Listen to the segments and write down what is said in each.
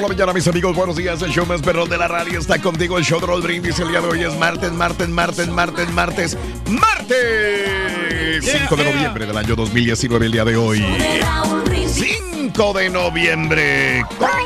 Por la mañana, mis amigos. Buenos días. El show más perrón de la radio está contigo. El show de Raúl Brindis. El día de hoy es martes, martes, martes, martes, martes, martes. 5 de noviembre del año 2019. El día de hoy. 5 de noviembre. con la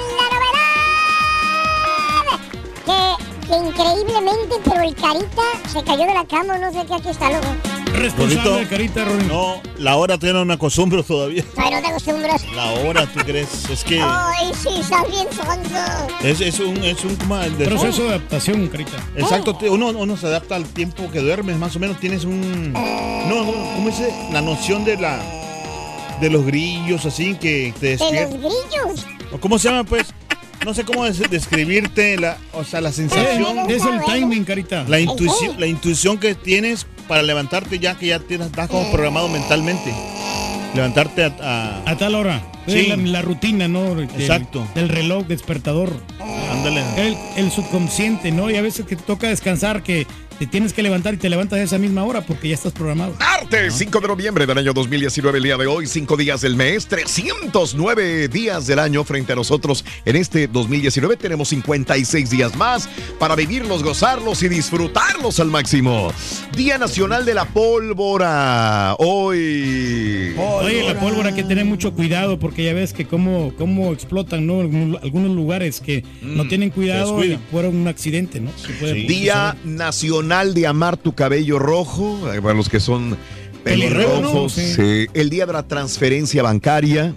novedad que increíblemente, pero el carita se cayó de la cama, no sé qué, aquí está loco. Responsable de carita, Ronnie. No, la hora todavía no me acostumbro todavía. Ay, no te acostumbras. La hora, ¿tú crees? Es que Ay, sí, estás bien sonso. es, es un, es un como el de- Proceso de adaptación, Carita. Exacto, te- uno, uno se adapta al tiempo que duermes, más o menos tienes un... No, no, ¿cómo dice? La noción de la... De los grillos, así, que te De los grillos. ¿O ¿Cómo se llama, pues? No sé cómo des- describirte, la, o sea, la sensación... Es el timing, Carita. La intuición, la intuición que tienes para levantarte ya que ya tienes, estás como programado mentalmente. Levantarte a... a- A tal hora. Sí. La, la rutina, ¿no? Del- Exacto. Del reloj despertador. ándale. El, el subconsciente, ¿no? Y a veces que toca descansar, que te tienes que levantar y te levantas a esa misma hora porque ya estás programado. Martes 5 de noviembre del año 2019, el día de hoy, 5 días del mes, 309 días del año frente a nosotros. En este 2019 tenemos 56 días más para vivirlos, gozarlos y disfrutarlos al máximo. Día Nacional de la Pólvora. Hoy. Oye, la pólvora hay que tener mucho cuidado porque ya ves que cómo, cómo explotan, ¿no? Algunos lugares que no tienen cuidado y fuera un accidente, ¿no? Puede- Día Nacional de Amar tu Cabello Rojo. eh, Para los que son Pelirrojos, pelirrojos. sí. El Día de la Transferencia Bancaria.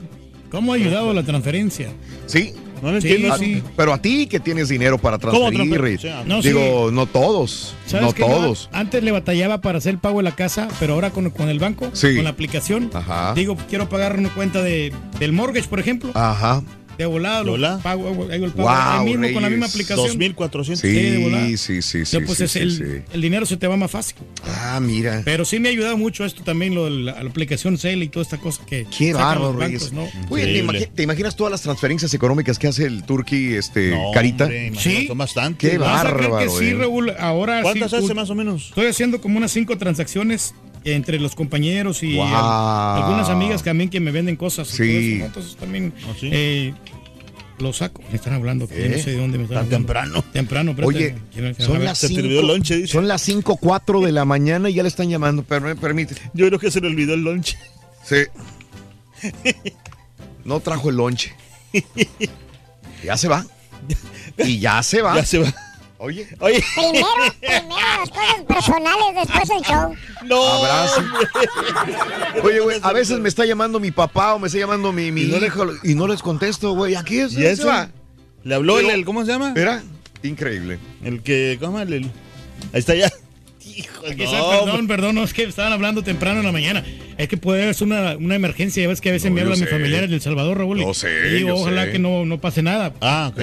¿Cómo ha ayudado la transferencia? Sí. No lo Sí, entiendo. Sí. Pero a ti que tienes dinero para ¿Cómo transferir. o sea, No, digo, no todos. ¿Sabes No todos. antes le batallaba para hacer el pago de la casa, pero ahora con, con el banco, con la aplicación, Ajá. digo, quiero pagar una cuenta de, del mortgage, por ejemplo, Ajá. De volado, ¿De volada? pago, hago el pago Wow, con la misma aplicación. 2400. Sí, volada. sí, sí, pues sí, es sí, el, sí. el dinero se te va más fácil. Ah, mira. Pero sí me ha ayudado mucho esto también, lo de la, la aplicación Sale y toda esta cosa que Qué bárbaro, Reyes. ¿no? Oye, ¿te, Increíble. imagi- te imaginas todas las transferencias económicas que hace el Turqui, este, No, Carita? hombre, Sí. Son bastantes. Qué bárbaro, que sí, eh. Raúl, ahora ¿Cuántas sí, hace más o menos? Estoy haciendo como unas cinco transacciones entre los compañeros y Wow. al- algunas amigas también que me venden cosas. y Sí. todo eso, ¿no? Entonces también ¿Ah, sí? eh, lo saco. Me están hablando, que yo no sé de dónde me están Tan hablando. temprano. Temprano, Oye, son las Se te cinco, olvidó el lonche, dice. son las 5, 4 de la mañana y ya le están llamando. Pero permítete. Yo creo que se le olvidó el lunch. Sí. No trajo el lonche. Ya se va. Y ya se va. Ya se va. Oye, Oye, Primero, primero las cosas personales, después el show. no. abrazo. Oye, güey, a veces me está llamando mi papá o me está llamando mi, mi Y no hijo y no les contesto, güey. Aquí es, ¿Y va. Le habló el, Pero- el- ¿cómo se llama? Era increíble. El que, ¿cómo llama? El- ahí está ya. Aquí está, perdón, perdón, no es que estaban hablando temprano en la mañana. Es que puede ser una, una emergencia. Ya ves que a veces No, me hablan mis familiares del Salvador, Raúl. y- Yo sé, y digo, ojalá sé. que no, no pase nada. Ah, ok.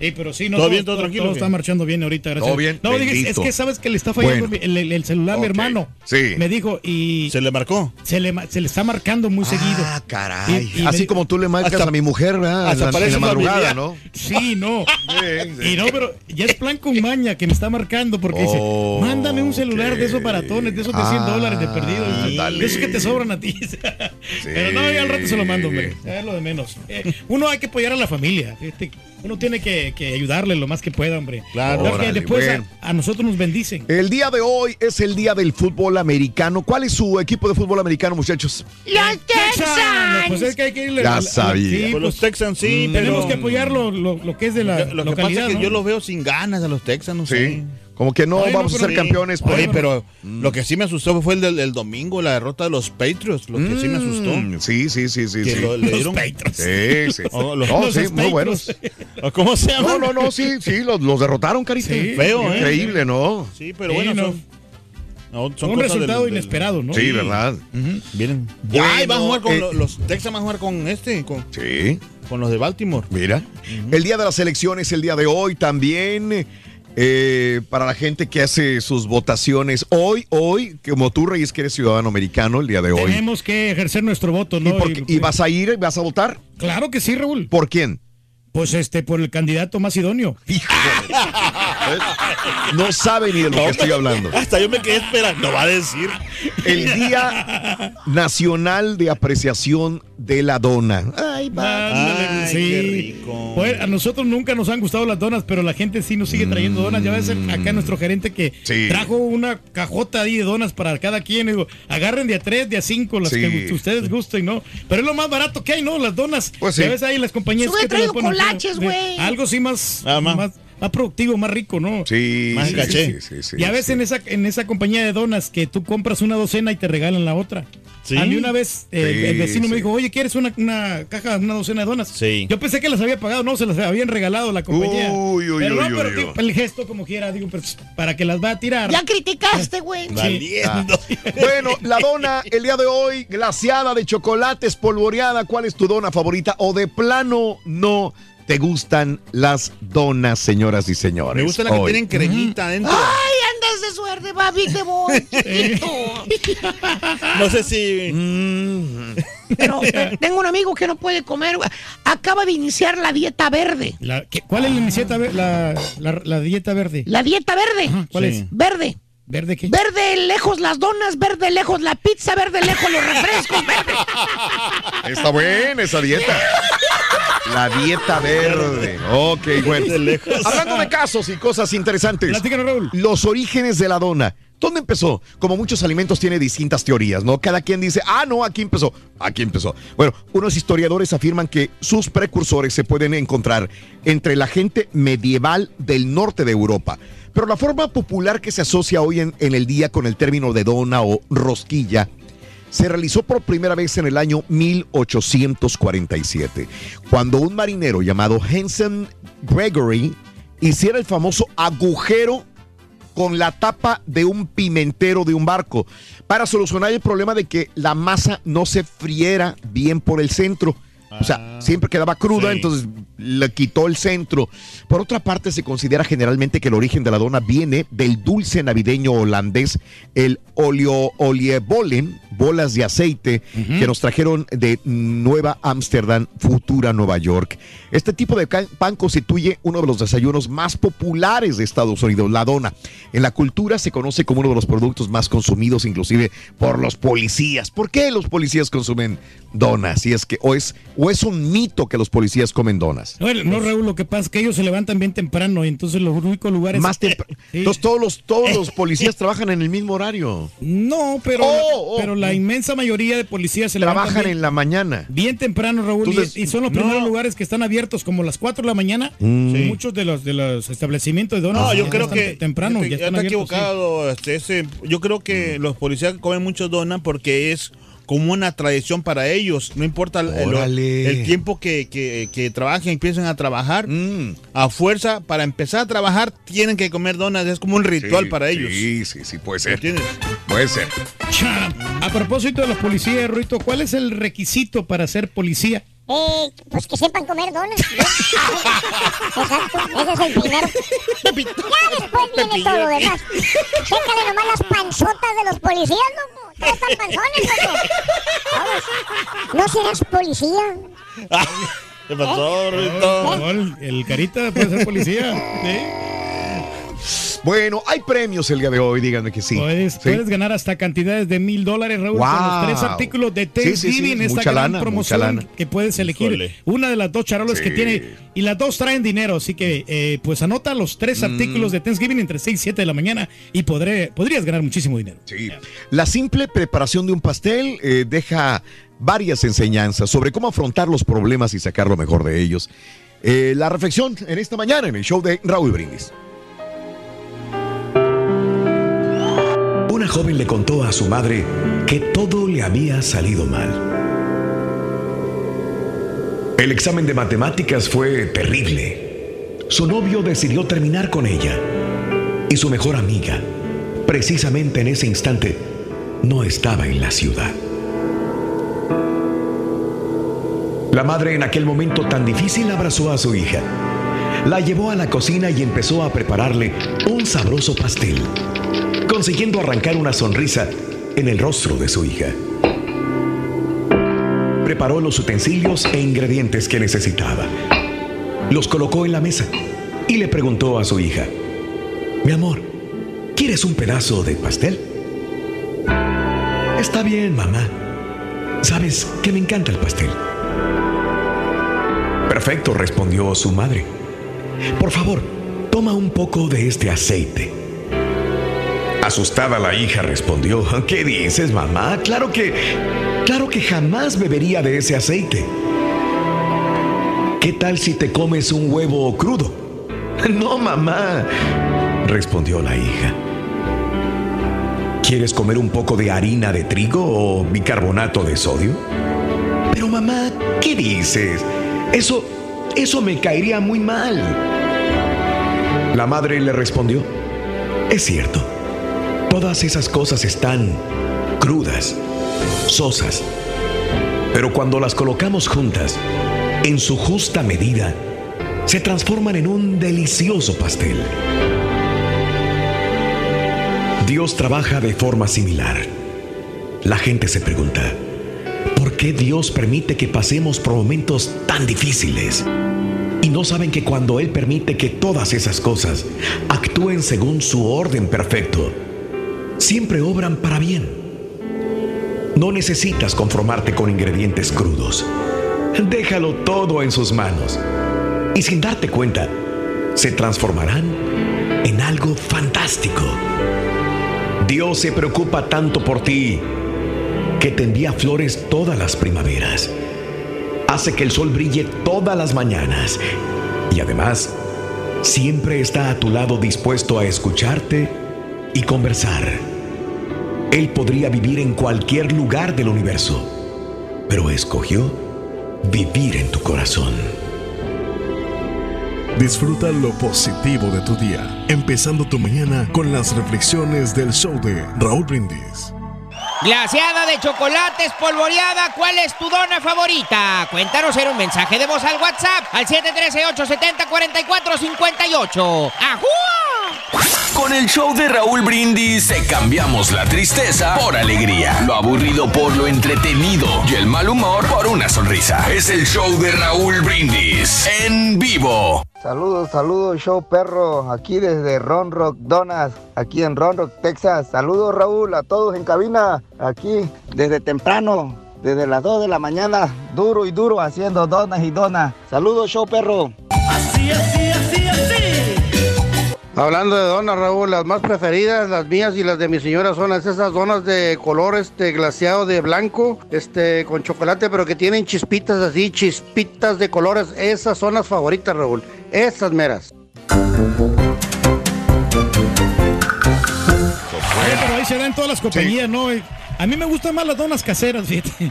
Sí, pero sí, no, ¿Todo bien, todo tranquilo, Todo qué? está marchando bien ahorita, gracias. Todo bien, No, dije, es que sabes que le está fallando Bueno. el, el- el celular a mi hermano. Sí. Me dijo, y ¿Se le marcó? se le, se le está marcando muy seguido. Ah, caray. Y- y Así me- como tú le marcas Hasta- a mi mujer, ¿verdad? hasta En la, en parece la madrugada. ¿no? Sí, no. Sí, sí. Y no, pero ya es plan con maña que me está marcando porque dice, mándame un celular de esos baratones, de esos de 100 Ah, dólares de perdido. Y- dale. De esos que te sobran a ti. Pero no, ya al rato se lo mando, hombre. Es lo de menos. Eh, uno hay que apoyar a la familia. fíjate. Uno tiene que, que ayudarle lo más que pueda, hombre. Claro. Porque Órale, después bueno. a, a nosotros nos bendicen. El día de hoy es el día del fútbol americano. ¿Cuál es su equipo de fútbol americano, muchachos? ¡Los Texanos, Pues es Texans! que hay que irle Ya a- a- sabía. sí, Pues los Texans sí, pero... tenemos que apoyar lo, lo- lo que es de la Lo que pasa es que ¿no? yo los veo sin ganas a los Texanos. Sí. Como que no Ay, no, vamos a ser sí. campeones. por- Oye, pero lo que sí me asustó fue el del el domingo, la derrota de los Patriots. Lo que sí me asustó. Mm, Sí, sí, sí, sí. Que sí. lo- le Los Patriots. Sí, sí. Oh, los- No, Los sí, muy buenos. ¿O ¿Cómo se llama? No, no, no, sí, sí, los, los derrotaron, Carita. Sí, Feo, ¿eh? Increíble, ¿no? Sí, pero Sí, bueno, no. son, no, son un resultado del- del- inesperado, ¿no? Sí, ¿verdad? Vienen. Bueno, Ay, van a jugar con eh, lo- los Texans van a jugar con este, con, Sí. con los de Baltimore. Mira, el día de las elecciones, el día de hoy también, eh, para la gente que hace sus votaciones, hoy, hoy, como tú, Reyes, que eres ciudadano americano, el día de hoy. Tenemos que ejercer nuestro voto, ¿Y, ¿no? por qué- y vas a ir, vas a votar? Claro que sí, Raúl. ¿Por quién? Pues este, por el candidato más idóneo. Híjole. No sabe ni de lo que estoy hablando. Hasta yo me quedé esperando, va a decir. El Día Nacional de Apreciación de la Dona. Ay, Ay, sí. qué rico. Pues, a nosotros nunca nos han gustado las donas, pero la gente sí nos sigue trayendo donas. Ya ves acá nuestro gerente que Mm. Sí. trajo una cajota ahí de donas para cada quien. Digo, agarren de a tres, de a cinco, las Sí. que ustedes gusten, ¿no? Pero es lo más barato que hay, ¿no? Las donas. Pues sí. Ya ves ahí las compañías he que te las ponen, güey. Algo sí más, Ah, más, más productivo, más rico, ¿no? Sí, Más sí, caché. sí, ya ves sí. en esa en esa compañía de donas que tú compras una docena y te regalan la otra. Sí. A mí una vez eh, Sí, el vecino sí. me dijo, oye, ¿quieres una, una caja, una docena de donas? Sí. Yo pensé que las había pagado, no, se las habían regalado la compañía. Uy, uy, pero uy, no, pero uy, digo, uy. el gesto como quiera, digo, pues, para que las va a tirar. Ya criticaste, güey. Valiendo. Bueno, la dona el día de hoy, glaciada de chocolate, espolvoreada. ¿Cuál es tu dona favorita? O de plano no te gustan las donas, señoras y señores. Me gusta la que tienen cremita adentro. Ay, andas de suerte, papi, te voy. No sé si. Mm. Pero tengo un amigo que no puede comer. Acaba de iniciar la dieta verde. La- ¿qué- ¿Cuál es la, dieta ver- la, la- la dieta verde? La dieta verde. ¿Cuál Sí. es? Verde. ¿Verde qué? Verde lejos las donas, verde lejos la pizza, verde lejos los refrescos, verde. Está buena esa dieta. La dieta verde. Ok, bueno. De lejos. Hablando de casos y cosas interesantes. Platícanos, Raúl. Los orígenes de la dona. ¿Dónde empezó? Como muchos alimentos tiene distintas teorías, ¿no? Cada quien dice, ah, no, aquí empezó, aquí empezó. Bueno, unos historiadores afirman que sus precursores se pueden encontrar entre la gente medieval del norte de Europa. Pero la forma popular que se asocia hoy en, en el día con el término de dona o rosquilla se realizó por primera vez en el año 1847, cuando un marinero llamado Henson Gregory hiciera el famoso agujero con la tapa de un pimentero de un barco para solucionar el problema de que la masa no se friera bien por el centro. O sea, siempre quedaba cruda, sí. entonces le quitó el centro. Por otra parte, se considera generalmente que el origen de la dona viene del dulce navideño holandés, el olio oliebollen, bolas de aceite, que nos trajeron de Nueva Ámsterdam, futura Nueva York. Este tipo de pan constituye uno de los desayunos más populares de Estados Unidos, la dona. En la cultura se conoce como uno de los productos más consumidos, inclusive por los policías. ¿Por qué los policías consumen donas? Si es que o es o es un mito que los policías comen donas. Bueno, no, Raúl, lo que pasa es que ellos se levantan bien temprano y entonces los únicos lugares... Más temprano. Sí. Entonces todos los todos los policías trabajan en el mismo horario. No, pero, Oh, oh. pero la inmensa mayoría de policías se levantan Trabajan en la mañana. bien temprano, Raúl, y- Entonces, y, son los no. primeros lugares que están abiertos como las 4 de la mañana. Mm. Muchos de los de los establecimientos de donas No, yo creo están que te- temprano ya ya está están sí. equivocado. este, ese- yo creo que los policías comen mucho donas porque es como una tradición para ellos. No importa el, el- Órale. el tiempo que, que, que trabajen, empiezan a trabajar. Mm. A fuerza, para empezar a trabajar, tienen que comer donas. Es como un ritual Sí, para ellos. Sí, sí, sí, puede ser. ¿Entiendes? Puede ser. A propósito de los policías, Ruito, ¿cuál es el requisito para ser policía? Eh, pues que sepan comer donas. Exacto, ese es el primero. Ya después viene todo lo demás. Chécale nomás las panzotas de los policías, loco. Están panzones, loco. ¿No serás policía? ¿Qué pasó, Rito? No, el, el carita puede ser policía. ¿sí? Bueno, hay premios el día de hoy, díganme que sí. Puedes, Sí. puedes ganar hasta cantidades de mil dólares, Raúl, con los tres artículos de Sí, sí, sí, Thanksgiving, esta mucha gran lana, promoción mucha lana. que puedes elegir. Híjole. Una de las dos charolas que tiene, y las dos traen dinero, así que eh, pues anota los tres Mm. artículos de Thanksgiving entre 6 y 7 de la mañana y podré, podrías ganar muchísimo dinero. Sí. La simple preparación de un pastel eh, deja varias enseñanzas sobre cómo afrontar los problemas y sacar lo mejor de ellos. Eh, la reflexión en esta mañana en el show de Raúl Brindis. Joven le contó a su madre que todo le había salido mal. El examen de matemáticas fue terrible. Su novio decidió terminar con ella. Y su mejor amiga, precisamente en ese instante, no estaba en la ciudad. La madre en aquel momento tan difícil abrazó a su hija. La llevó a la cocina y empezó a prepararle un sabroso pastel consiguiendo arrancar una sonrisa en el rostro de su hija. Preparó los utensilios e ingredientes que necesitaba. Los colocó en la mesa y le preguntó a su hija, Mi amor, ¿quieres un pedazo de pastel? Está bien, mamá. Sabes que me encanta el pastel. Perfecto, respondió su madre. Por favor, toma un poco de este aceite. Asustada la hija respondió, ¿qué dices, mamá? Claro que... Claro que jamás bebería de ese aceite. ¿Qué tal si te comes un huevo crudo? No, mamá, respondió la hija. ¿Quieres comer un poco de harina de trigo o bicarbonato de sodio? Pero mamá, ¿qué dices? Eso... Eso me caería muy mal. La madre le respondió, es cierto. Todas esas cosas están crudas, sosas. Pero cuando las colocamos juntas, en su justa medida, se transforman en un delicioso pastel. Dios trabaja de forma similar. La gente se pregunta, ¿por qué Dios permite que pasemos por momentos tan difíciles? No saben que cuando Él permite que todas esas cosas actúen según su orden perfecto, siempre obran para bien. No necesitas conformarte con ingredientes crudos. Déjalo todo en sus manos. Y sin darte cuenta, se transformarán en algo fantástico. Dios se preocupa tanto por ti que te envía flores todas las primaveras. Hace que el sol brille todas las mañanas. Y además, siempre está a tu lado dispuesto a escucharte y conversar. Él podría vivir en cualquier lugar del universo, pero escogió vivir en tu corazón. Disfruta lo positivo de tu día, empezando tu mañana con las reflexiones del show de Raúl Brindis. Glaseada de chocolate espolvoreada, ¿cuál es tu dona favorita? Cuéntanos en un mensaje de voz al WhatsApp al 713-870-4458. ¡Ajúa! Con el show de Raúl Brindis cambiamos la tristeza por alegría, lo aburrido por lo entretenido y el mal humor por una sonrisa. Es el show de Raúl Brindis en vivo. Saludos, saludos, show perro, aquí desde Ron Rock Donas, aquí en Ron Rock, Texas. Saludos, Raúl, a todos en cabina, aquí desde temprano, desde las 2 de la mañana, duro y duro haciendo donas y donas. Saludos, show perro. Así, así, así, así. Hablando de donas, Raúl, las más preferidas, las mías y las de mi señora son esas donas de color este glaseado de blanco, este con chocolate, pero que tienen chispitas así, chispitas de colores. Esas son las favoritas, Raúl. Esas meras. Oye, pero ahí se dan todas las compañías, ¿no? Eh, A mí me gustan más las donas caseras, fíjate.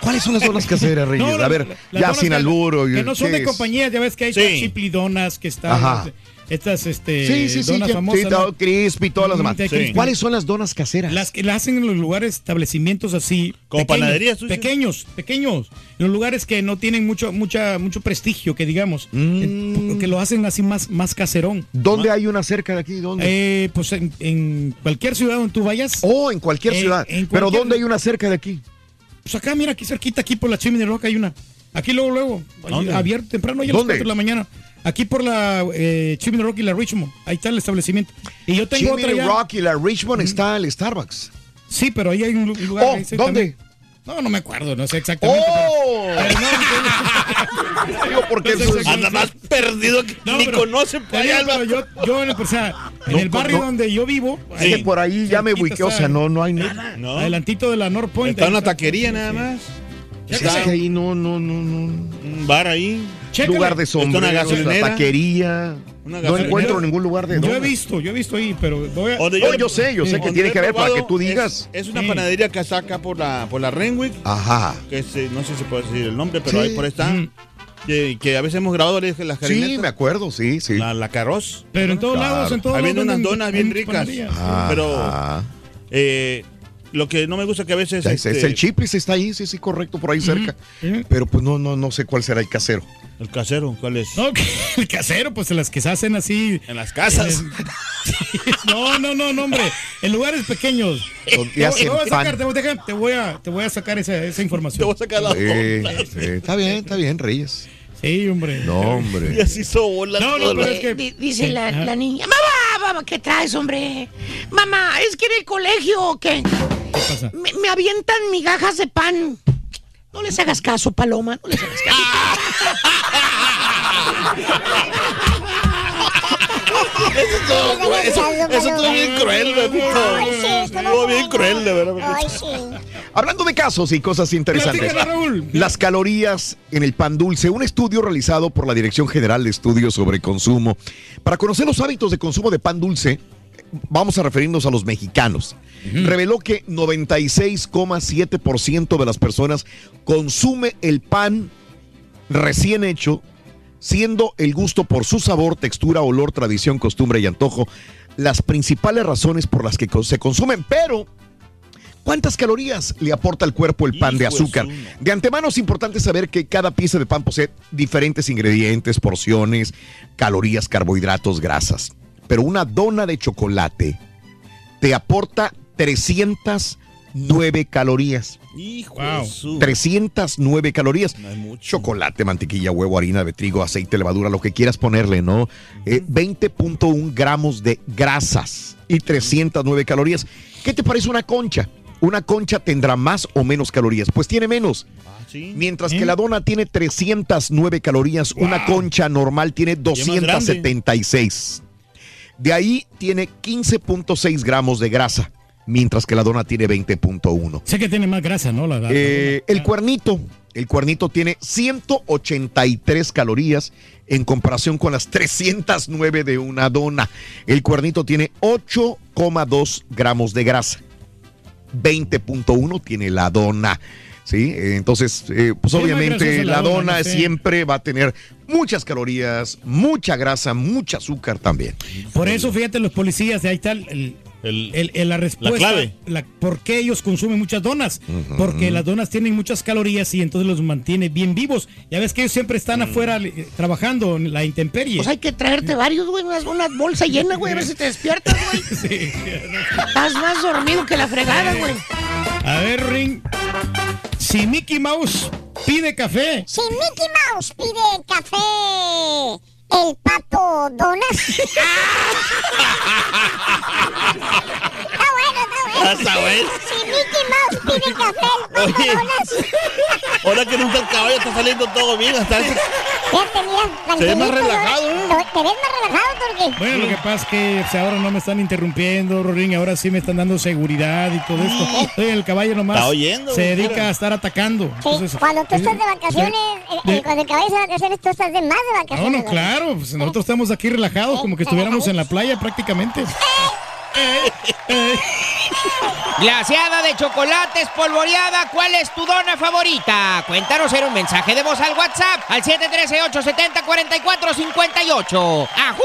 ¿Cuáles son las donas caseras, Reyes? No, a ver, ya sin que- alburo. Que no son ¿qué de es? compañía, ya ves que hay Sí. Chiply Donas que están. Ajá. Estas este, Sí, sí, sí, donas que- famosas. sí, ¿no? todo crispy, todas las Mm, demás. ¿Cuáles son las donas caseras? Las que las hacen en los lugares, establecimientos así. Como pequeños, panaderías. Pequeños, pequeños. En los lugares que no tienen mucho, mucha, mucho prestigio, que digamos. eh, que lo hacen así más, más caserón. Mm. ¿Dónde hay una cerca de aquí? ¿Dónde? Eh, pues en, en cualquier ciudad donde tú vayas. Oh, en cualquier Eh, ciudad. en Pero ¿dónde hay una cerca de aquí? Pues acá, mira, aquí cerquita, aquí por la Chimney Rock hay una. Aquí luego, luego. ¿Dónde? Abierto temprano, ahí a las ¿Dónde? 4 de la mañana. Aquí por la eh, Chimney Rock y la Richmond. Ahí está el establecimiento. Y yo tengo Jimmy otra ya. Rock y la Richmond está el Starbucks. Sí, pero ahí hay un lu- lugar. Oh, ahí ¿dónde? también. No, no me acuerdo, no sé exactamente. ¡Oh! pero- pero no, Digo, porque no sé. Anda más perdido que No, ni pero- conoce te digo, pero yo, yo en el, o sea, en No, el barrio no. donde yo vivo. Que por ahí ya me ubiqué, o sea, no, no hay nada. No. Adelantito de la North Point. Está ahí una taquería nada más. Es Está que ahí no, no, no, no. un bar ahí. Chécale. Lugar de una sombreros, gasolinera. taquería. Una No encuentro ningún lugar de Yo he visto, yo he visto ahí, pero voy a. Donde No, yo sé, yo sé que tiene que ver para que tú es- digas. Es, una Sí. panadería que está acá por la, por la Renwick. Ajá. Que se- no sé si se puede decir el nombre, pero Sí. ahí por ahí está. Mm. Que, que a veces hemos grabado las las Sí, me acuerdo, sí, sí. La, la carroz. Pero en todos Claro. lados, en todos lados. venden unas donas bien en ricas. panadería. Pero Ajá. eh, lo que no me gusta que a veces. Ya, es, es este, el Chiplis está ahí, sí, sí, correcto, por ahí cerca. Pero pues no, no, no sé cuál será el casero. El casero, ¿cuál es? No, el casero, pues las que se hacen así. En las casas. No, no, no, no, hombre. En lugares pequeños. Te, hacen te voy a sacar, te, voy- te a, te voy a sacar esa, esa Te información. voy a sacar la Sí, sí, Está bien, está bien, Reyes. Sí, hombre. No, Y hombre. así hizo bola No, no, pero es que. Di- Dice la, la niña, mamá, mamá, ¿qué traes, hombre? Mamá, es que en el colegio que ¿Qué pasa? me, me avientan migajas de pan. No les hagas caso, Paloma, no les hagas caso. Eso estuvo- bien cruel, sí, estuvo bien cruel, de verdad. Ay, sí. Hablando de casos y cosas interesantes. Las calorías en el pan dulce. Un estudio realizado por la Dirección General de Estudios sobre Consumo. Para conocer los hábitos de consumo de pan dulce, vamos a referirnos a los mexicanos. Reveló que 96,7% de las personas consume el pan recién hecho, siendo el gusto por su sabor, textura, olor, tradición, costumbre y antojo las principales razones por las que se consumen. Pero ¿Cuántas calorías le aporta al cuerpo el pan de azúcar? De antemano es importante saber que cada pieza de pan posee diferentes ingredientes, porciones, calorías, carbohidratos, grasas. Pero una dona de chocolate te aporta 309 calorías. Hijo Wow. de su- 309 calorías. No es mucho. Chocolate, mantequilla, huevo, harina de trigo, aceite, levadura, lo que quieras ponerle, ¿no? Eh, 20.1 gramos de grasas y 309 calorías. ¿Qué te parece una concha? Una concha tendrá más o menos calorías. Pues tiene menos. Ah, sí. Mientras ¿Eh? que la dona tiene 309 calorías, una concha normal tiene más grande. 276. De ahí tiene 15.6 gramos de grasa, mientras que la dona tiene 20.1. Sé que tiene más grasa, ¿no? La, la- Eh, la- el cuernito. El cuernito tiene 183 calorías en comparación con las 309 de una dona. El cuernito tiene 8,2 gramos de grasa. 20.1 tiene la dona. ¿Sí? Entonces, eh, pues Sí, obviamente la la dona, siempre va a tener muchas calorías, mucha grasa, mucho azúcar también. Por eso, fíjate, los policías, ahí está el, el- El- la respuesta. clave. la- ¿Por qué ellos consumen muchas donas? Porque las donas tienen muchas calorías y entonces los mantiene bien vivos. Ya ves que ellos siempre están afuera eh, trabajando en la intemperie. Pues hay que traerte varios, güey, unas, una bolsa llena, güey, a ver si te despiertas, güey. Sí. Estás más dormido que la fregada, güey. A ver, Ring. Si Mickey Mouse pide café, Si Mickey Mouse pide café, el pato donas. está bueno, está bueno. Está bueno. Si Mickey Mouse pide café, el pato Oye. donas. Ahora que no está el caballo, está saliendo todo bien. Hasta Fíjate, mira, Se ve más relajado, ¿no? ¿eh? Te ves más relajado, Turquí. Bueno, lo que pasa es que o sea, ahora no me están interrumpiendo, Rorín, ahora sí me están dando seguridad y todo esto. Oye, el caballo nomás Está oyendo, se dedica a estar atacando. Sí, Entonces, cuando tú estás de eh, vacaciones, de- eh, eh, cuando el caballo se de vacaciones, tú estás de más de No, vacaciones. no, güey. claro, pues nosotros estamos aquí relajados como que estuviéramos en la playa prácticamente. Glaseada de chocolate espolvoreada, ¿cuál es tu dona favorita? Cuéntanos en un mensaje de voz al WhatsApp al 713-870-4458. ¡Ajúa!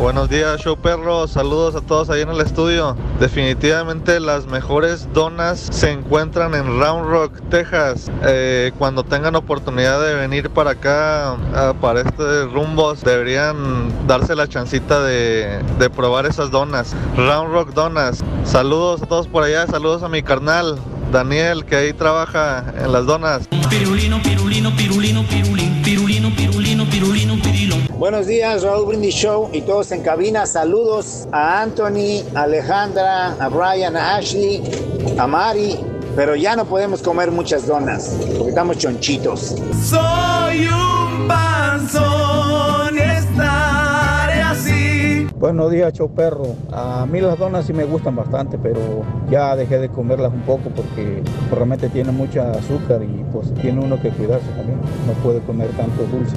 Buenos días, show perro. Saludos a todos ahí en el estudio. Definitivamente las mejores donas se encuentran en Round Rock, Texas. Eh, cuando tengan oportunidad de venir para acá, ah, para este rumbos, deberían darse la chancita de, probar esas donas. Round Rock Donas. Saludos a todos por allá. Saludos a mi carnal. Daniel, que ahí trabaja en las donas. Pirulino, pirulino, pirulino, pirulino, pirulino. Buenos días, Raúl Brindis Show y todos en cabina. Saludos a Anthony, a Alejandra, a Brian, a Ashley, a Mari. Pero ya no podemos comer muchas donas porque estamos chonchitos. Soy un panzón y así. Buenos días, show perro. A mí las donas sí me gustan bastante, pero ya dejé de comerlas un poco porque realmente tienen mucha azúcar y pues tiene uno que cuidarse también. No puede comer tanto dulce.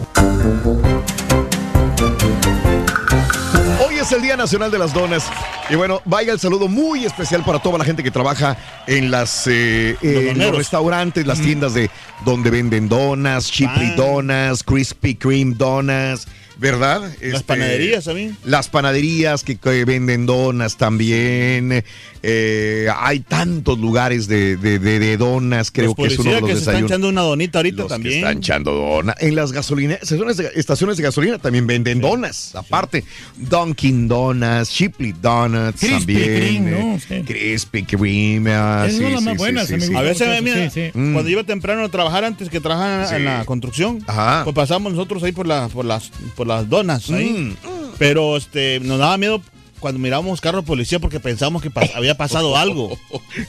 Hoy es el Día Nacional de las Donas. Y bueno, vaya el saludo muy especial para toda la gente que trabaja en las eh, los restaurantes, las tiendas de donde venden donas, Chiply Pan. Donas, Krispy Kreme Donas, ¿verdad? Las Este, panaderías también. Las panaderías que, que venden donas también. Eh, hay tantos lugares de, de- de- de donas, creo Los que es uno de los que se están echando una donita ahorita Los que también. están echando dona. En las gasolineras, estaciones de, estaciones de gasolina también venden donas. Aparte, Dunkin' Donuts, Shipley Donuts también. ¿no? eh, Sí. Krispy Kreme. ah, las sí, más sí, a veces, mira, sí, sí. cuando iba temprano a trabajar antes que trabajar Sí. en la construcción, Ajá. pues pasamos nosotros ahí por, la, por, las, por las donas. ahí. Mm. Pero este, nos daba miedo cuando mirábamos carro de policía porque pensábamos que pas- había pasado algo.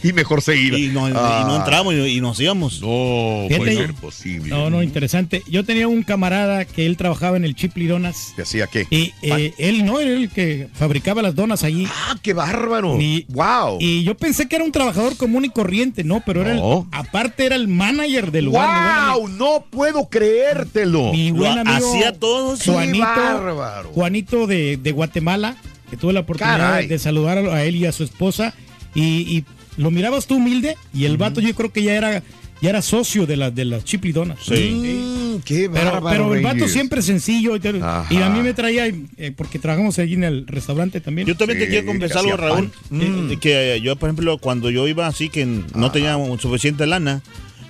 Y mejor seguir. Y no, y no Ah. entramos y, y nos íbamos. No, Fíjate, puede ser posible. No, no, interesante. Yo tenía un camarada que él trabajaba en el Chiply Donas. ¿Te hacía qué? Y eh, él no era el que fabricaba las donas allí. ¡Ah, qué bárbaro! Y, ¡Wow! y yo pensé que era un trabajador común y corriente, no, pero era el, aparte era el manager del lugar. ¡Wow! No puedo creértelo. Mi buen amigo hacía todo. Qué Juanito, bárbaro. Juanito de, de Guatemala, que tuve la oportunidad Caray. de saludar a, él y a su esposa. Y, y lo mirabas tú humilde y el vato yo creo que ya era ya era socio de las de las Chiply Donuts. Mm, ¡Qué Pero, el vato siempre sencillo. Y, Ajá. a mí me traía, eh, porque trabajamos allí en el restaurante también. Yo también Sí, te quiero confesar algo, Raúl. eh, Mm. de que yo, por ejemplo, cuando yo iba así que no tenía suficiente lana,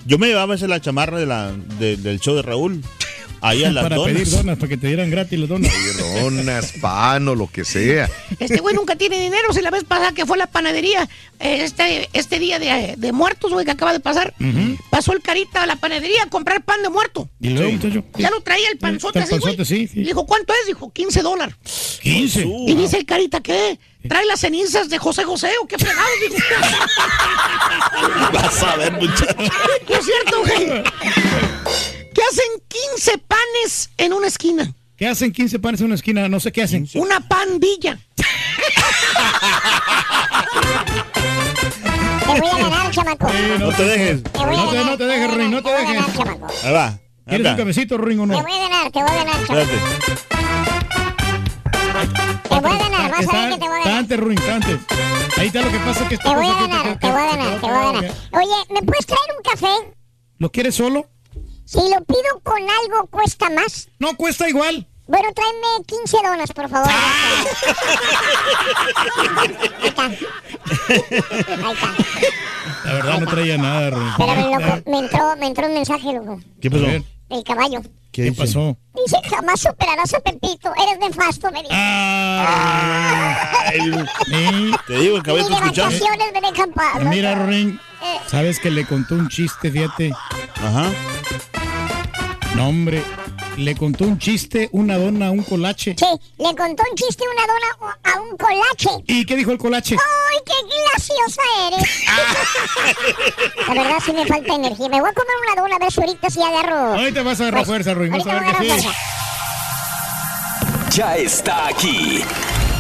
yo me llevaba a veces la chamarra de la, de- del show de Raúl. Ahí a las para donas. pedir donas, para que te dieran gratis las donas. Donas, pan o lo que sea. Este güey nunca tiene dinero. Si la vez pasada que fue a la panadería, eh, este, este día de, de muertos, güey, que acaba de pasar, pasó el carita a la panadería a comprar pan de muerto. Y luego, muchacho, Ya lo traía el panzote El así, güey. panzote, sí, sí. Le dijo, ¿cuánto es? Dijo, 15 dólares. 15. Y dice el carita, ¿qué? ¿Trae las cenizas de José José o qué fregados? Dijo, Vas a ver, muchacho. ¿qué es cierto, güey? ¿Qué hacen 15 panes en una esquina? ¿Qué hacen 15 panes en una esquina? No sé qué hacen. Una pandilla. Te voy a ganar, chamaco. No te dejes. Te voy a No te, ganar. no te dejes, Ruin, no te voy a ganar, dejes. chamaco. Ahí va. ¿Quieres un Anda. cafecito, Ruin, o Te no? voy a ganar, te voy a ganar, chamaco. Espérate. Te voy a ganar, vas a ver que te voy a ganar. antes, Ruin, antes. Ahí está lo que pasa que Te voy a ganar, te voy a ganar, te voy a ganar. Oye, ¿me puedes traer un café? ¿Lo quieres solo? Si lo pido con algo, ¿cuesta más? No, cuesta igual. Bueno, tráeme 15 donas, por favor. Ah. Ahí está. Ahí está. La verdad no traía nada, Ruin. Espérame, loco. Me entró, me entró un mensaje, loco. ¿Qué pasó? El caballo. ¿Qué, pasó? Dice, jamás superarás a Pepito. Eres nefasto, me dice. Ay, Sí. te digo, el Ni cabello de vacaciones me dejan paz. Mira, loco. Sabes que le contó un chiste, fíjate. Ajá. No, hombre, le contó un chiste, una dona, un colache. Sí, le contó un chiste una dona a un colache. ¿Y qué dijo el colache? ¡Ay, qué graciosa eres! La verdad sí me falta energía. Me voy a comer una dona a ver si ahorita sí agarro. Ahorita vas a agarrar Pues, fuerza, Ruin. Vas a ahorita ver que sí. Ya está aquí.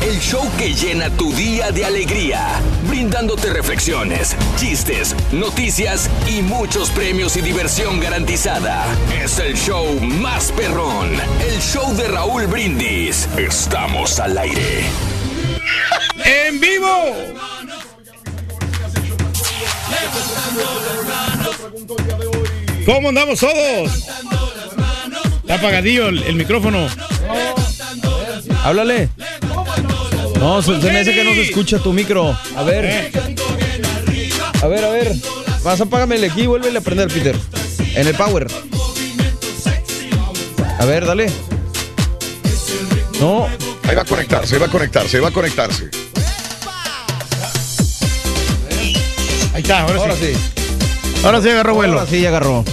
El show que llena tu día de alegría, brindándote reflexiones, chistes, noticias y muchos premios y diversión garantizada. Es el show más perrón, el show de Raúl Brindis. Estamos al aire. ¡En vivo! ¿Cómo andamos todos? Está apagadillo el, el micrófono. Háblale. No, se, se me hace que no se escucha tu micro. A ver. A ver, a ver. Más apágame el aquí, vuelve a prender, Peter. En el power. A ver, dale. No. Ahí va a conectarse, ahí va a conectarse, ahí va a conectarse. Ahí está, ahora, Ahora sí. sí. Ahora sí agarró vuelo. Ahora sí, agarró.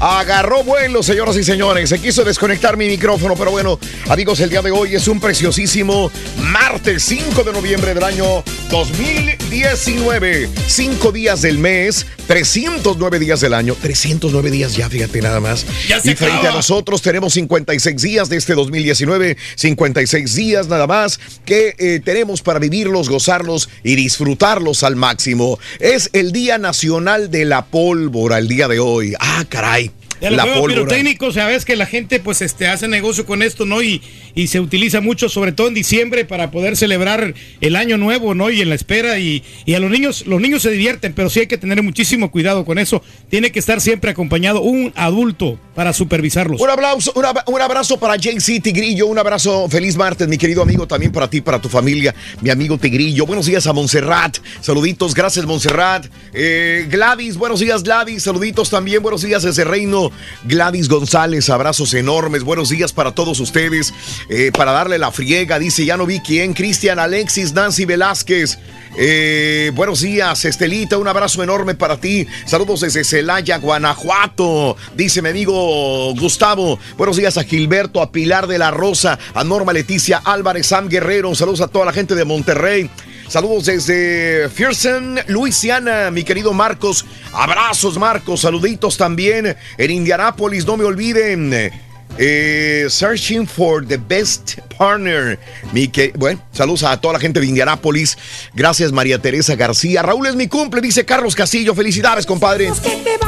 Agarró vuelo, señoras y señores. Se quiso desconectar mi micrófono, pero bueno, amigos, el día de hoy es un preciosísimo martes 5 de noviembre del año 2019. Cinco días del mes, 309 días del año. 309 días ya, fíjate nada más. Ya se y frente acaba. a nosotros tenemos 56 días de este 2019. 56 días nada más que eh, tenemos para vivirlos, gozarlos y disfrutarlos al máximo. Es el Día Nacional de la Pólvora el día de hoy. Ah, caray. Los la pólvora. pirotécnicos, sabes que la gente pues este hace negocio con esto, ¿no? Y, y se utiliza mucho, sobre todo en diciembre, para poder celebrar el año nuevo, ¿no? Y en la espera. Y, y a los niños, los niños se divierten, pero sí hay que tener muchísimo cuidado con eso. Tiene que estar siempre acompañado un adulto para supervisarlos. Un abrazo, un ab- un abrazo para JC Tigrillo, un abrazo, feliz martes, mi querido amigo, también para ti, para tu familia, mi amigo Tigrillo. Buenos días a Montserrat, saluditos, gracias Montserrat. Eh, Gladys, buenos días Gladys, saluditos también, buenos días desde Reino. Gladys González, abrazos enormes, buenos días para todos ustedes. Eh, para darle la friega, dice, ya no vi quién, Cristian Alexis, Nancy Velázquez. Eh, buenos días, Estelita, un abrazo enorme para ti. Saludos desde Celaya, Guanajuato. Dice mi amigo Gustavo. Buenos días a Gilberto, a Pilar de la Rosa, a Norma Leticia Álvarez, Sam Guerrero. Saludos a toda la gente de Monterrey. Saludos desde Fierson, Luisiana, mi querido Marcos. Abrazos, Marcos. Saluditos también en Indianápolis. No me olviden. Eh, searching for the best partner. Mi que, bueno, saludos a toda la gente de Indianápolis. Gracias, María Teresa García. Raúl es mi cumple, dice Carlos Castillo. Felicidades, compadre.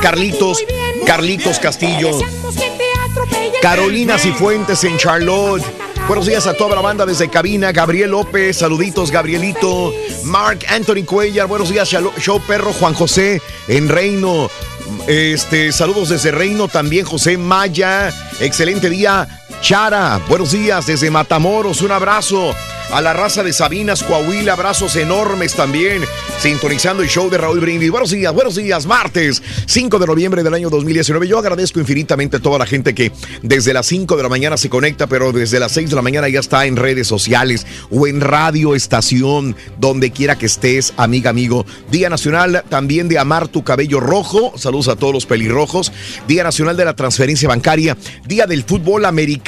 Carlitos, Carlitos Castillo. Carolina Cifuentes en Charlotte. Buenos días a toda la banda desde cabina. Gabriel López, saluditos, Gabrielito. Mark Anthony Cuellar, buenos días, Show Perro, Juan José en Reino. Este, saludos desde Reino también, José Maya. Excelente día, Chara. Buenos días desde Matamoros, un abrazo. A la raza de Sabinas, Coahuila, abrazos enormes también, sintonizando el show de Raúl Brindis. Buenos días, buenos días, martes 5 de noviembre del año 2019. Yo agradezco infinitamente a toda la gente que desde las 5 de la mañana se conecta, pero desde las 6 de la mañana ya está en redes sociales o en radio estación, donde quiera que estés, amiga, amigo. Día Nacional también de Amar tu cabello rojo. Saludos a todos los pelirrojos. Día Nacional de la Transferencia Bancaria. Día del Fútbol Americano.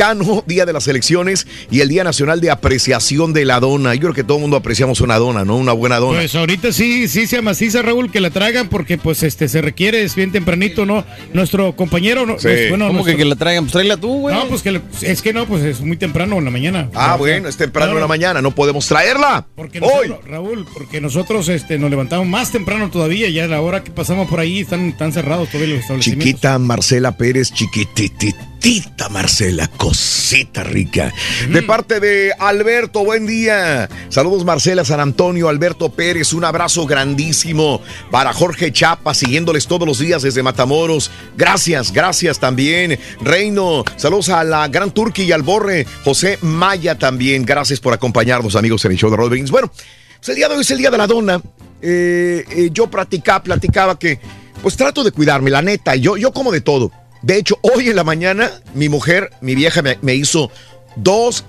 Día de las Elecciones. Y el Día Nacional de Apreciación de la Dona. Yo creo que todo el mundo apreciamos una dona, ¿no? Una buena dona. Pues ahorita sí, sí se amaciza, Raúl, que la traigan porque pues este se requiere, es bien tempranito, ¿no? Nuestro compañero, no, Sí. pues, bueno, ¿Cómo nuestro- que, que la traigan? Pues tráela tú, güey. No, pues que le- es que no, pues es muy temprano en la mañana. Ah, No, bueno, es temprano no, en la mañana, no podemos traerla. Porque nosotros, Raúl, porque nosotros este, nos levantamos más temprano todavía, ya a la hora que pasamos por ahí están, están cerrados todavía los establecimientos. Chiquita Marcela Pérez, chiquititita Marcela, cosita rica. De parte de Alberto, buen día. Saludos Marcela San Antonio, Alberto Pérez, un abrazo grandísimo para Jorge Chapa, siguiéndoles todos los días desde Matamoros. Gracias, gracias también. Reino, saludos a la Gran Turqui y al Borre, José Maya también. Gracias por acompañarnos, amigos, en el show de Rodríguez. Bueno, pues el día de hoy es el día de la dona. Eh, eh, yo platicaba, platicaba que, pues trato de cuidarme, la neta. Yo, yo como de todo. De hecho, hoy en la mañana, mi mujer, mi vieja, me, me hizo dos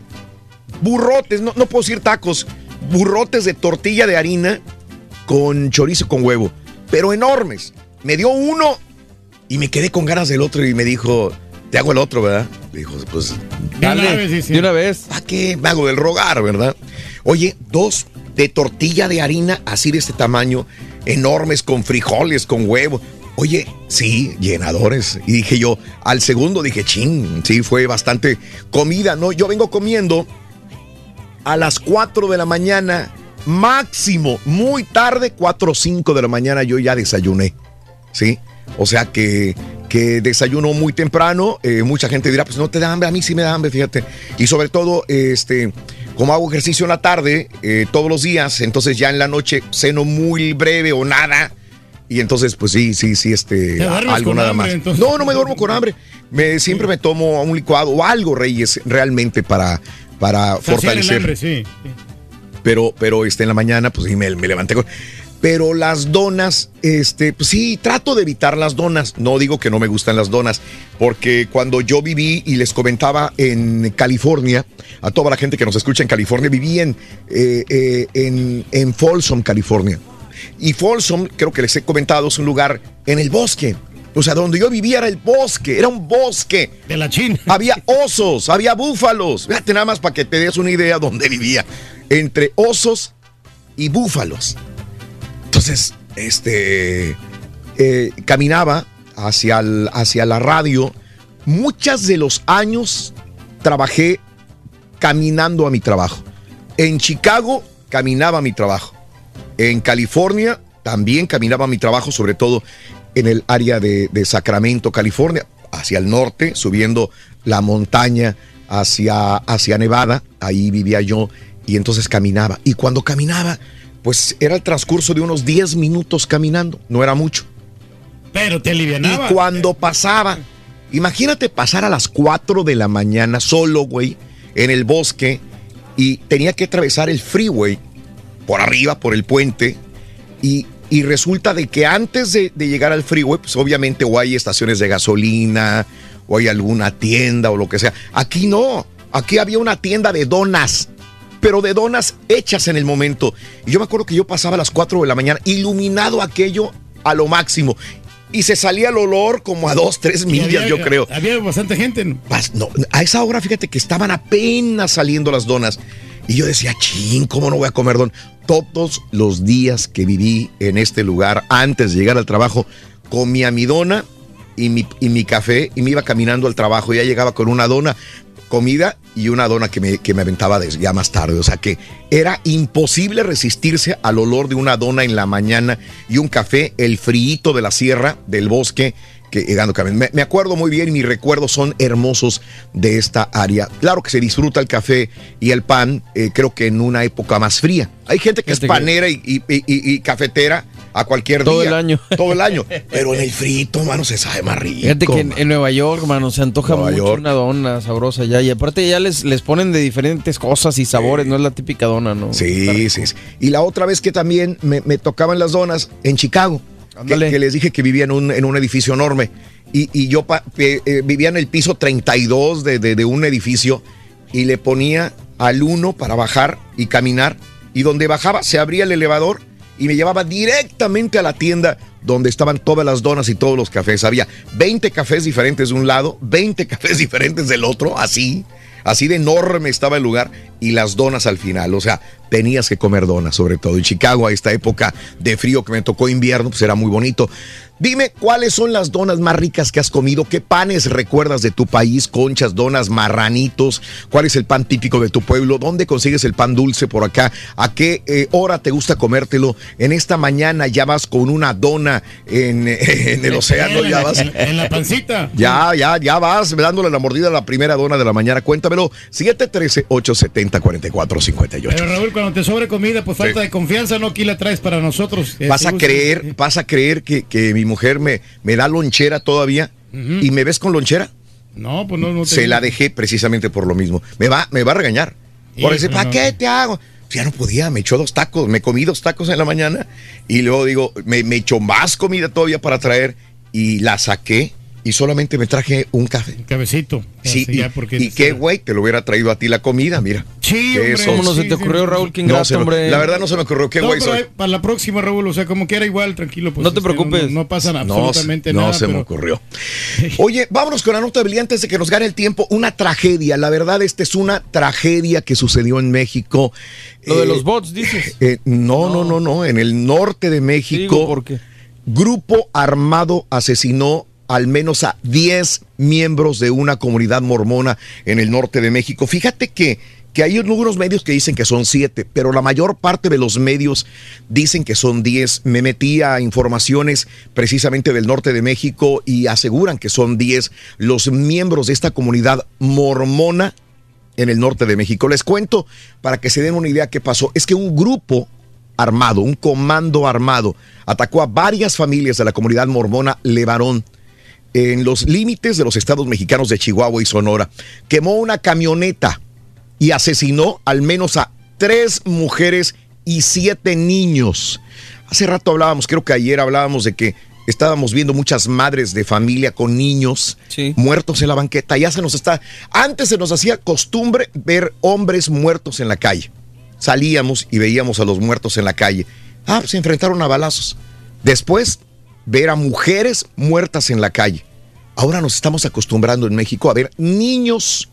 burrotes, no, no puedo decir tacos, burrotes de tortilla de harina con chorizo con huevo, pero enormes. Me dio uno y me quedé con ganas del otro y me dijo, te hago el otro, ¿verdad? Dijo, pues, Dale, una vez, de una vez. ¿para qué me hago del rogar, verdad? Oye, dos de tortilla de harina así de este tamaño, enormes, con frijoles, con huevo. Oye, sí, llenadores. Y dije yo, al segundo dije, ching, sí, fue bastante comida, ¿no? Yo vengo comiendo a las 4 de la mañana, máximo, muy tarde, 4 o 5 de la mañana yo ya desayuné, ¿sí? O sea que, que desayuno muy temprano, eh, mucha gente dirá, pues no te da hambre, a mí sí me da hambre, fíjate. Y sobre todo, este, como hago ejercicio en la tarde, eh, todos los días, entonces ya en la noche ceno muy breve o nada. Y entonces, pues sí, sí, sí, este, ¿Te duermes algo nada hambre, más. entonces? No, no me duermo con hambre. Me, siempre me tomo un licuado o algo, Reyes, realmente para, para Saciar el fortalecer hambre, sí. pero, pero este, en la mañana, pues sí, me, me levanté con... Pero las donas, este, pues sí, trato de evitar las donas. No digo que no me gustan las donas, porque cuando yo viví y les comentaba en California, a toda la gente que nos escucha en California, viví en, eh, eh, en, en Folsom, California. Y Folsom, creo que les he comentado, es un lugar en el bosque. O sea, donde yo vivía era el bosque, era un bosque. De la China. Había osos, había búfalos. Fíjate nada más para que te des una idea dónde vivía. Entre osos y búfalos. Entonces, este, eh, caminaba hacia, el- hacia la radio. Muchos de los años trabajé caminando a mi trabajo. En Chicago caminaba a mi trabajo. En California también caminaba mi trabajo, sobre todo en el área de, de Sacramento, California, hacia el norte, subiendo la montaña hacia, hacia Nevada. Ahí vivía yo y entonces caminaba. Y cuando caminaba, pues era el transcurso de unos 10 minutos caminando, no era mucho. Pero te alivianaba. Y cuando pasaba, imagínate pasar a las 4 de la mañana solo, güey, en el bosque y tenía que atravesar el freeway por arriba, por el puente. Y, y resulta de que antes de, de llegar al freeway, pues obviamente o hay estaciones de gasolina o hay alguna tienda o lo que sea. Aquí no, aquí había una tienda de donas pero de donas hechas en el momento. Y yo me acuerdo que yo pasaba a las 4 de la mañana, iluminado aquello a lo máximo. Y se salía el olor como a 2, 3 Y millas, había- yo creo. Había bastante gente. ¿no? Pas- no, a esa hora, fíjate que estaban apenas saliendo las donas. Y yo decía, ching, ¿cómo no voy a comer don? Todos los días que viví en este lugar, antes de llegar al trabajo, comía mi dona y mi, y mi café y me iba caminando al trabajo. Ya llegaba con una dona, comida y una dona que me, que me aventaba ya más tarde. O sea que era imposible resistirse al olor de una dona en la mañana y un café, el frío de la sierra, del bosque, que caminando. Me, me acuerdo muy bien y mis recuerdos son hermosos de esta área. Claro que se disfruta el café y el pan, eh, creo que en una época más fría. Hay gente que es que- panera y, y- y- y cafetera a cualquier Todo día. el año. Todo el año. Pero en el frito, mano, se sabe más rico. Fíjate que en, Nueva York, mano, se antoja Nueva mucho York. una dona sabrosa ya. Y aparte ya les, les ponen de diferentes cosas y sabores, no es la típica dona, ¿no? Sí, sí, sí. Y la otra vez que también me, me tocaban las donas en Chicago, que, les dije que vivía en un, en un edificio enorme. Y, y yo eh, eh, vivía en el piso 32 de, de- de un edificio y le ponía al uno para bajar y caminar. Y donde bajaba se abría el elevador y me llevaba directamente a la tienda donde estaban todas las donas y todos los cafés. Había 20 cafés diferentes de un lado, 20 cafés diferentes del otro, así. Así de enorme estaba el lugar y las donas al final. O sea, tenías que comer donas, sobre todo. En Chicago, a esta época de frío que me tocó invierno, pues era muy bonito. Dime cuáles son las donas más ricas que has comido, qué panes recuerdas de tu país, conchas, donas, marranitos, cuál es el pan típico de tu pueblo, dónde consigues el pan dulce por acá, a qué eh, hora te gusta comértelo. En esta mañana ya vas con una dona en, en el océano, ya vas. en- en la pancita. Ya, ya, ya vas dándole la mordida a la primera dona de la mañana. Cuéntamelo. 713-870-4458. Pero Raúl, cuando te sobre comida, pues falta de confianza, no aquí la traes para nosotros. Eh, Vas a creer, vas a creer que, que mi mujer me, me da lonchera todavía y me ves con lonchera. No, pues no, no te Se la dejé precisamente por lo mismo. Me va, me va a regañar. Por decir, ¿para no. qué te hago? Ya no podía, me echó dos tacos, me comí dos tacos en la mañana y luego digo, me, me echó más comida todavía para traer y la saqué y solamente me traje un café. Cabecito. Sí, Así y, ya, porque y qué güey, te lo hubiera traído a ti la comida, mira. Sí, hombre, ¿Cómo no se sí, te sí, ocurrió, sí. Raúl? Qué No, hombre. la verdad no se me ocurrió. Qué No, güey soy. ahí, para la próxima, Raúl, o sea, como quiera igual, tranquilo. Pues, No te este, preocupes. No, no pasa No, absolutamente no nada. se me ocurrió. Oye, vámonos con la nota de antes de que nos gane el tiempo. Una tragedia. La verdad, esta es una tragedia que sucedió en México. Lo de Eh, los bots, dices. eh, no, no, no, no. En el norte de México. Digo, ¿por qué? Grupo armado asesinó al menos a 10 miembros de una comunidad mormona en el norte de México. Fíjate que, que hay algunos medios que dicen que son 7, pero la mayor parte de los medios dicen que son 10. Me metí a informaciones precisamente del norte de México y aseguran que son 10 los miembros de esta comunidad mormona en el norte de México. Les cuento para que se den una idea qué pasó. Es que un grupo armado, un comando armado, atacó a varias familias de la comunidad mormona Levarón en los límites de los estados mexicanos de Chihuahua y Sonora. Quemó una camioneta y asesinó al menos a tres mujeres y siete niños. Hace rato hablábamos, creo que ayer hablábamos de que estábamos viendo muchas madres de familia con niños muertos en la banqueta. Ya se nos está. Antes se nos hacía costumbre ver hombres muertos en la calle. Salíamos y veíamos a los muertos en la calle. Ah, pues se enfrentaron a balazos. Después, ver a mujeres muertas en la calle. Ahora nos estamos acostumbrando en México a ver niños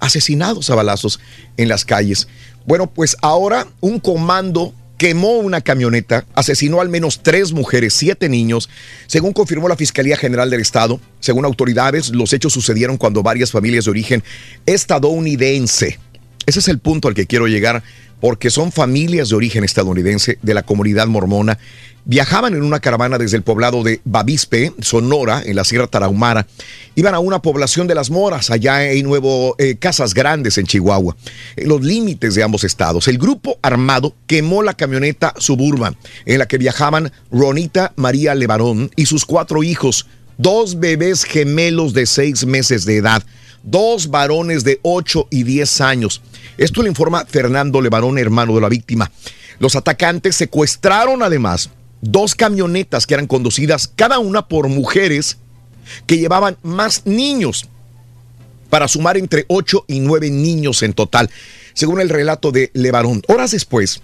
asesinados a balazos en las calles. Bueno, pues ahora un comando quemó una camioneta, asesinó al menos tres mujeres, siete niños, según confirmó la Fiscalía General del Estado. Según autoridades, los hechos sucedieron cuando varias familias de origen estadounidense, ese es el punto al que quiero llegar, porque son familias de origen estadounidense de la comunidad mormona, viajaban en una caravana desde el poblado de Bavispe, Sonora, en la Sierra Tarahumara. Iban a una población de las Moras, allá hay nuevo eh, Casas Grandes en Chihuahua, en los límites de ambos estados. El grupo armado quemó la camioneta Suburban en la que viajaban Ronita María Levarón y sus cuatro hijos, dos bebés gemelos de seis meses de edad, dos varones de 8 y 10 años. Esto lo informa Fernando Levarón, hermano de la víctima. Los atacantes secuestraron además dos camionetas que eran conducidas cada una por mujeres que llevaban más niños, para sumar entre 8 y 9 niños en total, según el relato de Levarón. Horas después,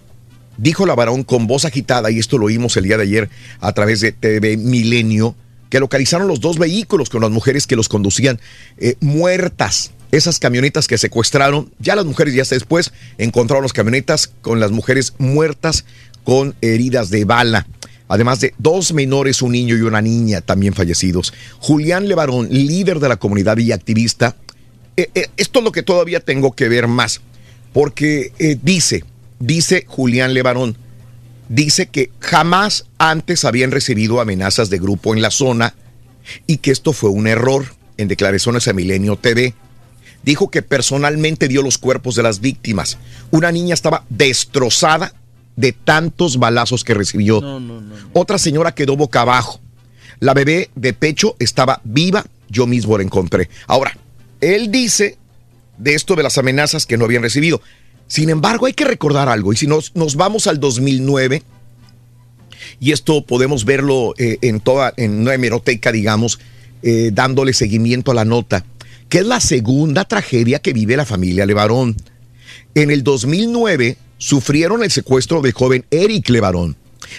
dijo Levarón con voz agitada, y esto lo oímos el día de ayer a través de TV Milenio, que localizaron los dos vehículos con las mujeres que los conducían eh, muertas. Esas camionetas que secuestraron, ya las mujeres ya hasta después encontraron las camionetas con las mujeres muertas con heridas de bala. Además de dos menores, un niño y una niña también fallecidos. Julián Levarón, líder de la comunidad y activista, eh, eh, esto es lo que todavía tengo que ver más, porque eh, dice, dice Julián Levarón, dice que jamás antes habían recibido amenazas de grupo en la zona y que esto fue un error en declaraciones a Milenio TV. Dijo que personalmente vio los cuerpos de las víctimas. Una niña estaba destrozada de tantos balazos que recibió. Otra señora quedó boca abajo. La bebé de pecho estaba viva, yo mismo la encontré. Ahora, él dice de esto de las amenazas que no habían recibido. Sin embargo, hay que recordar algo, y si nos, nos vamos al 2009, y esto podemos verlo eh, en toda, en una hemeroteca, digamos, eh, dándole seguimiento a la nota, que es la segunda tragedia que vive la familia Levarón. En el 2009 sufrieron el secuestro del joven Eric Levarón.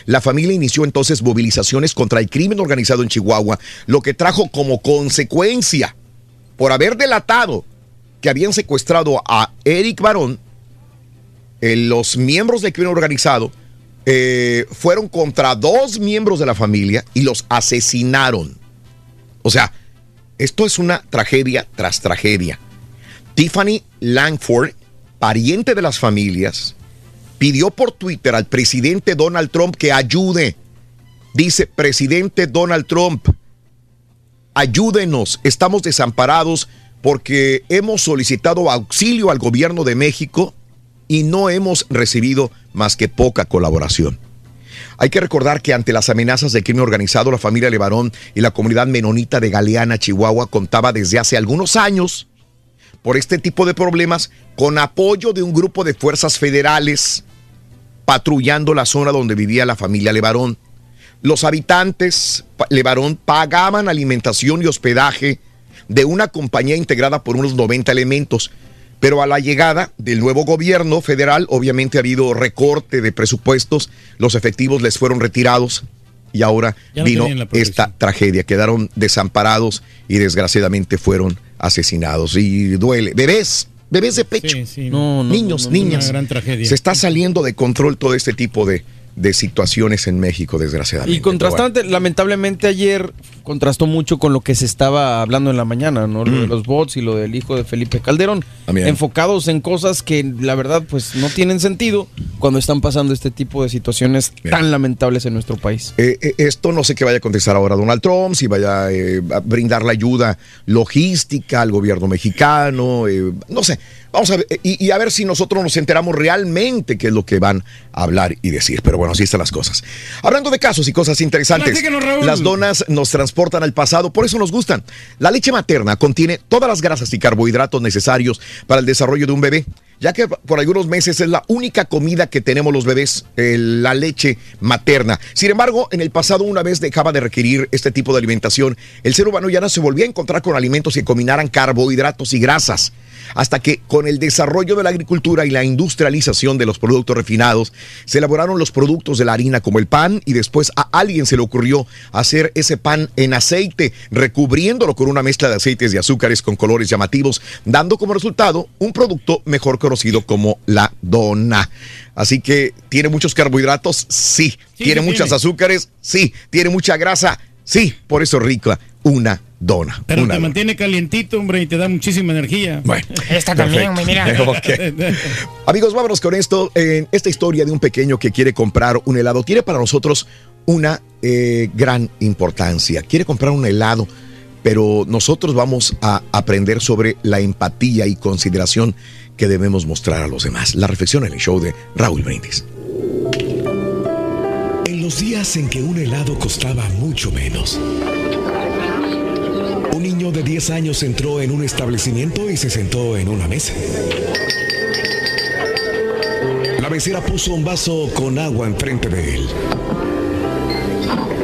La familia inició entonces movilizaciones contra el crimen organizado en Chihuahua, lo que trajo como consecuencia, por haber delatado que habían secuestrado a Eric Barón, eh, los miembros del crimen organizado eh, fueron contra dos miembros de la familia y los asesinaron. O sea, esto es una tragedia tras tragedia. Tiffany Langford, pariente de las familias, pidió por Twitter al presidente Donald Trump que ayude. Dice, presidente Donald Trump, ayúdenos, estamos desamparados porque hemos solicitado auxilio al gobierno de México y no hemos recibido más que poca colaboración. Hay que recordar que ante las amenazas del crimen organizado, la familia Levarón y la comunidad menonita de Galeana, Chihuahua, contaba desde hace algunos años por este tipo de problemas con apoyo de un grupo de fuerzas federales patrullando la zona donde vivía la familia Levarón. Los habitantes Levarón pagaban alimentación y hospedaje de una compañía integrada por unos 90 elementos. Pero a la llegada del nuevo gobierno federal, obviamente ha habido recorte de presupuestos, los efectivos les fueron retirados y ahora no vino esta tragedia. Quedaron desamparados y desgraciadamente fueron asesinados. Y duele. Bebés, bebés de pecho. No, no, niños, no, no, niñas. Una gran tragedia. Se está saliendo de control todo este tipo de, de situaciones en México, desgraciadamente. Y contrastante, lamentablemente ayer contrastó mucho con lo que se estaba hablando en la mañana, ¿no? Lo de los bots y lo del hijo de Felipe Calderón. También. Enfocados en cosas que la verdad pues no tienen sentido cuando están pasando este tipo de situaciones tan lamentables en nuestro país. Eh, eh, esto no sé qué vaya a contestar ahora Donald Trump, si vaya eh, a brindar la ayuda logística al gobierno mexicano, no sé. Vamos a ver, y, y a ver si nosotros nos enteramos realmente qué es lo que van hablar y decir. Pero bueno, así están las cosas. Hablando de casos y cosas interesantes, las donas nos transportan al pasado, por eso nos gustan. La leche materna contiene todas las grasas y carbohidratos necesarios para el desarrollo de un bebé, ya que por algunos meses es la única comida que tenemos los bebés, eh, la leche materna. Sin embargo, en el pasado una vez dejaba de requerir este tipo de alimentación, el ser humano ya no se volvía a encontrar con alimentos que combinaran carbohidratos y grasas hasta que con el desarrollo de la agricultura y la industrialización de los productos refinados, se elaboraron los productos de la harina como el pan y después a alguien se le ocurrió hacer ese pan en aceite, recubriéndolo con una mezcla de aceites y azúcares con colores llamativos, dando como resultado un producto mejor conocido como la dona. Así que tiene muchos carbohidratos, sí. Sí, tiene tiene. azúcares, sí. Tiene mucha grasa, sí. Por eso es rica una dona. Pero una te dona. mantiene calientito, hombre, y te da muchísima energía. Bueno. Esta también, también, mira. Amigos, vámonos con esto. En esta historia de un pequeño que quiere comprar un helado tiene para nosotros una eh, gran importancia. Quiere comprar un helado, pero nosotros vamos a aprender sobre la empatía y consideración que debemos mostrar a los demás. La reflexión en el show de Raúl Brindis. En los días en que un helado costaba mucho menos, un niño de 10 años entró en un establecimiento y se sentó en una mesa. La mesera puso un vaso con agua enfrente de él.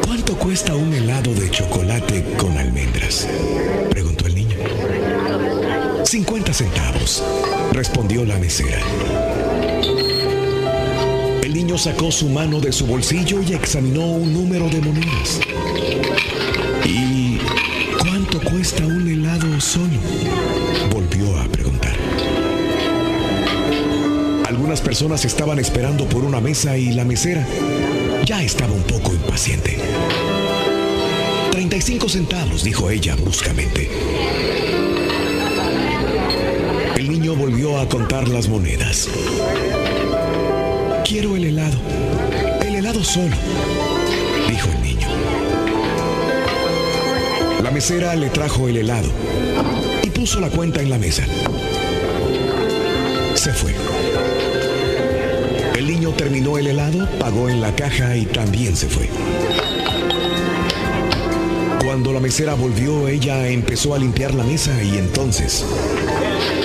¿Cuánto cuesta un helado de chocolate con almendras? Preguntó el niño. 50 centavos, respondió la mesera. El niño sacó su mano de su bolsillo y examinó un número de monedas. ¿Y cuánto cuesta un helado solo? Volvió a preguntar. Algunas personas estaban esperando por una mesa y la mesera ya estaba un poco impaciente. 35 centavos, dijo ella bruscamente. El niño volvió a contar las monedas. Quiero el helado. El helado solo, dijo el. La mesera le trajo el helado y puso la cuenta en la mesa. Se fue. El niño terminó el helado, pagó en la caja y también se fue. Cuando la mesera volvió, ella empezó a limpiar la mesa y entonces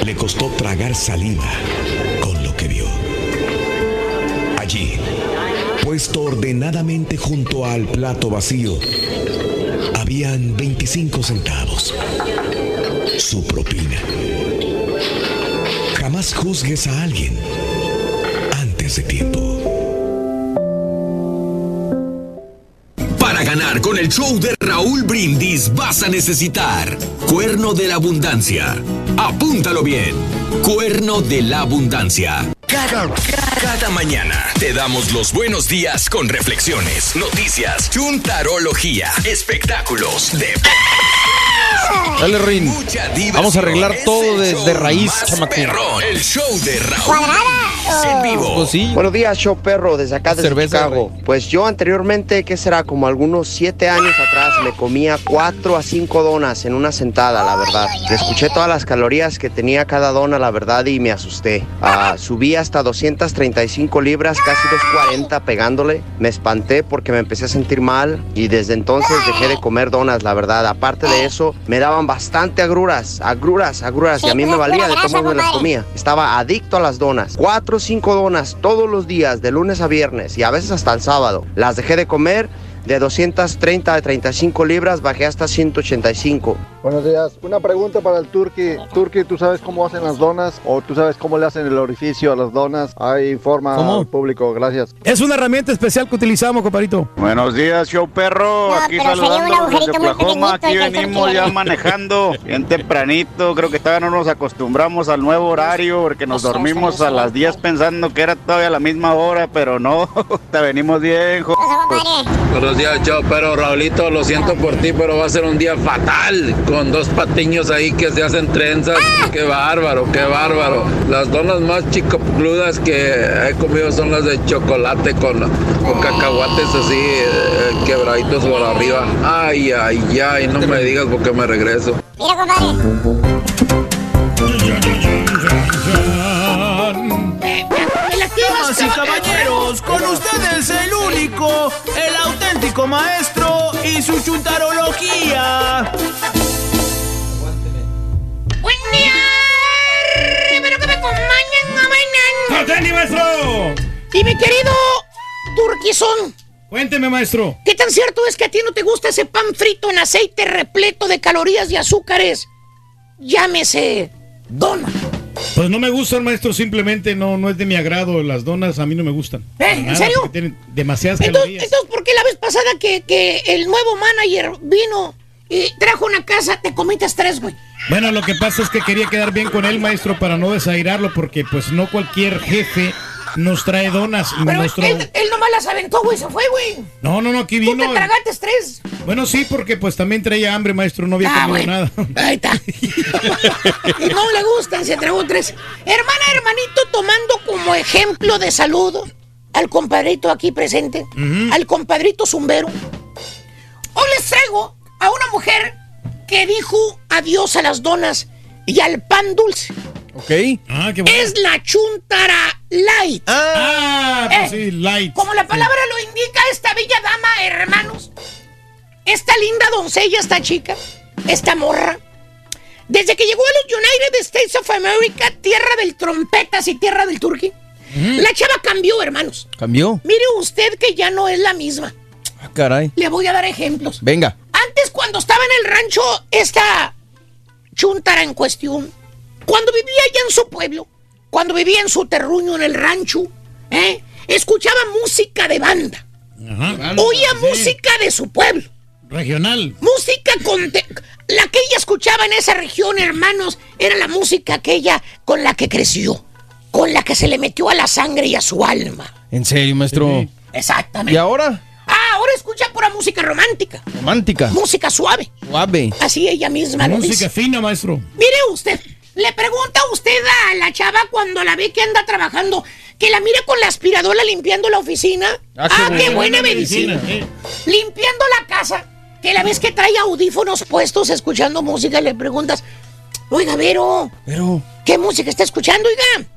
le costó tragar saliva con lo que vio. Allí, puesto ordenadamente junto al plato vacío, habían 25 centavos. Su propina. Jamás juzgues a alguien antes de tiempo. Para ganar con el show de Raúl Brindis vas a necesitar Cuerno de la Abundancia. Apúntalo bien. Cuerno de la Abundancia. Cada, cada mañana te damos los buenos días con reflexiones, noticias, chuntarología, espectáculos, de Dale, Rin. Vamos a arreglar todo show raíz, chamaco. el show de Raúl. En vivo. Pues sí. Buenos días, show perro, desde acá desde Cerveza, Chicago. Pues yo anteriormente, ¿qué será? Como algunos siete años atrás, me comía cuatro a cinco donas en una sentada, la verdad. Escuché todas las calorías que tenía cada dona, la verdad, y me asusté. Ah, subí hasta 235 libras, casi 240 pegándole. Me espanté porque me empecé a sentir mal y desde entonces dejé de comer donas, la verdad. Aparte de eso, me daban bastante agruras, agruras, agruras, y a mí me valía, de modos me las comía. Estaba adicto a las donas. Cuatro o cinco donas todos los días, de lunes a viernes y a veces hasta el sábado. Las dejé de comer. De 230 a 35 libras bajé hasta 185. Buenos días. Una pregunta para el Turqui. Turqui, ¿tú sabes cómo hacen las donas? ¿O tú sabes cómo le hacen el orificio a las donas? Ahí informa ¿Cómo? al público. Gracias. Es una herramienta especial que utilizamos, comparito. Buenos días, show perro. Aquí pero sería un saludando desde agujerito muy Oklahoma. Aquí venimos ya manejando bien tempranito. Creo que todavía no nos acostumbramos al nuevo horario porque nos dormimos a las 10 pensando que era todavía la misma hora, pero no. Te venimos bien, jo- Buenos días, chao, pero Raulito, lo siento por ti, pero va a ser un día fatal con dos patiños ahí que se hacen trenzas. Qué bárbaro, qué bárbaro. Las donas más chicopludas que he comido son las de chocolate con, con cacahuates así eh, quebraditos por arriba. Ay, ay, ay, no me digas porque me regreso. Mira. Damas y caballeros, con ustedes el único, el auténtico maestro y su chuntarología. ¡Atenti, maestro! Y mi querido Turquizón, Cuénteme, maestro. ¿qué tan cierto es que a ti no te gusta ese pan frito en aceite repleto de calorías y azúcares? Llámese dona. Pues no me gustan, maestro, simplemente no, no es de mi agrado. Las donas a mí no me gustan. ¿Eh? ¿En serio? Tienen demasiadas Entonces, calorías. entonces, ¿por qué la vez pasada que, que el nuevo manager vino y trajo una casa, te comiste tres, güey? Bueno, lo que pasa es que quería quedar bien con él, maestro, para no desairarlo, porque pues no cualquier jefe nos trae donas. Pero Nuestro- él, él nomás las aventó, güey, se fue, güey. No, no, no, aquí Tú vino. te tragaste tres. Bueno, sí, porque pues también traía hambre, maestro, no había Ah, comido nada. Ahí está. Y no le gustan, se tragó tres. Hermana, hermanito, tomando como ejemplo de salud al compadrito aquí presente, al compadrito zumbero. Hoy les traigo a una mujer que dijo adiós a las donas y al pan dulce. Ok. Ah, qué Es la chuntara light. Ah, pues Eh, sí, light. Como la palabra lo indica, esta bella dama, hermanos, esta linda doncella, esta chica, esta morra, desde que llegó a los United States of America, tierra del trompetas y tierra del turqui, la chava cambió, hermanos. ¿Cambió? Mire usted que ya no es la misma. Ah, caray. Le voy a dar ejemplos. Venga. Cuando estaba en el rancho, esta chuntara en cuestión, cuando vivía allá en su pueblo, cuando vivía en su terruño en el rancho, ¿eh? escuchaba música de banda, oía música de su pueblo, Regional. música con... te- La que ella escuchaba en esa región, hermanos, era la música aquella con la que creció, con la que se le metió a la sangre y a su alma. ¿En serio, maestro? Exactamente. ¿Y ahora? Ah, ahora escucha pura música romántica, Romántica. música suave. Suave. Así ella misma lo Música dice. fina, maestro. Mire usted, le pregunta usted a la chava cuando la ve que anda trabajando, que la mira con la aspiradora limpiando la oficina. Ah, Ah, qué qué, buena medicina. medicina, Limpiando la casa, que la ves que trae audífonos puestos escuchando música le preguntas, oiga, Vero, Pero. ¿qué música está escuchando, oiga?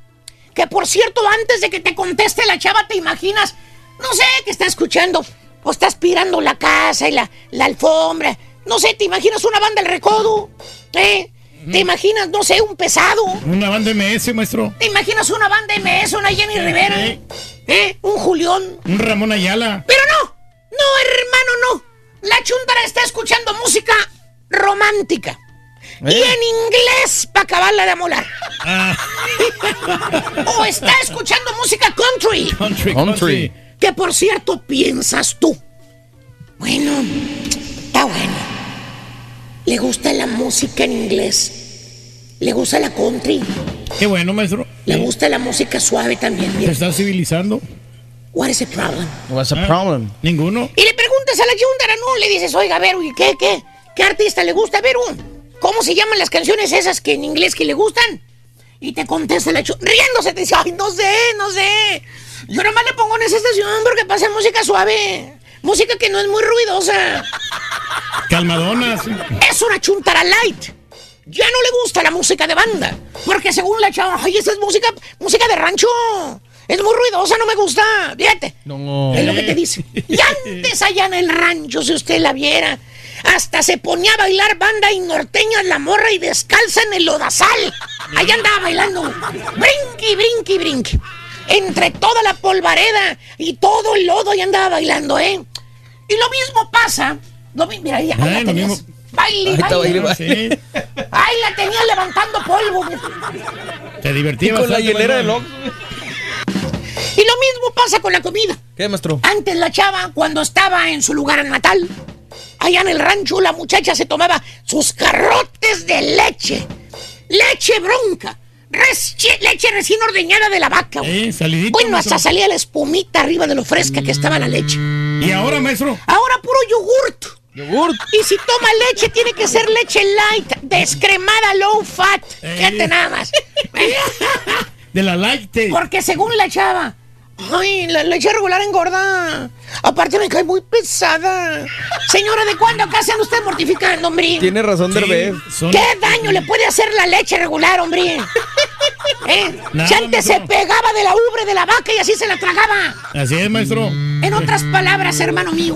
Que por cierto, antes de que te conteste la chava, te imaginas, no sé, que está escuchando, o está aspirando la casa y la, la alfombra. No sé, te imaginas una banda del recodo, ¿eh? Te imaginas, no sé, un pesado. Una banda MS, maestro. Te imaginas una banda MS, una Jenny Rivera, Eh. ¿eh? Un Julián. Un Ramón Ayala. Pero no, no, hermano, no. La chuntara está escuchando música romántica. Y Eh. en inglés para acabarla de amolar. Ah. o está escuchando música country. Country, Country. Que por cierto piensas tú. Bueno, está bueno. Le gusta la música en inglés. Le gusta la country. Qué bueno, maestro. Le gusta la música suave también. ¿Te estás civilizando? What is the problem? What's the Ah. problem? Ninguno. Y le preguntas a la Yundara, ¿no? Le dices, oiga, a ver, uy, ¿qué, qué? ¿Qué artista le gusta? A ver, un, ¿cómo se llaman las canciones esas que en inglés que le gustan? Y te contesta la Yundara, riéndose, te dice, ay, no sé, no sé. Yo nomás le pongo en esa estación porque pasa música suave. Música que no es muy ruidosa. Calmadona, sí. Es una chuntara light. Ya no le gusta la música de banda. Porque según la chava, ay, esa es música, música de rancho. Es muy ruidosa, no me gusta. Fíjate. No. Es lo que te dice. Y antes allá en el rancho, si usted la viera, hasta se ponía a bailar banda y norteña la morra y descalza en el lodazal. Allá andaba bailando. Brinqui, brinqui, brinqui. Entre toda la polvareda y todo el lodo, y andaba bailando, ¿eh? Y lo mismo pasa. Lo, mi- mira, ya, Ah, ya lo tenías. mismo. baile, Ahí baile. baile, baile. Ay, la tenía levantando polvo. Te divertía Y con la hielera de loco. Y lo mismo pasa con la comida. ¿Qué, maestro? Antes la chava, cuando estaba en su lugar natal, allá en el rancho, la muchacha se tomaba sus carrotes de leche. Leche bronca. Leche recién ordeñada de la vaca. güey. Eh, salidito, bueno, maestro. hasta salía la espumita arriba de lo fresca que estaba la leche. ¿Y ahora, maestro? Ahora puro yogurt. Yogurt. Y si toma leche, tiene que ser leche light, descremada, low fat. Fíjate nada más. De la light. Porque según la chava, ay, la leche regular engorda. Aparte me cae muy pesada. Señora, ¿de cuándo acá se anda usted mortificando, hombre? Tiene razón, Derbez. ¿Qué daño le puede hacer la leche regular, hombre? ¿Eh? Nada, Si antes se pegaba de la ubre de la vaca y así se la tragaba. Así es, maestro. En otras palabras, hermano mío,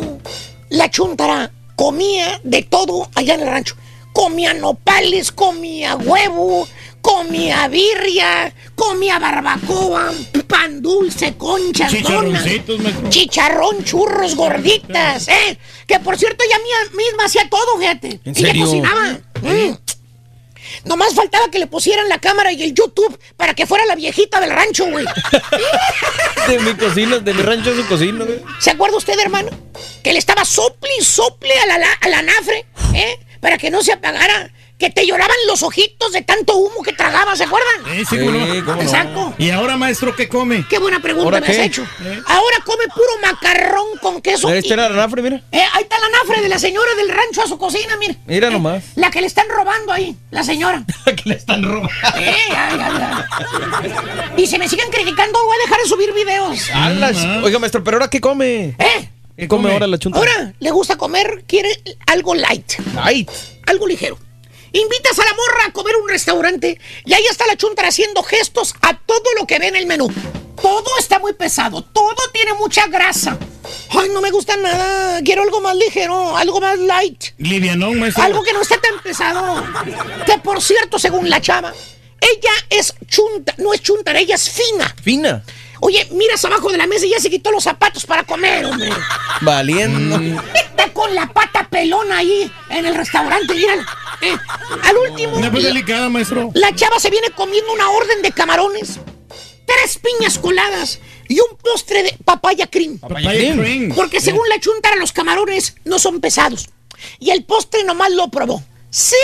la chuntara comía de todo allá en el rancho. Comía nopales, comía huevo, comía birria, comía barbacoa, pan dulce, conchas, donas, Chicharroncitos, maestro. chicharrón, churros, gorditas, ¿eh? Que por cierto, ella mía- misma hacía todo, fíjate. ¿En Ella serio? cocinaba. Mm. Nomás faltaba que le pusieran la cámara y el YouTube para que fuera la viejita del rancho, güey. De mi cocina, de mi rancho a su cocina, güey. ¿Se acuerda usted, hermano? Que le estaba sople y sople a la, la- a la nafre, ¿eh? Para que no se apagara. Que te lloraban los ojitos de tanto humo que tragaba, ¿se acuerdan? Eh, sí, no. Sí, cómo no. Exacto. ¿Y ahora, maestro, qué come? Qué buena pregunta ¿Ahora me has hecho. Ahora come puro macarrón con queso. Ahí y- está la nafre, mira. Eh, ahí está la nafre de la señora del rancho a su cocina, mire. Mira nomás. La que le están robando ahí, la señora. que le están robando. Eh, ay, ay, ay. Y si me siguen criticando, voy a dejar de subir videos. Alas. Oiga, maestro, pero ahora qué come? ¿Eh? ¿Qué come ahora la chunta? Ahora le gusta comer, quiere algo light. Light. Algo ligero. Invitas a la morra a comer a un restaurante y ahí está la chuntara haciendo gestos a todo lo que ve en el menú. Todo está muy pesado, todo tiene mucha grasa. Ay, no me gusta nada. Quiero algo más ligero, algo más light. Livianón, maestro. Algo que no esté tan pesado. Que por cierto, según la chava, ella es chunta, no es chuntara, ella es fina. Fina. Oye, miras abajo de la mesa y ya se quitó los zapatos para comer, hombre. Valiendo. Está con la pata pelona ahí en el restaurante, mírala. Eh, al último, Una pues la, delicada, maestro. la chava se viene comiendo una orden de camarones, tres piñas coladas y un postre de papaya cream. Papaya cream. Porque según la chuntara, los camarones no son pesados. Y el postre nomás lo probó. ¡Sí!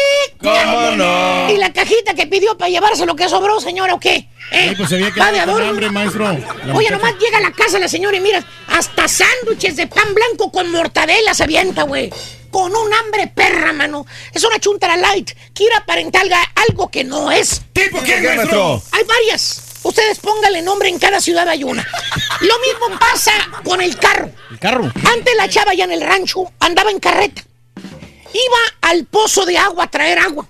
¿Cómo no? ¿Y la cajita que pidió para llevarse lo que sobró, señora, o qué? ¿Eh? Sí, pues se había ¿Va de adorno? hambre, maestro. La Oye, muchacha. nomás llega a la casa la señora y mira, hasta sándwiches de pan blanco con mortadela se avienta, güey. Con un hambre perra, mano. Es una chuntara light. Quiere aparentar algo que no es. ¿Tipo qué, ¿Qué, maestro? maestro? Hay varias. Ustedes pónganle nombre en cada ciudad hay una. Lo mismo pasa con el carro. El carro. Antes la chava ya en el rancho andaba en carreta. Iba al pozo de agua a traer agua.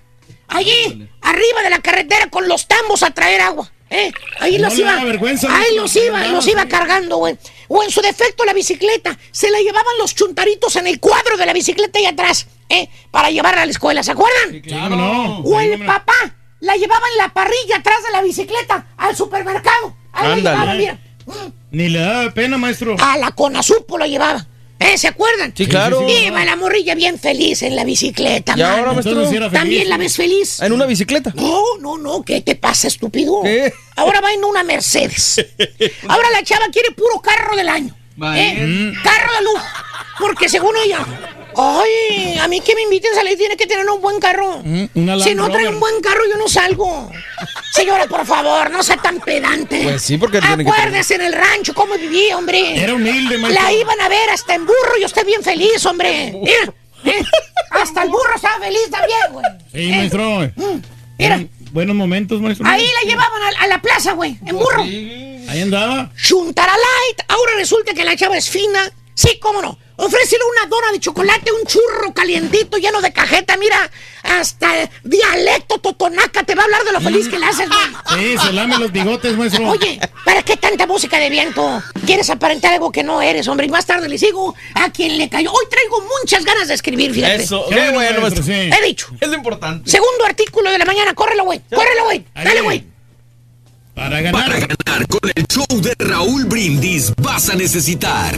Allí, arriba de la carretera con los tambos a traer agua. ¿eh? Ahí No los iba. ahí los iba, los iba cargando, güey. O en su defecto la bicicleta. Se la llevaban los chuntaritos en el cuadro de la bicicleta ahí atrás, ¿eh? Para llevarla a la escuela, ¿se acuerdan? Sí, cómo no. O el papá la llevaba en la parrilla atrás de la bicicleta al supermercado. Ahí la llevaba, mira. Ni le daba pena, maestro. A la Conasupo lo llevaba. ¿Eh? ¿Se acuerdan? Sí, claro. Iba la morrilla bien feliz en la bicicleta, ¿Y ahora, maestro? Entonces. ¿También la ves feliz? En una bicicleta. No, no, no, ¿qué te pasa, estúpido? ¿Qué? Ahora va en una Mercedes. Ahora la chava quiere puro carro del año. ¿Eh? Carro de lujo. Porque según ella, ay, a mí que me inviten a salir tiene que tener un buen carro. Mm, si no trae un buen carro, yo no salgo. Señora, por favor, no sea tan pedante. Pues sí, porque tiene que Acuérdese en el rancho cómo vivía, hombre. Era humilde, maestro. La iban a ver hasta en burro y usted bien feliz, hombre. Mira, eh, hasta el burro estaba feliz también, güey. Sí, maestro. Mira, Eran buenos momentos, maestro. ahí la llevaban a, a la plaza, güey, en burro. Ahí andaba. Chuntara Light. Ahora resulta que la chava es fina. Sí, cómo no. Ofrécele una dona de chocolate, un churro calientito lleno de cajeta. Mira, hasta el dialecto totonaca te va a hablar de lo feliz que le haces, güey. Sí, se lame los bigotes, maestro. Oye, ¿para qué tanta música de viento? ¿Quieres aparentar algo que no eres, hombre? Y más tarde le sigo a quien le cayó. Hoy traigo muchas ganas de escribir, fíjate. Eso. Qué bueno, bueno, maestro, sí. He dicho. Es lo importante. Segundo artículo de la mañana. Córrelo, güey. Córrelo, güey. Dale, güey. Para ganar. Para ganar con el show de Raúl Brindis vas a necesitar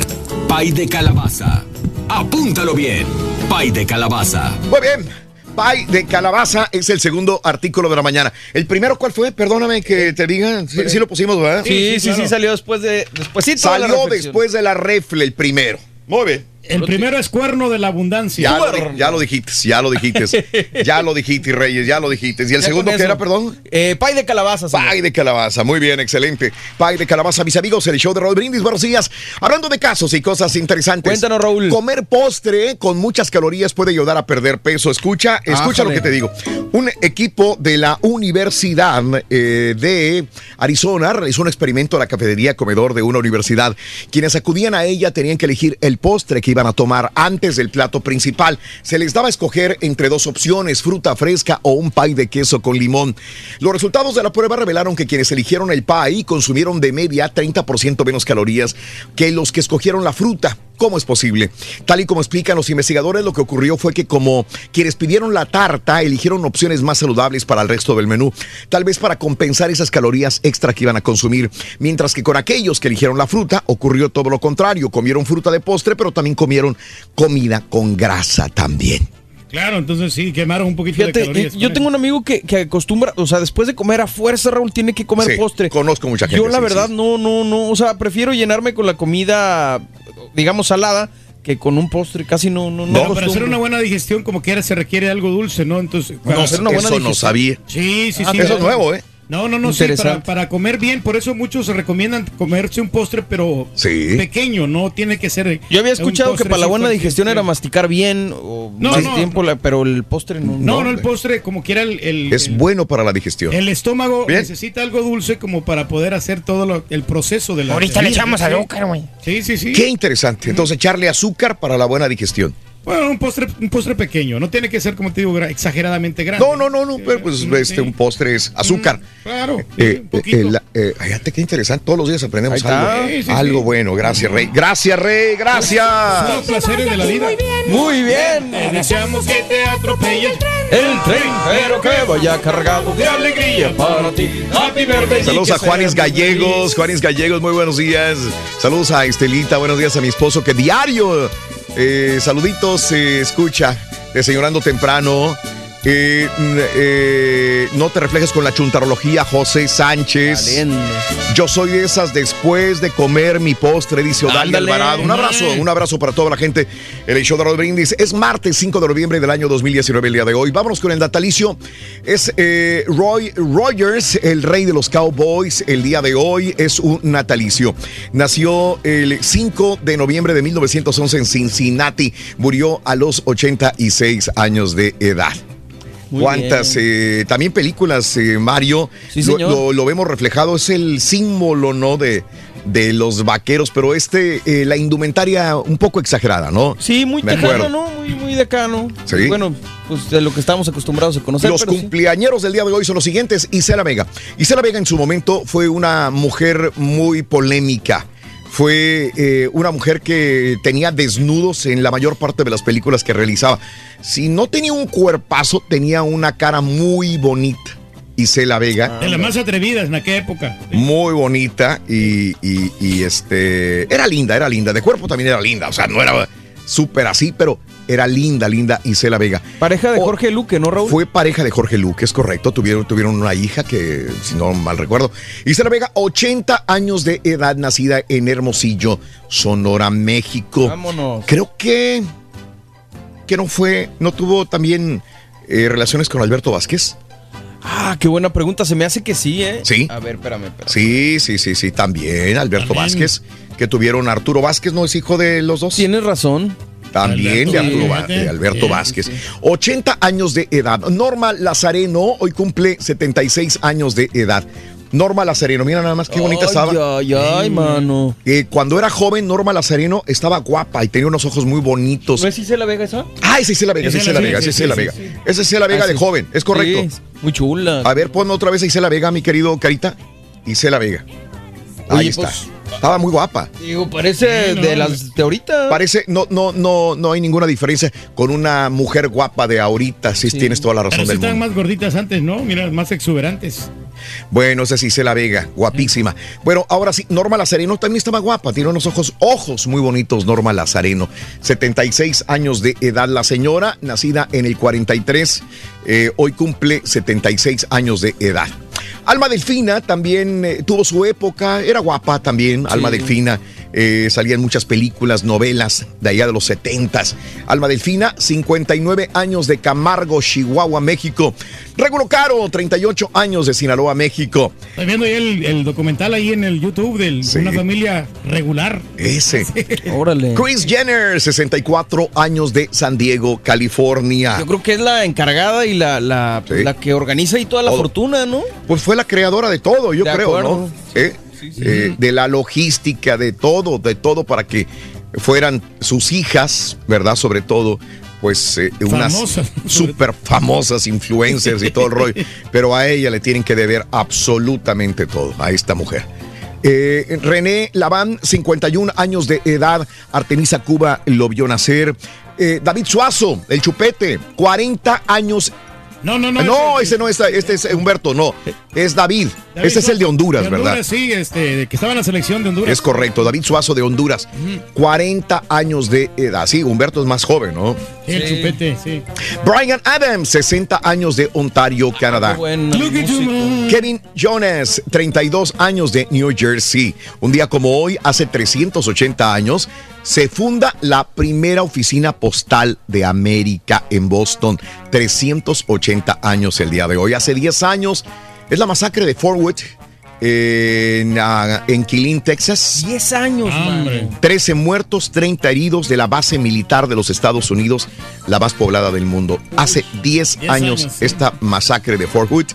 pay de calabaza, Apúntalo bien. Pay de calabaza. Muy bien. Pie de calabaza es el segundo artículo de la mañana. ¿El primero cuál fue? Perdóname que te diga. Sí, sí lo pusimos, ¿verdad? Sí, sí, sí, salió después de. Despuésito de la Salió después de la refle el primero. Muy bien. El primero es cuerno de la abundancia. Ya lo, di- ya lo dijiste, ya lo dijiste. ya lo dijiste, Reyes, ya lo dijiste. ¿Y el Ya segundo qué era, perdón? Eh, pay de calabaza. señor. Pay de calabaza, muy bien, excelente. Pay de calabaza, mis amigos, el show de Raúl Brindis, buenos días. Hablando de casos y cosas interesantes. Cuéntanos, Raúl. Comer postre con muchas calorías puede ayudar a perder peso. Escucha, escucha lo que te digo. Un equipo de la Universidad eh, de Arizona realizó un experimento en la cafetería comedor de una universidad. Quienes acudían a ella tenían que elegir el postre que iban a tomar antes del plato principal. Se les daba a escoger entre dos opciones, fruta fresca o un pie de queso con limón. Los resultados de la prueba revelaron que quienes eligieron el pie consumieron de media 30% menos calorías que los que escogieron la fruta. ¿Cómo es posible? Tal y como explican los investigadores, lo que ocurrió fue que como quienes pidieron la tarta eligieron opciones más saludables para el resto del menú, tal vez para compensar esas calorías extra que iban a consumir, mientras que con aquellos que eligieron la fruta ocurrió todo lo contrario, comieron fruta de postre, pero también comieron comida con grasa también. Claro, entonces sí, quemaron un poquito de Fíjate, calorías. eh, yo tengo un amigo que, que acostumbra, o sea, después de comer a fuerza, Raúl, tiene que comer Sí, postre. Conozco mucha gente. Yo la sí, verdad sí. no, no, no, o sea, prefiero llenarme con la comida, digamos, salada, que con un postre, casi no, no, no Pero para hacer una buena digestión, como quiera, se requiere algo dulce, ¿no? Entonces, No, para hacer una buena eso no sabía. Sí, sí, Ah, sí. eso es nuevo, ¿eh? No, no, no, sí, para, comer bien, por eso muchos se recomiendan comerse un postre, pero Sí. pequeño, no tiene que ser. Yo había un escuchado que para la buena digestión era masticar bien o No, más no. tiempo, pero el postre no. No, no, el postre, como quiera, el, el- Es el- bueno para la digestión. el estómago Bien. necesita algo dulce como para poder hacer todo lo- el proceso de la. Ahorita le echamos azúcar, güey. Sí, sí, sí. Qué interesante. Entonces, echarle azúcar para la buena digestión. Bueno, un postre, un postre pequeño, no tiene que ser, como te digo, exageradamente grande. No, no, no, no, pero pues este, un postre es azúcar. Claro, Eh, eh, eh, la- eh, fíjate qué interesante, todos los días aprendemos algo, Sí, sí, algo sí. bueno. Gracias, Rey. Gracias, Rey, los gracias. placeres de la vida. Muy bien. Te deseamos que te atropelle El tren, pero que vaya cargado de alegría para ti. Happy birthday. Saludos a Juanis muy Gallegos. Juanis Gallegos, muy buenos días. Saludos a Estelita, buenos días a mi esposo que diario, eh, saluditos, escucha, desayunando temprano. Eh, mm, eh, no te reflejes con la chuntarología, José Sánchez. Valiendo. Yo soy de esas después de comer mi postre, dice Odalia. Alvarado. Un abrazo, un abrazo para toda la gente. El show de Raúl Brindis es martes 5 de noviembre del año 2019, el día de hoy. Vámonos con el natalicio. Es eh, Roy Rogers, el rey de los Cowboys. El día de hoy es un natalicio. Nació el 5 de noviembre de 1911 en Cincinnati. Murió a los 86 años de edad. Muy ¿Cuántas? eh, también películas, eh, Mario. Sí, lo, lo- lo vemos reflejado, es el símbolo, ¿no? De, de los vaqueros, pero este, eh, la indumentaria un poco exagerada, ¿no? Sí, muy Me tejano, acuerdo. ¿no? Muy, muy de acá, ¿no? Sí. Bueno, pues de lo que estamos acostumbrados a conocer. Los sí. cumpleañeros del día de hoy son los siguientes. Isela Vega. Isela Vega en su momento fue una mujer muy polémica. Fue eh, una mujer que tenía desnudos en la mayor parte de las películas que realizaba. Si no tenía un cuerpazo, tenía una cara muy bonita. Isela Vega. De las más atrevidas en aquella época. Muy bonita y, y- y, este era linda, era linda. De cuerpo también era linda. O sea, no era súper así, pero era linda, linda Isela Vega. Pareja de Jorge Luque, ¿no, Raúl? Fue pareja de Jorge Luque, es correcto. Tuvieron, tuvieron una hija que, si no mal recuerdo. Isela Vega, 80 años de edad, nacida en Hermosillo, Sonora, México. Vámonos. Creo que. que no fue. no tuvo también eh, relaciones con Alberto Vázquez. Ah, qué buena pregunta. Se me hace que sí, ¿eh? Sí. A ver, espérame, espérame. Sí, sí, sí, sí, también Alberto También. Vázquez, que tuvieron Arturo Vázquez, ¿no es hijo de los dos? Tienes razón. También de, Alberto, Arturo Va- fíjate. de Alberto Sí, Vázquez. sí. 80 años de edad. Norma Lazareno hoy cumple 76 años de edad. Norma Lazareno, mira nada más qué bonita Ay, estaba. Ay, ay, mano. Eh, cuando era joven, Norma Lazareno estaba guapa y tenía unos ojos muy bonitos. ¿No es Isela Vega esa? Ah, esa es Isela Vega, esa es Isela, Vega, es sí, Isela Vega. es Isela Vega de joven, es correcto. Sí, muy chula. A ver, ponme otra vez a Isela Vega, mi querido Carita. Isela Vega. Ahí Oye, está. pues- Estaba muy guapa. Digo, parece Sí, no, de las de ahorita. Parece, no, no, no, no hay ninguna diferencia con una mujer guapa de ahorita. Sí. tienes toda la razón Pero del estaban mundo. más gorditas antes, ¿no? Mira, más exuberantes. Bueno, esa sí, la Vega, guapísima. Bueno, ahora sí, Norma Lazareno también estaba guapa, tiene unos ojos, ojos muy bonitos, Norma Lazareno. 76 años de edad la señora, nacida en el 43, eh, hoy cumple 76 años de edad. Alma Delfina también eh, tuvo su época, era guapa también, Alma Delfina. Eh, salía en muchas películas, novelas de allá de los 70 Alma Delfina, 59 años de Camargo, Chihuahua, México. Regulo Caro, 38 años de Sinaloa, México. Estoy viendo ahí el, el documental ahí en el YouTube de una familia regular. Ese. Órale. Chris Jenner, 64 años de San Diego, California. Yo creo que es la encargada y la, la, la que organiza ahí toda la fortuna, ¿no? Pues fue la creadora de todo, yo creo, ¿no? ¿Eh? Eh, de la logística, de todo, de todo para que fueran sus hijas, ¿verdad? Sobre todo, pues eh, unas súper famosas influencers y todo el rollo, pero a ella le tienen que deber absolutamente todo, a esta mujer. Eh, René Laván, 51 años de edad, Artemisa Cuba lo vio nacer. David Suazo, el chupete, 40 años no, no, no. No, ese, no es, este es Humberto, no. Es David. ese es el de Honduras, ¿verdad? Sí, este, que estaba en la selección de Honduras. Es correcto, David Suazo de Honduras. 40 años de edad. Sí, Humberto es más joven, ¿no? El chupete, sí. Brian Adams, 60 años de Ontario, Canadá. Kevin Jonas, 32 años de New Jersey. Un día como hoy, hace 380 años, se funda la primera oficina postal de América en Boston. 380 años el día de hoy. Hace 10 años es la masacre de Forward en, uh, en Texas. 10 años, 13 muertos, 30 heridos de la base militar de los Estados Unidos, la más poblada del mundo. Hace 10, años, esta masacre de Fort Hood.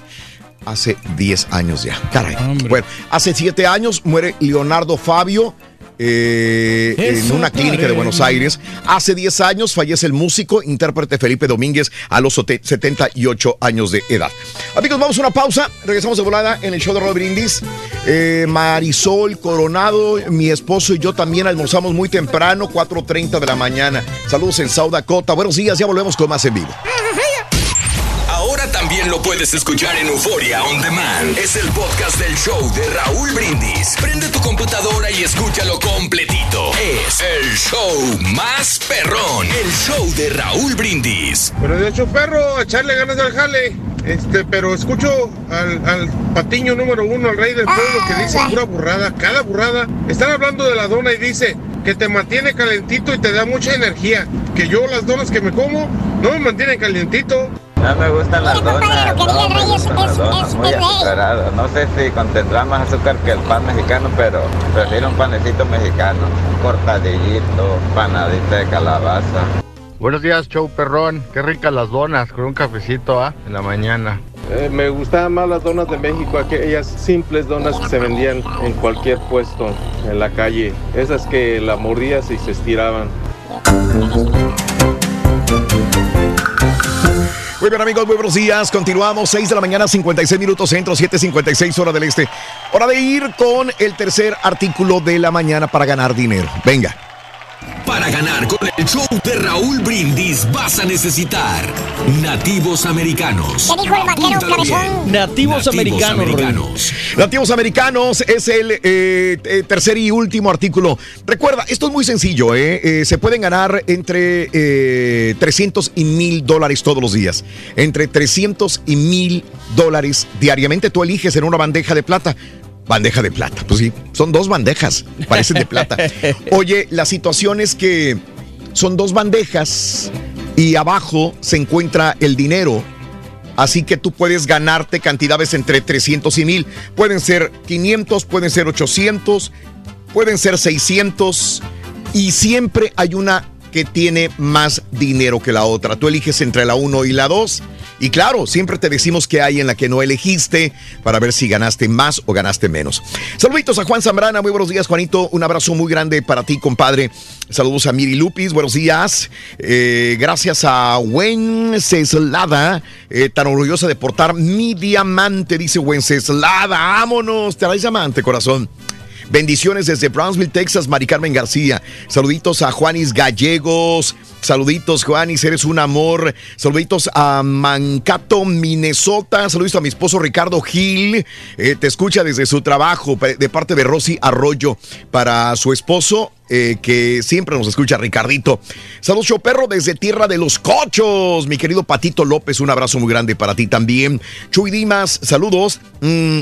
Hace 10 años ya. Caray. Bueno, hace 7 años muere Leonardo Fabio eh, en una clínica de Buenos Aires. Hace 10 años fallece el músico, intérprete Felipe Domínguez a los 78 años de edad. Amigos, vamos a una pausa. Regresamos de volada en el show de Robert Brindis. Eh, Marisol Coronado, mi esposo y yo también almorzamos muy temprano, 4.30 de la mañana. Saludos en South Dakota. Buenos días, ya volvemos con más en vivo. Lo puedes escuchar en Euforia On Demand. Es el podcast del show de Raúl Brindis. Prende tu computadora y escúchalo completito. Es el show más perrón. El show de Raúl Brindis. Pero de hecho, perro, echarle ganas al jale. Este, pero escucho al, patiño número uno, al rey del pueblo, que dice pura burrada, cada burrada. Están hablando de la dona y dice que te mantiene calentito y te da mucha energía. Que yo las donas que me como no me mantienen calentito. No me gustan las donas, no donas muy. No sé si contendrá más azúcar que el pan mexicano, pero prefiero un panecito mexicano, un cortadillito, panadita de calabaza. Buenos días, show perrón. Qué ricas las donas con un cafecito ¿ah? en la mañana. Eh, me gustaban más las donas de México, aquellas simples donas que se vendían en cualquier puesto en la calle. Esas que la mordías y se estiraban. Muy bien amigos, muy buenos días. Continuamos, 6 de la mañana, 56 minutos centro, 7.56 hora del este. Hora de ir con el tercer artículo de la mañana para ganar dinero. Venga. Para ganar con el show de Raúl Brindis vas a necesitar nativos americanos. ¿Qué dijo el vaquero cabezón? Nativos, americanos. Nativos americanos es el eh, eh, tercer y último artículo. Recuerda, esto es muy sencillo, ¿eh? eh se pueden ganar entre 300 y 1000 dólares todos los días. Entre 300 y 1000 dólares diariamente. Tú eliges en una bandeja de plata. Bandeja de plata, pues sí, son dos bandejas, parecen de plata. Oye, la situación es que son dos bandejas y abajo se encuentra el dinero. Así que tú puedes ganarte cantidades entre 300 y 1000. Pueden ser 500, pueden ser 800, pueden ser 600. Y siempre hay una que tiene más dinero que la otra. Tú eliges entre la 1 y la 2 y claro, siempre te decimos que hay en la que no elegiste para ver si ganaste más o ganaste menos. Saluditos a Juan Zambrana, muy buenos días, Juanito. Un abrazo muy grande para ti, compadre. Saludos a Miri Lupis, buenos días. Eh, gracias a Wenceslada, eh, tan orgullosa de portar mi diamante, dice Wenceslada. Vámonos, te traes diamante, corazón. Bendiciones desde Brownsville, Texas, Mari Carmen García. Saluditos a Juanis Gallegos. Saluditos, Juanis, eres un amor. Saluditos a Mankato, Minnesota. Saluditos a mi esposo Ricardo Gil. Eh, te escucha desde su trabajo de parte de Rosy Arroyo para su esposo eh, que siempre nos escucha, Ricardito. Saludos, show perro, desde Tierra de los Cochos. Mi querido Patito López, un abrazo muy grande para ti también. Chuy Dimas, saludos. Mm,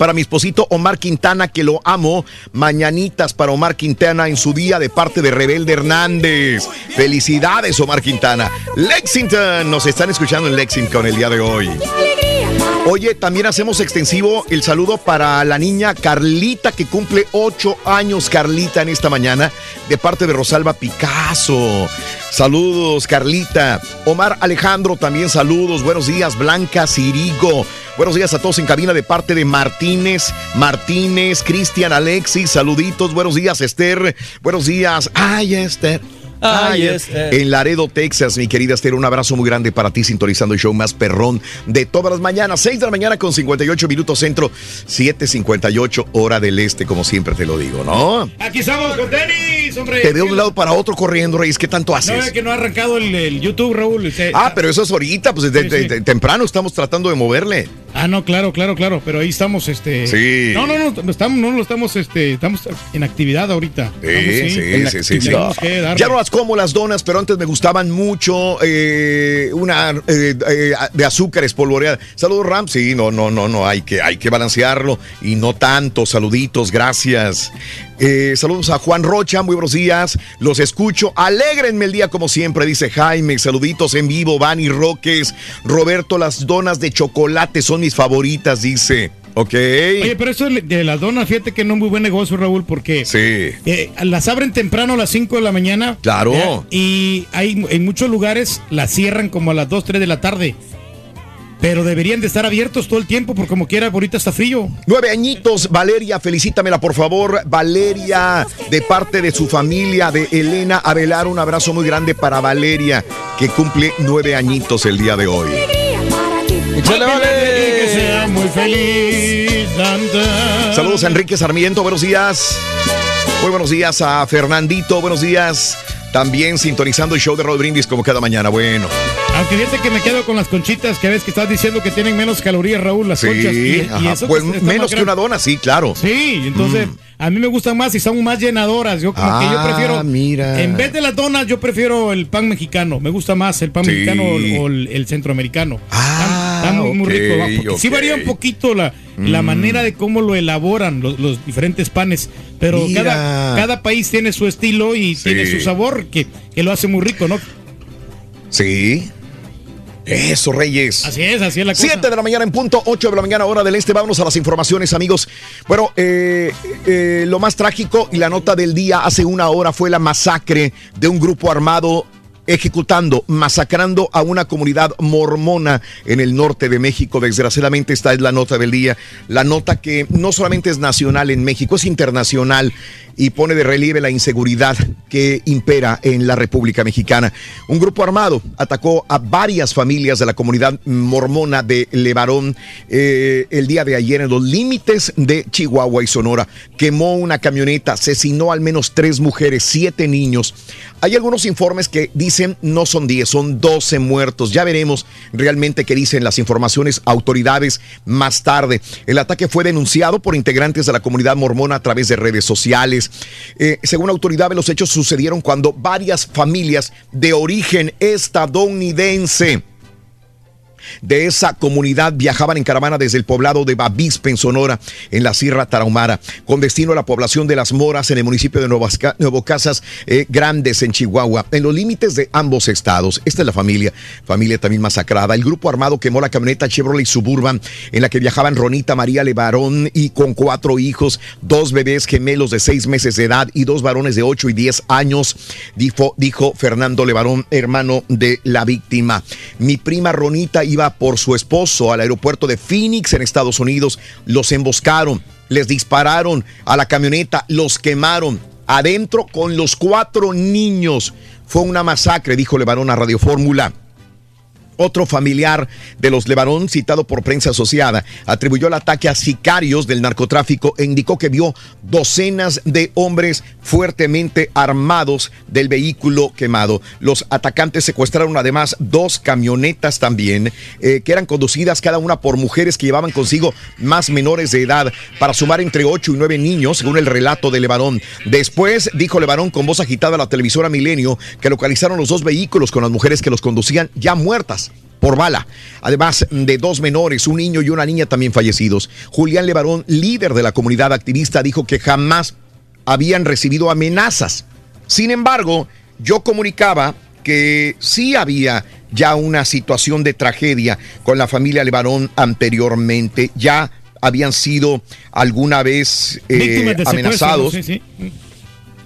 para mi esposito Omar Quintana, que lo amo. Mañanitas para Omar Quintana en su día de parte de Rebelde Hernández. Felicidades, Omar Quintana. Lexington, nos están escuchando en Lexington el día de hoy. Oye, también hacemos extensivo el saludo para la niña Carlita, que cumple ocho años, Carlita, en esta mañana, de parte de Rosalba Picasso. Saludos, Carlita. Omar Alejandro, también saludos. Buenos días, Blanca Cirigo. Buenos días a todos en cabina de parte de Martínez, Martínez, Cristian, Alexis, saluditos. Buenos días, Esther. Buenos días. Ay, Esther. Ay, Ay, Esther. En Laredo, Texas, mi querida Esther, un abrazo muy grande para ti, sintonizando el show más perrón de todas las mañanas. 6 de la mañana con 58 minutos centro, 7.58 hora del este, como siempre te lo digo, ¿no? Aquí estamos con tenis, hombre. Te de un lado para otro corriendo, Reyes. ¿Qué tanto No, haces? es que no ha arrancado el, el YouTube, Raúl. Ah, pero eso es ahorita, pues desde de- temprano estamos tratando de moverle. Ah, no, claro, claro, claro, pero ahí estamos, este... Sí. No, no, no, no estamos, no lo estamos, este, estamos en actividad ahorita. Sí, Estamos, sí, en sí, sí. Ya no las como las donas, pero antes me gustaban mucho eh, una eh, eh, de azúcar espolvoreada. Saludos, Ram. Sí, no, no, no, no, hay que, hay que balancearlo y no tanto. Saluditos, gracias. Eh, saludos a Juan Rocha, muy buenos días. Los escucho. Alégrenme el día como siempre, dice Jaime. Saluditos en vivo, Vani Roques. Roberto, las donas de chocolate son mis favoritas, dice. Ok. Oye, pero eso de las donas, fíjate que no es muy buen negocio, Raúl, porque Sí. eh, las abren temprano a las 5 de la mañana. Claro. Y hay en muchos lugares las cierran como a las 2, 3 de la tarde. Pero deberían de estar abiertos todo el tiempo, porque como quiera, ahorita está frío. Nueve añitos, Valeria, felicítamela por favor. Valeria, de parte de su familia, de Elena Avelar, un abrazo muy grande para Valeria, que cumple nueve añitos el día de hoy. ¡Échale, vale! Que sea muy feliz. Saludos a Enrique Sarmiento, buenos días. Muy buenos días a Fernandito, buenos días. También sintonizando el show de Rod Brindis como cada mañana. Bueno, Aunque fíjate que me quedo con las conchitas que ves que estás diciendo que tienen menos calorías, Raúl, las conchas. sí, Y, y ajá, eso pues que menos que una dona, sí, claro. Sí, entonces a mí me gustan más y son más llenadoras. Yo como que yo Ah, prefiero. mira. En vez de las donas, yo prefiero el pan mexicano. Me gusta más el pan Sí. mexicano o el, o el- el centroamericano. Ah, está, muy, rico. sí varía un poquito la, la Mm. manera de cómo lo elaboran los, los diferentes panes. Pero Mira. cada, cada país tiene su estilo y tiene su sabor que, que lo hace muy rico, ¿no? Sí. Eso, Reyes. Así es, así es la cosa. 7 de la mañana en punto, 8 de la mañana hora del este. Vámonos a las informaciones, amigos. Bueno, eh, eh, lo más trágico y la nota del día hace una hora fue la masacre de un grupo armado ejecutando, masacrando a una comunidad mormona en el norte de México. Desgraciadamente esta es la nota del día. La nota que no solamente es nacional en México, es internacional y pone de relieve la inseguridad que impera en la República Mexicana. Un grupo armado atacó a varias familias de la comunidad mormona de Levarón eh, el día de ayer en los límites de Chihuahua y Sonora. Quemó una camioneta, asesinó al menos tres mujeres, siete niños. Hay algunos informes que dicen no son 10, son 12 muertos. Ya veremos realmente qué dicen las informaciones autoridades más tarde. El ataque fue denunciado por integrantes de la comunidad mormona a través de redes sociales. Eh, según autoridades, los hechos sucedieron cuando varias familias de origen estadounidense de esa comunidad viajaban en caravana desde el poblado de Bavispe, en Sonora, en la Sierra Tarahumara, con destino a la población de Las Moras, en el municipio de Nuevo Casas eh, Grandes, en Chihuahua, en los límites de ambos estados. Esta es la familia, familia también masacrada. El grupo armado quemó la camioneta Chevrolet Suburban en la que viajaban Ronita María Levarón y con cuatro hijos, dos bebés gemelos de seis meses de edad y dos varones de ocho y diez años, dijo, dijo Fernando Levarón, hermano de la víctima. Mi prima Ronita iba por su esposo al aeropuerto de Phoenix en Estados Unidos. Los emboscaron, les dispararon a la camioneta, los quemaron adentro con los cuatro niños. Fue una masacre, dijo Levarón a Radio Fórmula. Otro familiar de los Levarón, citado por prensa asociada, atribuyó el ataque a sicarios del narcotráfico e indicó que vio docenas de hombres fuertemente armados del vehículo quemado. Los atacantes secuestraron además dos camionetas también, eh, que eran conducidas cada una por mujeres que llevaban consigo más menores de edad, para sumar entre 8 y 9 niños, según el relato de Levarón. Después dijo Levarón con voz agitada a la televisora Milenio que localizaron los dos vehículos con las mujeres que los conducían ya muertas por bala, además de dos menores, un niño y una niña también fallecidos. Julián Levarón, líder de la comunidad activista, dijo que jamás habían recibido amenazas. Sin embargo, yo comunicaba que sí había ya una situación de tragedia con la familia Levarón anteriormente, ya habían sido alguna vez eh, amenazados. Sí, sí.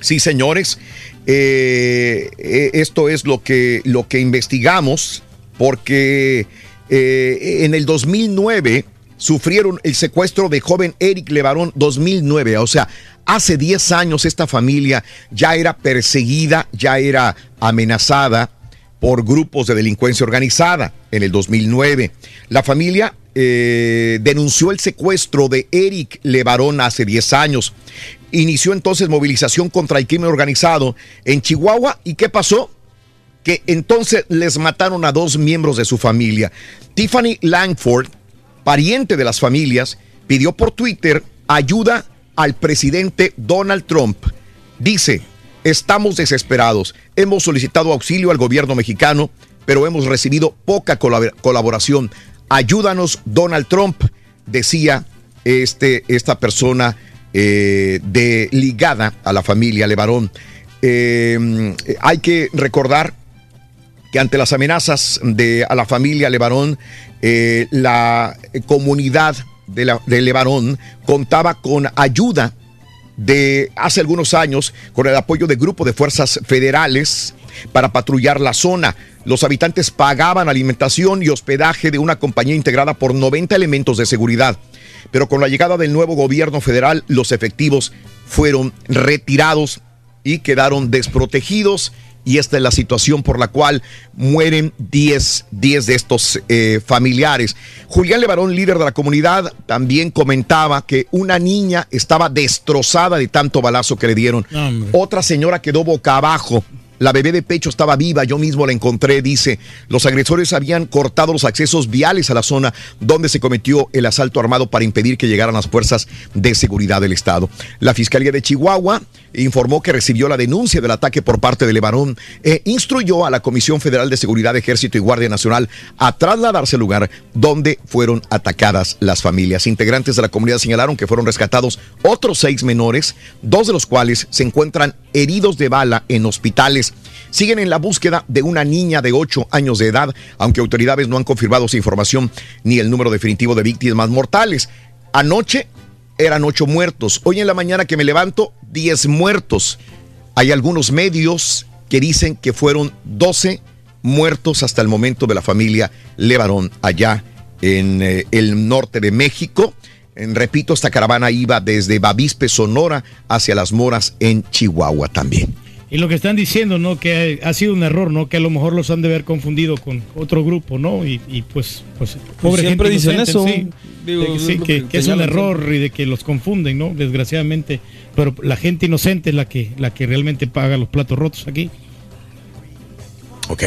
sí, señores, eh, eh, esto es lo que, lo que investigamos porque eh, en el 2009 sufrieron el secuestro de joven Eric Levarón 2009, o sea, hace 10 años esta familia ya era perseguida, ya era amenazada por grupos de delincuencia organizada en el 2009. La familia eh, denunció el secuestro de Eric Levarón hace 10 años. Inició entonces movilización contra el crimen organizado en Chihuahua. ¿Y qué pasó? Que entonces les mataron a dos miembros de su familia. Tiffany Langford, pariente de las familias, pidió por Twitter ayuda al presidente Donald Trump. Dice, estamos desesperados, hemos solicitado auxilio al gobierno mexicano, pero hemos recibido poca colaboración. Ayúdanos, Donald Trump, decía este, esta persona eh, de, ligada a la familia Levarón. Eh, hay que recordar que ante las amenazas de a la familia Levarón, eh, la comunidad de, la, de Levarón contaba con ayuda de hace algunos años con el apoyo de grupo de fuerzas federales para patrullar la zona. Los habitantes pagaban alimentación y hospedaje de una compañía integrada por 90 elementos de seguridad. Pero con la llegada del nuevo gobierno federal, los efectivos fueron retirados y quedaron desprotegidos y esta es la situación por la cual mueren 10, 10 de estos eh, familiares. Julián Levarón, líder de la comunidad, también comentaba que una niña estaba destrozada de tanto balazo que le dieron. Otra señora quedó boca abajo la bebé de pecho estaba viva, yo mismo la encontré, dice. Los agresores habían cortado los accesos viales a la zona donde se cometió el asalto armado para impedir que llegaran las fuerzas de seguridad del Estado. La Fiscalía de Chihuahua informó que recibió la denuncia del ataque por parte de Levarón e instruyó a la Comisión Federal de Seguridad, Ejército y Guardia Nacional a trasladarse al lugar donde fueron atacadas las familias. Integrantes de la comunidad señalaron que fueron rescatados otros seis menores, dos de los cuales se encuentran heridos de bala en hospitales siguen en la búsqueda de una niña de 8 años de edad, aunque autoridades no han confirmado su información ni el número definitivo de víctimas mortales. Anoche eran 8 muertos. Hoy en la mañana que me levanto, 10 muertos. Hay algunos medios que dicen que fueron 12 muertos hasta el momento de la familia Levarón allá en eh, el norte de México. En, repito, esta caravana iba desde Bavispe, Sonora, hacia las Moras en Chihuahua también. Y lo que están diciendo, ¿no? Que ha sido un error, ¿no? Que a lo mejor los han de haber confundido con otro grupo, ¿no? Y, pues, pues, pobre Siempre dicen eso. Sí, que, es un error y de que los confunden, ¿no? Desgraciadamente. Pero la gente inocente es la que, la que realmente paga los platos rotos aquí. Ok.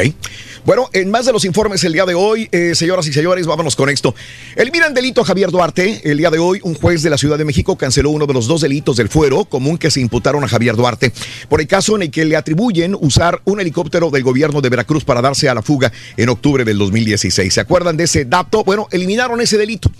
Bueno, en más de los informes el día de hoy, eh, señoras y señores, vámonos con esto. El miran delito a Javier Duarte. El día de hoy, un juez de la Ciudad de México canceló uno de los dos delitos del fuero común que se imputaron a Javier Duarte por el caso en el que le atribuyen usar un helicóptero del gobierno de Veracruz para darse a la fuga en octubre del 2016. ¿Se acuerdan de ese dato? Bueno, eliminaron ese delito.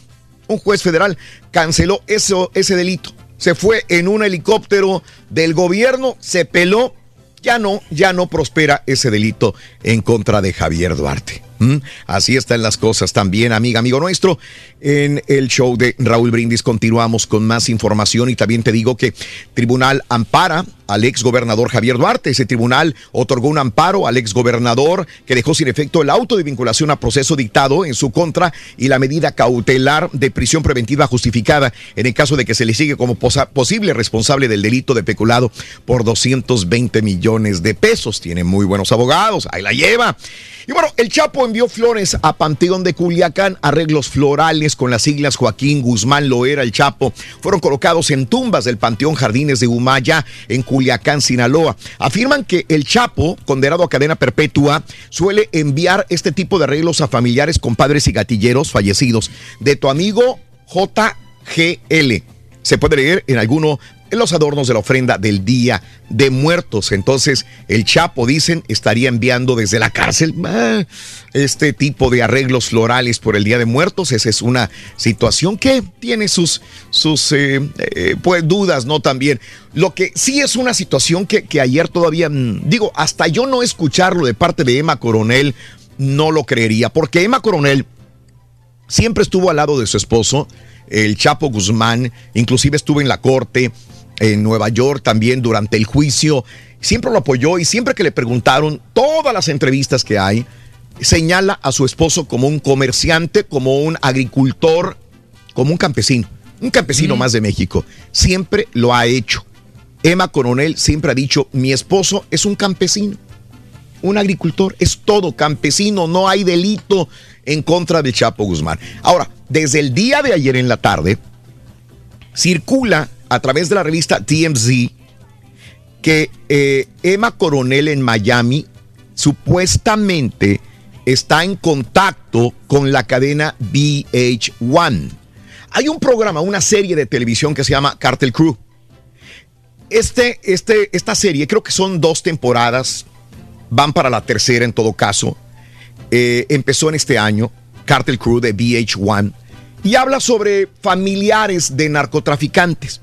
Un juez federal canceló ese delito. Se fue en un helicóptero del gobierno, se peló ya no, ya no prospera ese delito en contra de Javier Duarte. ¿Mm? Así están las cosas también, amiga, amigo nuestro. En el show de Raúl Brindis continuamos con más información y también te digo que Tribunal ampara al ex gobernador Javier Duarte. Ese tribunal otorgó un amparo al ex gobernador que dejó sin efecto el auto de vinculación a proceso dictado en su contra y la medida cautelar de prisión preventiva justificada en el caso de que se le sigue como posible responsable del delito de peculado por 220 millones de pesos. Tiene muy buenos abogados, ahí la lleva. Y bueno, el Chapo envió flores a Panteón de Culiacán, arreglos florales con las siglas Joaquín Guzmán Loera, el Chapo, fueron colocados en tumbas del Panteón Jardines de Humaya, en Culiacán, Sinaloa. Afirman que el Chapo, condenado a cadena perpetua, suele enviar este tipo de arreglos a familiares, compadres y gatilleros fallecidos. De tu amigo JGL. Se puede leer en alguno los adornos de la ofrenda del Día de Muertos. Entonces, el Chapo, dicen, estaría enviando desde la cárcel este tipo de arreglos florales por el Día de Muertos. Esa es una situación que tiene sus, sus eh, eh, pues, dudas, ¿no? También. Lo que sí es una situación que, que ayer todavía, mm, digo, hasta yo no escucharlo de parte de Emma Coronel, no lo creería, porque Emma Coronel siempre estuvo al lado de su esposo, el Chapo Guzmán, inclusive estuvo en la corte, en Nueva York también durante el juicio. Siempre lo apoyó y siempre que le preguntaron, todas las entrevistas que hay, señala a su esposo como un comerciante, como un agricultor, como un campesino, un campesino más de México. Siempre lo ha hecho. Emma Coronel siempre ha dicho, mi esposo es un campesino, un agricultor, es todo campesino, no hay delito en contra de Chapo Guzmán. Ahora, desde el día de ayer en la tarde, circula a través de la revista TMZ que eh, Emma Coronel en Miami supuestamente está en contacto con la cadena VH1. Hay un programa, una serie de televisión que se llama Cartel Crew. Este, este, esta serie, creo que son dos temporadas, van para la tercera en todo caso. Eh, empezó en este año, Cartel Crew de VH1, y habla sobre familiares de narcotraficantes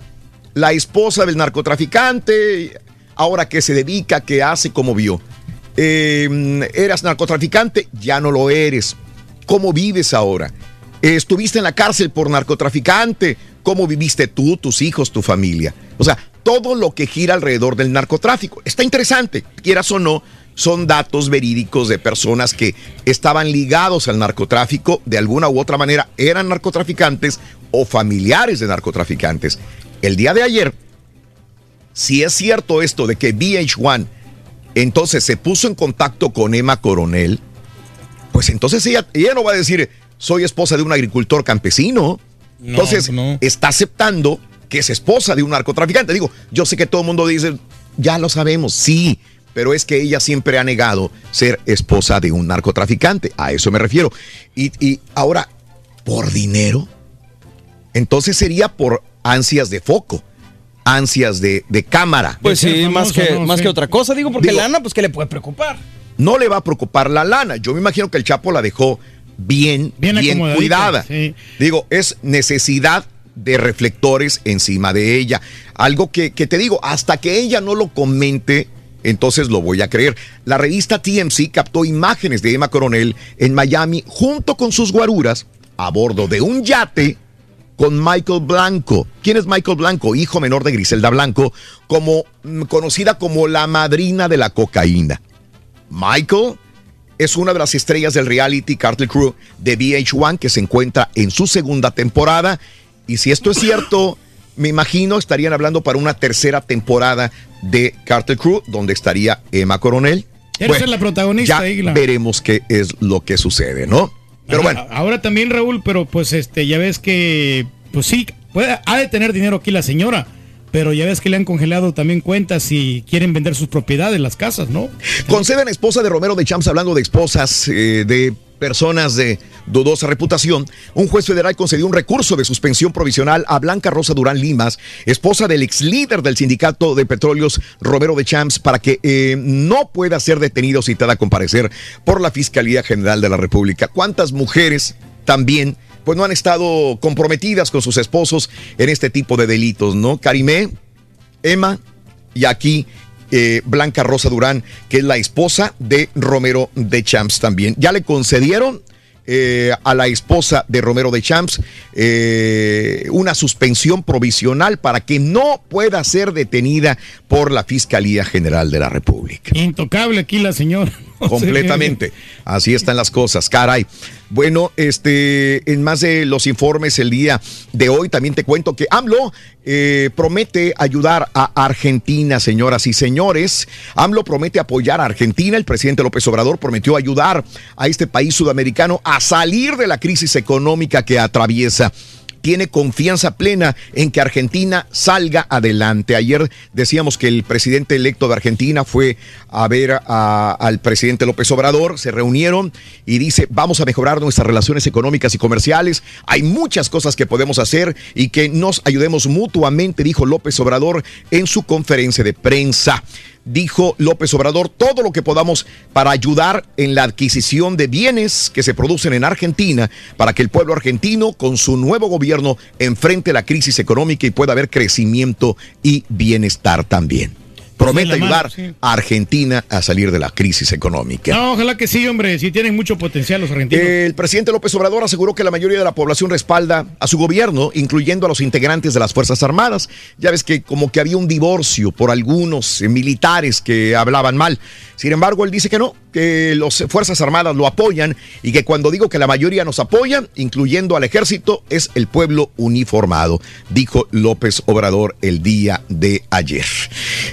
la esposa del narcotraficante, ahora que se dedica, que hace, como vio. Eh, eras narcotraficante, ya no lo eres. ¿Cómo vives ahora? estuviste en la cárcel por narcotraficante, ¿cómo viviste tú, tus hijos, tu familia? O sea, todo lo que gira alrededor del narcotráfico. Está interesante, quieras o no, son datos verídicos de personas que estaban ligados al narcotráfico, de alguna u otra manera eran narcotraficantes o familiares de narcotraficantes el día de ayer, si es cierto esto de que VH1 entonces se puso en contacto con Emma Coronel, pues entonces ella, ella no va a decir, soy esposa de un agricultor campesino. entonces está aceptando que es esposa de un narcotraficante. Digo, yo sé que todo el mundo dice, ya lo sabemos, sí, pero es que ella siempre ha negado ser esposa de un narcotraficante. A eso me refiero. Y, y ahora, ¿por dinero? Entonces sería por ansias de foco, ansias de, cámara. Pues sí, más, que, más que otra cosa, digo, porque lana, pues, ¿qué le puede preocupar? No le va a preocupar la lana. Yo me imagino que el Chapo la dejó bien, bien, cuidada. Digo, es necesidad de reflectores encima de ella. Algo que, que, te digo, hasta que ella no lo comente, entonces lo voy a creer. La revista TMC captó imágenes de Emma Coronel en Miami junto con sus guaruras a bordo de un yate con Michael Blanco. ¿Quién es Michael Blanco? Hijo menor de Griselda Blanco, como, mm, conocida como la madrina de la cocaína. Michael es una de las estrellas del reality Cartel Crew de VH1 que se encuentra en su segunda temporada. Y si esto es cierto, me imagino estarían hablando para una tercera temporada de Cartel Crew, donde estaría Emma Coronel. Eres la protagonista. Ya veremos qué es lo que sucede, ¿no? Pero bueno. Ahora también, Raúl, pero pues este, ya ves que, pues sí, puede, ha de tener dinero aquí la señora. Pero ya ves que le han congelado también cuentas y quieren vender sus propiedades, las casas, ¿no? Conceden esposa de Romero de Champs, hablando de esposas eh, de personas de dudosa reputación, un juez federal concedió un recurso de suspensión provisional a Blanca Rosa Durán Limas, esposa del ex líder del sindicato de petróleos Romero de Champs, para que eh, no pueda ser detenida o citada a comparecer por la Fiscalía General de la República. ¿Cuántas mujeres también pues no han estado comprometidas con sus esposos en este tipo de delitos, ¿no? Karimé, Emma y aquí eh, Blanca Rosa Durán, que es la esposa de Romero de Champs también. Ya le concedieron eh, a la esposa de Romero de Champs eh, una suspensión provisional para que no pueda ser detenida por la Fiscalía General de la República. Intocable aquí la señora. Completamente. Así están las cosas, caray. Bueno, este, en más de los informes el día de hoy, también te cuento que AMLO eh, promete ayudar a Argentina, señoras y señores. AMLO promete apoyar a Argentina. El presidente López Obrador prometió ayudar a este país sudamericano a salir de la crisis económica que atraviesa tiene confianza plena en que Argentina salga adelante. Ayer decíamos que el presidente electo de Argentina fue a ver a- al presidente López Obrador, se reunieron y dice, vamos a mejorar nuestras relaciones económicas y comerciales. Hay muchas cosas que podemos hacer y que nos ayudemos mutuamente, dijo López Obrador en su conferencia de prensa dijo López Obrador, todo lo que podamos para ayudar en la adquisición de bienes que se producen en Argentina para que el pueblo argentino con su nuevo gobierno enfrente la crisis económica y pueda haber crecimiento y bienestar también. Promete mano, ayudar sí. a Argentina a salir de la crisis económica. No, ojalá que sí, hombre. Sí tienen mucho potencial los argentinos. El presidente López Obrador aseguró que la mayoría de la población respalda a su gobierno, incluyendo a los integrantes de las Fuerzas Armadas. Ya ves que como que había un divorcio por algunos eh, militares que hablaban mal. Sin embargo, él dice que no, que las Fuerzas Armadas lo apoyan y que cuando digo que la mayoría nos apoya, incluyendo al ejército, es el pueblo uniformado, dijo López Obrador el día de ayer.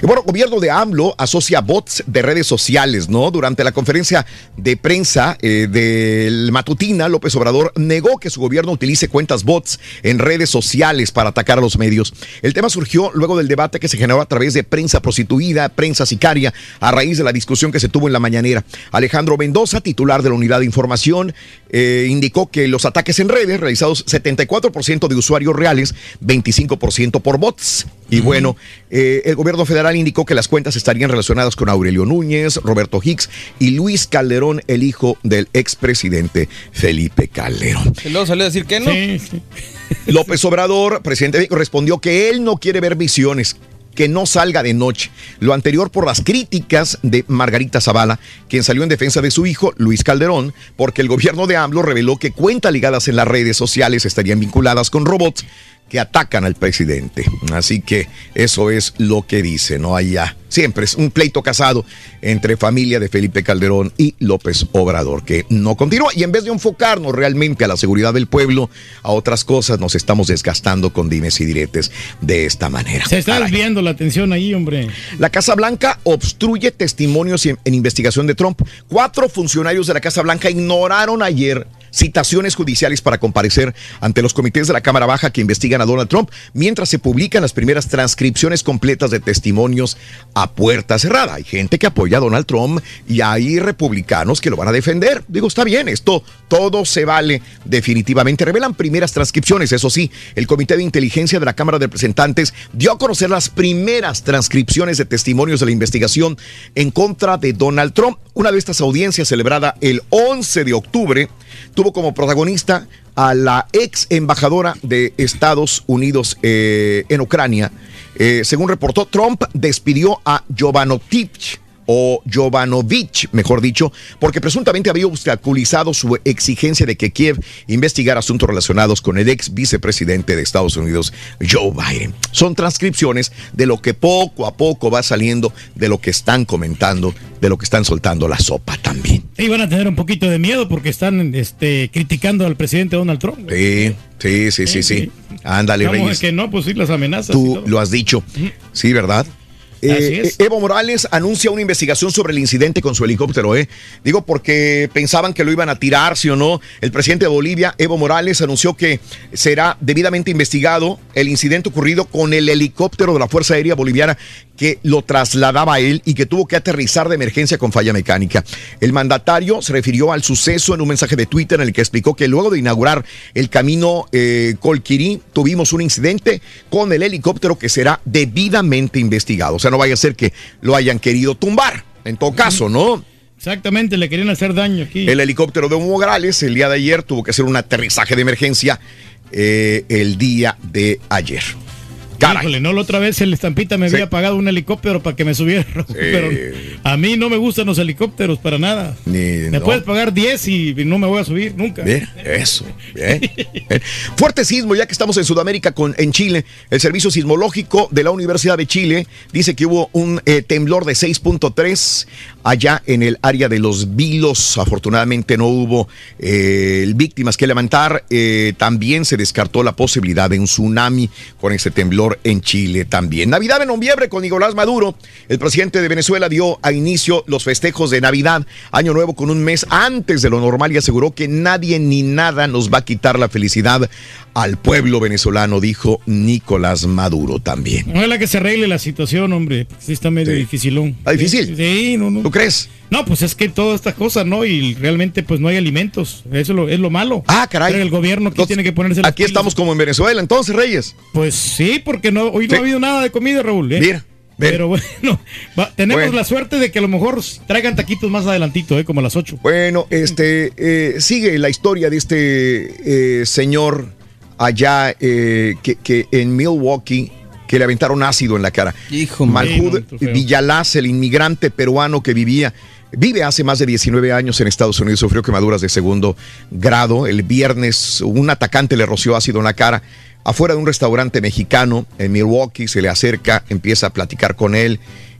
Y bueno, gobierno de AMLO asocia bots de redes sociales, ¿no? Durante la conferencia de prensa eh, del matutina, López Obrador negó que su gobierno utilice cuentas bots en redes sociales para atacar a los medios. El tema surgió luego del debate que se generó a través de prensa prostituida, prensa sicaria, a raíz de la discusión que se tuvo en la mañanera. Alejandro Mendoza, titular de la unidad de información, eh, indicó que los ataques en redes realizados 74% de usuarios reales, 25% por bots. Y bueno, eh, el gobierno federal indicó que las cuentas estarían relacionadas con Aurelio Núñez, Roberto Hicks y Luis Calderón, el hijo del expresidente Felipe Calderón. Y luego salió a decir que no. López Obrador, presidente de México, respondió que él no quiere ver visiones, que no salga de noche. Lo anterior por las críticas de Margarita Zavala, quien salió en defensa de su hijo, Luis Calderón, porque el gobierno de AMLO reveló que cuentas ligadas en las redes sociales estarían vinculadas con robots que atacan al presidente. Así que eso es lo que dice, ¿no? Allá siempre es un pleito casado entre familia de Felipe Calderón y López Obrador, que no continúa. Y en vez de enfocarnos realmente a la seguridad del pueblo, a otras cosas, nos estamos desgastando con dimes y diretes de esta manera. Se está desviando la atención ahí, hombre. La Casa Blanca obstruye testimonios en, en investigación de Trump. Cuatro funcionarios de la Casa Blanca ignoraron ayer citaciones judiciales para comparecer ante los comités de la Cámara Baja que investigan a Donald Trump, mientras se publican las primeras transcripciones completas de testimonios a puerta cerrada. Hay gente que apoya a Donald Trump y hay republicanos que lo van a defender. Digo, está bien, esto todo se vale definitivamente. Revelan primeras transcripciones, eso sí, el Comité de Inteligencia de la Cámara de Representantes dio a conocer las primeras transcripciones de testimonios de la investigación en contra de Donald Trump. Una de estas audiencias celebrada el 11 de octubre tuvo como protagonista a la ex embajadora de Estados Unidos eh, en Ucrania. Eh, según reportó, Trump despidió a Jovanovich o Jovanovich, mejor dicho, porque presuntamente había obstaculizado su exigencia de que Kiev investigara asuntos relacionados con el ex vicepresidente de Estados Unidos, Joe Biden. Son transcripciones de lo que poco a poco va saliendo, de lo que están comentando, de lo que están soltando la sopa también. Y van a tener un poquito de miedo porque están este, criticando al presidente Donald Trump. Sí, sí, sí, sí, sí. Ándale, ¿Cómo Reyes. es que no? Pues sí, las amenazas. Tú lo has dicho. Sí, ¿verdad? Eh, es. Evo Morales anuncia una investigación sobre el incidente con su helicóptero, ¿eh? Digo porque pensaban que lo iban a tirar, sí o no. El presidente de Bolivia, Evo Morales, anunció que será debidamente investigado el incidente ocurrido con el helicóptero de la Fuerza Aérea Boliviana que lo trasladaba a él y que tuvo que aterrizar de emergencia con falla mecánica. El mandatario se refirió al suceso en un mensaje de Twitter en el que explicó que luego de inaugurar el camino eh, Colquirí tuvimos un incidente con el helicóptero que será debidamente investigado. O sea, no vaya a ser que lo hayan querido tumbar. En todo caso, ¿no? Exactamente, le querían hacer daño aquí. El helicóptero de Evo Morales el día de ayer tuvo que hacer un aterrizaje de emergencia eh, el día de ayer. Híjole, no, la otra vez el estampita me había pagado un helicóptero para que me subiera. Pero a mí no me gustan los helicópteros para nada. me no. puedes pagar 10 y no me voy a subir nunca. Bien, eso. Bien, bien. Fuerte sismo, ya que estamos en Sudamérica, con, en Chile. El Servicio Sismológico de la Universidad de Chile dice que hubo un eh, temblor de 6.3 allá en el área de los Vilos. Afortunadamente no hubo eh, víctimas que levantar. Eh, también se descartó la posibilidad de un tsunami con ese temblor en Chile también. Navidad en noviembre con Nicolás Maduro. El presidente de Venezuela dio a inicio los festejos de Navidad, Año Nuevo con un mes antes de lo normal y aseguró que nadie ni nada nos va a quitar la felicidad al pueblo venezolano, dijo Nicolás Maduro también. Ojalá que se arregle la situación, hombre. Sí está medio dificilón. ¿Está difícil? Sí, no, no. ¿Tú crees? No, pues es que todas estas cosas, ¿no? Y realmente pues no hay alimentos. Eso es lo, es lo malo. Ah, caray. Pero el gobierno aquí tiene que ponerse Aquí estamos como en Venezuela, entonces, Reyes. Pues sí, porque no, hoy no ha habido nada de comida, Raúl. ¿eh? Mira. Pero bueno, va- tenemos Bueno. la suerte de que a lo mejor traigan taquitos más adelantito, ¿eh? como a las 8. Bueno, este eh, sigue la historia de este eh, señor allá eh, que, que en Milwaukee que le aventaron ácido en la cara. Hijo Malhud. Villalaz, el inmigrante peruano que vivía Vive hace más de 19 años en Estados Unidos, sufrió quemaduras de segundo grado. El viernes un atacante le roció ácido en la cara afuera de un restaurante mexicano en Milwaukee. Se le acerca, empieza a platicar con él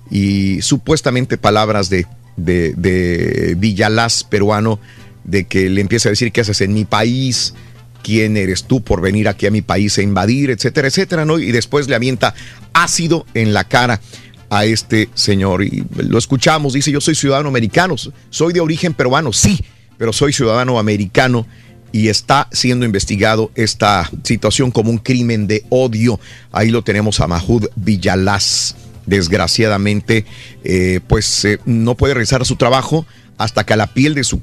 y supuestamente palabras de, de, de Villalaz peruano de que le empieza a decir qué haces en mi país, quién eres tú por venir aquí a mi país a invadir, etcétera, etcétera, ¿no? Y después le avienta ácido en la cara a este señor y lo escuchamos, dice, yo soy ciudadano americano, soy de origen peruano, sí, pero soy ciudadano americano y está siendo investigado esta situación como un crimen de odio. Ahí lo tenemos a Mahud Villalaz. Desgraciadamente, eh, pues eh, no puede a su trabajo hasta que la piel de su,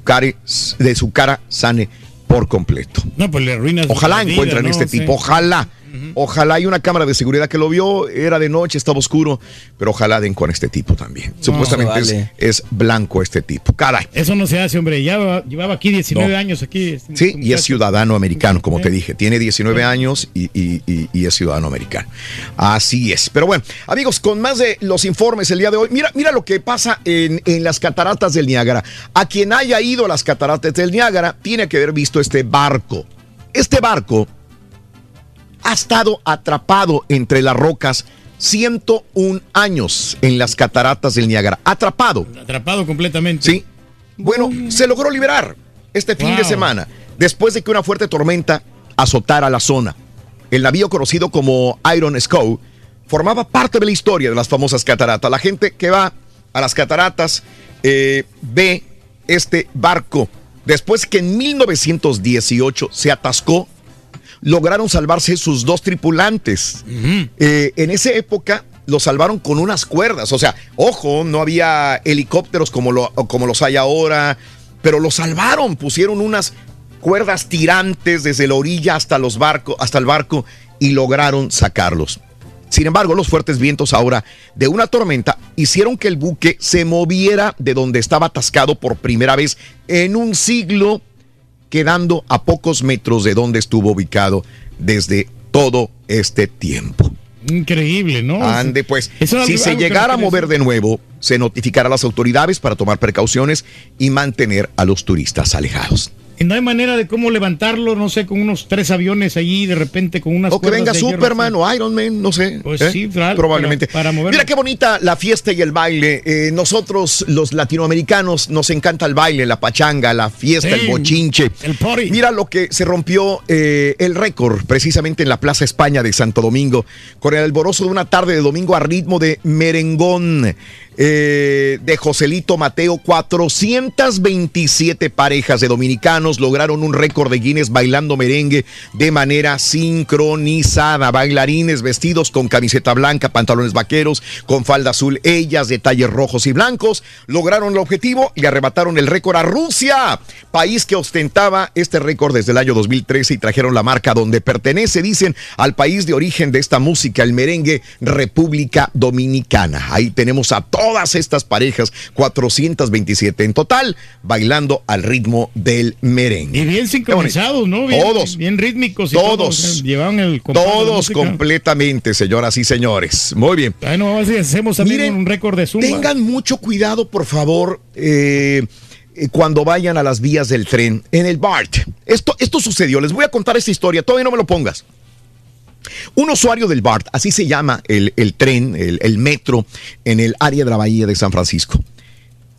de su cara sane por completo. No, pues le arruinas. Ojalá encuentren ¿no? este Sí. tipo, ojalá. Ojalá hay una cámara de seguridad que lo vio, era de noche, estaba oscuro, pero ojalá den con este tipo también. Supuestamente es- vale. es, blanco este tipo. Caray. Eso no se hace, hombre. Ya va- llevaba aquí 19 No. años aquí. este Sí, y es ciudadano americano, como te dije. Tiene 19 años y, y- y- y es ciudadano americano. Así es. Pero bueno, amigos, con más de los informes el día de hoy, mira, mira lo que pasa en, en las cataratas del Niágara. A quien haya ido a las cataratas del Niágara, tiene que haber visto este barco. Este barco ha estado atrapado entre las rocas 101 años en las cataratas del Niágara. Atrapado. Atrapado completamente. Sí. Bueno, se logró liberar este fin de semana después de que una fuerte tormenta azotara la zona. El navío conocido como Iron Scow formaba parte de la historia de las famosas cataratas. La gente que va a las cataratas eh, ve este barco. Después que en 1918 se atascó, lograron salvarse sus dos tripulantes. Eh, en esa época lo salvaron con unas cuerdas. O sea, ojo, no había helicópteros como, lo- como los hay ahora, pero lo salvaron. Pusieron unas cuerdas tirantes desde la orilla hasta los barcos, hasta el barco y lograron sacarlos. Sin embargo, los fuertes vientos ahora de una tormenta hicieron que el buque se moviera de donde estaba atascado por primera vez en un siglo, quedando a pocos metros de donde estuvo ubicado desde todo este tiempo. Increíble, ¿no? Ande, pues, Eso si algo- se algo llegara a mover de nuevo, se notificará a las autoridades para tomar precauciones y mantener a los turistas alejados. Y no hay manera de cómo levantarlo, no sé, con unos tres aviones allí, de repente con unas O que venga de hierro. Superman o Iron Man, no sé. Pues ¿eh? sí, claro, probablemente. para- para. Mira qué bonita la fiesta y el baile. Eh, nosotros, los latinoamericanos, nos encanta el baile, la pachanga, la fiesta, Sí, el bochinche. el party. Mira lo que se rompió eh, el récord precisamente en la Plaza España de Santo Domingo, con el alborozo de una tarde de domingo a ritmo de merengón. de Joselito Mateo, 427 parejas de dominicanos lograron un récord de Guinness bailando merengue de manera sincronizada. Bailarines vestidos con camiseta blanca, pantalones vaqueros, con falda azul, ellas detalles rojos y blancos, lograron el objetivo y arrebataron el récord a Rusia, país que ostentaba este récord desde el año 2013 y trajeron la marca donde pertenece, dicen, al país de origen de esta música, el merengue, República Dominicana. Ahí tenemos a todas estas parejas, 427 en total, bailando al ritmo del merengue. Y bien sincronizados, ¿no? Bien, todos. Bien rítmicos. Y Todos. llevaban el Todos completamente, señoras y señores. Muy bien. Bueno, vamos a ver si hacemos también Miren, un récord de zumba. Tengan mucho cuidado, por favor, eh, eh, cuando vayan a las vías del tren en el BART. Esto, esto sucedió. Les voy a contar esta historia. Todavía no me lo pongas. Un usuario del BART, así se llama el, el tren, el, el metro, en el área de la Bahía de San Francisco.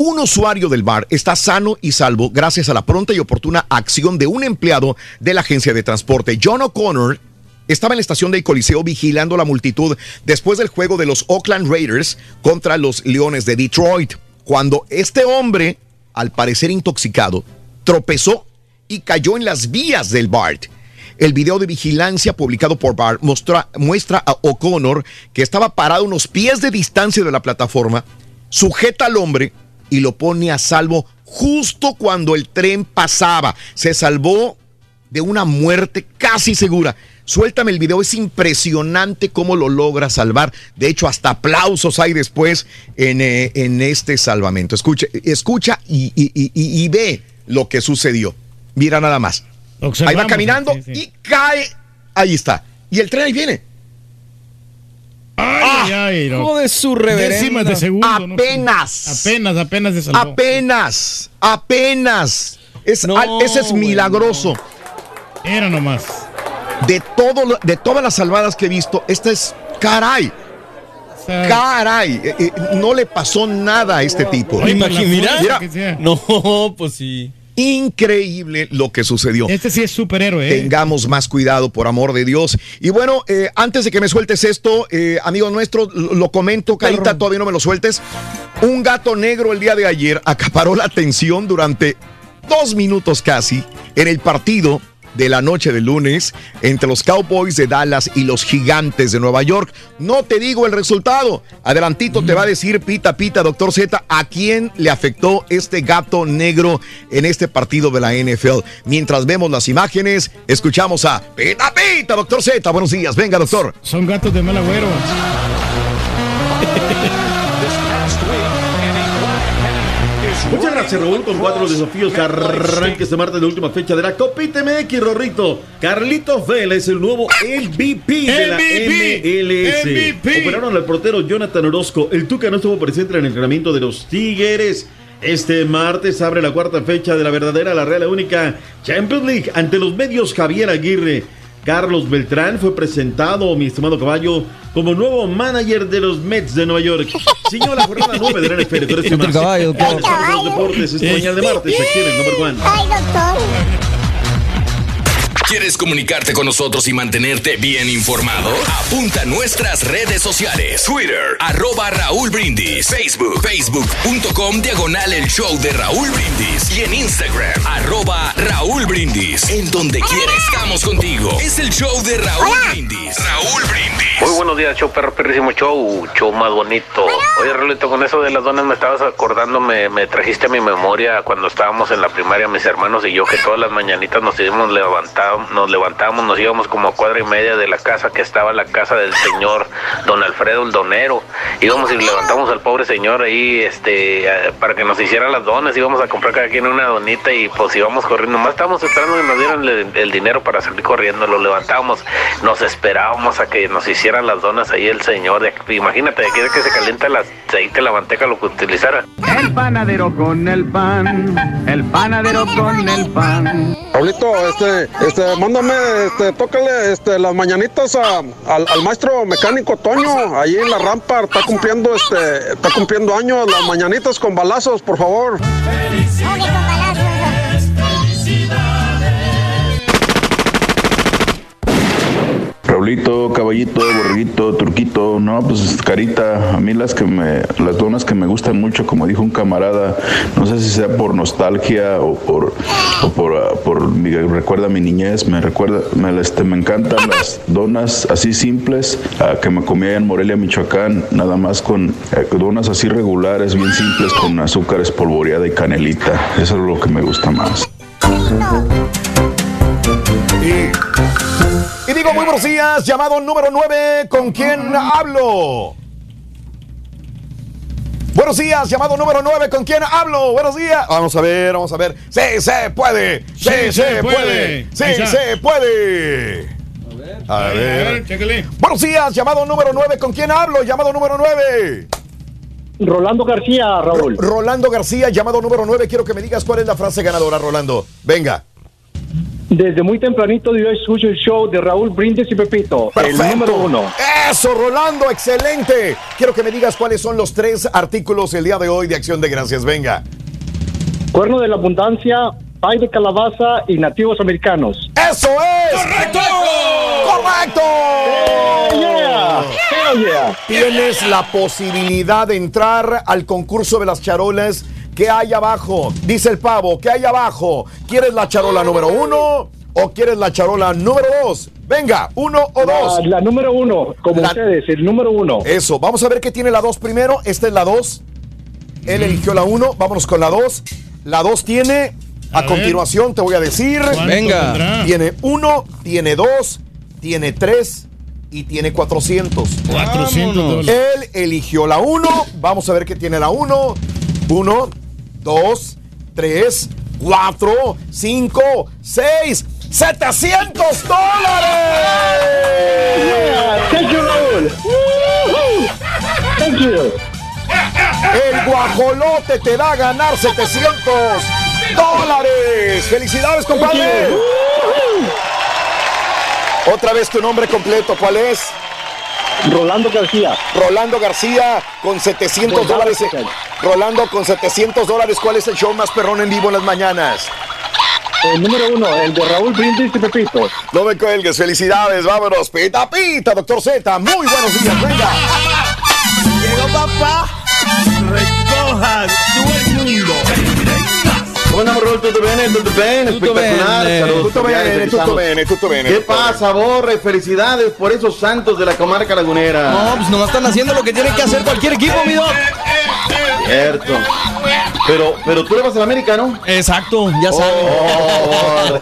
Un usuario del bar está sano y salvo gracias a la pronta y oportuna acción de un empleado de la agencia de transporte. John O'Connor estaba en la estación del Coliseo vigilando la multitud después del juego de los Oakland Raiders contra los Leones de Detroit, cuando este hombre, al parecer intoxicado, tropezó y cayó en las vías del BART. El video de vigilancia publicado por BART muestra, a O'Connor que estaba parado a unos pies de distancia de la plataforma, sujeta al hombre y lo pone a salvo justo cuando el tren pasaba. Se salvó de una muerte casi segura. Suéltame el video, es impresionante cómo lo logra salvar. De hecho, hasta aplausos hay después en, eh, en este salvamento. Escucha, escucha y, y- y- ve lo que sucedió. Mira nada más. Ahí va caminando sí, sí. y cae. Ahí está. Y el tren ahí viene. Ay, ay, no. Hijo de su reverenda. Décimas de segundo. ¿no? Apenas. Apenas, apenas se salvó. Apenas. Apenas. Es, al- ese es milagroso. Era nomás. De, todo, de todas las salvadas que he visto, esta es caray. Caray. Eh, eh, no le pasó nada a este tipo. Oye, Imagi- mira. Mira, No, pues sí. Increíble lo que sucedió. Este sí es superhéroe, ¿eh? Tengamos más cuidado, por amor de Dios. Y bueno, eh, antes de que me sueltes esto, eh, amigo nuestro, lo, comento, Carita, todavía no me lo sueltes. Un gato negro el día de ayer acaparó la atención durante dos minutos casi en el partido de la noche del lunes entre los Cowboys de Dallas y los Gigantes de Nueva York. No te digo el resultado. Adelantito te va a decir pita pita, doctor Z, a quién le afectó este gato negro en este partido de la NFL. Mientras vemos las imágenes, escuchamos a pita pita, doctor Z. Buenos días, venga, doctor. Son gatos de mal agüero. Muchas gracias, Raúl, con cuatro desafíos que arranque este martes de última fecha de la Copita MX, Rorrito. Carlitos Vela es el nuevo MVP de la MLS. MVP. Operaron al portero Jonathan Orozco. El Tuca no estuvo presente en el entrenamiento de los Tigres. Este martes abre la cuarta fecha de la verdadera, la real, la única Champions League ante los medios Javier Aguirre. Carlos Beltrán fue presentado, mi estimado caballo, como nuevo manager de los Mets de Nueva York. Señor, la jornada 9 de la NFL. Pero este más. caballo, doctor. Los deportes, esta mañana de martes, aquí en el number one. Ay, doctor. ¿Quieres comunicarte con nosotros y mantenerte bien informado? Apunta a nuestras redes sociales. Twitter, arroba Raúl Brindis. Facebook, facebook.com, diagonal el show de Raúl Brindis. Y en Instagram, arroba Raúl Brindis. En donde quiera estamos contigo. Es el show de Raúl Brindis. Raúl Brindis. Muy buenos días, show perro, perrísimo show, show más bonito. Oye, Rolito, con eso de las donas me estabas acordando, me, me trajiste a mi memoria cuando estábamos en la primaria, mis hermanos y yo, que todas las mañanitas nos íbamos nos levantábamos, nos íbamos como a cuadra y media de la casa que estaba la casa del señor Don Alfredo el Donero. Íbamos y levantamos al pobre señor ahí, este, para que nos hicieran las donas, íbamos a comprar cada quien una donita y pues íbamos corriendo, más estábamos esperando que nos dieran el, el dinero para salir corriendo, lo levantábamos, nos esperábamos a que nos hicieran las donas ahí el señor, de- imagínate, de aquí de que se calienta el aceite, la manteca, lo que utilizara. El panadero con el pan, el panadero con el pan. Pablito, este, este, mándame, este, tócale, este, las mañanitas al maestro mecánico Toño, ahí en la rampa, está cumpliendo, este, está cumpliendo años, las mañanitas con balazos, por favor. Caballito, borreguito, turquito, no, pues carita, a mí las que me, las donas que me gustan mucho, como dijo un camarada, no sé si sea por nostalgia o por, o por, ah, por mi, recuerda mi niñez, me recuerda, me, este, me encantan las donas así simples ah, que me comía en Morelia, Michoacán, nada más con eh, donas así regulares, bien simples, con azúcar espolvoreada y canelita, eso es lo que me gusta más. Y digo muy buenos días, llamado número 9, ¿con quién hablo? Buenos días, llamado número 9, ¿con quién hablo? Buenos días. Vamos a ver, vamos a ver. Sí, se puede. Sí, se puede. Sí, se puede. A A ver. ver, chécale. Buenos días, llamado número 9, ¿con quién hablo? Llamado número 9. Rolando García, Raúl. Rolando García, llamado número 9. Quiero que me digas cuál es la frase ganadora, Rolando. Venga. Desde muy tempranito yo escucho el show de Raúl Brindis y Pepito, el número uno. Eso, Rolando, excelente. Quiero que me digas cuáles son los tres artículos el día de hoy de Acción de Gracias. Venga. Cuerno de la abundancia, pay de calabaza y nativos americanos. ¡Eso es! ¡Correcto! ¡Correcto! Hell yeah. Hell yeah. Tienes la posibilidad de entrar al concurso de las charolas que hay abajo. Dice el pavo, ¿qué hay abajo? ¿Quieres la charola número uno o quieres la charola número dos? Venga, uno o dos. La, número uno, como La- ustedes, el número uno. Eso, vamos a ver qué tiene la 2 primero. Esta es la 2. Él eligió la 1. Vámonos con la 2. La 2 tiene, a, continuación te voy a decir. ¿Cuánto Venga. tendrá? Tiene 1, tiene 2, tiene 3 y tiene 400. 400 dólares. Él eligió la 1. Vamos a ver qué tiene la 1. 1, 2, 3, 4, 5, 6, 700 dólares. Thank you, Raúl. Woohoo. Thank you. El guajolote te da a ganar 700 dólares. Felicidades, compadre. Otra vez tu nombre completo, ¿cuál es? Rolando García. Rolando García con 700 Pues, dólares. dale, Rolando con 700 dólares, ¿cuál es el show más perrón en vivo en las mañanas? El número uno, el de Raúl Brindis y Pepito. No me cuelgues, felicidades, vámonos. Pita, pita, doctor Z. Muy buenos días, venga. Llegó papá. Recoja todo el mundo. ¿Cómo andamos, Raúl? ¿Todo bien? ¿Todo bien? Tutto Espectacular. bene. Saludos Tutto bene, tutto bene, tutto bene. ¿Qué tutto bene. pasa, Borre? Felicidades por esos santos de la comarca lagunera. No, pues nomás están haciendo lo que tiene que hacer cualquier equipo, mi doc. Cierto. Pero, pero tú le vas al América, ¿no? Exacto, ya. Oh,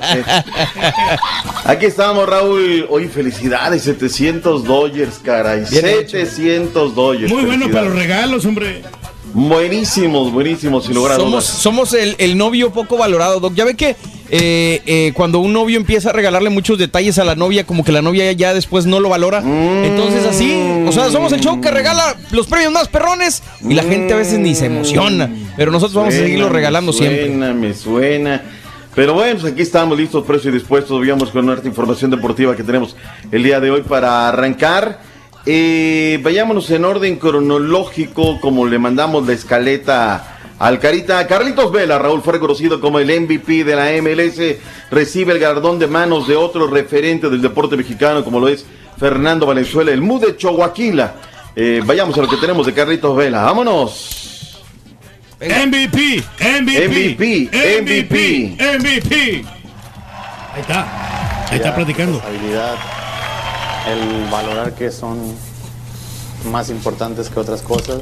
Aquí estamos, Raúl. Hoy felicidades, 700 Dodgers, caray. Bien hecho. 700 Dodgers. Muy bueno para los regalos, hombre. Buenísimos, buenísimos, sin lugar a Somos, dudas. somos el, el novio poco valorado, Doc. Ya ve que eh, eh, cuando un novio empieza a regalarle muchos detalles a la novia, como que la novia ya después no lo valora. Entonces así, o sea, somos el show que regala los premios más perrones y la gente a veces ni se emociona. Pero nosotros vamos a seguirlo me regalando siempre. Suena, me suena. Pero bueno, pues aquí estamos listos, presos y dispuestos. Veamos con nuestra información deportiva que tenemos el día de hoy para arrancar. Eh, vayámonos en orden cronológico, como le mandamos la escaleta al Carita. Carlitos Vela, Raúl fue reconocido como el MVP de la MLS. Recibe el galardón de manos de otro referente del deporte mexicano, como lo es Fernando Valenzuela, el MU de Choaquila. Eh, vayamos a lo que tenemos de Carlitos Vela. Vámonos. MVP, MVP, MVP, MVP, MVP. Ahí está. Ahí está platicando. habilidad, el valorar que son más importantes que otras cosas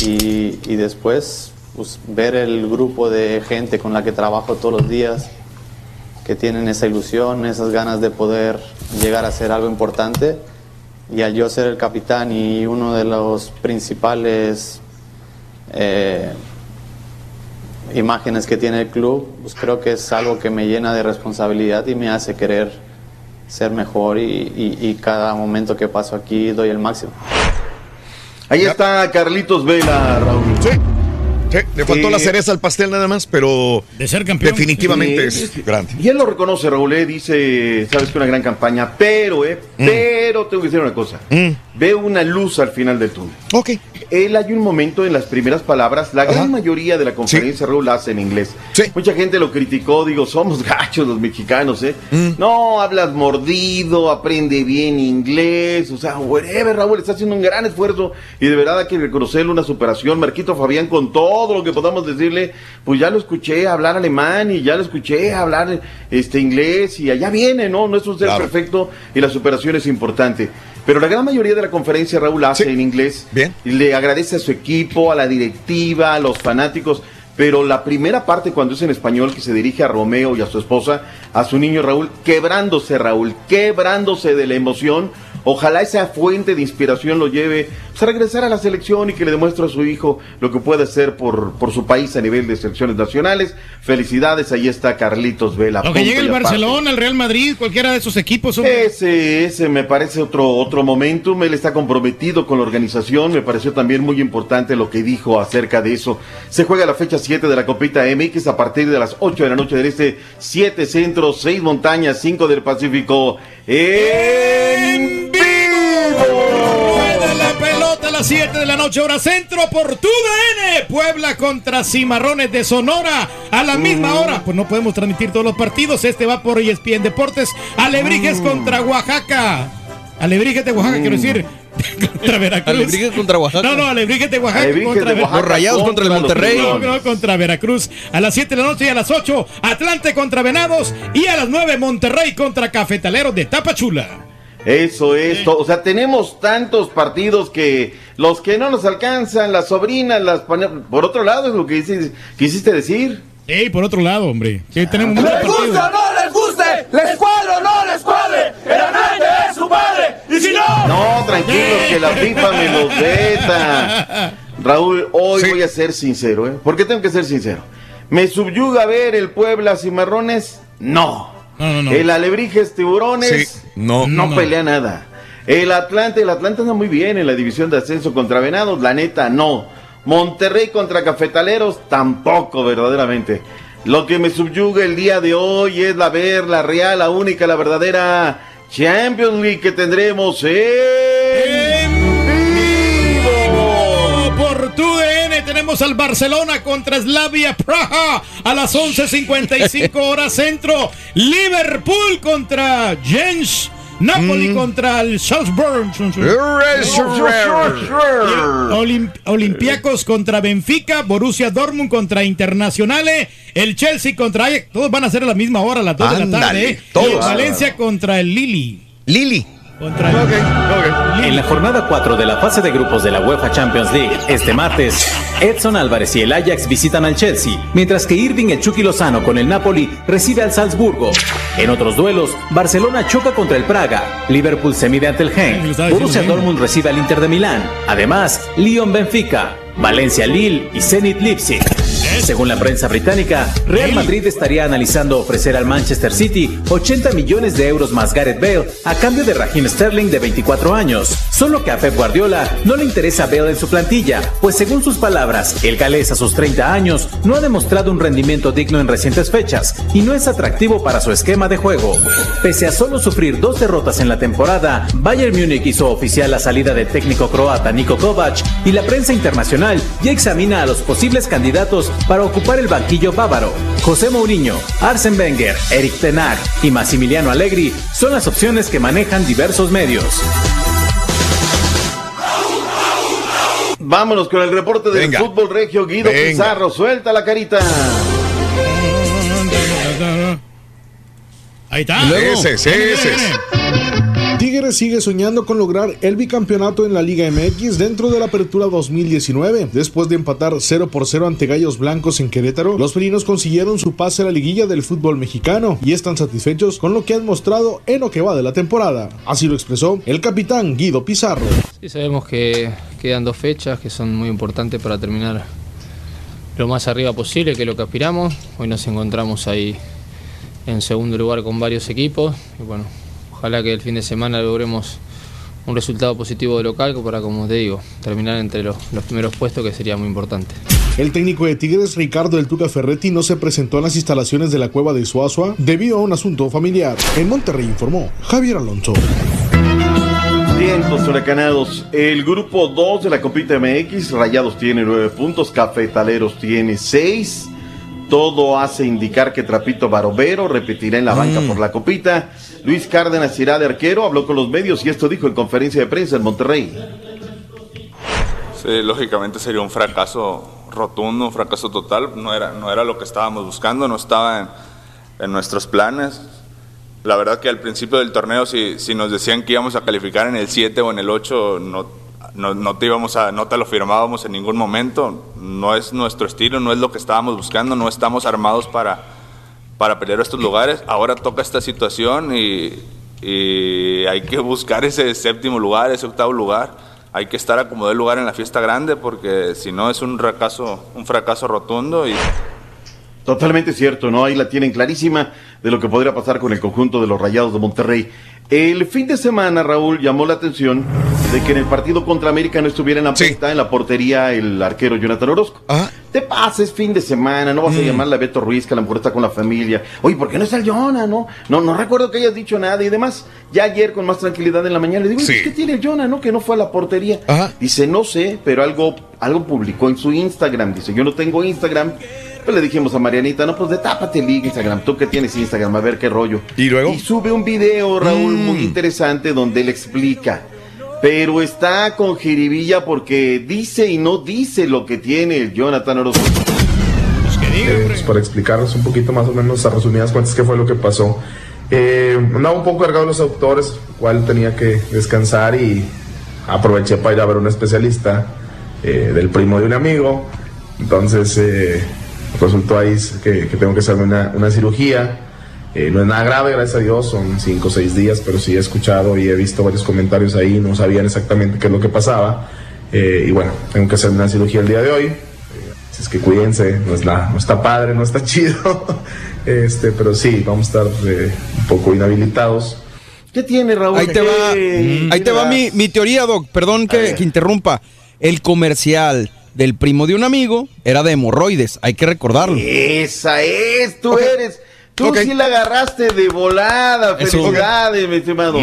y, después pues, ver el grupo de gente con la que trabajo todos los días que tienen esa ilusión, esas ganas de poder llegar a ser algo importante. Y al yo ser el capitán y uno de los principales eh, imágenes que tiene el club, pues creo que es algo que me llena de responsabilidad y me hace querer ser mejor y, y- y cada momento que paso aquí doy el máximo. Ahí está Carlitos Vela, Raúl. Sí. Sí, le faltó Eh, la cereza al pastel nada más, pero De ser campeón. definitivamente Sí, es grande. Y él lo reconoce, Raúl, eh, dice, sabes que una gran campaña, pero, eh, pero tengo que decir una cosa. Veo una luz al final del túnel. Ok. Él hay un momento en las primeras palabras, la gran mayoría de la conferencia, Raúl, la hace en inglés. Mucha gente lo criticó, digo, somos gachos los mexicanos, ¿eh? No, hablas mordido, aprende bien inglés, o sea, whatever, Raúl, está haciendo un gran esfuerzo y de verdad hay que reconocerle una superación. Marquito Fabián, con todo lo que podamos decirle, pues ya lo escuché hablar alemán y ya lo escuché hablar este inglés y allá viene, ¿no? No es un ser Claro. perfecto y la superación es importante. Pero la gran mayoría de la conferencia, Raúl, hace en inglés. Bien. Y le agradece a su equipo, a la directiva, a los fanáticos. Pero la primera parte, cuando es en español, que se dirige a Romeo y a su esposa, a su niño Raúl, quebrándose, Raúl, quebrándose de la emoción. Ojalá esa fuente de inspiración lo lleve pues, a regresar a la selección y que le demuestre a su hijo lo que puede hacer por, por su país a nivel de selecciones nacionales. Felicidades, ahí está Carlitos Vela. O que punto llegue el. Barcelona, el Real Madrid, cualquiera de esos equipos. hombre. Ese, ese me parece otro, otro momentum. Él está comprometido con la organización. Me pareció también muy importante lo que dijo acerca de eso. Se juega la fecha 7 de la Copita MX a partir de las 8 de la noche del Este. 7 centros, 6 montañas, 5 del Pacífico. En las 7 de la noche, hora centro por tu DN. Puebla contra Cimarrones de Sonora a la misma hora. Pues no podemos transmitir todos los partidos. Este va por ESPN Deportes. Alebrijes contra Oaxaca. Alebrijes de Oaxaca, quiero decir. contra Veracruz. Alebrijes contra Oaxaca. No, no, Alebrijes de Oaxaca Alebrijes contra de Oaxaca Los Rayados contra el los Monterrey. No, no, contra Veracruz. A las 7 de la noche y a las 8, Atlante contra Venados. Y a las 9, Monterrey contra Cafetaleros de Tapachula. Eso es, to- o sea, tenemos tantos partidos que los que no nos alcanzan, las sobrinas, las por otro lado es lo que dices- quisiste decir. Ey, por otro lado, hombre. Que tenemos muchos ¡Les guste o no les guste! ¡Les cuadre o no les cuadre! ¡El amante es su padre! ¡Y si no! No, tranquilos, que la FIFA me los veta. Raúl, hoy voy a ser sincero, ¿eh? ¿Por qué tengo que ser sincero? ¿Me subyuga ver el Puebla Cimarrones? No. No, no, no. El Alebrijes Tiburones Sí, no. no, pelea nada. El Atlante, el Atlante anda muy bien en la división de ascenso contra Venados, la neta, no. Monterrey contra Cafetaleros, tampoco, verdaderamente. Lo que me subyuga el día de hoy es la ver, la real, la única, la verdadera Champions League que tendremos en tenemos al Barcelona contra Slavia Praha a las 11.55 horas centro. Liverpool contra Jens. Napoli contra el Salzburg. Olim- Olympiacos contra Benfica, Borussia Dortmund contra Internacionales, el Chelsea contra Ajax, todos van a ser a la misma hora, a las 2 de la tarde. ¿eh? todos. Y Valencia contra el Lili. Lili. Contra el En la jornada 4 de la fase de grupos de la UEFA Champions League, este martes, Edson Álvarez y el Ajax visitan al Chelsea, mientras que Irving el Chucky Lozano con el Napoli recibe al Salzburgo. En otros duelos, Barcelona choca contra el Praga, Liverpool se mide ante el Genk, Borussia Dortmund recibe al Inter de Milán, además, Lyon Benfica, Valencia Lille y Zenit Leipzig. Según la prensa británica, Real Madrid estaría analizando ofrecer al Manchester City 80 millones de euros más Gareth Bale a cambio de Raheem Sterling de 24 años. Solo que a Pep Guardiola no le interesa Bale en su plantilla, pues según sus palabras, el galés a sus 30 años no ha demostrado un rendimiento digno en recientes fechas y no es atractivo para su esquema de juego. Pese a solo sufrir dos derrotas en la temporada, Bayern Múnich hizo oficial la salida del técnico croata Niko Kovac y la prensa internacional ya examina a los posibles candidatos para ocupar el banquillo bávaro. José Mourinho, Arsen Wenger, Eric Ten Hag y Massimiliano Allegri son las opciones que manejan diversos medios. Vámonos con el reporte del Venga. fútbol regio Guido Venga. Pizarro. Suelta la carita. Ahí está. Ese, ese, ese. Tigres sigue soñando con lograr el bicampeonato en la Liga MX dentro de la apertura 2019. Después de empatar 0 por 0 ante Gallos Blancos en Querétaro, los felinos consiguieron su pase a la liguilla del fútbol mexicano y están satisfechos con lo que han mostrado en lo que va de la temporada. Así lo expresó el capitán Guido Pizarro. Sí, sabemos que quedan dos fechas que son muy importantes para terminar lo más arriba posible, que es lo que aspiramos. Hoy nos encontramos ahí en segundo lugar con varios equipos y bueno, ojalá que el fin de semana logremos un resultado positivo de local para, como te digo, terminar entre los, los primeros puestos que sería muy importante. El técnico de Tigres, Ricardo del Tuca Ferretti, no se presentó en las instalaciones de la cueva de Suazua debido a un asunto familiar. En Monterrey informó Javier Alonso. Vientos huracanados. El grupo 2 de la Copita MX, Rayados tiene 9 puntos, Cafetaleros tiene 6. Todo hace indicar que Trapito Barovero repetirá en la banca por la Copita. Luis Cárdenas irá de arquero, habló con los medios y esto dijo en conferencia de prensa en Monterrey. Sí, lógicamente sería un fracaso rotundo, un fracaso total. No era, no era lo que estábamos buscando, no estaba en, en nuestros planes. La verdad que al principio del torneo, si, si nos decían que íbamos a calificar en el 7 o en el 8, no, no, no te íbamos a, no te lo firmábamos en ningún momento. No es nuestro estilo, no es lo que estábamos buscando, no estamos armados para, para pelear estos lugares. Ahora toca esta situación y, hay que buscar ese séptimo lugar, ese octavo lugar. Hay que estar a como de lugar en la fiesta grande porque si no es un fracaso, un fracaso rotundo y Totalmente cierto, ¿no? Ahí la tienen clarísima de lo que podría pasar con el conjunto de los Rayados de Monterrey. El fin de semana, Raúl, llamó la atención de que en el partido contra América no estuviera en la puesta, en la portería, el arquero Jonathan Orozco. Te pases fin de semana, no vas a llamarle a Beto Ruiz, que a lo mejor está con la familia. Oye, ¿por qué no está el Jonah, no? No, no recuerdo que hayas dicho nada y demás. Ya ayer, con más tranquilidad en la mañana, le digo, "Oye, ¿qué tiene el Jonah, no? Que no fue a la portería. Dice, no sé, pero algo, algo publicó en su Instagram. Dice, yo no tengo Instagram. Pues le dijimos a Marianita, no, pues detápate el Instagram, tú que tienes Instagram, a ver qué rollo. ¿Y luego? Y sube un video, Raúl, muy interesante donde él explica. Pero está con jiribilla porque dice y no dice lo que tiene el Jonathan Orozco. Eh, pues para explicarnos un poquito más o menos a resumidas cuentas qué fue lo que pasó. Eh, andaba un poco cargado los autores, cual tenía que descansar y aproveché para ir a ver un especialista eh, del primo de un amigo. Entonces eh, resultó ahí que, que tengo que hacerme una, una cirugía. Eh, no es nada grave, gracias a Dios, son 5 o 6 días, pero sí he escuchado y he visto varios comentarios ahí, no sabían exactamente qué es lo que pasaba. Eh, y bueno, tengo que hacerme una cirugía el día de hoy. Eh, así es que cuídense, no, es la- no está padre, no está chido. este, pero sí, vamos a estar eh, un poco inhabilitados. ¿Qué tiene, Raúl? Ahí te va, ahí te va mi, mi teoría, Doc. Perdón que, que interrumpa. El comercial del primo de un amigo era de hemorroides, hay que recordarlo. Esa es, tú eres. Tú sí la agarraste de volada. Felicidades, mi estimado.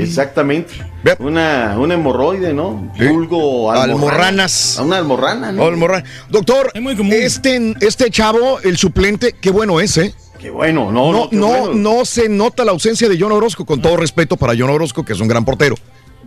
Exactamente. Una, una hemorroide, ¿no? Vulgo Almorranas. Una almorrana, ¿no? Almorrana. Doctor, este, este chavo, el suplente, qué bueno es, ¿eh? Qué bueno, no, no, no, qué no, bueno. no se nota la ausencia de John Orozco, con todo respeto para John Orozco, que es un gran portero.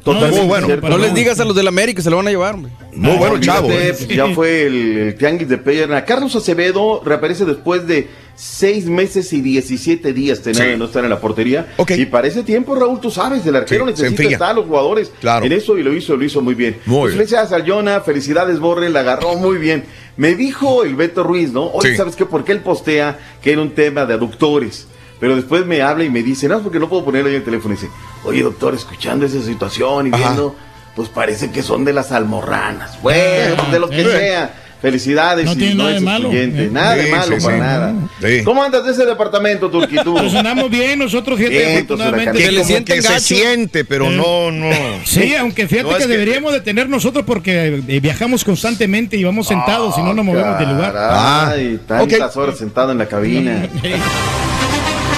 Totalmente Muy bueno. cierto. No les digas a los del América, se lo van a llevar, hombre. Muy bueno, Olvídate, chavo. ¿eh? pues, ya fue el, el tianguis de pierna. Carlos Acevedo reaparece después de seis meses y 17 días tener Sí. de no estar en la portería. Y para ese tiempo, Raúl, tú sabes, el arquero Sí, necesita estar a los jugadores en eso y lo hizo, lo hizo muy bien. Muy Pues bien. Felicidades a felicidades Borre, la agarró muy bien. Me dijo el Beto Ruiz, ¿no? Oye, Sí. ¿sabes qué? Porque él postea que era un tema de aductores. Pero después me habla y me dice, no, porque no puedo ponerlo ahí en el teléfono. Y dice, oye, doctor, escuchando esa situación y Ajá. viendo, pues parece que son de las almorranas. Bueno, pues de los que Eh. sea. Felicidades No y tiene no nada es de malo. Eh. Nada de malo sí, para sí. nada. Sí. ¿Cómo andas de ese departamento, Turquitú? Pues andamos bien, nosotros, fíjate, Vientos, afortunadamente. Que como que se siente, pero Eh. no, no. Sí, aunque fíjate No, que, es que- deberíamos de tener nosotros porque viajamos constantemente y vamos sentados y no nos movemos del lugar. Ay, tantas horas sentado en la cabina.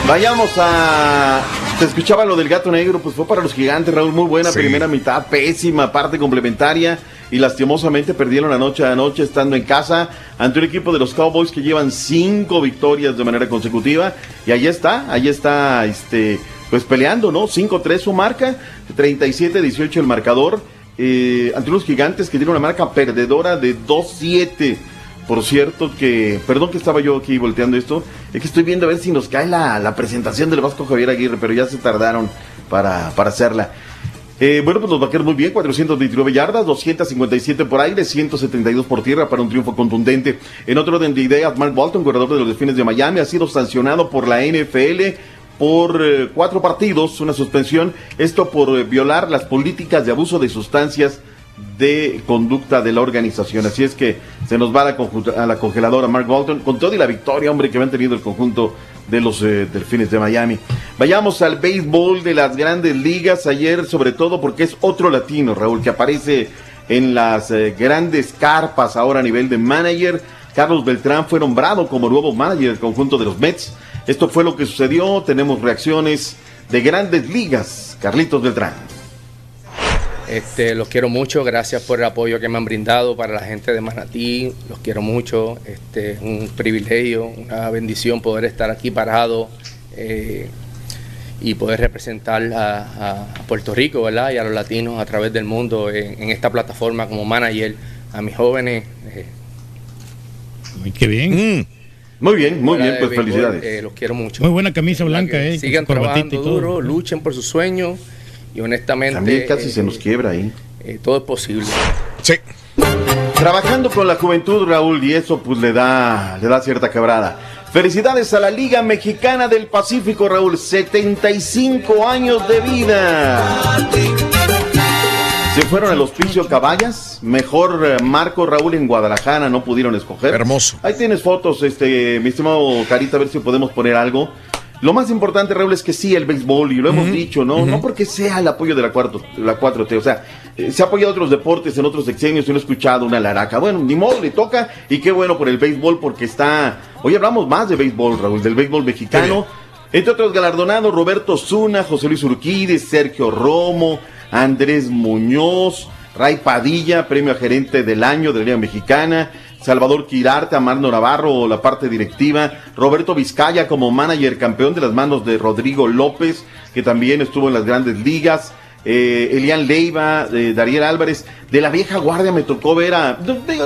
Vayamos a. Te escuchaba lo del gato negro, pues fue para los gigantes, Raúl. Muy buena Sí. primera mitad, pésima parte complementaria. Y lastimosamente perdieron la noche a noche estando en casa ante un equipo de los Cowboys que llevan cinco victorias de manera consecutiva. Y ahí está, ahí está, este, pues peleando, ¿no? 5-3 su marca, 37-18 el marcador. eh, ante unos gigantes que tienen una marca perdedora de 2-7. Por cierto, que, perdón que estaba yo aquí volteando esto, es que estoy viendo a ver si nos cae la, la presentación del Vasco Javier Aguirre, pero ya se tardaron para, para hacerla. Eh, bueno, pues los vaqueros muy bien, 429 yardas, 257 por aire, 172 por tierra para un triunfo contundente. En otro orden de ideas, Mark Walton, corredor de los Delfines de Miami, ha sido sancionado por la NFL por eh, cuatro partidos, una suspensión, esto por eh, violar las políticas de abuso de sustancias de conducta de la organización. Así es que se nos va a la, congeladora Mark Walton con todo y la victoria, hombre, que han tenido el conjunto de los eh, Delfines de Miami. Vayamos al béisbol de las grandes ligas ayer, sobre todo porque es otro latino, Raúl, que aparece en las eh, grandes carpas ahora a nivel de manager. Carlos Beltrán fue nombrado como nuevo manager del conjunto de los Mets. Esto fue lo que sucedió. Tenemos reacciones de grandes ligas. Carlitos Beltrán. Este, los quiero mucho, gracias por el apoyo que me han brindado para la gente de Manatí, los quiero mucho, este, es un privilegio, una bendición poder estar aquí parado eh, y poder representar a, Puerto Rico, ¿verdad? Y a los latinos a través del mundo en, en esta plataforma como manager, a mis jóvenes. eh, Qué bien. Muy bien, muy bien, pues béisbol, felicidades. eh, los quiero mucho. Muy buena camisa blanca, eh. Sigan trabajando duro, luchen por sus sueños y honestamente... También casi eh, se nos quiebra ahí. eh, todo es posible. Sí. Trabajando con la juventud, Raúl, y eso pues le da, le da cierta quebrada. Felicidades a la Liga Mexicana del Pacífico, Raúl. 75 años de vida. Se fueron al hospicio Caballas. Mejor eh, Marco Raúl en Guadalajara, no pudieron escoger. Hermoso. Ahí tienes fotos, este, mi estimado Carita, a ver si podemos poner algo. Lo más importante, Raúl, es que sí, el béisbol, y lo hemos dicho, ¿no? No porque sea el apoyo de la, cuarto, la 4T, o sea, eh, se ha apoyado otros deportes en otros sexenios y no he escuchado una laraca. Bueno, ni modo, le toca, y qué bueno por el béisbol, porque está... Hoy hablamos más de béisbol, Raúl, del béisbol mexicano. Entre otros galardonados, Roberto Zuna, José Luis Urquídez, Sergio Romo, Andrés Muñoz, Ray Padilla, premio a gerente del año de la Liga Mexicana, Salvador Quirarte, Amarno Navarro, la parte directiva, Roberto Vizcaya como manager campeón de las manos de Rodrigo López, que también estuvo en las grandes ligas, eh, Elian Leiva, eh, Dariel Álvarez, de la vieja guardia me tocó ver a,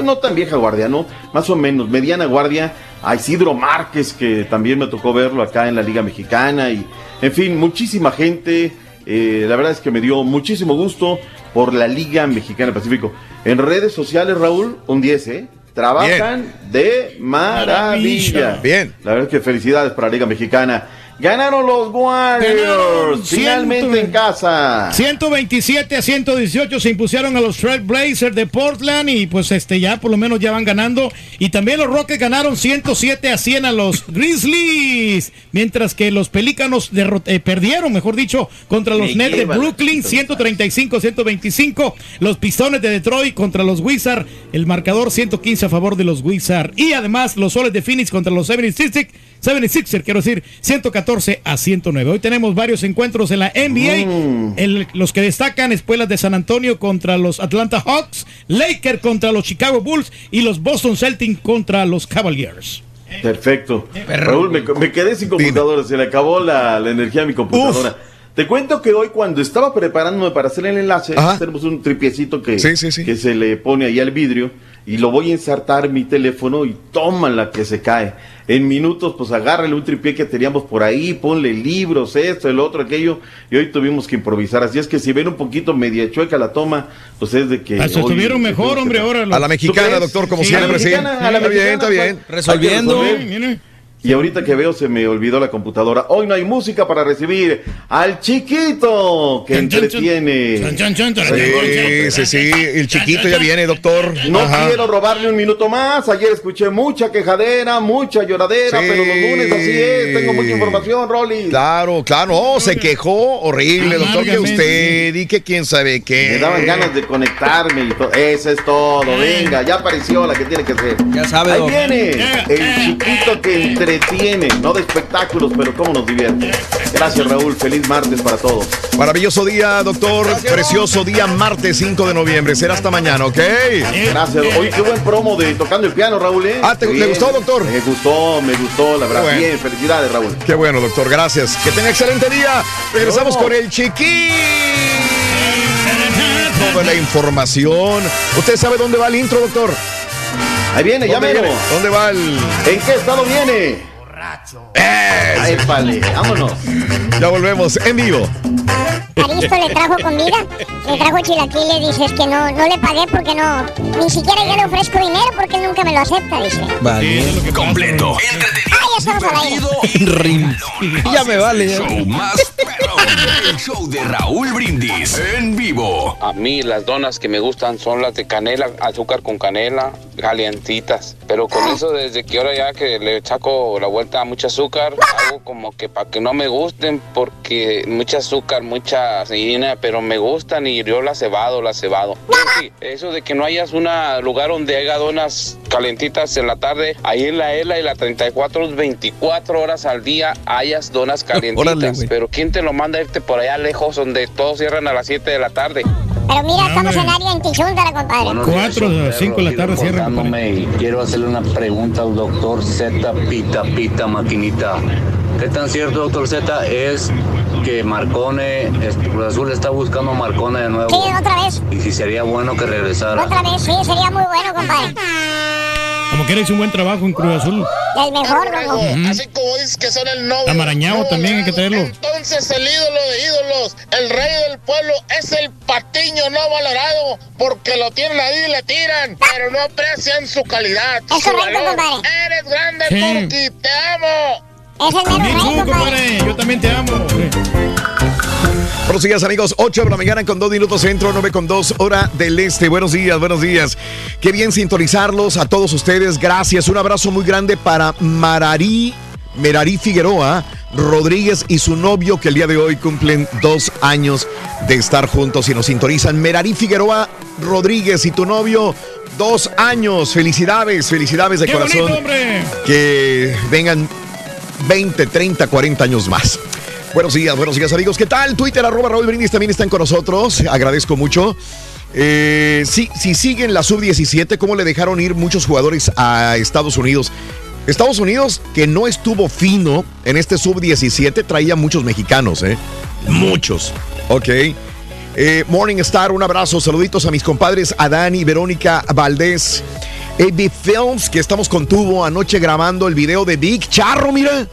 no, tan vieja guardia, ¿no? Más o menos, mediana guardia, a Isidro Márquez, que también me tocó verlo acá en la Liga Mexicana, y en fin, muchísima gente, eh, la verdad es que me dio muchísimo gusto por la Liga Mexicana Pacífico. En redes sociales, Raúl, un 10, ¿eh? Trabajan de maravilla. Bien. La verdad es que felicidades para la Liga Mexicana. Ganaron los Warriors. Finalmente 100. en casa. 127 a 118 se impusieron a los Trail Blazers de Portland y pues este ya por lo menos ya van ganando y también los Rockets ganaron 107 a 100 a los Grizzlies, mientras que los Pelícanos eh, perdieron, mejor dicho, contra los Nets de Brooklyn 135 a 125, los Pistones de Detroit contra los Wizards, el marcador 115 a favor de los Wizards y además los Soles de Phoenix contra los 76 76er, quiero decir, 114 a 109. Hoy tenemos varios encuentros en la NBA. Mm. El- los que destacan, Espuelas de San Antonio contra los Atlanta Hawks, Lakers contra los Chicago Bulls y los Boston Celtics contra los Cavaliers. Perfecto. Raúl, me, me quedé sin computadora, se le acabó la, la energía a mi computadora. Te cuento que hoy cuando estaba preparándome para hacer el enlace, tenemos un tripiecito que, que se le pone ahí al vidrio y lo voy a ensartar mi teléfono y toma la que se cae. En minutos, pues agárrale un tripié que teníamos por ahí, ponle libros, esto, el otro, aquello, y hoy tuvimos que improvisar. Así es que si ven un poquito media chueca la toma, pues es de que... Hasta hoy- estuvieron mejor, hombre, ahora. A la mexicana, doctor, como siempre, sí. A la Está bien, mexicana, está pues, bien. que Resolviendo. Y ahorita que veo se me olvidó la computadora. Hoy no hay música para recibir al chiquito que entretiene. Sí, sí, sí. El chiquito ya viene, doctor. No Ajá. quiero robarle un minuto más. Ayer escuché mucha quejadera, mucha lloradera, Sí. pero los lunes así es. Tengo mucha información, Rolly. Claro, claro, no, se quejó horrible, doctor, que usted y que quién sabe qué. Me daban ganas de conectarme y todo. Eso es todo. Venga, ya apareció la que tiene que ser. Ya sabe, Ahí viene el chiquito que entretiene, no de espectáculos, pero cómo nos divierte. Gracias, Raúl. Feliz martes para todos. Maravilloso día, doctor. Precioso día, martes 5 de noviembre. Será hasta mañana, ¿ok? Gracias. Oye, qué buen promo de tocando el piano, Raúl. ¿eh? Ah, ¿te- le gustó, doctor? Me gustó, me gustó, la verdad. Bueno. Bien, felicidades, Raúl. Qué bueno, doctor, gracias. Que tenga excelente día. Regresamos con el chiquito. Toda la información. ¿Usted sabe dónde va el intro, doctor? Ahí viene, ya ¿Dónde mero. ¿Dónde va el...? ¿En qué estado viene? Ay, pale, vámonos. Ya volvemos en vivo. Caristo le trajo comida, le trajo chilaquiles, dice, es que no, no le pagué porque no, ni siquiera yo le ofrezco dinero porque él nunca me lo acepta, dice. Completo. Ah, ya estamos al aire. Ya me vale. ya. Show más perrón. El show de Raúl Brindis en vivo. A mí las donas que me gustan son las de canela, azúcar con canela, calientitas. Pero con eso desde que ahora ya que le saco la vuelta a mucho azúcar, hago como que para que no me gusten porque mucha azúcar, mucha harina, pero me gustan y yo las cebado, las cebado. Sí, eso de que no hayas un lugar donde haya donas calentitas en la tarde, ahí en la ELA y la 34, 24 horas al día hayas donas. Órale, güey. pero ¿quién te lo manda a irte por allá lejos donde todos cierran a las 7 de la tarde? Pero mira, estamos en área en Tichúndara, compadre. Cuatro a cinco de la tarde cierra. y quiero hacerle una pregunta al doctor Z Pita Pita Maquinita. ¿Qué tan cierto, doctor Z, es que Marcone, Cruz Azul está buscando a Marcone de nuevo? Sí, otra vez, Y si sería bueno que regresara. otra vez, sí, sería muy bueno, compadre. Como que hizo un buen trabajo en Cruz Azul. El mejor, loco. Así como dices que son el novio. Amarañado también hay que traerlo. Entonces el ídolo de ídolos, el rey del pueblo, es el patiño no valorado porque lo tienen ahí y le tiran, pero no aprecian su calidad. Es su correcto, valor. compadre. Eres grande, Sí. Turki, te amo. Es el mero tú, rey, compadre. compadre. Yo también te amo. Buenos días amigos, 8 de la mañana con 2 minutos centro, 9 con 2 hora del este. Buenos días, buenos días. Qué bien sintonizarlos a todos ustedes. Gracias. Un abrazo muy grande para Mararí, Merarí Figueroa Rodríguez y su novio que el día de hoy cumplen dos años de estar juntos y nos sintonizan. Merarí Figueroa Rodríguez y tu novio, dos años. Felicidades, felicidades de ¡Qué corazón. bonito, que vengan 20, 30, 40 años más. Buenos días, buenos días amigos. ¿Qué tal? Twitter, arroba Raúl Brindis también están con nosotros. Agradezco mucho. Eh, si siguen la sub-17, ¿cómo le dejaron ir muchos jugadores a Estados Unidos? Estados Unidos, que no estuvo fino en este sub-17, traía muchos mexicanos, ¿eh? Muchos. Ok. Eh, Morning Star, un abrazo, saluditos a mis compadres Adán y Verónica Valdés. AB Films, que estamos con tubo anoche grabando el video de Big Charro, mira.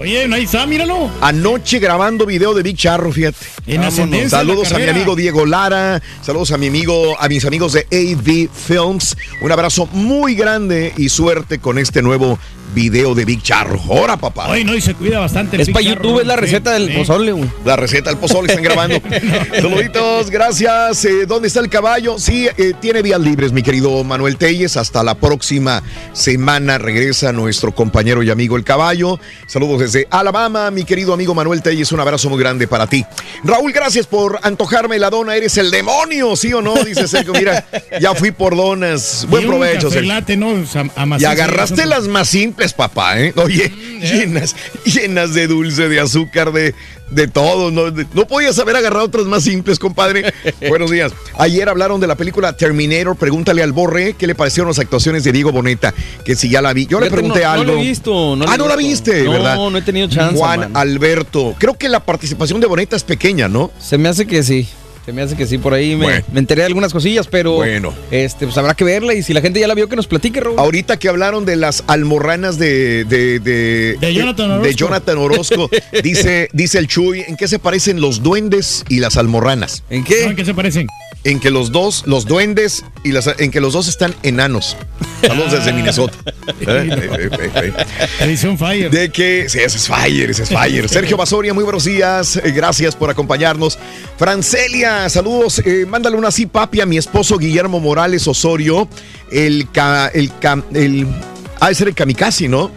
Oye, ahí está, míralo. Anoche grabando video de Big Charro, fíjate. En ascendencia Saludos a mi amigo Diego Lara, saludos a mi amigo, a mis amigos de AV Films. Un abrazo muy grande y suerte con este nuevo video de Big Charro. Ahora, papá. Ay, no, y se cuida bastante. el Es para YouTube, Charro. es la Sí, receta del sí. pozole, güey. La receta del pozole están grabando. Saluditos, gracias. Eh, ¿Dónde está el caballo? Sí, eh, tiene días libres, mi querido Manuel Telles. Hasta la próxima semana regresa nuestro compañero y amigo el caballo. Saludos desde Alabama, mi querido amigo Manuel Telles. Un abrazo muy grande para ti. Raúl, gracias por antojarme la dona. Eres el demonio, ¿sí o no? Dice Sergio. Mira, ya fui por donas. Buen provecho, Sergio. ¿no? O sea, Y agarraste las más simples, papá, ¿eh? Oye, llenas, llenas de dulce, de azúcar, de, de todo. ¿no? De- no podías haber agarrado otras más simples, compadre. Buenos días. Ayer hablaron de la película Terminator. Pregúntale al Borre qué le parecieron las actuaciones de Diego Boneta, que si ya la vi. Yo le pregunté no- algo. No lo he visto. No ah, no la viste, no, ¿verdad? No, no he tenido chance. Juan man. Alberto. Creo que la participación de Boneta es pequeña, ¿no? Se me hace que sí. Se me hace que sí, por ahí me, Bueno. me enteré de algunas cosillas, pero Bueno. este, pues habrá que verla y si la gente ya la vio que nos platique, Raúl. Ahorita que hablaron de las almorranas de de, de, De Jonathan de Orozco. Jonathan Orozco, dice, dice el Chuy, ¿en qué se parecen los duendes y las almorranas? ¿En ¿No? qué? ¿En qué se parecen? En que los dos, los duendes y las en que los dos están enanos. Saludos desde Minnesota. Eh, eh, eh. Edición Fire. De que, sí, ese es Fire, ese es Fire. Sergio Basoria, muy buenos días. Gracias por acompañarnos. Francelia, saludos. eh, mándale una así, papi, a mi esposo Guillermo Morales Osorio. El, ca- el, el, ha de ser el kamikaze, ¿no?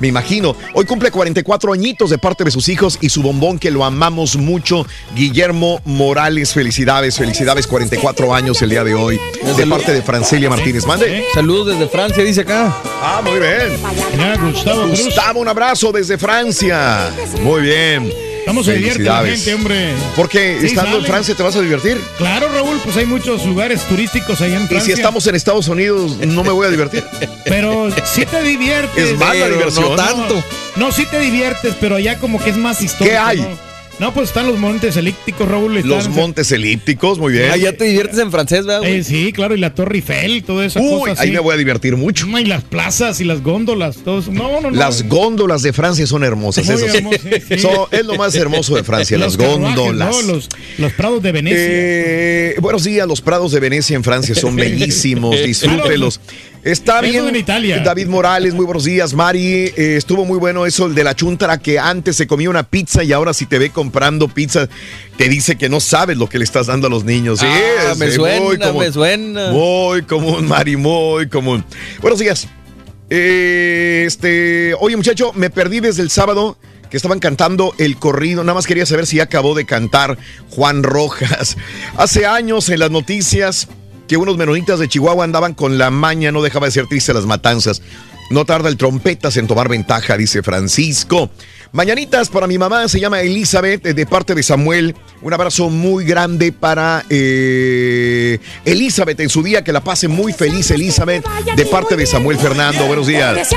Me imagino. Hoy cumple 44 añitos de parte de sus hijos y su bombón que lo amamos mucho. Guillermo Morales, felicidades, felicidades. 44 años el día de hoy. De parte de Francelia Martínez. Mande. Saludos desde Francia, dice acá. Ah, muy bien. Gustavo, un abrazo desde Francia. Muy bien. Vamos a divertir a la Felicidades. gente, hombre. Porque Sí, estando en. Francia te vas a divertir. Claro, Raúl, pues hay muchos lugares turísticos ahí en Y Francia. si estamos en Estados Unidos, no me voy a divertir. Pero sí te diviertes. Es más la diversión. No tanto. No, sí te diviertes, pero allá como que es más histórico. ¿Qué hay? ¿no? No, pues están los montes elípticos, Raúl. están- Los montes elípticos, muy bien. Ah, ya te diviertes en francés, ¿verdad? güey? Eh, sí, claro, y la Torre Eiffel, toda esa Uy, cosa ahí me voy a divertir mucho. Y las plazas y las góndolas, todo eso. No, no, no. Las góndolas de Francia son hermosas. Eso sí. sí, sí. Es lo más hermoso de Francia, Los las góndolas. ¿no? Los, los prados de Venecia. Eh, buenos días, los prados de Venecia en Francia son bellísimos, disfrútelos. Está Eso bien. en Italia. David Morales, muy buenos días. Mari, eh, estuvo muy bueno eso, el de la chuntara, que antes se comía una pizza y ahora si te ve comprando pizza, te dice que no sabes lo que le estás dando a los niños. Sí, Ah, es, me eh, suena, muy común. me suena. Muy común, Mari, muy común. Buenos días. Eh, este, oye muchacho, me perdí desde el sábado que estaban cantando el corrido. Nada más quería saber si acabó de cantar Juan Rojas. Hace años en las noticias que unos menonitas de Chihuahua andaban con la maña, no dejaba de ser triste las matanzas. No tarda el trompetas en tomar ventaja, dice Francisco. Mañanitas para mi mamá, se llama Elizabeth, eh, de parte de Samuel. Un abrazo muy grande para eh, Elizabeth en su día, que la pase muy feliz Elizabeth, de parte de Samuel Fernando. Buenos días.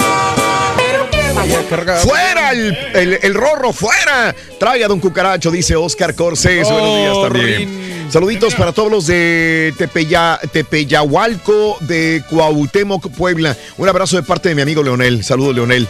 Oh. ¡Fuera el, el, el rorro! ¡Fuera! Traiga Don Cucaracho, dice Oscar Corsés. Buenos días también. Saluditos para todos los de Tepeya, Tepeyahualco, de Cuauhtémoc, Puebla. Un abrazo de parte de mi amigo Leonel. Saludos, Leonel.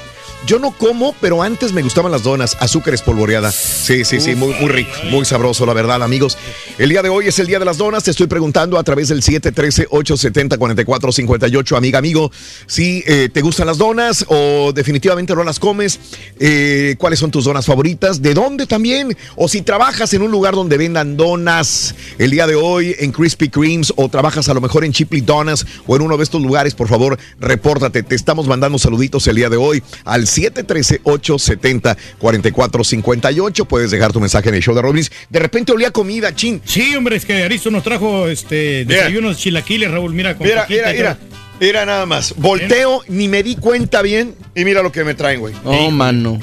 Yo no como, pero antes me gustaban las donas, azúcar espolvoreada. Sí, sí, sí, muy, rico, muy sabroso, la verdad, amigos. El día de hoy es el día de las donas. Te estoy preguntando a través del 713-870-4458, amiga, amigo, si eh, te gustan las donas o definitivamente no las comes. Eh, ¿Cuáles son tus donas favoritas? ¿De dónde también? O si trabajas en un lugar donde vendan donas el día de hoy en Krispy Kremes o trabajas a lo mejor en Chipley Donas o en uno de estos lugares, por favor, repórtate. Te estamos mandando saluditos el día de hoy al 713-870-4458. Puedes dejar tu mensaje en el show de Rollins. De repente olía comida, chin. Sí, hombre, es que Aristo nos trajo este desayunos chilaquiles, Raúl. Mira, con Mira, mira, mira. Mira nada más. Volteo, ni me di cuenta bien y mira lo que me traen, güey. Oh, mano.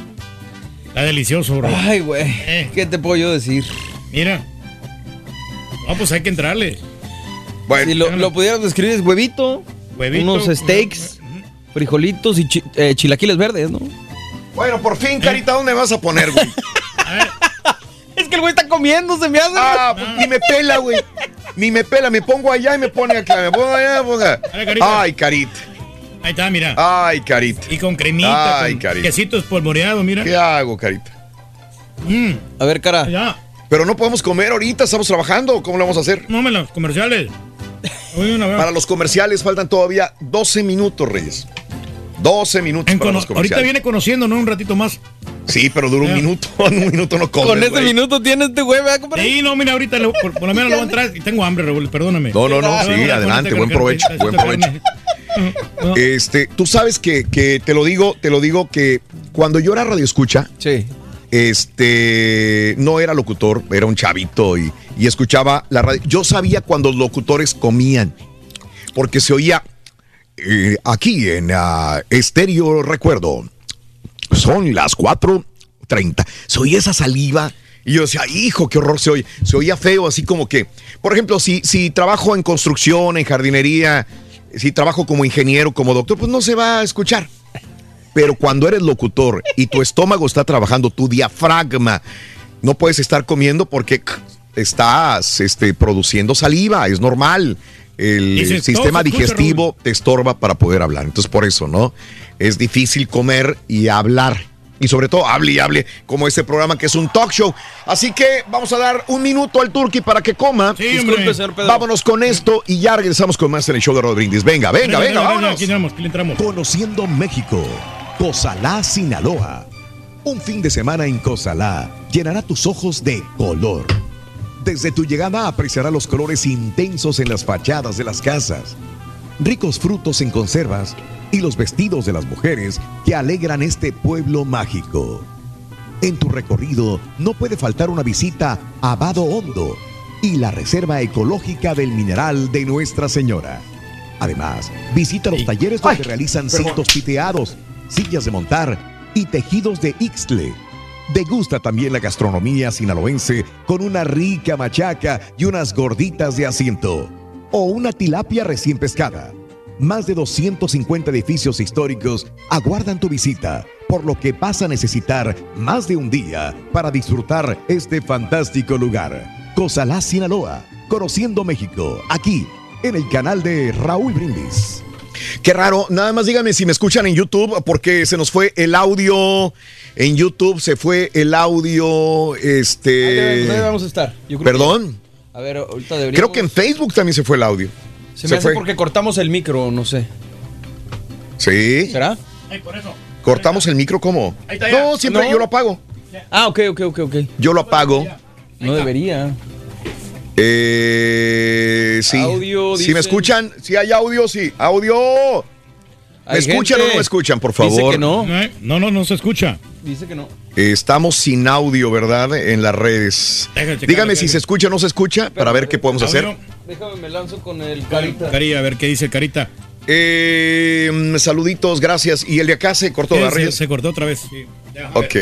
Está delicioso, bro. Ay, güey. ¿Qué te puedo yo decir? Mira. No, pues hay que entrarle. Bueno, si lo, lo pudieras describir es huevito, Huevito, unos steaks, frijolitos y chi- eh, chilaquiles verdes, ¿no? Bueno, por fin, Carita, ¿dónde me vas a poner, güey? Es que el güey está comiendo, se me hace. Ah, pues, ni me pela, güey. Ni me pela, me pongo allá y me pone acá. Me pongo allá, me pongo acá. Carita. Ay, Carita. Ahí está, mira. Ay, Carita. Y con cremita, Ay, con Carita. quesito espolvoreado, mira. ¿Qué hago, Carita? Mm, A ver, cara. ya. Pero no podemos comer ahorita, estamos trabajando. ¿Cómo lo vamos a hacer? No me los comerciales. Oye, una vez. Para los comerciales faltan todavía 12 minutos, Reyes. 12 minutos En para los ahorita viene conociendo, ¿no? Un ratito más. Sí, pero dura un minuto. En un minuto no comes, Con ese güey. minuto tiene este güey, ¿verdad, compadre? Sí, no, mira, ahorita lo- por, por lo menos lo voy a entrar y tengo hambre, Raúl, perdóname. No, no, no, Ah, sí, adelante, buen este provecho, buen provecho. Este, tú sabes que, que te lo digo, te lo digo que cuando yo era radio escucha, Sí. este, no era locutor, era un chavito y, y escuchaba la radio. Yo sabía cuando los locutores comían, porque se oía eh, aquí en ah, Estéreo Recuerdo. Son las 4.30. Se esa saliva. Y yo decía, hijo, qué horror se oye. Se oía feo, así como que, por ejemplo, si, si trabajo en construcción, en jardinería, si trabajo como ingeniero, como doctor, pues no se va a escuchar. Pero cuando eres locutor y tu estómago está trabajando, tu diafragma, no puedes estar comiendo porque estás este, produciendo saliva, es normal. El sistema escucha, digestivo te estorba para poder hablar. Entonces, por eso, ¿no? Es difícil comer y hablar. Y sobre todo, hable y hable como este programa que es un talk show. Así que vamos a dar un minuto al Turqui para que coma. Sí. Disculpe, señor Pedro. Vámonos con esto y ya regresamos con más en el show de Rod Brindis. Venga, venga, venga, vámonos. Aquí entramos, aquí le entramos. Conociendo México. Cozalá, Sinaloa. Un fin de semana en Cozalá llenará tus ojos de color. Desde tu llegada apreciará los colores intensos en las fachadas de las casas, ricos frutos en conservas y los vestidos de las mujeres que alegran este pueblo mágico. En tu recorrido no puede faltar una visita a Vado Hondo y la Reserva Ecológica del Mineral de Nuestra Señora. Además, visita los talleres donde realizan cintos piteados, sillas de montar y tejidos de Ixtle. Degusta también la gastronomía sinaloense con una rica machaca y unas gorditas de asiento o una tilapia recién pescada. Más de 250 edificios históricos aguardan tu visita, por lo que vas a necesitar más de un día para disfrutar este fantástico lugar. Cozalá, Sinaloa, conociendo México, aquí en el canal de Raúl Brindis. Qué raro. Nada más díganme si me escuchan en YouTube, porque se nos fue el audio. En YouTube se fue el audio. Este. ahí vamos a estar. Yo creo Perdón. que- a ver, ahorita deberíamos... Creo que en Facebook también se fue el audio. Se me hace porque cortamos el micro, no sé. Sí. ¿Será? Ay, por eso. ¿Cortamos el micro cómo? Ahí está ya. No, siempre No. yo lo apago. Ah, ok, ok, ok, ok. Yo lo apago. No debería. Eh, sí. Audio, Si dicen. me escuchan, si hay audio, sí. Audio. ¿Me escuchan gente- o no me escuchan, por Dice favor? que no. No, no, no, no se escucha. Dice que no. Eh, Estamos sin audio, ¿verdad? En las redes. Dígame si se escucha o no se escucha para ver qué podemos hacer. Déjame, me lanzo con el carita. Cari, a ver qué dice Carita. Eh, saluditos, gracias. ¿Y el de acá se cortó, Sí, ¿verdad, se, cortó otra vez. Sí. Ya. Ok.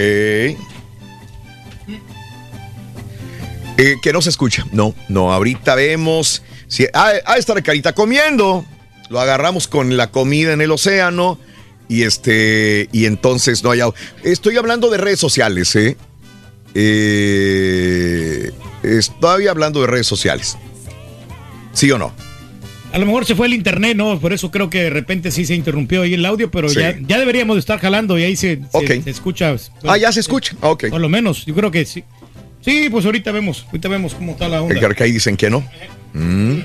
Eh, que no se escucha. No, no, ahorita vemos. Si, ah, ah, está la carita comiendo. Lo agarramos con la comida en el océano. Y este, y entonces no hay. Estoy hablando de redes sociales, ¿eh? eh estoy hablando de redes sociales. ¿Sí o no? A lo mejor se fue el internet, ¿no? Por eso creo que de repente sí se interrumpió ahí el audio, pero ya, ya deberíamos de estar jalando y ahí se, se, escucha. ah, ya se escucha. Ok. Por lo menos, yo creo que sí. Sí, pues ahorita vemos, ahorita vemos cómo está la onda. Que ahí dicen que no. Mm.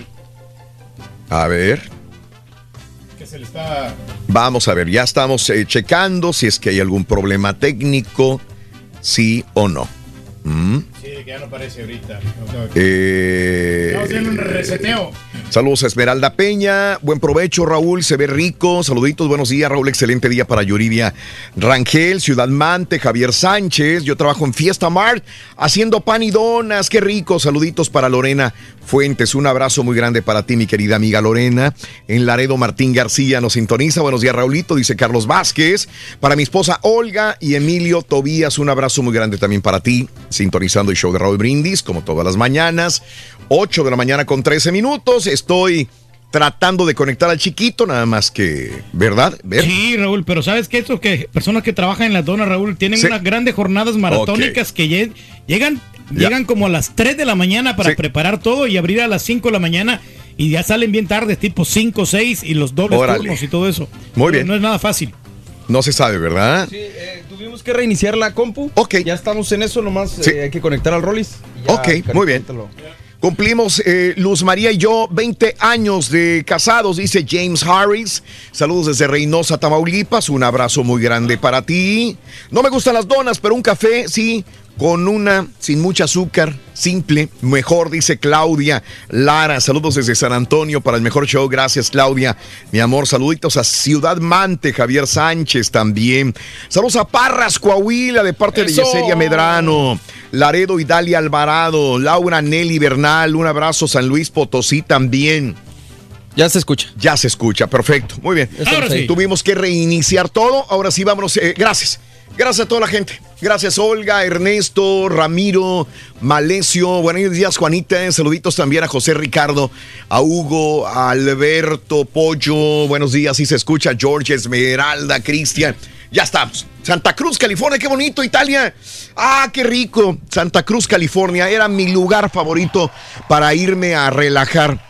A ver. Que se le está... Vamos a ver, ya estamos eh, checando si es que hay algún problema técnico, sí o no. Mm. Sí, que ya no aparece ahorita. Eh, Estamos haciendo un reseteo. Saludos a Esmeralda Peña. Buen provecho, Raúl. Se ve rico. Saluditos. Buenos días, Raúl. Excelente día para Yuridia Rangel, Ciudad Mante, Javier Sánchez. Yo trabajo en Fiesta Mart haciendo pan y donas. Qué rico. Saluditos para Lorena Fuentes. Un abrazo muy grande para ti, mi querida amiga Lorena. En Laredo, Martín García nos sintoniza. Buenos días, Raulito. Dice Carlos Vázquez. Para mi esposa Olga y Emilio Tobías. Un abrazo muy grande también para ti. Sintonizando el show de Raúl Brindis, como todas las mañanas. 8 de la mañana con 13 minutos. Estoy tratando de conectar al chiquito, nada más que, ¿verdad? Sí, Raúl, pero ¿sabes qué? Eso que personas que trabajan en la dona, Raúl, tienen unas grandes jornadas maratónicas que llegan, llegan como a las 3 de la mañana para preparar todo y abrir a las 5 de la mañana y ya salen bien tarde, tipo 5, 6 y los dobles turnos y todo eso. Muy bien. No es nada fácil. No se sabe, ¿verdad? Sí, eh, tuvimos que reiniciar la compu. Ok. Ya estamos en eso, nomás eh, hay que conectar al Rollis. Ok, muy bien. Cumplimos eh, Luz María y yo 20 años de casados, dice James Harris. Saludos desde Reynosa, Tamaulipas. Un abrazo muy grande para ti. No me gustan las donas, pero un café, sí con una sin mucho azúcar, simple, mejor, dice Claudia Lara. Saludos desde San Antonio para el mejor show. Gracias, Claudia. Mi amor, saluditos a Ciudad Mante, Javier Sánchez también. Saludos a Parras, Coahuila, de parte de Yeseria Medrano. Laredo y Dalia Alvarado. Laura Nelly Bernal. Un abrazo, San Luis Potosí también. Ya se escucha. Ya se escucha, perfecto. Muy bien. Ahora sí. Tuvimos que reiniciar todo. Ahora sí, vámonos. Eh, gracias. Gracias a toda la gente. Gracias, Olga, Ernesto, Ramiro, Malesio. Buenos días, Juanita. Saluditos también a José Ricardo, a Hugo, a Alberto, Pollo. Buenos días, sí se escucha. George, Esmeralda, Cristian. Ya estamos. Santa Cruz, California, qué bonito, Italia. Ah, qué rico. Santa Cruz, California, era mi lugar favorito para irme a relajar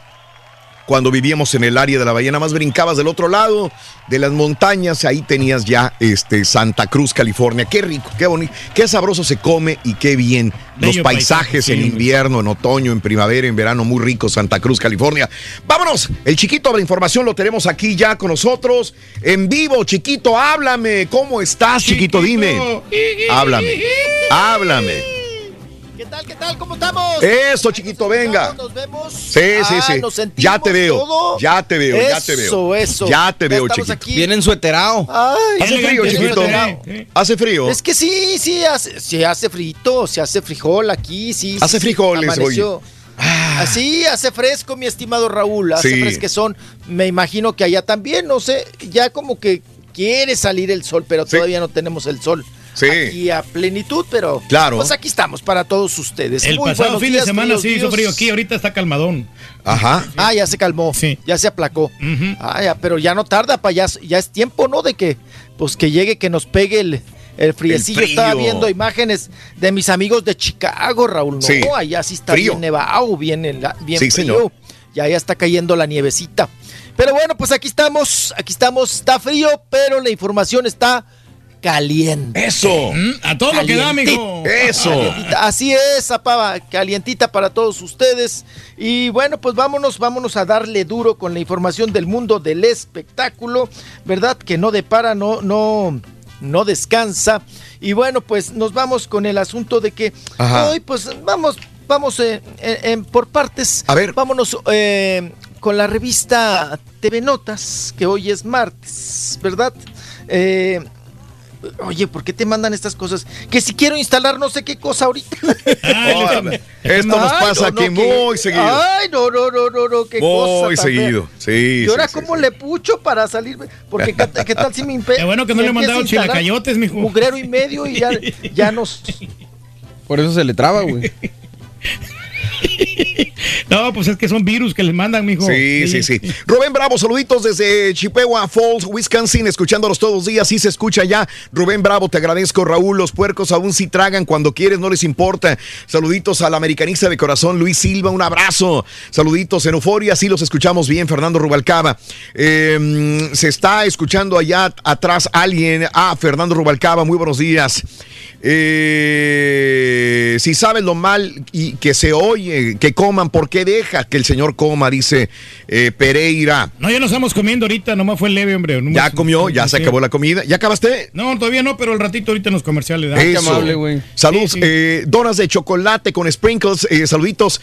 cuando vivíamos en el área de la bahía, nada más brincabas del otro lado de las montañas, ahí tenías ya este Santa Cruz, California. Qué rico, qué bonito, qué sabroso se come y qué bien. Los paisajes en invierno, en otoño, en primavera, en verano, muy rico, Santa Cruz, California. Vámonos, el chiquito de la información lo tenemos aquí ya con nosotros, en vivo, chiquito, háblame, ¿cómo estás, chiquito? Dime. Háblame, háblame. ¿Qué tal? ¿Qué tal? ¿Cómo estamos? Eso, chiquito, venga. Nos vemos. Sí, sí, Ah, sí. nos sentimos Ya te veo. todo. Ya te veo, ya te veo. Eso, eso. Ya te Ya veo, estamos chiquito. aquí. Vienen sueterao. Ay, Hace frío, chiquito. Hace frío. Es que sí, sí, hace, sí hace frito, se hace frijol aquí, sí. Hace sí, frijoles, amaneció. Así hace fresco, mi estimado Raúl, hace Sí. fresquezón. Me imagino que allá también, no sé, ya como que quiere salir el sol, pero todavía no tenemos el sol. Sí. Aquí a plenitud, pero Claro. pues aquí estamos para todos ustedes. El Muy pasado fin de días, semana queridos sí hizo frío aquí, ahorita está calmadón. Ajá. Ah, ya se calmó. Ya se aplacó. Ah, ya, pero ya no tarda, pa, ya, ya es tiempo, ¿no? De que, pues que llegue, que nos pegue el, el friecillo. El. Estaba viendo imágenes de mis amigos de Chicago, Raúl. No, Sí. allá sí está Frío. bien nevado, bien, bien Sí, frío. señor. Ya, ya está cayendo la nievecita. Pero bueno, pues aquí estamos, aquí estamos. Está frío, pero la información está caliente. Eso. Mm, a todo lo que da, mijo. Eso. Calientita. Así es, apaba, calientita para todos ustedes. Y bueno, pues vámonos, vámonos a darle duro con la información del mundo del espectáculo, ¿verdad? Que no depara, no, no, no descansa. Y bueno, pues nos vamos con el asunto de que Ajá. hoy, pues vamos, vamos eh, en- en- por partes. A ver. Vámonos eh, con la revista TV Notas, que hoy es martes, ¿verdad? Eh, Oye, ¿por qué te mandan estas cosas? Que si quiero instalar no sé qué cosa ahorita. Esto nos Ay, pasa no, aquí no, que- muy seguido. Ay, no, no, no, no, no, qué cosa. Muy seguido. Sí. Y ahora, sí, sí, ¿cómo le pucho para salirme? Porque, ¿qué, qué tal si me impide? Qué bueno que no le he mandado chilacayotes, mijo. Mugrero y medio y ya, ya nos. Por eso se le traba, güey. No, pues es que son virus que les mandan, mijo. Sí, sí, sí. Rubén Bravo, saluditos desde Chippewa Falls, Wisconsin, escuchándolos todos los días. Sí se escucha ya. Rubén Bravo, te agradezco. Raúl, los puercos aún si tragan cuando quieres, no les importa. Saluditos al americanista de corazón, Luis Silva, un abrazo. Saluditos en Euforia, sí los escuchamos bien. Fernando Rubalcaba. Eh, se está escuchando allá atrás alguien. Ah, Fernando Rubalcaba, muy buenos días. Eh, si saben lo mal y que se oye, que coman, ¿por qué deja que el señor coma? Dice eh, Pereira. No, ya nos estamos comiendo ahorita, nomás fue leve, hombre. Nomás- Ya comió, ya se acabó la comida. ¿Ya acabaste? No, todavía no, pero el ratito ahorita en los comerciales. Eso. Saludos, eh, donas de chocolate con sprinkles, eh, saluditos.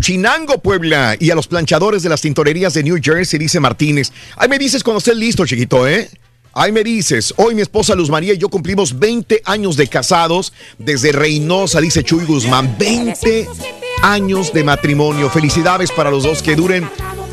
Chinango, Puebla. Y a los planchadores de las tintorerías de New Jersey, dice Martínez. Ahí me dices cuando estés listo, chiquito, ¿eh? Ahí me dices, hoy mi esposa Luz María y yo cumplimos 20 años de casados desde Reynosa, dice Chuy Guzmán. 20 años de matrimonio. Felicidades para los dos que duren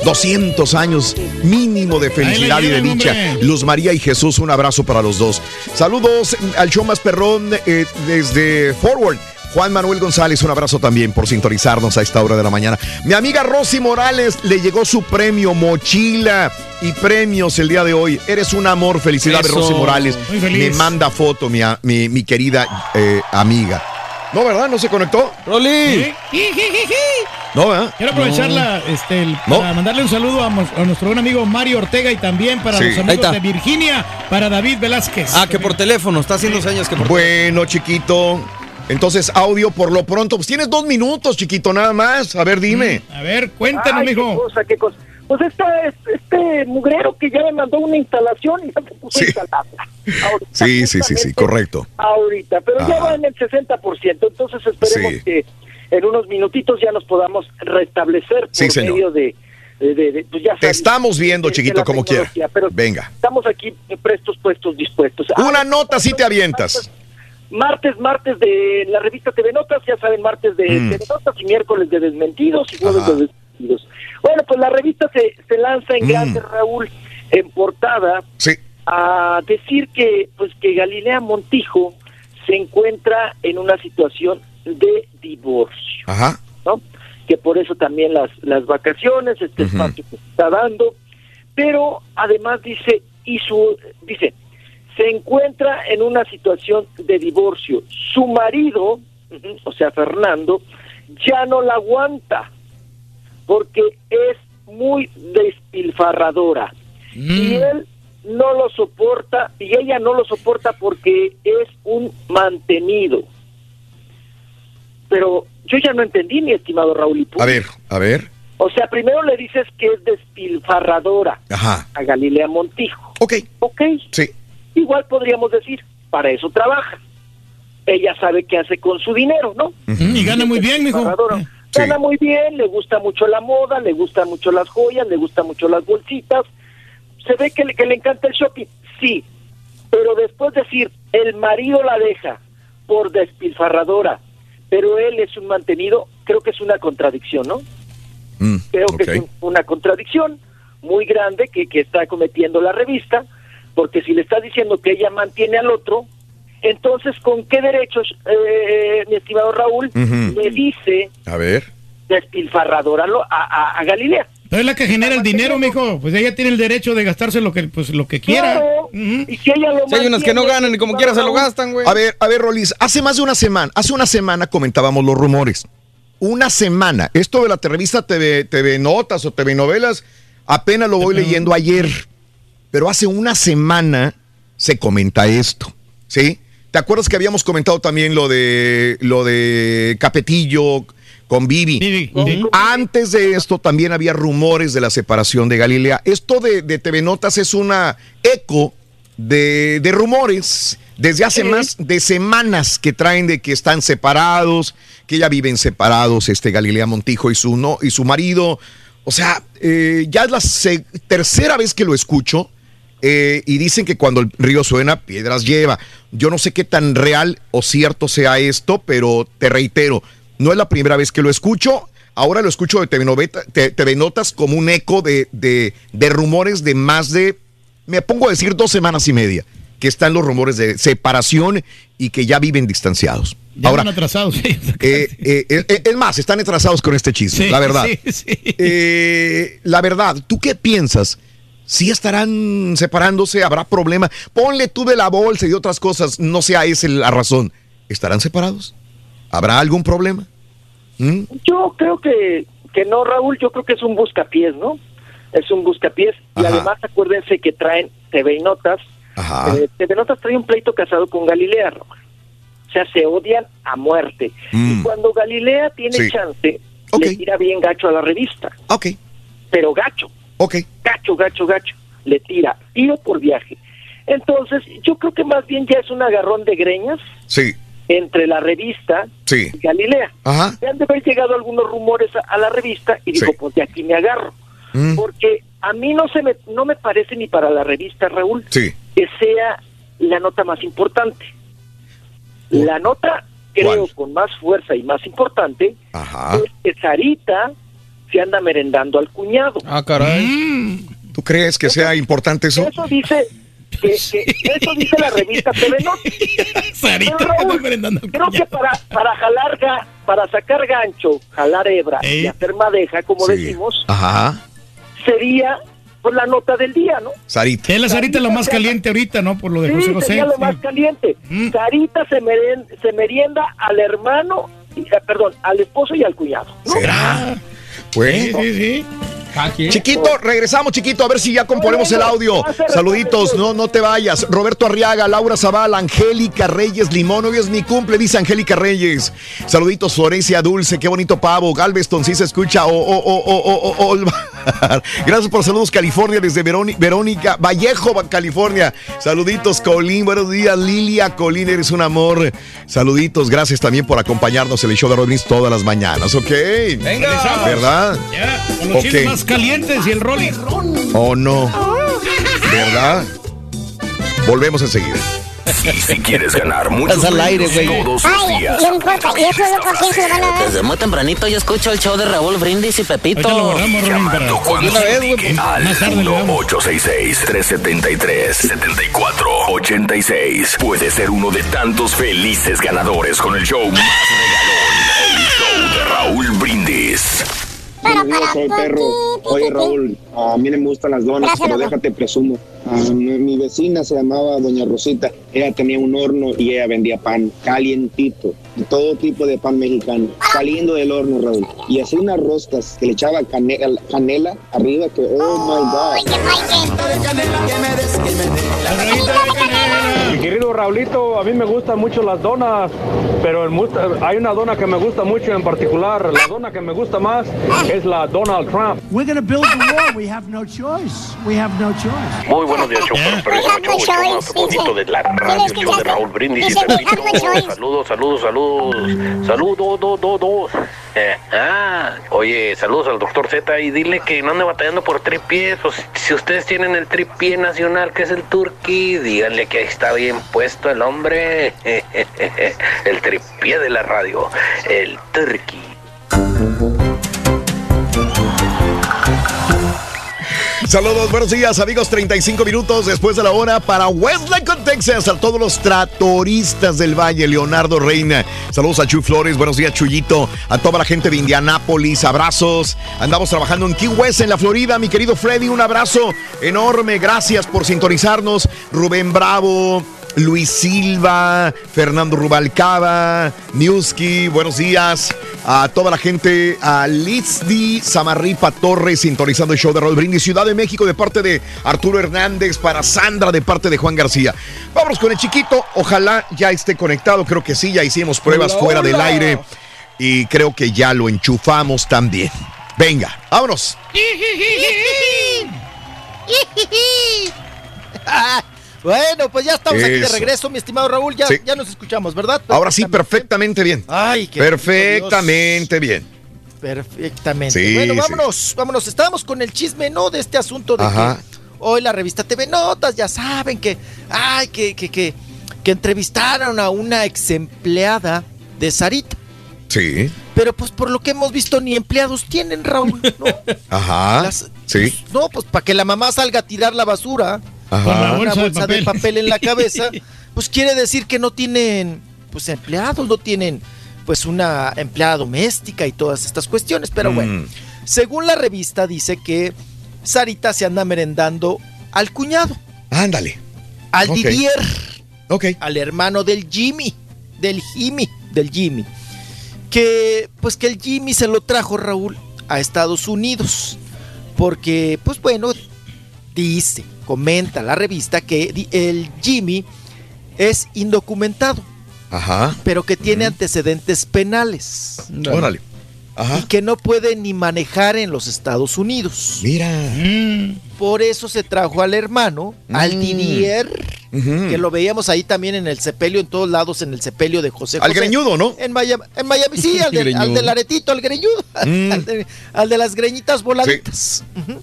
200 años mínimo de felicidad y de dicha. Luz María y Jesús, un abrazo para los dos. Saludos al show más perrón eh, desde Forward. Juan Manuel González, un abrazo también por sintonizarnos a esta hora de la mañana. Mi amiga Rosy Morales le llegó su premio, mochila y premios el día de hoy. Eres un amor, felicidades Eso. Rosy Morales. Muy feliz. Me manda foto mi, a- mi, mi querida eh, amiga. No, ¿verdad? ¿No se conectó? Rolly. No, ¿verdad? Quiero aprovechar No. la, este, el- No. para mandarle un saludo a, nuestro buen amigo Mario Ortega y también para Sí. los amigos de Virginia, para David Velázquez. Ah, que por teléfono, está haciendo señas que por Bueno, chiquito. Entonces, audio por lo pronto. Pues tienes dos minutos, chiquito, nada más. A ver, dime. A ver, cuéntanos, Ay, mijo. Qué cosa, qué cosa. Pues esta, es- este mugrero que ya me mandó una instalación y ya me puso a instalarla. Ahorita, Sí, sí, sí, sí, correcto. Ahorita, pero ya va en el 60%, entonces esperemos Sí. que en unos minutitos ya nos podamos restablecer por Sí, señor. medio de, de- de- de- pues ya Te sabes, estamos viendo, de- chiquito, como quiera. Pero Venga. estamos aquí prestos, puestos, dispuestos. Una Ah, nota sí te avientas. Martes, martes de la revista TV Notas, ya saben, martes de Mm. TV Notas y miércoles de Desmentidos y jueves Ajá. de Desmentidos. Bueno, pues la revista se, se lanza en Mm. grande, Raúl, en portada, Sí. a decir que, pues, que Galilea Montijo se encuentra en una situación de divorcio, Ajá. ¿no? Que por eso también las, las vacaciones, este Ujú. espacio que se está dando, pero además dice, y su, dice, se encuentra en una situación de divorcio. Su marido, o sea, Fernando, ya no la aguanta porque es muy despilfarradora. Y él no lo soporta, y ella no lo soporta porque es un mantenido. Pero yo ya no entendí, mi estimado Raúl. A ver, a ver. O sea, primero le dices que es despilfarradora Ajá. a Galilea Montijo. Ok. Ok. Sí. Igual podríamos decir, para eso trabaja. Ella sabe qué hace con su dinero, ¿no? Y gana muy bien, mijo. Gana muy bien, le gusta mucho la moda, le gustan mucho las joyas, le gustan mucho las bolsitas. Se ve que le, que le encanta el shopping, sí. Pero después decir, el marido la deja por despilfarradora, pero él es un mantenido, creo que es una contradicción, ¿no? Mm, Creo que es un- una contradicción muy grande que, que está cometiendo la revista, porque si le está diciendo que ella mantiene al otro, entonces, ¿con qué derechos, eh, mi estimado Raúl, Ujú. le dice A ver. despilfarradora lo- a, a- a Galilea? Pero es la que genera el dinero, mijo. Pues ella tiene el derecho de gastarse lo que, pues, lo que quiera. Claro. Y si ella lo Si hay unas que no ganan y como quiera se lo gastan, güey. A ver, a ver, Rolis, hace más de una semana, hace una semana comentábamos los rumores. Una semana. Esto de la revista TV, TV Notas o TV Novelas, apenas lo voy leyendo ayer. Pero hace una semana se comenta esto, ¿sí? ¿Te acuerdas que habíamos comentado también lo de lo de Capetillo con Vivi? Antes de esto también había rumores de la separación de Galilea. Esto de, de TV Notas es una eco de, de rumores desde hace más de semanas que traen de que están separados, que ya viven separados, este Galilea Montijo y su no y su marido. O sea, eh, ya es la tercera vez que lo escucho. Eh, y dicen que cuando el río suena, piedras lleva. Yo no sé qué tan real o cierto sea esto, pero te reitero, no es la primera vez que lo escucho. Ahora lo escucho de TV, Noveta- TV Notas como un eco de, de- de rumores de más de, me pongo a decir, dos semanas y media. que están los rumores de separación y que ya viven distanciados. Ya Ahora, están atrasados. eh, eh, eh, es más, están atrasados con este chisme, Sí, la verdad. sí, sí. La verdad, ¿tú qué piensas? ¿Sí estarán separándose? ¿Habrá problema? Ponle tú de la bolsa y de otras cosas, no sea esa la razón. ¿Estarán separados? ¿Habrá algún problema? ¿Mm? Yo creo que, que no, Raúl, yo creo que es un buscapiés, ¿no? Es un buscapiés y además acuérdense que traen TV y Notas. Ajá. Eh, TV Notas trae un pleito casado con Galilea, Raúl. O sea, se odian a muerte. Mm. Y cuando Galilea tiene Sí. chance, le tira bien gacho a la revista. Ok. Pero gacho. Ok. Gacho, gacho, gacho. Le tira tiro por viaje. Entonces, yo creo que más bien ya es un agarrón de greñas Sí, entre la revista sí. y Galilea. Ajá. Me han de haber llegado algunos rumores a, a la revista y digo, Sí. pues de aquí me agarro. Mm. Porque a mí no se me, no me parece ni para la revista, Raúl, Sí. que sea la nota más importante. La nota, creo, con más fuerza y más importante, Ajá. es que Sarita se anda merendando al cuñado. Ah, caray. Mm. ¿Tú crees que sea importante eso? Eso dice, que, que- eso dice la revista TV Notas. Pero, Raúl, creo que para, para jalar, ga- para sacar gancho, jalar hebra y hacer madeja, como Sí. decimos, Ajá. sería pues la nota del día, ¿no? Sarita. Es la Sarita lo más caliente ahorita, ¿no? Por lo de Sí, José José. sería lo sí. más caliente. Sarita se, meren- se merienda al hermano, y- eh, perdón, al esposo y al cuñado. ¿no? ¿Será? Bueno. Sí, sí, Chiquito, regresamos, chiquito, a ver si ya componemos el audio. Saluditos, no, no te vayas. Roberto Arriaga, Laura Zaval, Angélica Reyes Limón, hoy es mi cumple, dice Angélica Reyes. Saluditos, Florencia Dulce, qué bonito pavo. Galveston, sí se escucha. Oh, oh, oh, oh, oh, oh, oh. Gracias por saludos, California, desde Veróni- Verónica, Vallejo, California. Saluditos, Colín, buenos días, Lilia Colín, eres un amor. Saluditos, gracias también por acompañarnos en el show de Rodríguez todas las mañanas, ¿ok? Venga. ¿Verdad? Ya, con los Ok. chismes más calientes y el Rolly. ¿O no? ¿Verdad? Volvemos enseguida. Y si quieres ganar muchos Estás al aire, güey. todos Ay, los días, no importa. ¿Y eso loco quién se lo van a dar? Desde muy tempranito yo escucho el show de Raúl Brindis y Pepito. Ahorita lo para- llamando cuando una vez, se güey, indique pues, al más tarde le damos. 1-866-373-7486. Puede ser uno de tantos felices ganadores con el show más regalón, el show de Raúl Brindis. Para, soy para, perro. Oye. Raúl, a mí no me gustan las donas, Gracias, pero déjate presumo. Ah, mi, mi vecina se llamaba Doña Rosita. Ella tenía un horno y ella vendía pan calientito, todo tipo de pan mexicano, saliendo del horno, Raúl. Y hacía unas roscas que le echaba canela, canela arriba, que oh my God. Mi querido Raulito, a mí me gustan mucho las donas, pero hay una dona que me gusta mucho en particular. La dona que me gusta más es la Donald Trump. We're gonna build the wall. We have no choice. We have no choice. Muy buenos días, show show, el más bonito de la radio, el show de Raúl Brindis y Pepito. Saludos, saludos, saludos, saludos, dos, dos, dos. Eh, ah, oye, saludos al doctor Z y dile que no ande batallando por tripies. O si, si ustedes tienen el tripié nacional, que es el turqui, díganle que ahí está bien puesto el hombre. el tripié de la radio, el turqui. Saludos, buenos días, amigos. 35 minutos después de la hora para Westlake, Texas. A todos los tratoristas del Valle, Leonardo Reina. Saludos a Chuy Flores. Buenos días, Chuyito. A toda la gente de Indianápolis. Abrazos. Andamos trabajando en Key West, en la Florida. Mi querido Freddy, un abrazo enorme. Gracias por sintonizarnos. Rubén Bravo. Luis Silva, Fernando Rubalcaba, Newski, buenos días a toda la gente, a Lizdi Samarripa Torres, sintonizando el show de Raúl Brindis, Ciudad de México, de parte de Arturo Hernández, para Sandra, de parte de Juan García. Vámonos con el chiquito, ojalá ya esté conectado, creo que sí, ya hicimos pruebas Hola, fuera del aire y creo que ya lo enchufamos también. Venga, vámonos. Bueno, pues ya estamos aquí de Eso. regreso, mi estimado Raúl. Ya, Sí. ya nos escuchamos, ¿verdad? Ahora sí, perfectamente bien. Ay, qué Perfectamente bien. Perfectamente. Sí, bueno, sí. vámonos, vámonos. Estábamos con el chisme, ¿no? De este asunto de Ajá. que hoy la revista TV Notas, ya saben que, ay, que, que, que, que entrevistaron a una ex empleada de Sarita. Sí. Pero pues por lo que hemos visto ni empleados tienen, Raúl. ¿no? Ajá. Las- sí. No, pues para que la mamá salga a tirar la basura con una bolsa de papel en la cabeza, pues quiere decir que no tienen pues empleados, no tienen pues una empleada doméstica y todas estas cuestiones. Pero bueno, Mm. según la revista dice que Sarita se anda merendando al cuñado, Ándale. al. Didier, Ok. al hermano del Jimmy, del Jimmy, del Jimmy. Que pues que el Jimmy se lo trajo Raúl a Estados Unidos. Porque pues bueno, dice, comenta la revista que di- el Jimmy es indocumentado, Ajá. pero que tiene antecedentes penales. Órale. Ajá. Y que no puede ni manejar en los Estados Unidos. Mira. Por eso se trajo al hermano, al Mm. Didier, que lo veíamos ahí también en el sepelio, en todos lados, en el sepelio de José Al José. greñudo, ¿no? En Miami, en Miami sí, al, de- al del aretito, al greñudo, Mm. al, de, al de las greñitas voladitas. Ujú.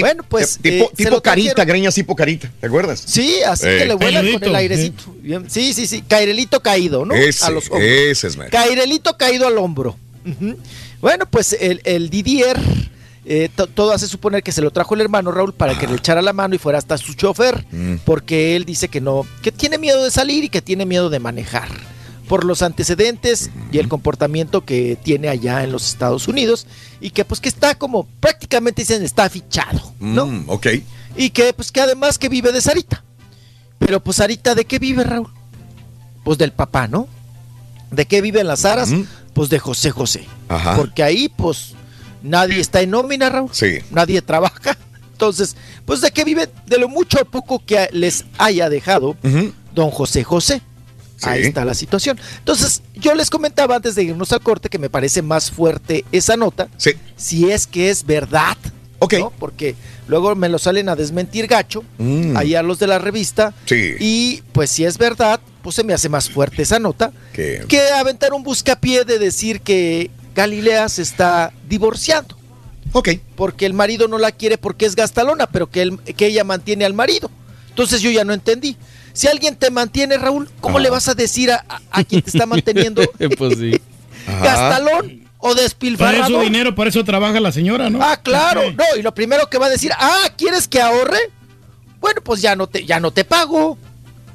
Bueno, pues. Tipo, eh, tipo carita, trajeron. greñas tipo carita, ¿te acuerdas? Sí, así Eh. que le vuelan con el airecito. Sí, sí, sí. Cairelito caído, ¿no? Ese, a los hombros. ese es. Cairelito caído al hombro. Bueno, pues el, el Didier, eh, to- todo hace suponer que se lo trajo el hermano Raúl para que le echara la mano y fuera hasta su chofer, Mm. porque él dice que no, que tiene miedo de salir y que tiene miedo de manejar por los antecedentes y el comportamiento que tiene allá en los Estados Unidos y que pues que está como prácticamente dicen está fichado, ¿no? Mm, ok. Y que pues que además que vive de Sarita. Pero pues Sarita, ¿de qué vive Raúl? Pues del papá, ¿no? ¿De qué viven las aras? Pues de José José. Ajá. Porque ahí pues nadie está en nómina, Raúl. Sí. Nadie trabaja. Entonces, pues de qué vive de lo mucho o poco que les haya dejado don José José. Ahí Sí. está la situación. Entonces, yo les comentaba antes de irnos al corte que me parece más fuerte esa nota. Si es que es verdad. ¿no? Porque luego me lo salen a desmentir gacho, Mm. allá los de la revista. Sí. Y pues si es verdad, pues se me hace más fuerte esa nota Que- que aventar un buscapié de decir que Galilea se está divorciando. Ok. Porque el marido no la quiere porque es gastalona, pero que, él- que ella mantiene al marido. Entonces yo ya no entendí. Si alguien te mantiene, Raúl, ¿cómo le vas a decir a, a- a quien te está manteniendo pues sí. gastalón o Para despilfarrador? eso dinero, para eso trabaja la señora, ¿no? Ah, claro, no, y lo primero que va a decir, ah, ¿quieres que ahorre? Bueno, pues ya no te, ya no te pago,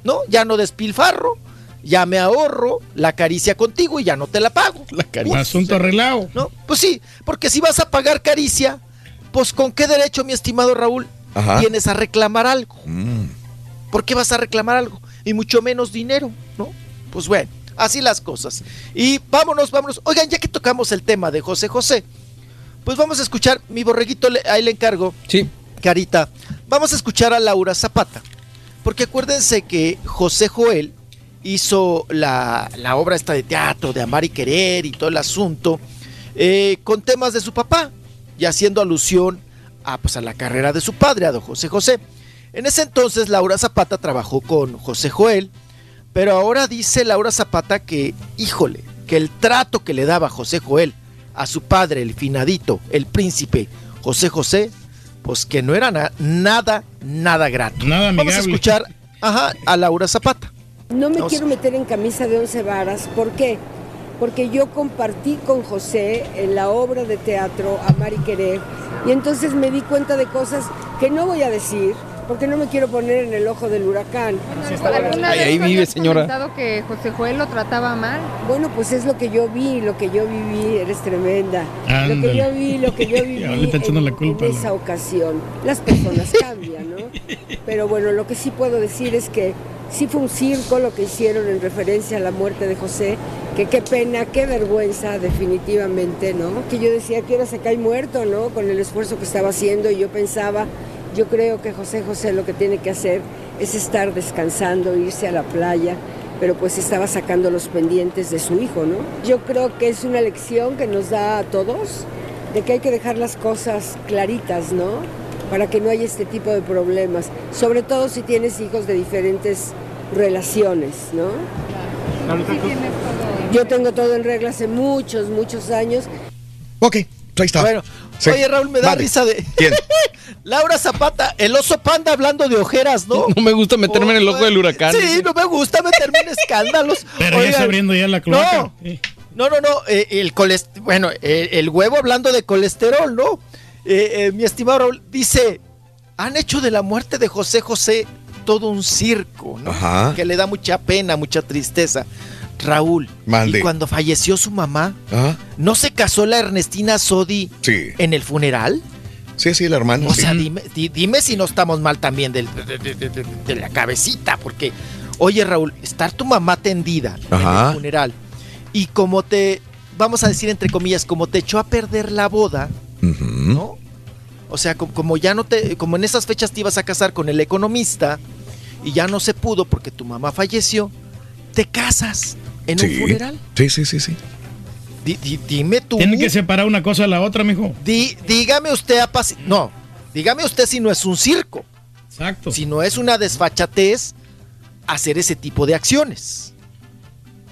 ¿no? Ya no despilfarro, ya me ahorro la caricia contigo y ya no te la pago. La Asunto arreglado. ¿No? Pues sí, porque si vas a pagar caricia, pues con qué derecho, mi estimado Raúl, Ajá. tienes a reclamar algo. Mm. ¿Por qué vas a reclamar algo? Y mucho menos dinero, ¿no? Pues bueno, así las cosas. Y vámonos, vámonos. Oigan, ya que tocamos el tema de José José, pues vamos a escuchar, mi borreguito, ahí le encargo. Sí. Carita, vamos a escuchar a Laura Zapata. Porque acuérdense que José Joel hizo la, la obra esta de teatro, de amar y querer y todo el asunto, eh, con temas de su papá, y haciendo alusión a, pues, a la carrera de su padre, a don José José. En ese entonces Laura Zapata trabajó con José Joel, pero ahora dice Laura Zapata que, híjole, que el trato que le daba José Joel a su padre, el finadito, el príncipe José José, pues que no era na- nada, nada grato. Nada Vamos a amigable. escuchar ajá, a Laura Zapata. No me Vamos. quiero meter en camisa de once varas. ¿Por qué? Porque yo compartí con José en la obra de teatro Amar y Querer y entonces me di cuenta de cosas que no voy a decir porque no me quiero poner en el ojo del huracán. Ahí, ahí vive, señora. comentado que José Joel lo trataba mal? Bueno, pues es lo que yo vi, lo que yo viví, eres tremenda. Lo que yo vi, lo que yo viví Ya le está echando en, la culpa, en ¿no? esa ocasión. Las personas cambian, ¿no? Pero bueno, lo que sí puedo decir es que sí fue un circo lo que hicieron en referencia a la muerte de José, que qué pena, qué vergüenza, definitivamente, ¿no? Que yo decía que ahora se cae muerto, ¿no? Con el esfuerzo que estaba haciendo y yo pensaba, yo creo que José José lo que tiene que hacer es estar descansando, irse a la playa, pero pues estaba sacando los pendientes de su hijo, ¿no? Yo creo que es una lección que nos da a todos de que hay que dejar las cosas claritas, ¿no? Para que no haya este tipo de problemas, sobre todo si tienes hijos de diferentes relaciones, ¿no? Yo tengo todo en regla hace muchos, muchos años. Ok, ahí está. Bueno, Sí. oye Raúl, me da Vale. risa de... ¿Quién? Laura Zapata, el oso panda hablando de ojeras, ¿no? No me gusta meterme en el ojo del huracán. Sí, no me gusta meterme en escándalos. Pero ya está Oigan, abriendo ya la cloaca. No, no, no, no, eh, el colest bueno, eh, el huevo hablando de colesterol, ¿no? Eh, eh, mi estimado Raúl dice, han hecho de la muerte de José José todo un circo, ¿no? Ajá. Que le da mucha pena, mucha tristeza. Raúl, Mande. y cuando falleció su mamá. ¿no se casó la Ernestina Sodi Sí. en el funeral? Sí, sí, el hermano. O sí. sea, dime, di- dime si no estamos mal también del- de, de- de- de- de la cabecita, porque, oye Raúl, estar tu mamá tendida en el funeral y como te, vamos a decir entre comillas, como te echó a perder la boda, ¿no? O sea, co- como, ya no te, como en esas fechas te ibas a casar con el economista y ya no se pudo porque tu mamá falleció, te casas en un funeral. Sí, sí, sí, sí. Di- di- dime tú. Tienen que separar una cosa de la otra, mijo. Di- dígame usted, apaci- no, dígame usted si no es un circo. Exacto. Si no es una desfachatez hacer ese tipo de acciones.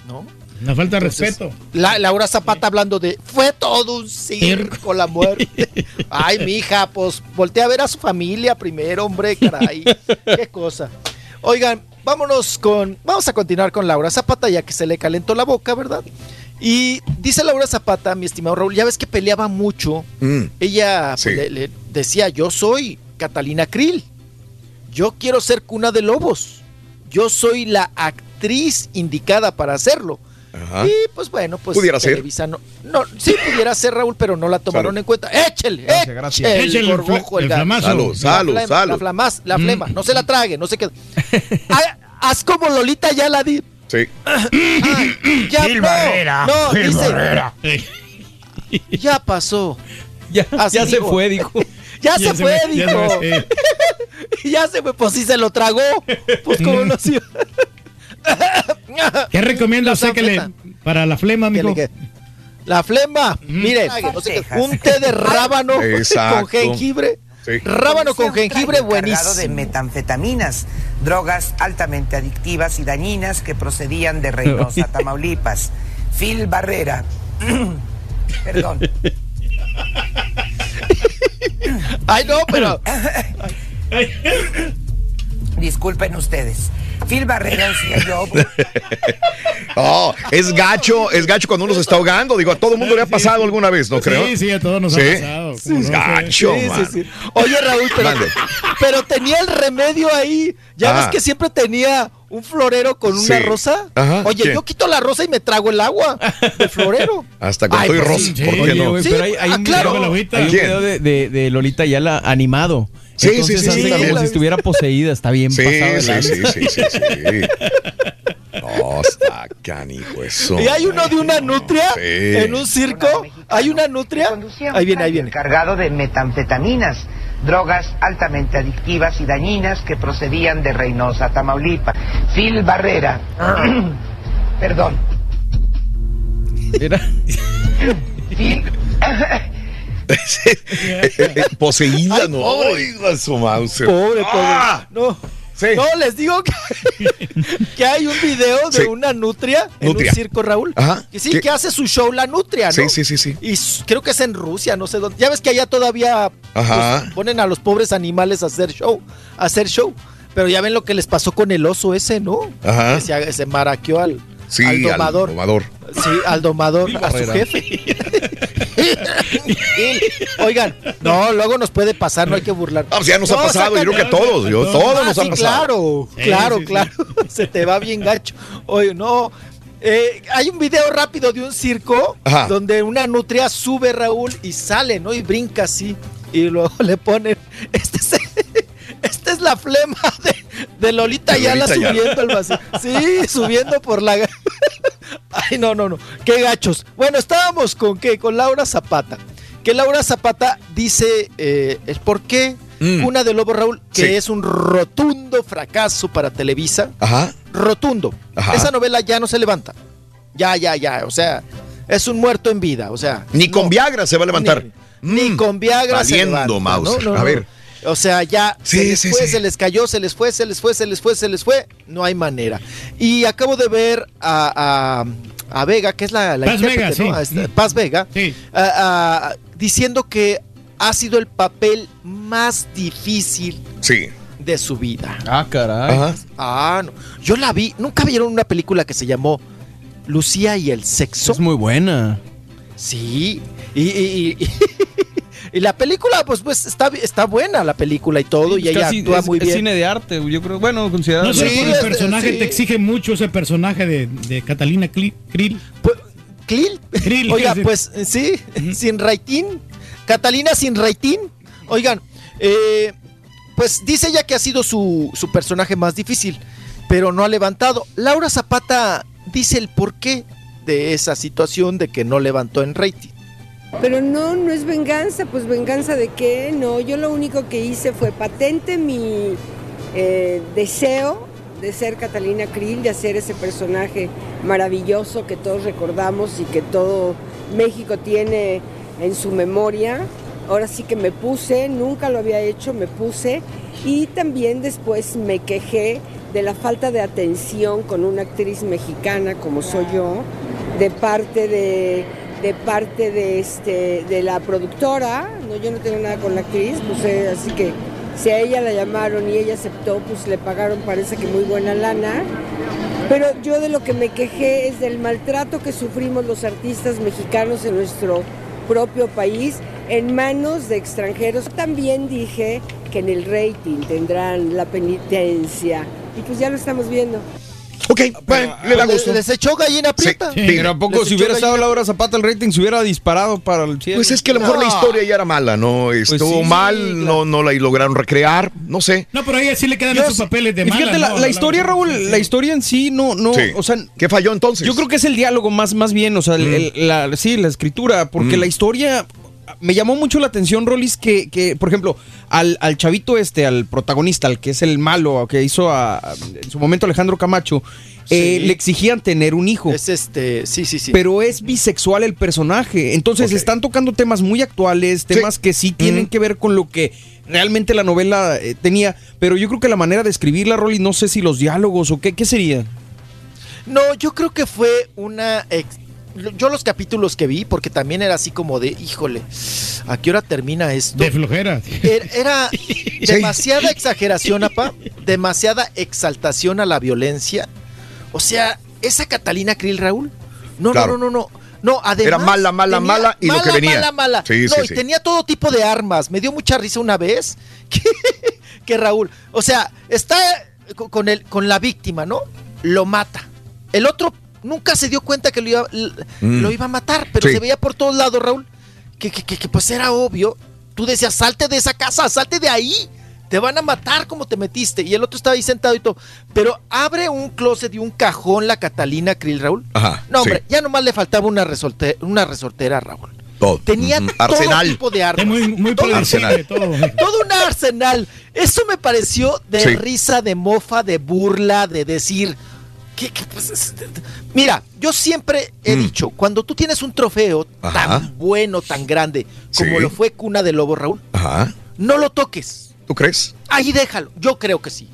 ¿No? Una falta de respeto. La, Laura Zapata hablando de fue todo un circo la muerte. Ay, mija, pues voltea a ver a su familia primero, hombre, caray. Qué cosa. Oigan, vámonos con. Vamos a continuar con Laura Zapata, ya que se le calentó la boca, ¿verdad? Y dice Laura Zapata, mi estimado Raúl, ya ves que peleaba mucho. Mm. Ella Sí. le, le decía: Yo soy Catalina Krill. Yo quiero ser cuna de lobos. Yo soy la actriz indicada para hacerlo. Ajá. Y pues bueno, pues Pudiera ser. Televisa no, no, sí pudiera ser Raúl, pero no la tomaron Salud. en cuenta. Échele, Gracias, gracias. échele, Échele el gorgojo, el gato. flamazo. Salud, salud, la flema, salud. La, flamas- la Mm. flema, no se la trague, no se quede. Ha- Haz como Lolita ya la di. Sí. Ya Gil no, Barrera, no, Gil dice, Barrera. ya pasó. Ya, Así ya se fue, dijo. Ya, Ya se, se fue, me- ya dijo. se me- ya se fue, pues sí se lo tragó. Pues como no se- ¿Qué recomienda usted que le, para la flema, Que quede. La flema, miren, no sé qué, un té de rábano con jengibre. Sí. Rábano con jengibre cargado de buenísimo. metanfetaminas, drogas altamente adictivas y dañinas que procedían de Reynosa, Tamaulipas. Phil Barrera. Perdón. Ay, no, pero Disculpen ustedes. Phil Barrera decía yo. Oh, es gacho, es gacho cuando uno se está ahogando. Digo, a todo el mundo le ha pasado alguna vez, ¿no creo? Sí, sí, a todos nos Sí. ha pasado. ¿cómo Es no? gacho, Sí, sí, man. sí. Oye, Raúl, pero, pero tenía el remedio ahí. ¿Ya Ah. ves que siempre tenía un florero con una Sí. rosa? Ajá, Oye, ¿qué? yo quito la rosa y me trago el agua del florero. Hasta con Ay, todo y pues, rosa. sí. ¿Por qué no? Sí, pero hay, hay ah, un claro. video, video de, de- de Lolita Yala animado. Sí, sí, Entonces sí, sí, como si estuviera poseída, está bien Sí, pasado sí, sí, sí, sí, sí. No, está canijo eso. Y hay uno de una nutria Sí. en un circo. Hay una nutria. Ahí viene, ahí viene. Cargado de metanfetaminas, drogas altamente adictivas y dañinas que procedían de Reynosa, Tamaulipas. Phil Barrera. Perdón. Era- Phil. Poseída, Ay, no. pobre. Oiga, su mouse. Pobre, pobre. Ah, No. sí. No, les digo que, que hay un video de Sí. una nutria en Nutria. un circo, Raúl. Ajá. Que sí, ¿Qué? que hace su show la nutria, ¿no? Sí, sí, sí, sí. Y creo que es en Rusia, no sé dónde. Ya ves que allá todavía Ajá. pues, ponen a los pobres animales a hacer show, a hacer show. Pero ya ven lo que les pasó con el oso ese, ¿no? Ajá. Que se, se maraqueó al, Sí, al domador. Al domador. Sí, al domador, a su jefe. Oigan, no, luego nos puede pasar, no hay que burlar. Ah, pues ya nos ha No, pasado, yo creo que a todos, yo, Ah, todos nos sí, ha pasado. Claro, claro, sí, sí. claro. Se te va bien gacho. Oye, no. eh, hay un video rápido de un circo Ajá. donde una nutria sube Raúl y sale, ¿no? Y brinca así. Y luego le ponen. Este es, esta es la flema de, de Lolita Ayala. subiendo al vacío. Sí, subiendo por la. Ay, no, no, no. Qué gachos. Bueno, estábamos con qué? Con Laura Zapata. Que Laura Zapata dice eh, el por qué Mm. una de Lobo Raúl, que Sí. es un rotundo fracaso para Televisa. Ajá. Rotundo. Ajá. Esa novela ya no se levanta. Ya, ya, ya. O sea, es un muerto en vida. O sea. Ni con no. Viagra se va a levantar. Ni, ni Mm, con Viagra se valiendo, levanta, ¿no? No, A ver. O sea, ya Sí, se les sí, fue, sí. se les cayó, se les fue, se les fue, se les fue, se les fue. No hay manera. Y acabo de ver a, a- a Vega, que es la, la Paz intérprete, Vega, ¿no? A esta- Paz Vega, Sí. a- a- diciendo que ha sido el papel más difícil Sí. de su vida. Ah, caray. Ajá. Ah, no. Yo la vi. ¿Nunca vieron una película que se llamó Lucía y el sexo? Es muy buena. Sí. Y, y- y- Y la película, pues, pues está, está buena la película y todo, y ella Casi actúa es, muy es bien. cine de arte, yo creo. Bueno, considerado. No sé, Sí, por el es- personaje sí. te exige mucho ese personaje de, de Catalina Krill. ¿Clil? Krill, Oiga, sí. pues sí, sin raitín. Catalina sin raitín. Oigan, eh, pues dice ella que ha sido su, su personaje más difícil, pero no ha levantado. Laura Zapata dice el porqué de esa situación de que no levantó en rating. Pero no, no es venganza, pues venganza de qué, no, yo lo único que hice fue patente mi eh, deseo de ser Catalina Krill, de hacer ese personaje maravilloso que todos recordamos y que todo México tiene en su memoria. Ahora sí que me puse, nunca lo había hecho, me puse y también después me quejé de la falta de atención con una actriz mexicana como soy yo, de parte de, de parte de este de la productora, no yo no tengo nada con la actriz, pues eh, así que si a ella la llamaron y ella aceptó, pues le pagaron parece que muy buena lana. Pero yo de lo que me quejé es del maltrato que sufrimos los artistas mexicanos en nuestro propio país en manos de extranjeros. También dije que en el rating tendrán la penitencia y pues ya lo estamos viendo. Ok, bueno, le da gusto. Les echó gallina prieta. Sí, Pero a poco si hubiera estado Laura Zapata el rating se hubiera disparado para el cielo. Pues es que a lo mejor la historia ya era mala, ¿no? Estuvo sí, mal, no, no la lograron recrear, no sé. No, pero a ella sí le quedan Yo esos sí- papeles de y fíjate, mala. la, ¿no? la historia, Raúl, la historia en sí no, no, Sí. o sea, ¿Qué falló entonces? yo creo que es el diálogo más, más bien, o sea, el- la, sí, la escritura, porque Mm. la historia me llamó mucho la atención, Rolis, que, que por ejemplo, al, al chavito este, al protagonista, al que es el malo, que hizo a, a- en su momento Alejandro Camacho, eh, le exigían tener un hijo. Es este, sí, sí, sí. Pero es bisexual el personaje. Entonces están tocando temas muy actuales, temas que sí tienen que ver con lo que realmente la novela eh, tenía. Pero yo creo que la manera de escribirla, Rolly, no sé si los diálogos o qué, ¿qué sería? No, yo creo que fue una... ex- Yo los capítulos que vi, porque también era así como de, híjole, ¿a qué hora termina esto? De flojera. Era, era demasiada exageración, apa, demasiada exaltación a la violencia. O sea, esa Catalina Krill, Raúl. No, Claro. no, no, no, no. No, además. Era mala, mala, mala y lo que venía. Mala, mala. Sí, no, sí, y sí. tenía todo tipo de armas. Me dio mucha risa una vez que, que Raúl. O sea, está co- con, el, con la víctima, ¿no? Lo mata. El otro nunca se dio cuenta que lo iba, l- Mm. lo iba a matar, pero Sí. se veía por todos lados, Raúl, que, que, que- que, pues era obvio. Tú decías, salte de esa casa, salte de ahí. Te van a matar como te metiste. Y el otro estaba ahí sentado y todo. Pero abre un closet y un cajón la Catalina Krill, Raúl. Ajá. No, hombre, sí, ya nomás le faltaba una, resorte- una resortera, Raúl. todo. Tenía Ujú. todo Arsenal. tipo de armas. Muy, muy Todo- Arsenal. todo. todo un arsenal. Eso me pareció de Sí. risa, de mofa, de burla, de decir. Que Mira, yo siempre he Mm. dicho, cuando tú tienes un trofeo Ajá. tan bueno, tan grande, como Sí. lo fue Cuna de Lobo, Raúl, Ajá. no lo toques. ¿Tú crees? Ahí déjalo. Yo creo que sí.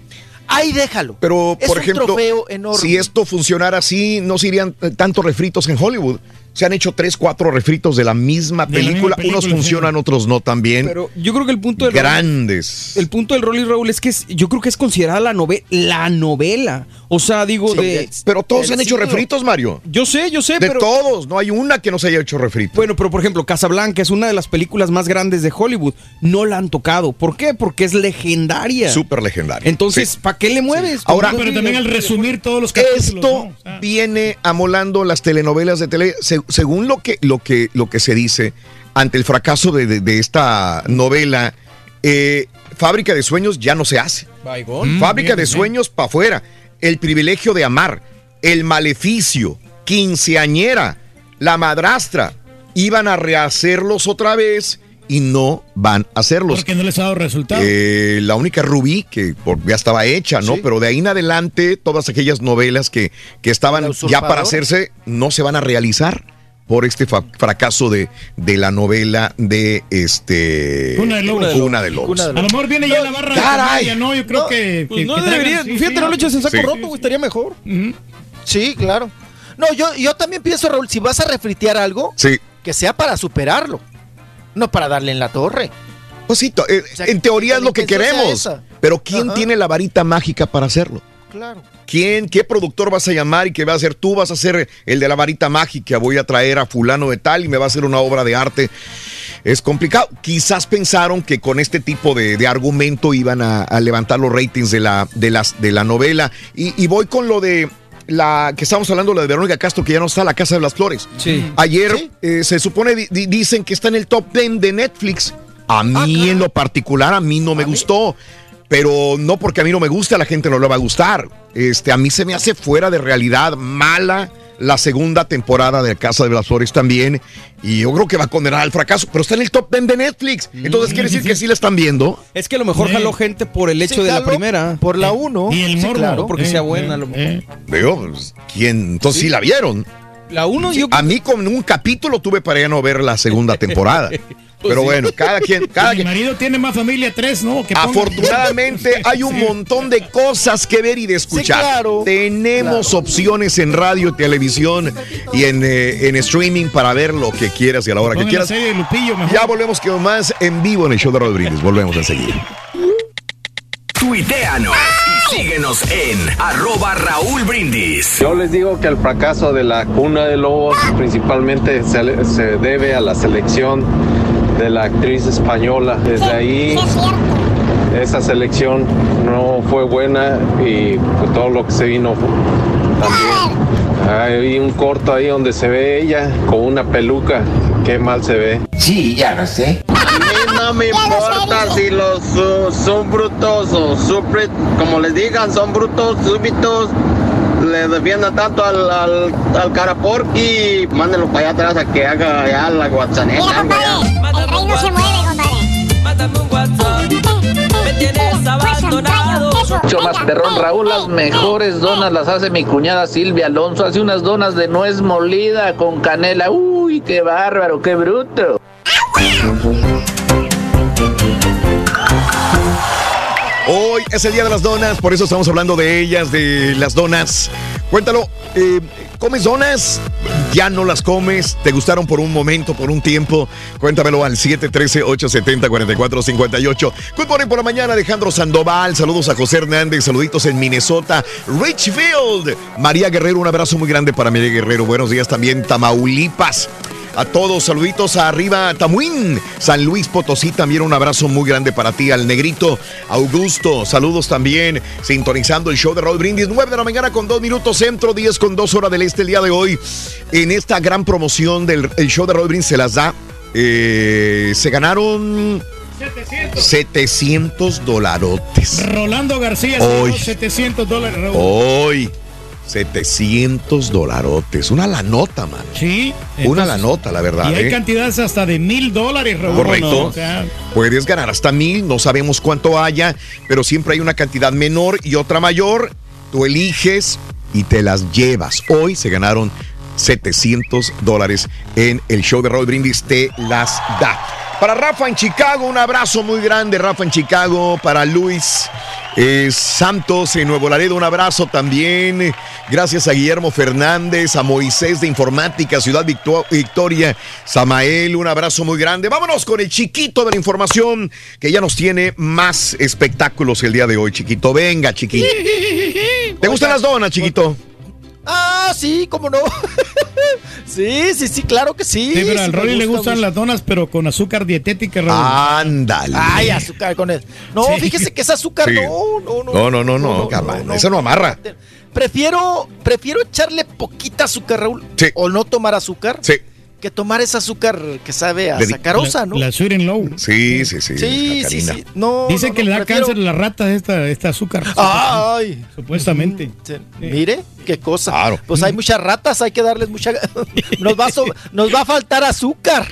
Ahí déjalo. Pero, Es por un ejemplo, trofeo enorme. si esto funcionara así, no se irían eh, tantos refritos en Hollywood. Se han hecho tres, cuatro refritos de la misma De la misma película. Unos sí. funcionan, otros no tan bien. Pero yo creo que el punto del Grandes. el punto del Rolly Raúl es que es- yo creo que es considerada la novela, la novela. O sea, digo Sí, de Pero todos han hecho siglo. refritos, Mario. yo sé, yo sé, De pero todos. No hay una que no se haya hecho refrito. Bueno, pero por ejemplo, Casablanca es una de las películas más grandes de Hollywood. No la han tocado. ¿Por qué? Porque es legendaria. Súper legendario. Entonces, Sí. ¿para qué le mueves? Ahora- Pero también al resumir todos los capítulos. Esto ¿no? O sea, viene amolando las telenovelas de tele, se- según lo que, lo que, lo que se dice ante el fracaso de, de- de esta novela. eh, Fábrica de sueños ya no se hace. Mm, Fábrica bien, de bien. sueños para afuera. El privilegio de amar. El maleficio. Quinceañera. La madrastra. Iban a rehacerlos otra vez y no van a hacerlos. Porque no les ha dado resultado. Eh, la única Rubí que por- ya estaba hecha, ¿no? Sí. Pero de ahí en adelante, todas aquellas novelas que, que estaban ya para hacerse, no se van a realizar por este fracaso de, de la novela de este Cuna de Lobos. Cuna de Lobos. De a lo mejor viene ya la barra de Caray. comedia, ¿no? Yo creo No, que, Pues que- no que debería. sí, fíjate, sí. no lo eches en saco Sí. roto, güey, estaría mejor. Sí, claro. No, yo, yo también pienso, Raúl, si vas a refritear algo, Sí. que sea para superarlo. No para darle en la torre. Pues sí, to- eh, O sea, en teoría es lo que queremos. Pero ¿quién Ajá. tiene la varita mágica para hacerlo? Claro. ¿Quién, qué productor vas a llamar y qué va a hacer? Tú vas a ser el de la varita mágica, voy a traer a fulano de tal y me va a hacer una obra de arte es complicado. Quizás pensaron que con este tipo de, de argumento iban a, a, levantar los ratings de la, de las, de la novela. Y, y voy con lo de la que estamos hablando, la de Verónica Castro, que ya no está en la Casa de las Flores. Sí. Ayer ¿Sí? eh, se supone, di- dicen que está en el top 10 de Netflix. A mí en lo particular, a mí no me gustó. Pero no porque a mí no me guste, a la gente no le va a gustar. Este, a mí se me hace fuera de realidad mala la segunda temporada de Casa de las Flores también. Y yo creo que va a condenar al fracaso. Pero está en el top 10 de Netflix. Entonces quiere decir que sí la están viendo. Es que a lo mejor jaló gente por el hecho Sí, de la primera. Por la 1. Y el sí, morbo, claro. porque sea buena, a lo mejor. Digo, pues, ¿quién? Entonces sí, la vieron. La uno, Sí, A mí con un capítulo tuve para ya no ver la segunda temporada. Pero bueno, cada quien, cada Mi quien. marido tiene más familia, tres, ¿no? Que ponga- Afortunadamente hay un Sí. montón de cosas que ver y de escuchar. claro. Tenemos opciones en radio, televisión y en, eh, en streaming para ver lo que quieras y a la hora que la quieras. serie de Lupillo, mejor. Ya volvemos con más en vivo en el show de Rod Brindis. Volvemos enseguida. Tuiteanos y síguenos en arroba Raúl Brindis. Yo les digo que el fracaso de la cuna de lobos principalmente se, se debe a la selección de la actriz española. Desde ahí esa selección no fue buena y pues, todo lo que se vino también. Hay un corto ahí donde se ve ella con una peluca. Qué mal se ve. Sí, ya lo sé. A mí no me importa si los uh, son brutos o súper, como les digan, son brutos, súbitos. Le defiendan tanto al, al, al caraporqui. Mándenlo para allá atrás a que haga ya la guatzaneta. El rey no se mueve, compadre. Mándame un. Me tienes abandonado. Mucho más perrón, Raúl. Las mejores donas las hace mi cuñada Silvia Alonso. Hace unas donas de nuez molida con canela. Uy, qué bárbaro, qué bruto. Hoy es el día de las donas, por eso estamos hablando de ellas, de las donas. Cuéntalo, eh, ¿comes donas? ¿Ya no las comes? ¿Te gustaron por un momento, por un tiempo? Cuéntamelo al 713-870-4458. Good morning por la mañana, Alejandro Sandoval. Saludos a José Hernández, saluditos en Minnesota. Richfield. María Guerrero, un abrazo muy grande para María Guerrero. Buenos días también, Tamaulipas. A todos, saluditos a arriba, Tamuín. San Luis Potosí, también un abrazo muy grande para ti, al negrito Augusto. Saludos también, sintonizando el show de Raúl Brindis. 9 de la mañana con 2 minutos centro, 10 con 2 horas del este el día de hoy. En esta gran promoción del el show de Brindis se las da. eh, se ganaron 700 dolarotes. Rolando García Hoy. ganó 700 dólares. Hoy, 700 dolarotes. Una la nota, man. Sí. Una la nota, la verdad. Y hay ¿eh? cantidades hasta de mil dólares, Raúl. Correcto. O sea, Puedes ganar hasta mil, no sabemos cuánto haya, pero siempre hay una cantidad menor y otra mayor. Tú eliges y te las llevas. Hoy se ganaron 700 dólares en el show de Roy Brindis. Te las da. Para Rafa en Chicago, un abrazo muy grande, Rafa en Chicago. Para Luis eh, Santos en Nuevo Laredo, un abrazo también. Gracias a Guillermo Fernández, a Moisés de Informática, Ciudad Victo- Victoria, Samael, un abrazo muy grande. Vámonos con el chiquito de la información que ya nos tiene más espectáculos el día de hoy, chiquito. Venga, chiquito. ¿Te gustan las donas, chiquito? Ah, sí, cómo no. sí, sí, sí, claro que sí. sí, pero al sí Rolly le gusta gustan mucho. las donas, pero con azúcar dietética, Raúl. Ándale. Ay, azúcar con él. No, Sí. fíjese que es azúcar. Sí. No, no, no. No, no, no, no, carnal, Eso no amarra. Prefiero, prefiero echarle poquita azúcar, Raúl. Sí. O no tomar azúcar. Sí. Que tomar ese azúcar que sabe a sacarosa, ¿no? La sweet and low. Sí, sí, sí. sí, la sí, sí. No, Dice no, que no, le da prefiero- cáncer a la rata esta, esta azúcar. Ay. Supuestamente. Sí, Mire, qué cosa. Claro. Pues hay muchas ratas, hay que darles mucha. Nos va a, so- nos va a faltar azúcar.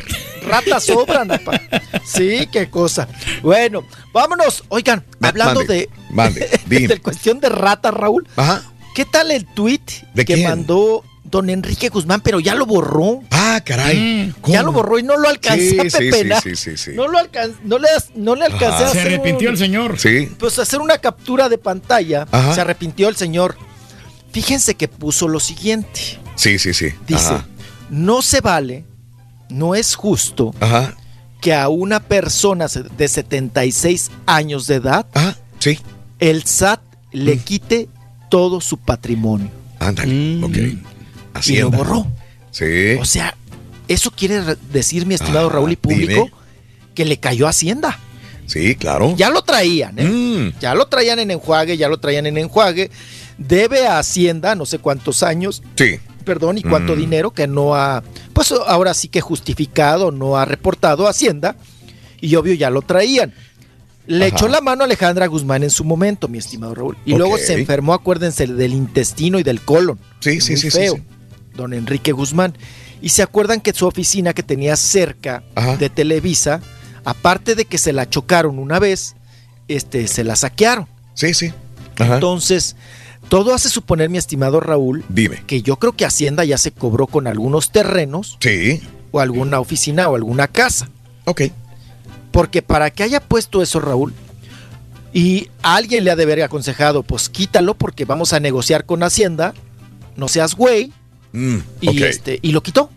Ratas sobran, apa. Sí, qué cosa. Bueno, vámonos. Oigan, hablando mande, de. mande, dime. de cuestión de ratas, Raúl. Ajá. ¿Qué tal el tweet ¿De que quién? mandó don Enrique Guzmán, pero ya lo borró? Ah, caray. Ya lo borró y no lo alcancé Sí, a sí, sí, pepenar. sí, sí, sí. No lo alcan- no le, no le alcancé Ajá. a Se hacer arrepintió un- el señor. Sí. pues hacer una captura de pantalla. Ajá. Se arrepintió el señor. Fíjense que puso lo siguiente. Sí, sí, sí. Dice, Ajá. no se vale, no es justo Ajá. que a una persona se- de 76 años de edad, Ajá. Sí. el SAT Mm. le quite todo su patrimonio. Ándale. Ok. Y lo Hacienda. borró. Sí. O sea, eso quiere re- decir, mi estimado Raúl y público, dime. que le cayó Hacienda. Sí, claro. Ya lo traían, ¿eh? Mm. Ya lo traían en enjuague, ya lo traían en enjuague. Debe a Hacienda no sé cuántos años. Sí. Perdón, y cuánto Mm. dinero que no ha, pues ahora sí que justificado, no ha reportado a Hacienda. Y obvio ya lo traían. Le Ajá. echó la mano a Alejandra Guzmán en su momento, mi estimado Raúl. Y luego se enfermó, acuérdense, del intestino y del colon. Sí, sí, sí, sí, feo, sí. Don Enrique Guzmán. Y se acuerdan que su oficina que tenía cerca Ajá. de Televisa, aparte de que se la chocaron una vez, este, se la saquearon. Sí, sí. Ajá. Entonces, todo hace suponer, mi estimado Raúl, Dime. que yo creo que Hacienda ya se cobró con algunos terrenos Sí. o alguna oficina o alguna casa. Ok. Porque para que haya puesto eso, Raúl, y a alguien le ha de haber aconsejado, pues quítalo porque vamos a negociar con Hacienda, no seas güey, Mm, y, este, y lo quitó.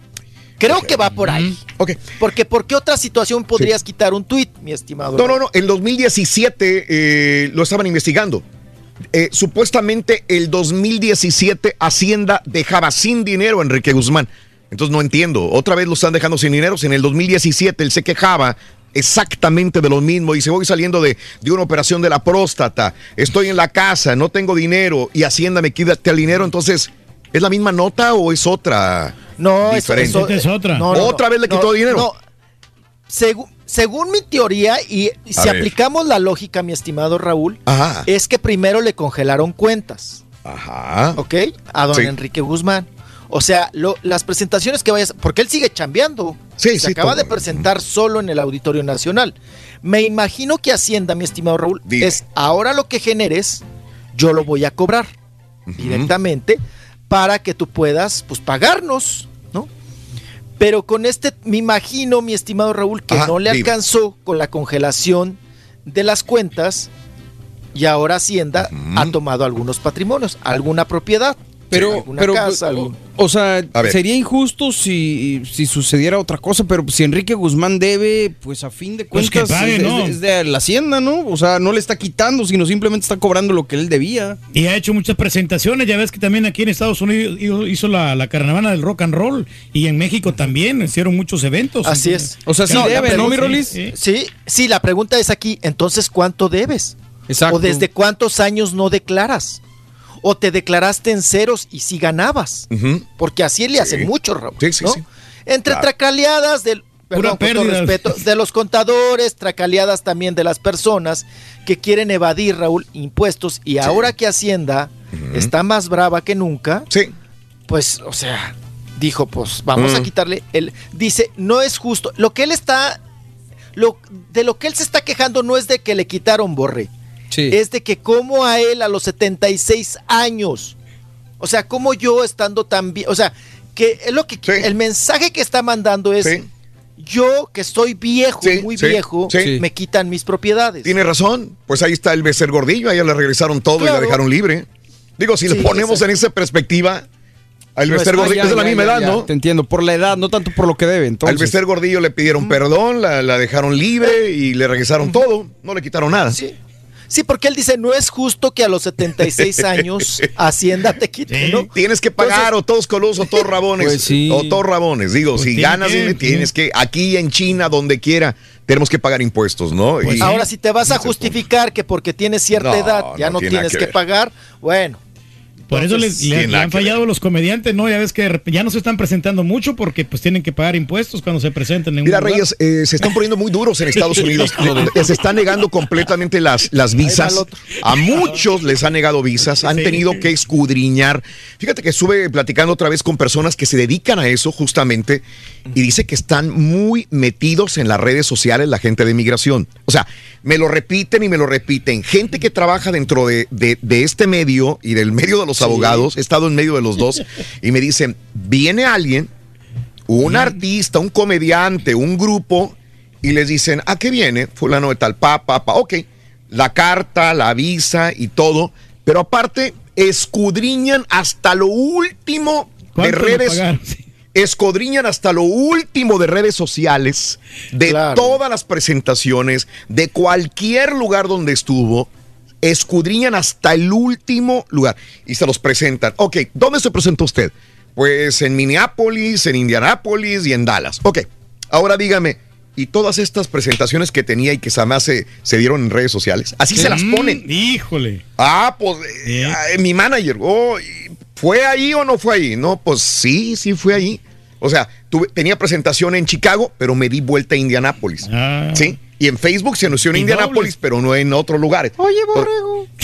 Creo que va por ahí. Ok. Porque ¿por qué otra situación podrías quitar un tuit, mi estimado? No, no, no. En 2017 eh, lo estaban investigando. Eh, supuestamente el 2017 Hacienda dejaba sin dinero a Enrique Guzmán. Entonces no entiendo. Otra vez lo están dejando sin dinero. Si en el 2017 él se quejaba exactamente de lo mismo. Dice, voy saliendo de, de una operación de la próstata. Estoy en la casa, no tengo dinero y Hacienda me quita el dinero. Entonces, ¿es la misma nota o es otra? No, eso- diferente? eso- Es otra. no, no, ¿Otra no, vez le quitó no, dinero? no. Segu- según mi teoría, y si aplicamos la lógica, mi estimado Raúl, Ajá. es que primero le congelaron cuentas, Ajá. ¿ok? A don Sí. Enrique Guzmán. O sea, lo- las presentaciones que vayas, porque él sigue chambeando. Sí, Se sí, acaba todo. de presentar solo en el Auditorio Nacional. Me imagino que Hacienda, mi estimado Raúl, Dime. es ahora lo que generes, yo lo voy a cobrar directamente para que tú puedas pues pagarnos, ¿no? Pero con este, me imagino, mi estimado Raúl, que Ajá, no le dime. alcanzó con la congelación de las cuentas y ahora Hacienda ha tomado algunos patrimonios, alguna propiedad. Pero, alguna pero casa, o- sea, sería injusto si, si sucediera otra cosa, pero si Enrique Guzmán debe, pues a fin de Pues cuentas pague, es, ¿no? es de, es de la hacienda, ¿no? O sea, no le está quitando, sino simplemente está cobrando lo que él debía. Y ha hecho muchas presentaciones. Ya ves que también aquí en Estados Unidos hizo- la, la caravana del rock and roll. Y en México también hicieron muchos eventos. Así Entonces, es. O sea, sí No, la debe, ¿no, mi pregunta- Rolis? sí. Sí, sí, la pregunta es aquí, entonces, ¿cuánto debes? Exacto. ¿O desde cuántos años no declaras? ¿O te declaraste en ceros y si ganabas? Ujú. Porque así le Sí. hacen mucho, Raúl. Sí, sí, ¿no? sí. Entre Claro. tracaleadas del... Pura Perdón, con todo pérdida. respeto, de los contadores, tracaleadas también de las personas que quieren evadir, Raúl, impuestos. Y ahora que Hacienda está más brava que nunca, Sí. pues, o sea, dijo, pues vamos a quitarle el. Dice, no es justo. Lo que él está. Lo, de lo que él se está quejando no es de que le quitaron borre. Sí. Es de que como a él a los 76 años. O sea, como yo estando tan bien. O sea, que es lo que. Sí. El mensaje que está mandando es. Sí. Yo que estoy viejo, muy viejo, me quitan mis propiedades. Tiene razón. Pues ahí está el becer gordillo. A ella le regresaron todo y la dejaron libre. Digo, si le ponemos en esa perspectiva, al No ah, gordillo ya, es de la ya, misma ya, edad, ¿no? Te entiendo, por la edad, no tanto por lo que debe. Al Entonces, becer gordillo le pidieron perdón, la, la dejaron libre y le regresaron todo. No le quitaron nada. Sí. Sí, porque él dice, no es justo que a los 76 años Hacienda te quite, Sí. ¿no? Tienes que pagar o todos colosos o todos rabones. Pues sí. O todos rabones. Digo, Pues si tiene ganas, que, tienes que, aquí en China, donde quiera, tenemos que pagar impuestos, ¿no? Pues Y- Ahora, si te vas a punto. justificar que porque tienes cierta No, edad ya no no, tiene nada tienes que pagar, bueno. Por eso les- le, le han fallado los comediantes, ¿no? Ya ves que ya no se están presentando mucho porque pues tienen que pagar impuestos cuando se presenten en Mira, lugar. Reyes, eh, se están poniendo muy duros en Estados Unidos. Se están negando completamente las, las visas. A muchos les han negado visas. Han Sí. tenido que escudriñar. Fíjate que estuve platicando otra vez con personas que se dedican a eso justamente y dice que están muy metidos en las redes sociales la gente de migración. O sea, me lo repiten y me lo repiten. Gente que trabaja dentro de, de- de este medio y del medio de los abogados. He estado en medio de los dos y me dicen, viene alguien un artista, un comediante, un grupo, y les dicen, ¿a qué viene? Fulano de tal, pa, pa, pa, ok. La carta, la visa y todo, pero aparte escudriñan hasta lo último de ¿Cuánto le redes. Escudriñan hasta lo último de redes sociales, de Claro. todas las presentaciones, de cualquier lugar donde estuvo, escudriñan hasta el último lugar y se los presentan. Ok, ¿dónde se presentó usted? Pues en Minneapolis, en Indianápolis y en Dallas. Ok, ahora dígame, y todas estas presentaciones que tenía y que además se, se dieron en redes sociales, así se las ponen. Híjole. Ah, pues eh, ah, mi manager, oh, ¿fue ahí o no fue ahí? No, pues sí, sí fue ahí. O sea, tuve- tenía presentación en Chicago, pero me di vuelta a Indianápolis. ¿Sí? Y en Facebook se anunció en Y Indianápolis, pero no en otros lugares. Oye, borrego.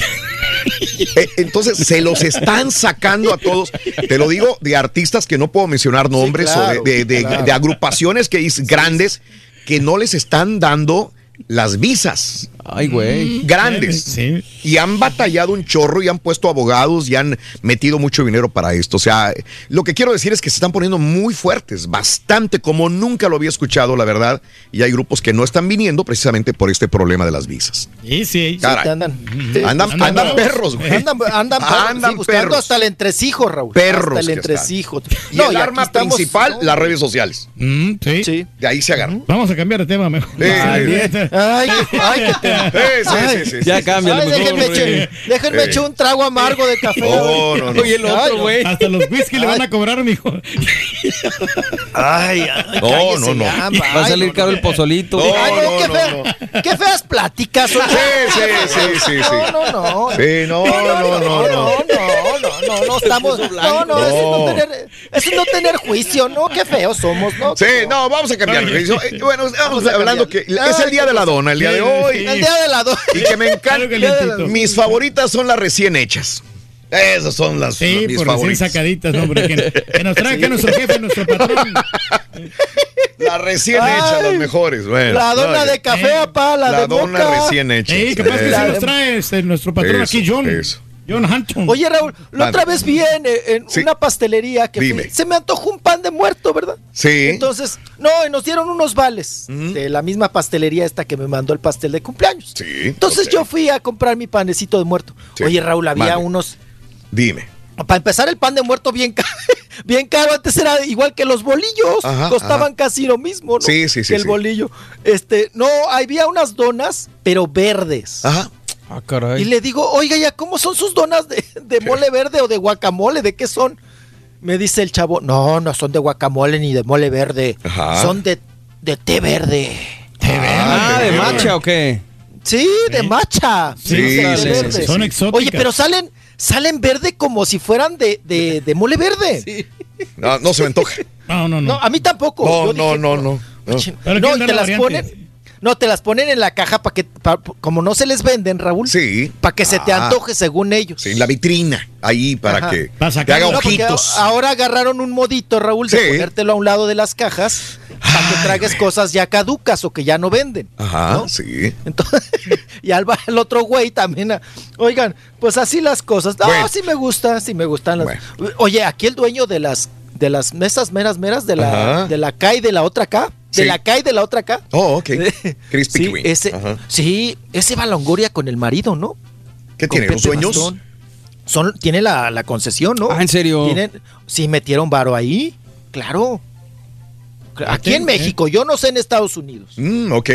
Eh, Entonces se los están sacando a todos. Te lo digo de artistas que no puedo mencionar nombres claro, o de, de- de- claro. de agrupaciones que es grandes que no les están dando las visas. Ay, güey. Grandes. Y han batallado un chorro y han puesto abogados y han metido mucho dinero para esto. O sea, lo que quiero decir es que se están poniendo muy fuertes, bastante como nunca lo había escuchado, la verdad. Y hay grupos que no están viniendo precisamente por este problema de las visas. Sí, sí. Caray. te andan. Andan, andan perros, güey. Andan, andan, Andan sí, buscando perros. hasta el entresijo, Raúl. Perros Hasta el entresijo. Y el y arma estamos- principal, las redes sociales. Mm, sí. De ahí se agarran. Vamos a cambiar de tema mejor. Ay, ay, ay, qué tema. Sí, sí, sí, Ya sí. cámbiale Ay, déjenme, eche- déjenme Eh. echar un trago amargo de café. No, no, no. Oye, el otro, güey. Hasta los whisky le van a cobrar, mijo. Ay, ay, No, cállese no, no. ya, Va a salir no, caro no. el pozolito. No, Ay, no, no, qué, no, fea- qué feas pláticas. Sí, sí, sí, sí, sí. No, no, no. Sí, no, no, no, no. no, no, no, no, no estamos. No, no, eso es no No. tener, eso es no tener juicio, ¿no? Qué feos somos, ¿no? Sí, no, vamos a cambiar. Bueno, estamos a hablando que es el día de la dona, el día de Sí, hoy. Sí. Día de la Y que me encanta. calientito. Mis favoritas son las recién hechas. Esas son las Sí, mis por recién favoritas. sacaditas, no, hombre. Que, que nos trae acá nuestro jefe, nuestro patrón. Las recién Ay, hechas, las mejores. Bueno, La dona no, de café, Eh, apá, la, la de dona moca. recién hecha. Sí, capaz que Eh, se nos trae este, nuestro patrón Eso, aquí, John. eso. John Hampton. Oye, Raúl, la otra vez vi en, en Sí. una pastelería que Dime. se me antojó un pan de muerto, ¿verdad? Sí. Entonces, no, y nos dieron unos vales de la misma pastelería esta que me mandó el pastel de cumpleaños. Sí, Entonces yo fui a comprar mi panecito de muerto. Sí. Oye, Raúl, había unos... Dime. Para empezar, el pan de muerto bien, ca- bien caro. Antes era igual que los bolillos. Ajá, Costaban ajá. casi lo mismo, ¿no? Sí, sí, sí, Que el sí. bolillo. Este, no, había unas donas, pero verdes. Ajá. Ah, caray. Y le digo, oiga, ya, ¿cómo son sus donas de, de mole verde o de guacamole? ¿De qué son? Me dice el chavo, no, no son de guacamole ni de mole verde. Ajá. Son de, de té verde. Ah, ¿de macha o qué? Sí, de macha. Sí, de sí, verde. sí, sí. Son exóticas. Oye, pero salen, salen verde como si fueran de, de, de mole verde. No, no se me antoja. No, no, No, no. a mí tampoco. No, Yo no, dije, no, no. no. chin- Pero No, ¿quién y te la las ponen. No, te las ponen en la caja para que, pa- como no se les venden, Raúl. Sí. Para que se te Ah. antoje según ellos. Sí, en la vitrina, ahí para Ajá. que Para te haga No, ojitos. ahora agarraron un modito, Raúl, de Sí. ponértelo a un lado de las cajas para que tragues cosas ya caducas o que ya no venden. Ajá, ¿no? sí. Entonces, y al el otro güey también. a- Oigan, pues así las cosas. No, Bueno. sí me gusta, sí me gustan las. Bueno. Oye, aquí el dueño de las de las mesas meras meras de la Ajá. de la K y de la otra K, de Sí. la K y de la otra K. Oh, ok. Crispy Sí, ese, Ajá. sí, ese va Longoria con el marido, ¿no? ¿Qué Con tiene? ¿Los dueños? Bastón. Son, tiene la, la concesión, ¿no? Ah, ¿en serio? Tienen, sí, metieron varo ahí. Claro. Aquí en ¿eh? México, yo no sé en Estados Unidos. Mm, ok.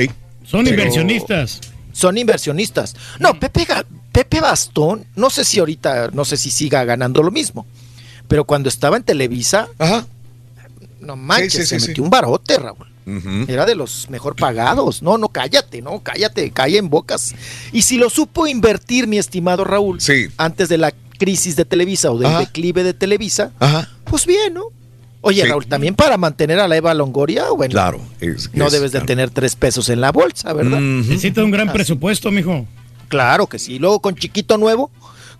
Son Pero- inversionistas. Son inversionistas. No, Pepe, Pepe Bastón, no sé si ahorita, no sé si siga ganando lo mismo. Pero cuando estaba en Televisa, Ajá. no manches, Sí, sí, se sí, metió sí. un barote, Raúl. Era de los mejor pagados. No, no, cállate, no, cállate, cae en bocas. Y si lo supo invertir, mi estimado Raúl, Sí. antes de la crisis de Televisa o del Ajá. declive de Televisa, Ajá. pues bien, ¿no? Oye, Sí. Raúl, también para mantener a la Eva Longoria, bueno, Claro. es- no es- debes de claro. tener tres pesos en la bolsa, ¿verdad? Ujú. Necesita un gran Así. presupuesto, mijo. Claro que sí. Luego con Chiquito Nuevo,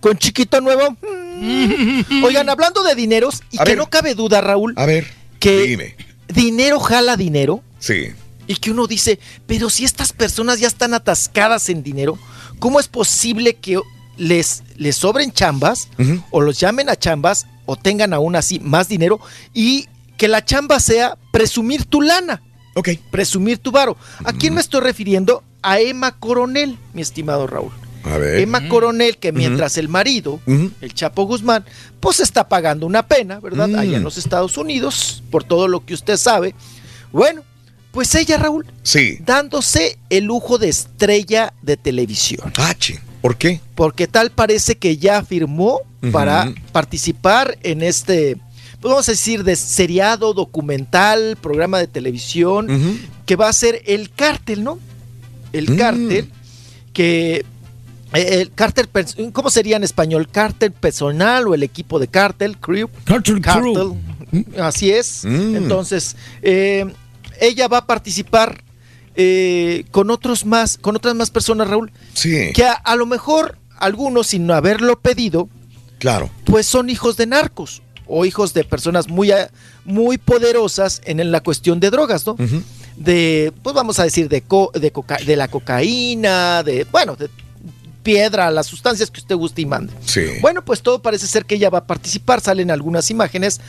con Chiquito Nuevo. mm. Oigan, hablando de dineros, y A que ver. no cabe duda, Raúl, A ver, que dime. Dinero jala dinero. Sí. Y que uno dice, pero si estas personas ya están atascadas en dinero, ¿cómo es posible que les, les sobren chambas o los llamen a chambas o tengan aún así más dinero y que la chamba sea presumir tu lana, Ok. presumir tu varo? ¿A quién me estoy refiriendo? A Emma Coronel, mi estimado Raúl. A ver. Emma Coronel, que mientras el marido, el Chapo Guzmán, pues está pagando una pena, ¿verdad? Mm. Allá en los Estados Unidos, por todo lo que usted sabe. Bueno, pues ella, Raúl, Sí. dándose el lujo de estrella de televisión. Ah, chi. ¿Por qué? Porque tal parece que ya firmó para participar en este pues vamos a decir, de seriado, documental, programa de televisión, que va a ser el cártel, ¿no? El Mm. cártel, que... eh, El cártel, ¿cómo sería en español? ¿Cártel personal o el equipo de cártel? Crew. Cártel crew. Así es. Mm. Entonces, eh, ella va a participar eh, con otros más, con otras más personas, Raúl. Sí. Que a, a lo mejor algunos, sin haberlo pedido, Claro. pues son hijos de narcos o hijos de personas muy, muy poderosas en, la cuestión de drogas, ¿no? De, pues vamos a decir, de, co- de, coca- de la cocaína, de, bueno, de piedra, las sustancias que usted guste y mande. Sí. Bueno, pues todo parece ser que ella va a participar. Salen algunas imágenes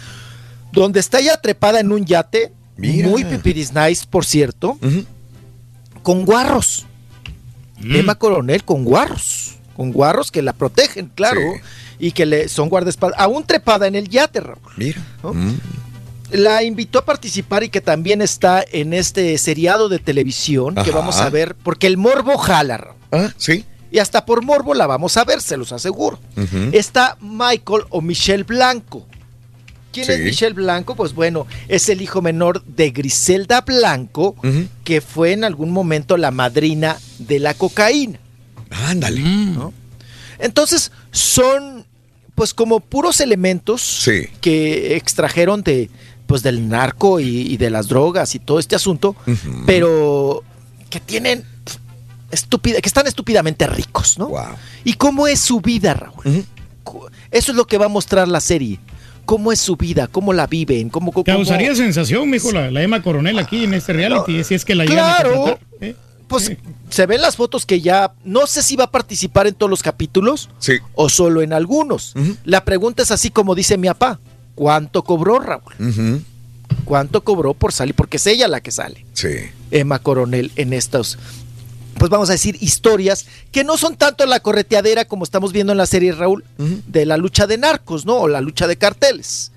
donde está ella trepada en un yate, Mira. muy pipiris nice, por cierto, con guarros. Mm. Emma Coronel con guarros, con guarros que la protegen, claro, y que le son guardaespaldas, aún trepada en el yate, Raúl. Mira. ¿no? Mm. La invitó a participar y que también está en este seriado de televisión que vamos a ver, porque el morbo jala, Raúl. Ah, sí. Y hasta por morbo la vamos a ver, se los aseguro. Está Michael o Michelle Blanco. ¿Quién es. Michelle Blanco? Pues bueno, es el hijo menor de Griselda Blanco, que fue en algún momento la madrina de la cocaína. Ándale. ¿no? Entonces, son pues como puros elementos Sí. que extrajeron de pues del narco y, y de las drogas y todo este asunto, pero que tienen estúpida, que están estúpidamente ricos, ¿no? Wow. ¿Y cómo es su vida, Raúl? Eso es lo que va a mostrar la serie. ¿Cómo es su vida? ¿Cómo la viven? ¿Cómo, cómo- Causaría sensación, mijo, la, la Emma Coronel aquí en este reality, si es que la llegan a Claro. contratar. ¿eh? Pues se ven las fotos que ya, no sé si va a participar en todos los capítulos Sí. o solo en algunos. La pregunta es así como dice mi papá, ¿cuánto cobró Raúl? ¿Cuánto cobró por salir? Porque es ella la que sale, Sí. Emma Coronel, en estos, pues vamos a decir, historias que no son tanto la correteadera como estamos viendo en la serie Raúl, de la lucha de narcos, ¿no? O la lucha de carteles.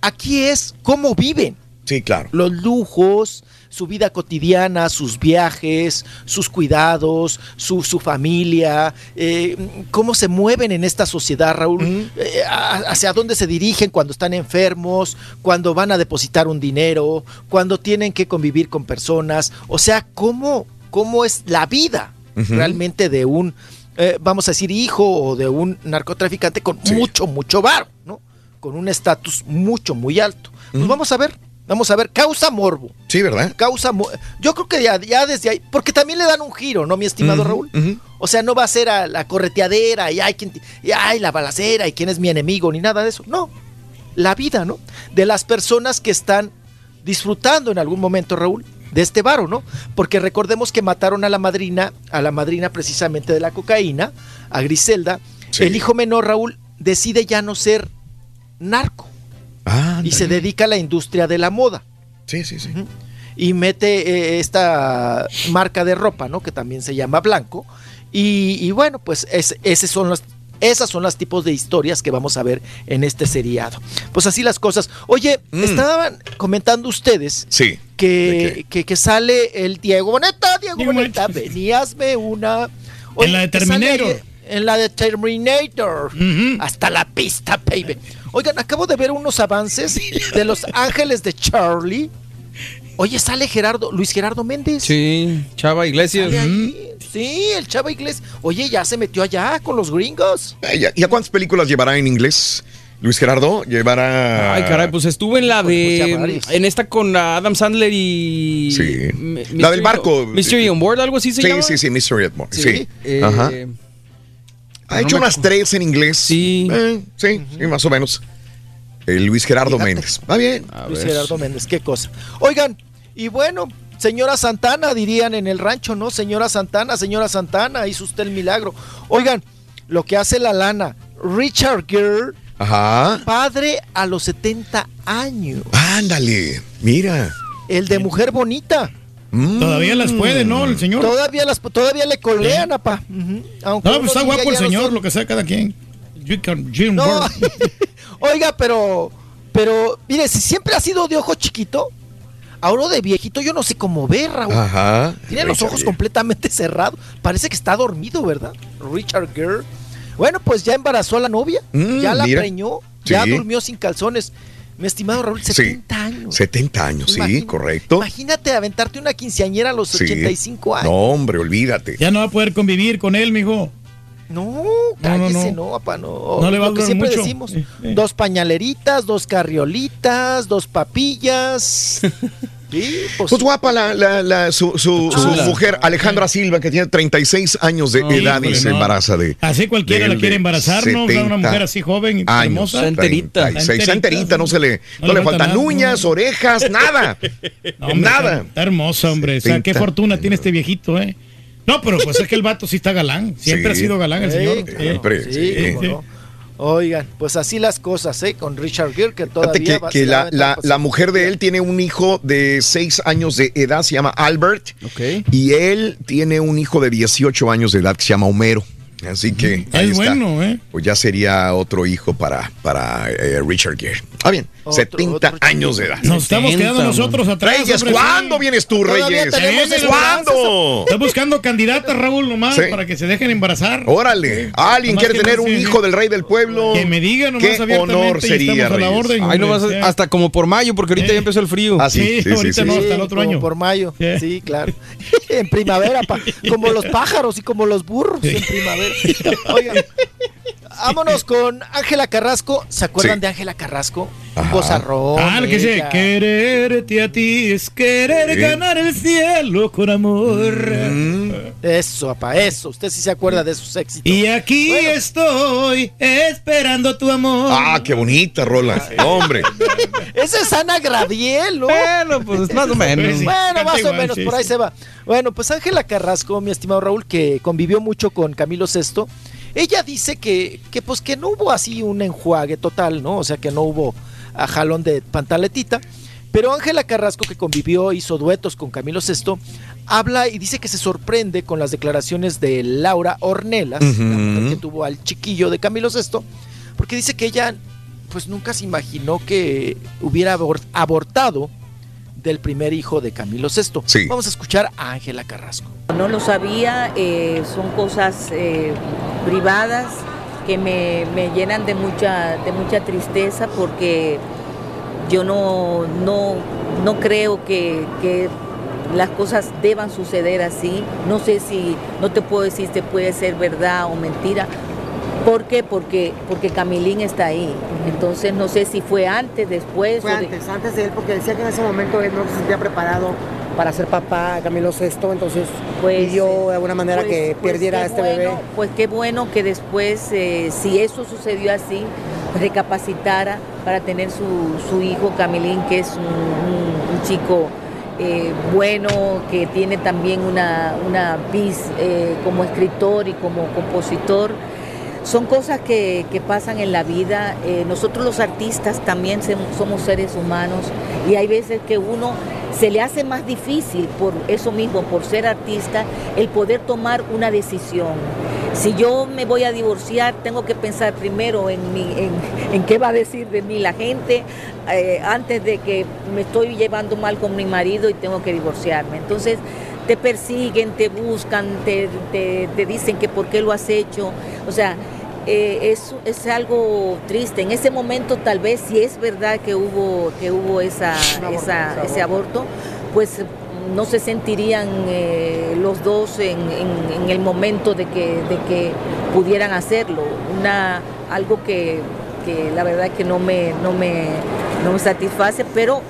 Aquí es cómo viven. Sí, claro. Los lujos, su vida cotidiana, sus viajes, sus cuidados, su, su familia, eh, cómo se mueven en esta sociedad, Raúl, eh, hacia dónde se dirigen cuando están enfermos, cuando van a depositar un dinero, cuando tienen que convivir con personas, o sea, cómo, cómo es la vida realmente de un, eh, vamos a decir, hijo o de un narcotraficante con mucho, mucho varo, ¿no? Con un estatus mucho, muy alto. Pues vamos a ver, vamos a ver, causa morbo. Sí, ¿verdad? Causa mo- Yo creo que ya, ya desde ahí, porque también le dan un giro, ¿no, mi estimado Raúl? O sea, no va a ser a la correteadera y ay, quién te- y ay, la balacera y quién es mi enemigo, ni nada de eso. No, la vida, ¿no? De las personas que están disfrutando en algún momento, Raúl, de este varo, ¿no? Porque recordemos que mataron a la madrina, a la madrina precisamente de la cocaína, a Griselda. El hijo menor, Raúl, decide ya no ser narco y se dedica a la industria de la moda. Sí, sí, sí. Y mete eh, esta marca de ropa, ¿no? Que también se llama Blanco. Y, y bueno, pues es, esos son los, esas son las tipos de historias que vamos a ver en este seriado. Pues así las cosas. Oye, estaban comentando ustedes Mm. Sí. que, que, que sale el Diego Boneta, Diego Boneta, veníasme una. En la de Terminator. En la de Terminator. Hasta la pista, baby. Oigan, acabo de ver unos avances de Los Ángeles de Charlie. Oye, sale Gerardo, Luis Gerardo Méndez. Sí, Chava Iglesias. Sí, el Chava Iglesias. Oye, ya se metió allá con los gringos. Eh, ¿Ya, ya cuántas películas llevará en inglés? Luis Gerardo llevará. Ay, caray, pues estuve en la de. En esta con Adam Sandler y. Sí. M- La del barco. Mystery on Board, algo así se sí, llama. Sí, sí, Mystery on Board. Sí. Eh, Ajá. Ha no hecho me unas tres en inglés. Sí. sí, sí, más o menos. El Luis Gerardo Méndez. Va bien. Luis Gerardo Méndez, qué cosa. Oigan, y bueno, señora Santana, dirían en el rancho, ¿no? Señora Santana, señora Santana, hizo usted el milagro. Oigan, lo que hace la lana, Richard Gere, Ajá. padre a los 70 años, Ándale. Mira. el de mujer bonita. Mm. Todavía las puede, ¿no? El señor. Todavía las todavía le colean, apa. Ujú. Aunque No, pues está guapo el no señor, lo que sea cada quien. No. Oiga, pero, pero, mire, si siempre ha sido de ojo chiquito, ahora de viejito yo no sé cómo ver, Raúl. Ajá. Tiene los ojos Gere. completamente cerrados. Parece que está dormido, ¿verdad? Richard Gere. Bueno, pues ya embarazó a la novia, Mm, ya la mira. preñó, ya Sí. durmió sin calzones. Mi estimado Raúl, 70 años. 70 años, sí, correcto. Imagínate aventarte una quinceañera a los 85 años. No, hombre, olvídate. Ya no va a poder convivir con él, mijo. No, cállese, no, papá, no. No le va a Lo que siempre mucho. decimos, Eh, eh. dos pañaleritas, dos carriolitas, dos papillas. Sí, pues, Pues guapa la, la- la- su, su- su mujer Alejandra Silva, que tiene 36 años de No, edad y se no. embaraza de. Así cualquiera de la quiere embarazar, ¿no? O sea, una 70 mujer así joven, años, hermosa. enterita. 36, enterita, no se le, no No le le faltan nada, uñas, no. orejas, nada. No, hombre, nada. Está, está hermosa, hombre. O sea, qué 70. fortuna tiene este viejito, ¿eh? No, pero pues es que el vato sí está galán. Siempre Sí. ha sido galán el Sí, señor. claro, Hombre, sí, no. Oigan, pues así las cosas, ¿eh? Con Richard Gere, que Fíjate todavía que, va- que la, la- la mujer de él tiene un hijo de 6 años de edad, se llama Albert. Y él tiene un hijo de 18 años de edad que se llama Homero. Así que ahí es está. bueno, ¿eh? Pues ya sería otro hijo para, para eh, Richard Gere. Ah, bien, 70 años de edad. Nos estamos 70, quedando nosotros atrás. Reyes, hombre, ¿cuándo sí. vienes tú, Reyes? ¿cuándo? Está buscando candidatas, Raúl, nomás, Sí. para que se dejen embarazar. Órale, alguien Nomás quiere tener no un hijo del rey del pueblo. Que me diga nomás Qué abiertamente honor y sería, a la Reyes. orden. Ay, nomás hombre, hasta como por mayo, porque ahorita ya empezó el frío. Ah, sí, Sí, sí, sí, ahorita sí. no, hasta el otro como año. por mayo. Sí, claro. en primavera, pa, como los pájaros y como los burros en primavera. Oigan, vámonos con Ángela Carrasco. ¿Se acuerdan Sí. de Ángela Carrasco? Un bozarrón. Ah, que quererte a ti es querer Sí. ganar el cielo con amor. Eso, papá, eso. Usted sí se acuerda de sus éxitos. Y aquí estoy esperando tu amor. Ah, qué bonita rola. Hombre. Esa es Ana Graviel, ¿no? Bueno, pues más o menos. Sí, Bueno, más o menos, por ahí se va. Bueno, pues Ángela Carrasco, mi estimado Raúl, que convivió mucho con Camilo VI, ella dice que, que pues que no hubo así un enjuague total, ¿no? O sea, que no hubo a jalón de pantaletita. Pero Ángela Carrasco, que convivió, hizo duetos con Camilo VI, habla y dice que se sorprende con las declaraciones de Laura Ornelas, la mujer que tuvo al chiquillo de Camilo VI, porque dice que ella pues nunca se imaginó que hubiera abor- abortado del primer hijo de Camilo VI. Sí. Vamos a escuchar a Ángela Carrasco. No lo sabía, eh, son cosas eh, privadas que me, me llenan de mucha, de mucha tristeza porque yo no, no, no creo que, que las cosas deban suceder así. No sé si, no te puedo decir si puede ser verdad o mentira. ¿Por qué? Porque, porque Camilín está ahí. Entonces no sé si fue antes, después. Fue o de- antes, antes de él, porque decía que en ese momento él no se sentía preparado para ser papá, Camilo VI, entonces pidió de alguna manera Pues- que pues perdiera a este bueno, bebé. Pues qué bueno que después, eh, si eso sucedió así, recapacitara para tener su, su hijo Camilín, que es un, un- un chico eh, bueno, que tiene también una, una vis eh, como escritor y como compositor. Son cosas que, que pasan en la vida. Eh, nosotros los artistas también somos seres humanos y hay veces que uno se le hace más difícil por eso mismo, por ser artista, el poder tomar una decisión. Si yo me voy a divorciar, tengo que pensar primero en, mi, en, en qué va a decir de mí la gente eh, antes de que me estoy llevando mal con mi marido y tengo que divorciarme. Entonces te persiguen, te buscan, te, te- te dicen que por qué lo has hecho. O sea, eh, es, es algo triste. En ese momento tal vez si es verdad que hubo, que hubo esa, esa- ese aborto, pues no se sentirían eh, los dos en, en- en el momento de que, de que pudieran hacerlo. Una, algo que, que la verdad que no me, no, me, no me satisface, pero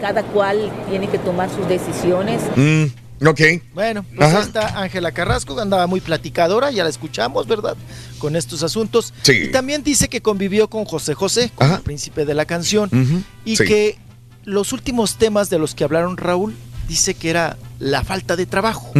cada cual tiene que tomar sus decisiones. Mm, ok. Bueno, pues ahí está Ángela Carrasco, que andaba muy platicadora, ya la escuchamos, ¿verdad? Con estos asuntos. Sí. Y también dice que convivió con José José, con el príncipe de la canción, y sí. que los últimos temas de los que hablaron Raúl, dice que era la falta de trabajo.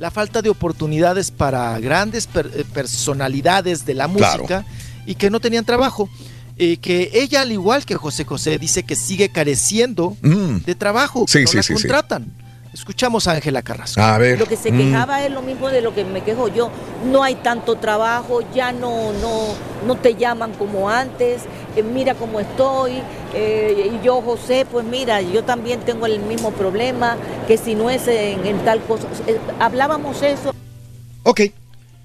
La falta de oportunidades para grandes per- eh, personalidades de la Claro. música y que no tenían trabajo. Eh, que ella, al igual que José José, dice que sigue careciendo Mm. de trabajo, Sí, no sí, la sí, sí. contratan. Escuchamos a Ángela Carrasco. A ver. Lo que se mm. quejaba es lo mismo de lo que me quejo yo. No hay tanto trabajo, ya no, no, no te llaman como antes. eh, mira cómo estoy. eh, y yo, José, pues mira, yo también tengo el mismo problema, que si no es en, en tal cosa. eh, hablábamos eso. Ok.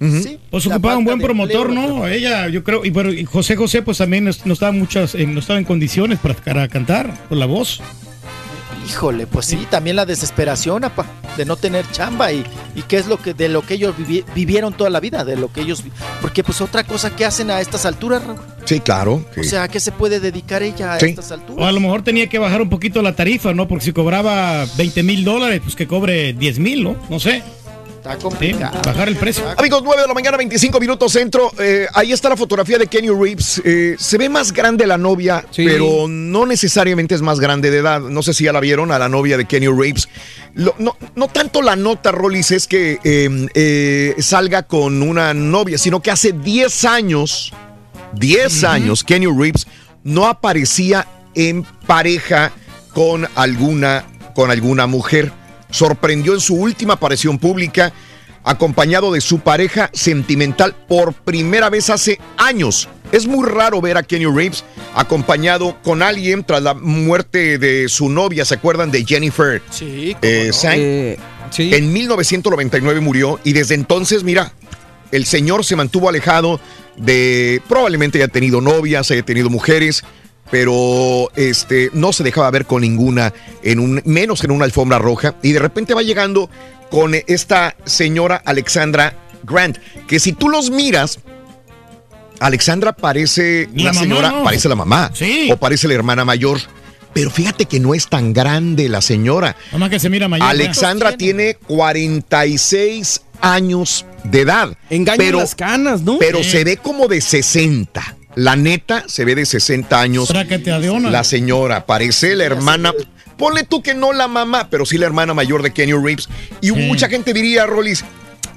Sí, Pues ocupaba un buen promotor, empleo, ¿no? Ella, yo creo, y, pero, y José José, pues también no, no estaba muchas, eh, no estaba en condiciones para, para cantar por la voz. Híjole, pues sí, también la desesperación, apa, de no tener chamba y, y qué es lo que de lo que ellos vivi- vivieron toda la vida, de lo que ellos porque pues otra cosa que hacen a estas alturas, Raúl? Sí, claro. o sea, ¿a qué se puede dedicar ella a Sí. estas alturas? O a lo mejor tenía que bajar un poquito la tarifa, ¿no? Porque si cobraba 20 mil dólares, pues que cobre 10 mil, ¿no? No sé. Está Sí, bajar el precio. Amigos, 9 de la mañana, 25 minutos centro. Eh, ahí está la fotografía de Kenny Reeves. Eh, se ve más grande la novia, pero no necesariamente es más grande de edad. No sé si ya la vieron a la novia de Kenny Reeves. Lo- no, no tanto la nota, Rollis, es que eh, eh, salga con una novia, sino que hace 10 años, 10 años, Kenny Reeves no aparecía en pareja con alguna, con alguna mujer. Sorprendió en su última aparición pública acompañado de su pareja sentimental por primera vez hace años. Es muy raro ver a Kenny Reeves acompañado con alguien tras la muerte de su novia. ¿Se acuerdan de Jennifer? Sí, Eh, Saint? En 1999 murió y desde entonces, mira, el señor se mantuvo alejado de probablemente haya tenido novias, haya tenido mujeres, pero este no se dejaba ver con ninguna en un menos en una alfombra roja y de repente va llegando con esta señora Alexandra Grant, que si tú los miras Alexandra parece La la mamá, señora, ¿no? parece la mamá Sí. o parece la hermana mayor. Pero fíjate que no es tan grande la señora. Nomás que se mira mayor. Alexandra tiene 46 años de edad. Engañan pero, las canas, ¿no? Pero Sí. se ve como de 60. La neta se ve de 60 años. La señora, parece la hermana. Ponle tú que no la mamá, pero sí la hermana mayor de Kenny Reeves. Y mucha gente diría, Rollis,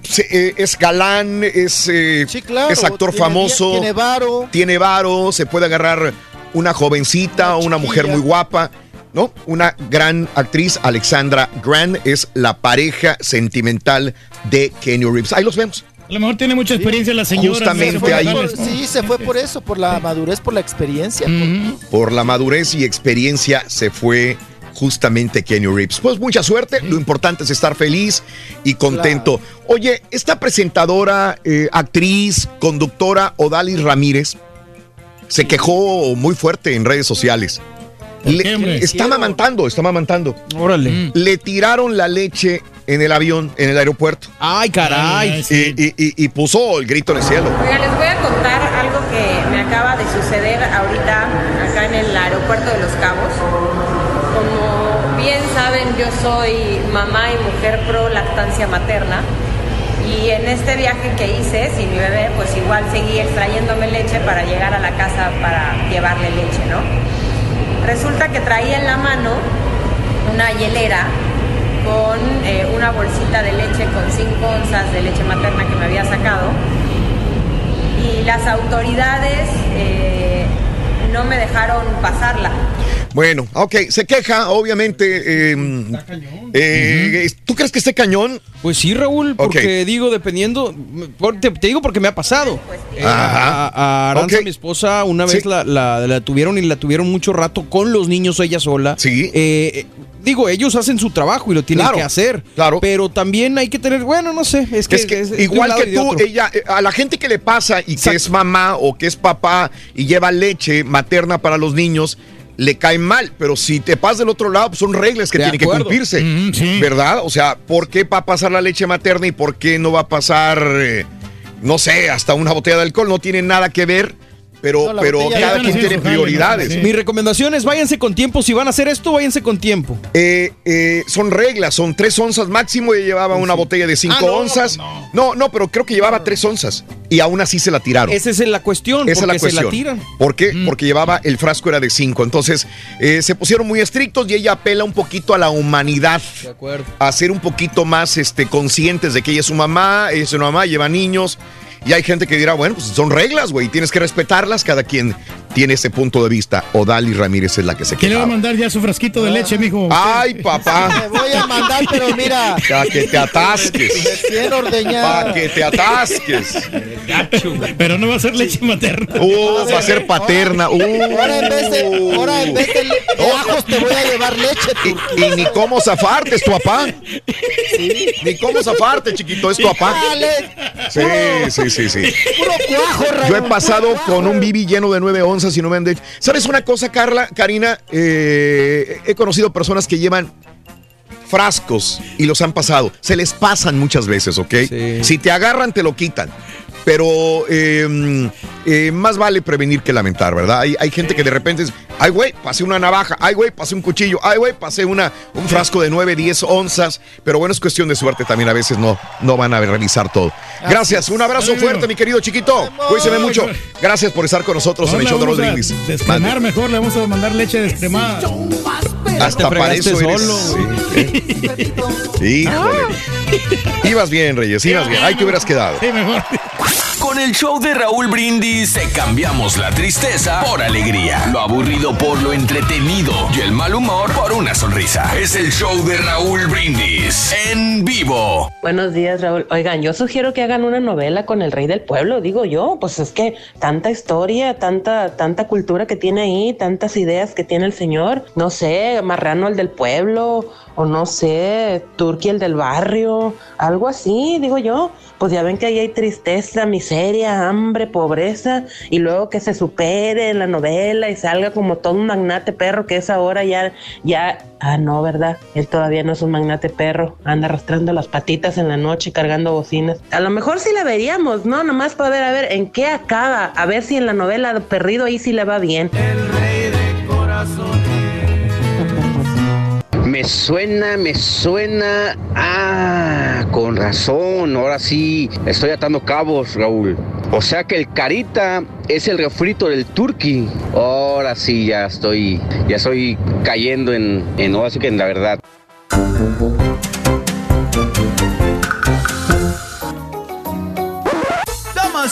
se- eh, es galán, es, eh, es actor tiene famoso. tiene varo. Tiene varo, se puede agarrar una jovencita o una mujer muy guapa. ¿No? Una gran actriz, Alexandra Grant, es la pareja sentimental de Kenny Reeves. Ahí los vemos. A lo mejor tiene mucha experiencia la señora. Justamente se fue a ahí. Sí, se fue por eso, por la madurez, por la experiencia. Por la madurez y experiencia se fue justamente Kenny Reeves. Pues mucha suerte, lo importante es estar feliz y contento. Oye, esta presentadora, eh, actriz, conductora Odalis Ramírez se quejó muy fuerte en redes sociales. Le- está mamantando, está mamantando. Órale. Le tiraron la leche en el avión, en el aeropuerto. Ay, caray. Y, y- y- y puso el grito en el cielo. Oiga, les voy a contar algo que me acaba de suceder ahorita acá en el aeropuerto de Los Cabos. Como bien saben, yo soy mamá y mujer pro lactancia materna. Y en este viaje que hice sin mi bebé, pues igual seguí extrayéndome leche para llegar a la casa para llevarle leche, ¿no? Resulta que traía en la mano una hielera con eh, una bolsita de leche con 5 onzas de leche materna que me había sacado y las autoridades eh, no me dejaron pasarla. Bueno, ok, se queja, obviamente. eh, eh, ¿Tú crees que esté cañón? Pues sí, Raúl, porque digo, dependiendo, te, te digo porque me ha pasado. Eh, Ajá. a, a Aranza, mi esposa, una Sí. vez la, la- la tuvieron y la tuvieron mucho rato con los niños ella sola. Sí. Eh, digo, ellos hacen su trabajo y lo tienen Claro, que hacer. Claro. Pero también hay que tener, bueno, no sé, es que, Es que es- igual que tú, ella, eh, a la gente que le pasa y que es mamá o que es papá y lleva leche materna para los niños, le cae mal. Pero si te pasa del otro lado, pues son reglas que De tienen acuerdo. que cumplirse. Mm, sí. ¿Verdad? O sea, ¿por qué va a pasar la leche materna y por qué no va a pasar, eh, no sé, hasta una botella de alcohol? No tiene nada que ver. Pero, pero cada quien tiene prioridades. Mi recomendación es váyanse con tiempo. Si van a hacer esto, váyanse con tiempo. Eh, eh, son reglas, son tres onzas máximo. Ella llevaba una botella de cinco Ah, no, onzas. No. no, pero creo que llevaba tres onzas. Y aún así se la tiraron. Esa es la cuestión, Esa es la porque se la cuestión. tiran. ¿Por qué? Porque llevaba el frasco era de cinco. Entonces eh, se pusieron muy estrictos y ella apela un poquito a la humanidad. De acuerdo. A ser un poquito más este, conscientes de que ella es su mamá, ella es su mamá, lleva niños. Y hay gente que dirá, bueno, pues son reglas, güey, tienes que respetarlas, cada quien tiene ese punto de vista. Odali Ramírez es la que se ¿Quién le va a queda. mandar ya su frasquito de leche, mijo? Ay, papá. Te voy a mandar, pero mira. Para que te atasques. Para que te atasques. Pero no va a ser leche materna. Uh, va a ser paterna. Uh. Ahora en vez de, ahora en vez de, de ajos te voy a llevar leche. Y, y ni cómo zafarte, es tu papá. Ni cómo zafarte, chiquito, es tu papá. Sí, sí, sí, sí. Puro cuajo, Raúl, Yo he pasado cuajo. con un bibi lleno de 9 onzas y no me han dicho. ¿Sabes una cosa, Carla, Karina? Eh, he conocido personas que llevan frascos y los han pasado. Se les pasan muchas veces, ¿ok? Si te agarran, te lo quitan. Pero eh, eh, más vale prevenir que lamentar, ¿verdad? Hay, hay gente que de repente es, ay, güey, pasé una navaja, ay, güey, pasé un cuchillo, ay, güey, pasé una, un frasco de 9, 10 onzas. Pero bueno, es cuestión de suerte también, a veces no, no van a revisar todo. Gracias, un abrazo fuerte, mi querido chiquito. Cuídense mucho. Gracias por estar con nosotros en el show de vamos Raúl a Brindis. descrenar mejor, le vamos a mandar leche descremada. Hasta para eso eres. Sí. Híjole. Ibas bien, Reyes, ibas bien. Ahí te hubieras quedado. Con el show de Raúl Brindis te cambiamos la tristeza por alegría, lo aburrido por lo entretenido y el mal humor por una sonrisa. Es el show de Raúl Brindis en vivo. Buenos días, Raúl. Oigan, yo sugiero que hagan una novela con el rey del pueblo, digo yo. Pues es que tanta historia, tanta, tanta cultura que tiene ahí, tantas ideas que tiene el señor. No sé, Marrano el del pueblo, o no sé, Turqui el del barrio, algo así, digo yo. Pues ya ven que ahí hay tristeza, miseria, hambre, pobreza, y luego que se supere en la novela y salga como todo un magnate perro que es ahora ya, ya, ah, no, ¿verdad? Él todavía no es un magnate perro, anda arrastrando las patitas en la noche cargando bocinas. A lo mejor sí la veríamos, ¿no? Nomás para ver, a ver, en qué acaba, a ver si en la novela Perrido ahí sí le va bien. Me suena, me suena. Ah, con razón. Ahora sí estoy atando cabos, Raúl. O sea que el carita es el refrito del turqui. Ahora sí ya estoy, ya estoy cayendo en, en ahora sí que en la verdad.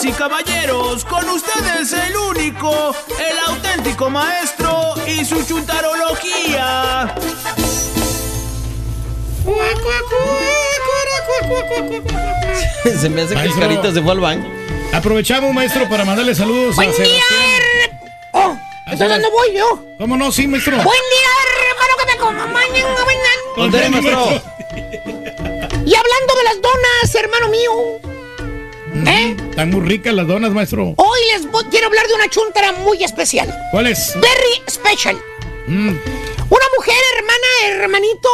Damas y caballeros, con ustedes el único, el auténtico maestro y su chuntarología. se me hace que el Maestro. carita se fue al baño. Aprovechamos, maestro, para mandarle saludos a Buen día, Sebastián. Oh, ¿entonces dónde voy yo? ¿Cómo no? Sí, maestro. Buen día, hermano, que me tenis, maestro. Y hablando de las donas, hermano mío, ¿eh? Están muy ricas las donas, maestro. hoy les voy- quiero hablar de una chuntara muy especial. ¿Cuál es? Very special. Mm, Una mujer, hermana, hermanito,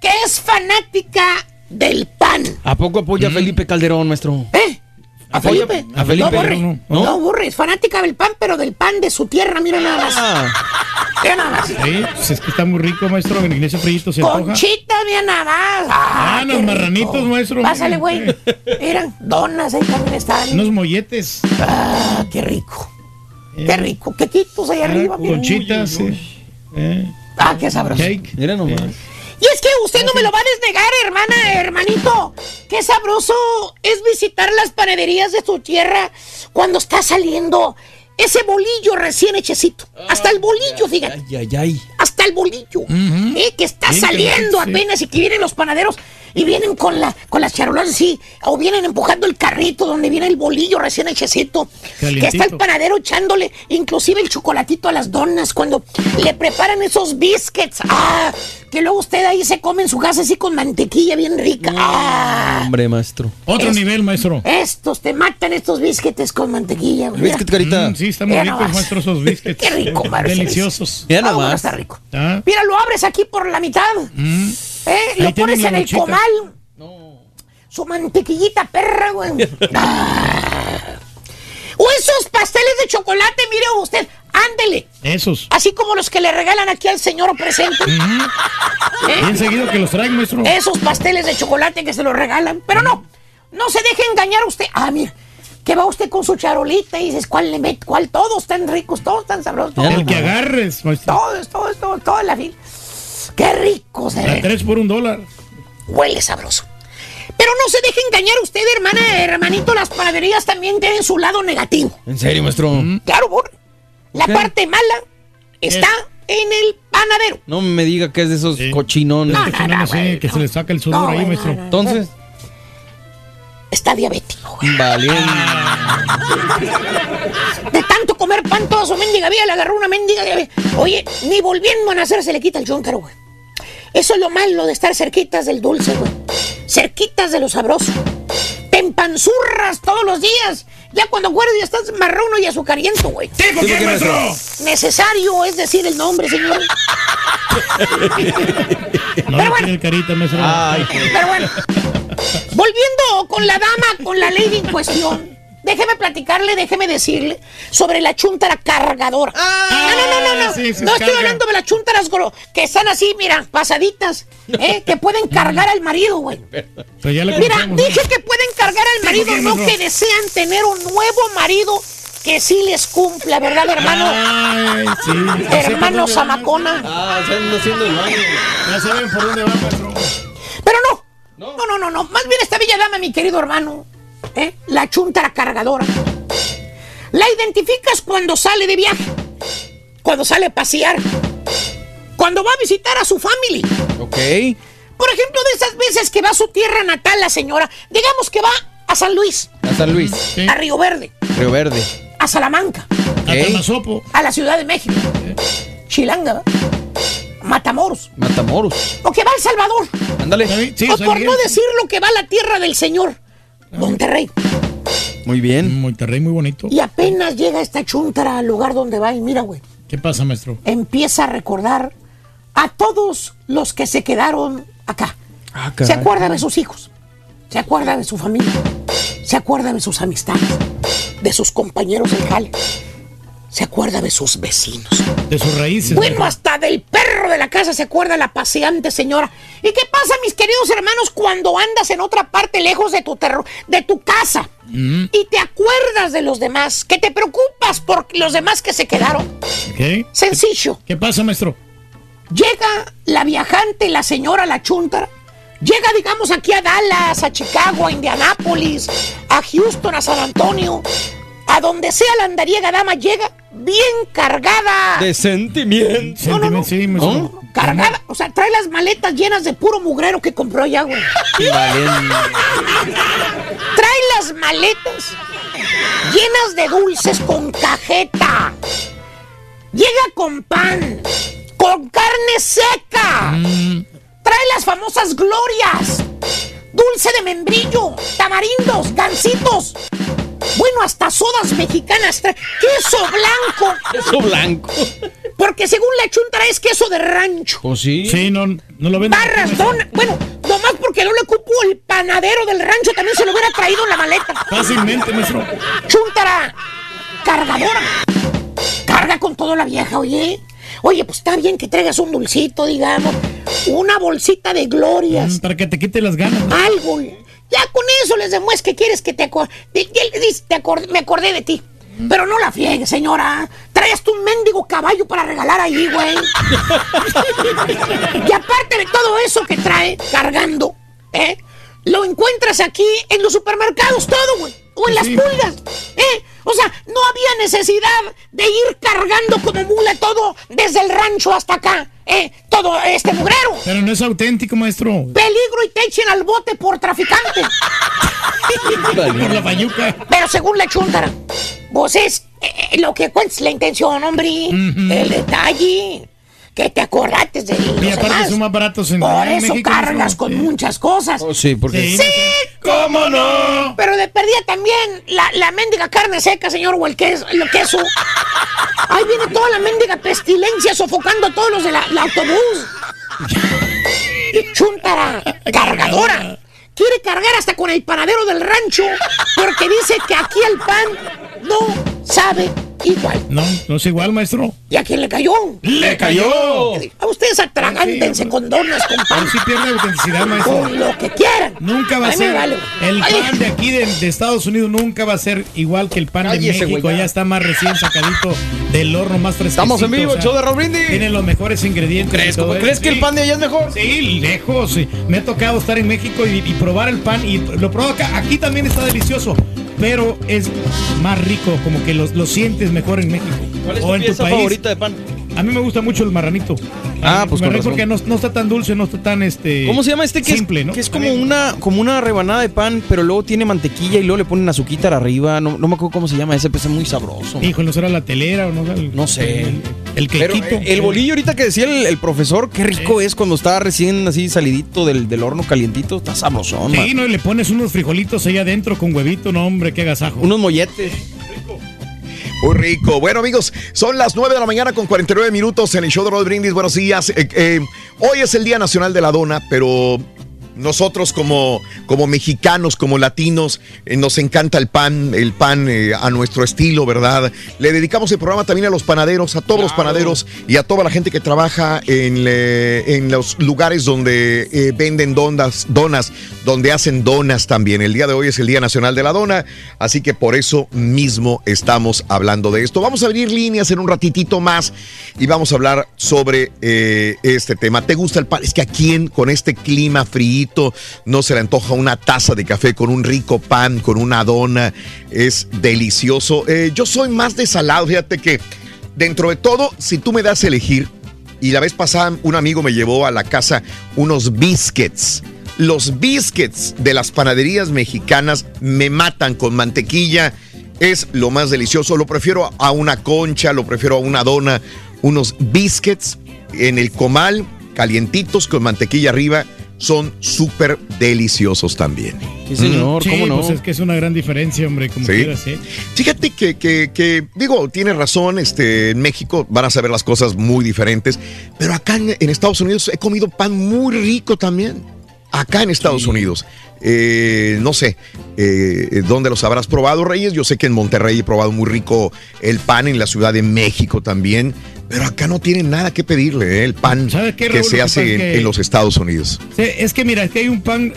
que es fanática del pan. ¿A poco apoya a Felipe Calderón, maestro? ¿Eh? ¿A Felipe? a Felipe. No, borre. No, No, no. borre. Es fanática del pan, pero del pan de su tierra. Mira nada más. Ah. Mira nada más. Sí, pues es que está muy rico, maestro. En ese frillito se antoja. Conchita, mira nada más. Ah, los qué marranitos, rico. maestro. Pásale, güey. Miran, donas ahí también están. Unos molletes. Ah, qué rico. Qué rico. Quequitos ahí arriba, mira. Conchitas, sí. Eh, Ah, qué sabroso. Cake. Mira nomás. Y es que usted no me lo va a desnegar, hermana, hermanito. Qué sabroso es visitar las panaderías de su tierra cuando está saliendo ese bolillo recién hechecito. Hasta el bolillo, fíjate. Ay, ay, ay. Hasta el bolillo. eh, que está saliendo apenas y que vienen los panaderos y vienen con, la, con las charolas así. O vienen empujando el carrito donde viene el bolillo recién hechecito. Que está el panadero echándole inclusive el chocolatito a las donas cuando le preparan esos biscuits. Ah, que luego usted ahí se come en su casa así con mantequilla bien rica. Ah, Hombre, maestro. Otro nivel, maestro. estos te matan estos biscuits con mantequilla. Biscuit, carita. Mm, sí, están muy ricos, nomás. maestro, esos biscuits. Qué rico, Marcelo. Deliciosos. Mira Ah, bueno, nomás. está rico. Ah, Mira, lo abres aquí por la mitad. mm. ¿Eh? Lo pones en el comal. Su mantequillita perra, güey. O esos pasteles de chocolate, mire usted. Ándele. Esos. Así como los que le regalan aquí al señor presente. ¿Eh? Bien seguido que los traen, maestro. Esos pasteles de chocolate que se los regalan. Pero no, no se deje engañar usted. Ah, mira, que va usted con su charolita y dices, ¿cuál le mete? ¿Cuál? Todos tan ricos, todos tan sabrosos. Todos, El que agarres, maestro. todos, todos, todos, toda la fila. Qué rico se A ve. tres por un dólar. Huele sabroso. Pero no se deje engañar usted, hermana, hermanito. Las panaderías también tienen su lado negativo. ¿En serio, maestro? Claro, por. La parte mala está en el panadero. No me diga que es de esos cochinones. No, no, no, que se le saca el sudor No, ahí, maestro. no, no. Entonces, Está diabético. vale. De comer pan toda su mendiga vida, le agarró una mendiga diabetes. Oye, ni volviendo a nacer se le quita el chúntaro, güey. Eso es lo malo de estar cerquitas del dulce, güey. Cerquitas de lo sabroso. Te empanzurras todos los días. Ya cuando acuerdas ya estás marrón y azucariento, güey. ¿por qué, maestro? Necesario es decir el nombre, señor. No le tire el carita, maestro. Pero bueno, volviendo con la dama, con la lady en cuestión. Déjeme platicarle, déjeme decirle sobre la chuntara cargadora. no, no, no, no, no. sí, se no estoy hablando de las chuntaras que están así, mira, pasaditas, ¿eh? que pueden cargar al marido, güey. Mira, ¿no? dije que pueden cargar al marido, ¿por qué, no que desean tener un nuevo marido que sí les cumpla, ¿verdad, hermano? Ay, sí. Hermano Zamacona. Ah, haciendo el baño. Ya saben por dónde va. Pero no. No, no, no, no. Más bien esta bella dama, mi querido hermano. ¿Eh? La chuntara cargadora. La identificas cuando sale de viaje. Cuando sale a pasear. Cuando va a visitar a su familia. Ok. Por ejemplo, de esas veces que va a su tierra natal la señora. Digamos que va a San Luis. A San Luis. A Río Verde. Río Verde. A Salamanca. Ok. A la Ciudad de México. Chilanga. Matamoros. Matamoros. O que va a El Salvador. Ándale. o por no decir lo que va a la tierra del Señor. Monterrey. Muy bien. Monterrey, muy bonito. Y apenas llega esta chuntara al lugar donde va y mira, güey, ¿Qué pasa, maestro? empieza a recordar a todos los que se quedaron acá. Ah, Se acuerda de sus hijos, se acuerda de su familia, se acuerda de sus amistades, de sus compañeros del jale, se acuerda de sus vecinos. De sus raíces. Bueno, hasta del perro de la casa se acuerda la paseante señora. ¿Y qué pasa, mis queridos hermanos, cuando andas en otra parte lejos de tu, terro- de tu casa? Mm, y te acuerdas de los demás, que te preocupas por los demás que se quedaron. ¿Qué? Sencillo. ¿Qué pasa, maestro? Llega la viajante, la señora, la chuntara. Llega, digamos, aquí a Dallas, a Chicago, a Indianápolis, a Houston, a San Antonio. A donde sea la andariega dama, llega bien cargada. De sentimiento. Sentimiento, sí, maestro. Cargada, o sea, trae las maletas llenas de puro mugrero que compró allá, güey. Trae las maletas llenas de dulces con cajeta. Llega con pan, con carne seca. Trae las famosas glorias. Dulce de membrillo, tamarindos, gansitos. Bueno, hasta sodas mexicanas. trae. Queso blanco. Queso blanco. Porque según la chuntara es queso de rancho. ¿O sí? Sí, no, no lo ven. Barras, dona. Bueno, nomás porque no le cupo el panadero del rancho, también se lo hubiera traído en la maleta. Fácilmente, maestro. Chuntara, cargadora. Carga con todo la vieja, oye. Oye, pues está bien que traigas un dulcito, digamos. Una bolsita de glorias. Mm, Para que te quite las ganas. ¿no? Algo. Ya con eso les demuestras que quieres que te acordes. me acordé de ti. Pero no la friegues, señora. Traes tú un mendigo caballo para regalar ahí, güey. y aparte de todo eso que trae cargando, ¿eh? Lo encuentras aquí en los supermercados todo, güey. O en las pulgas, ¿eh? O sea, no había necesidad de ir cargando como mula todo desde el rancho hasta acá, ¿eh? Todo este mugrero. Pero no es auténtico, maestro. Peligro y te echen al bote por traficante. Por la payuca. Pero según la chuntara, vos es eh, lo que cuentas la intención, hombre. El detalle. Que te acordates de los Y aparte demás. son más baratos en, Por eso México, cargas con muchas cosas. Oh, sí, porque. Sí, ¿Cómo no? Pero de perdida también la, la mendiga carne seca, señor, o el queso, el queso. Ahí viene toda la mendiga pestilencia sofocando a todos los del autobús. Chuntara, cargadora. Quiere cargar hasta con el panadero del rancho porque dice que aquí el pan no sabe igual. No, no es igual, maestro. ¿Y a quién le cayó? ¡Le cayó! A ustedes atragántense con donas, con pan. Pero sí pierde autenticidad, maestro. Con lo que quieran. Nunca va a ser. vale. El Ay. pan de aquí de, de Estados Unidos nunca va a ser igual que el pan Cállese, de México. güey, ya. Ya está más recién sacadito del horno, más fresquecito. Estamos en vivo, o sea, show de Raúl Brindis. Tienen los mejores ingredientes. ¿Crees, todo ¿crees eso. que el pan de allá es mejor? Sí, lejos. sí. Me ha tocado estar en México y, y probar el pan y lo pruebo acá. Aquí también está delicioso. Pero es más rico, como que lo, lo sientes mejor en México. ¿Cuál es o tu en tu pieza país. favorita de pan? A mí me gusta mucho el marranito. Ah, pues Me con razón. porque no, no está tan dulce, no está tan este. ¿Cómo se llama este que, simple, es, ¿no? que es como una, como una rebanada de pan, pero luego tiene mantequilla y luego le ponen azúcar arriba? No, no me acuerdo cómo se llama ese, pero es muy sabroso. Hijo, ¿no será la telera o no? El, No sé. El, el Pero, quequito. eh, el bolillo ahorita que decía el, el profesor, qué rico es cuando está recién así salidito del, del horno calientito, está sabrosón. Sí, man. no, y le pones unos frijolitos ahí adentro con huevito, no, hombre, qué agasajo. Unos molletes. Muy rico. Bueno, amigos, son las 9 de la mañana con 49 minutos en el show de Rod Brindis. Buenos días. Eh, eh, hoy es el Día Nacional de la Dona, pero nosotros como, como mexicanos, como latinos, eh, nos encanta el pan, el pan eh, a nuestro estilo, ¿verdad? Le dedicamos el programa también a los panaderos, a todos los panaderos y a toda la gente que trabaja en, le- en los lugares donde eh, venden donas, donas, donde hacen donas también. El día de hoy es el Día Nacional de la Dona, así que por eso mismo estamos hablando de esto. Vamos a abrir líneas en un ratitito más y vamos a hablar sobre eh, este tema. ¿Te gusta el pan? Es que aquí en, con este clima frío no se le antoja una taza de café con un rico pan, con una dona. Es delicioso. Eh, yo soy más de salado, fíjate que dentro de todo, si tú me das a elegir, y la vez pasada un amigo me llevó a la casa unos biscuits. Los biscuits de las panaderías mexicanas me matan con mantequilla. Es lo más delicioso. Lo prefiero a una concha, lo prefiero a una dona. Unos biscuits en el comal, calientitos con mantequilla arriba, son súper deliciosos también. Sí, señor, Sí, ¿cómo no? pues es que es una gran diferencia, hombre, como Sí. quieras, ¿eh? Fíjate que, que, que, digo, tienes razón, este, en México van a saber las cosas muy diferentes, pero acá en, en Estados Unidos he comido pan muy rico también. Acá en Estados Unidos. Eh, no sé eh, dónde los habrás probado, Reyes. Yo sé que en Monterrey he probado muy rico el pan, en la Ciudad de México también. Pero acá no tienen nada que pedirle, eh, el pan ¿Sabes qué, que Raúl? se hace en, es que- en los Estados Unidos. Sí, es que mira, es que hay un pan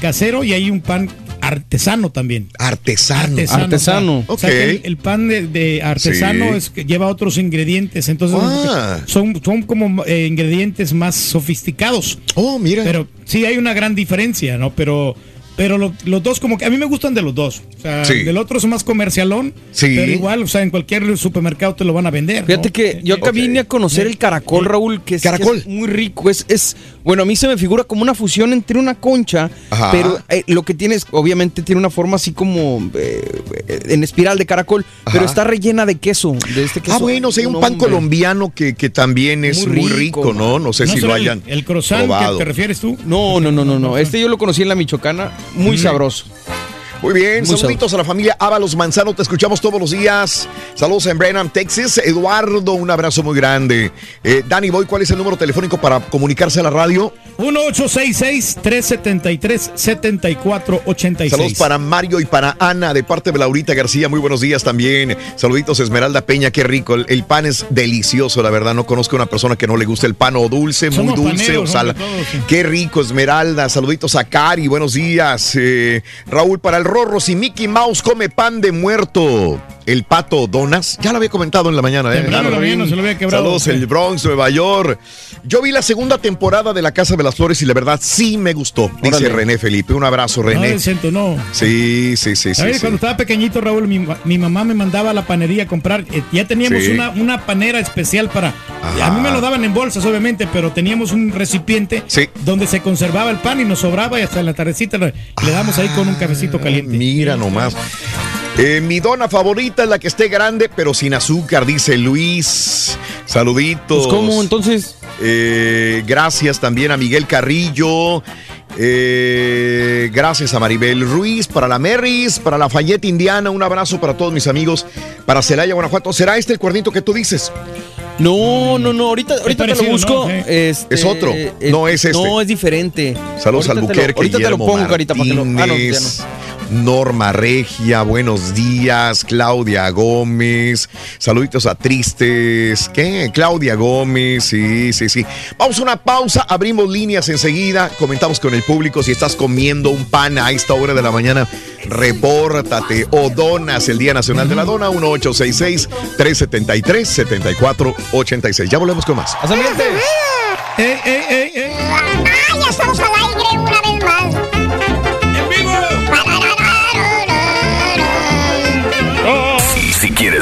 casero y hay un pan artesano también. Artesano. Artesano. O sea, o sea que el, el pan de, de artesano Sí. es que lleva otros ingredientes, entonces Ah. son, son como eh, ingredientes más sofisticados. Oh, mira. Pero sí hay una gran diferencia, ¿no? Pero pero lo- los dos como que a mí me gustan de los dos. O sea, Sí. del otro es más comercialón, Sí. pero igual, o sea, en cualquier supermercado te lo van a vender. ¿no? Fíjate que yo acá vine a conocer el caracol, Raúl, que es, que es muy rico. Es, es, bueno, a mí se me figura como una fusión entre una concha, Ajá. pero eh, lo que tiene es, obviamente, tiene una forma así como eh, en espiral de caracol, pero está rellena de queso, de este queso. Ah, bueno, sí, hay un No, pan hombre. colombiano que, que también es Muy muy rico, ¿no? No sé ¿No si lo el- hayan el croissant que probado. te refieres tú? No, no, no, no, no. Este yo lo conocí en la Michoacana, muy Mm. sabroso. Muy bien, Muy saluditos a la familia Ábalos Manzano, te escuchamos todos los días. Saludos en Brenham, Texas. Eduardo, un abrazo muy grande. Eh, Danny Boy, ¿cuál es el número telefónico para comunicarse a la radio? 1-866-373-7486. Saludos para Mario y para Ana, de parte de Laurita García. Muy buenos días también. Saluditos Esmeralda Peña, qué rico. El, el pan es delicioso, la verdad. No conozco a una persona que no le guste el pan o dulce, Somos muy dulce paneros, o sal. hombre, todos, sí. Qué rico, Esmeralda. Saluditos a Cari, buenos días. Eh, Raúl, para el Rorro, si Mickey Mouse come pan de muerto, el pato donas. Ya lo había comentado en la mañana, ¿eh? En la mañana se lo había quebrado. Saludos, el Bronx, Nueva York. Yo vi la segunda temporada de La Casa de las Flores y la verdad sí me gustó, dice. René Felipe. Un abrazo, No, René. decento, no. Sí, sí, sí, sí. ¿Sabes? sí. Cuando estaba pequeñito, Raúl, mi, ma- mi mamá me mandaba a la panería a comprar. eh, ya teníamos Sí. una, una panera especial para. Ajá. A mí me lo daban en bolsas, obviamente, pero teníamos un recipiente donde se conservaba el pan y nos sobraba y hasta la tardecita le, le damos ahí con un cafecito caliente. Mira nomás. Eh, mi dona favorita es la que esté grande, pero sin azúcar, dice Luis. Saluditos. Pues, ¿cómo? Entonces. Eh, gracias también a Miguel Carrillo. Eh, gracias a Maribel Ruiz, para la Merris, para la Fayette Indiana. Un abrazo para todos mis amigos. Para Celaya, Guanajuato. ¿Será este el cuernito que tú dices? No, no, no. Ahorita, ahorita te lo busco. ¿no? Sí. Este, Es otro. eh, No es este. No, es diferente. Saludos al Buquerque, Ahorita te lo pongo, Carita, para que lo. Ah, no, ya no. Norma Regia, buenos días, Claudia Gómez, saluditos a Tristes, ¿qué? Claudia Gómez, sí, sí, sí. Vamos a una pausa, abrimos líneas enseguida, comentamos con el público, si estás comiendo un pan a esta hora de la mañana, repórtate o donas el Día Nacional de la Dona, 1866-373-7486. Ya volvemos con más. Ambiente. ¡Ey, ey, ey! ¡Ah, ya estamos al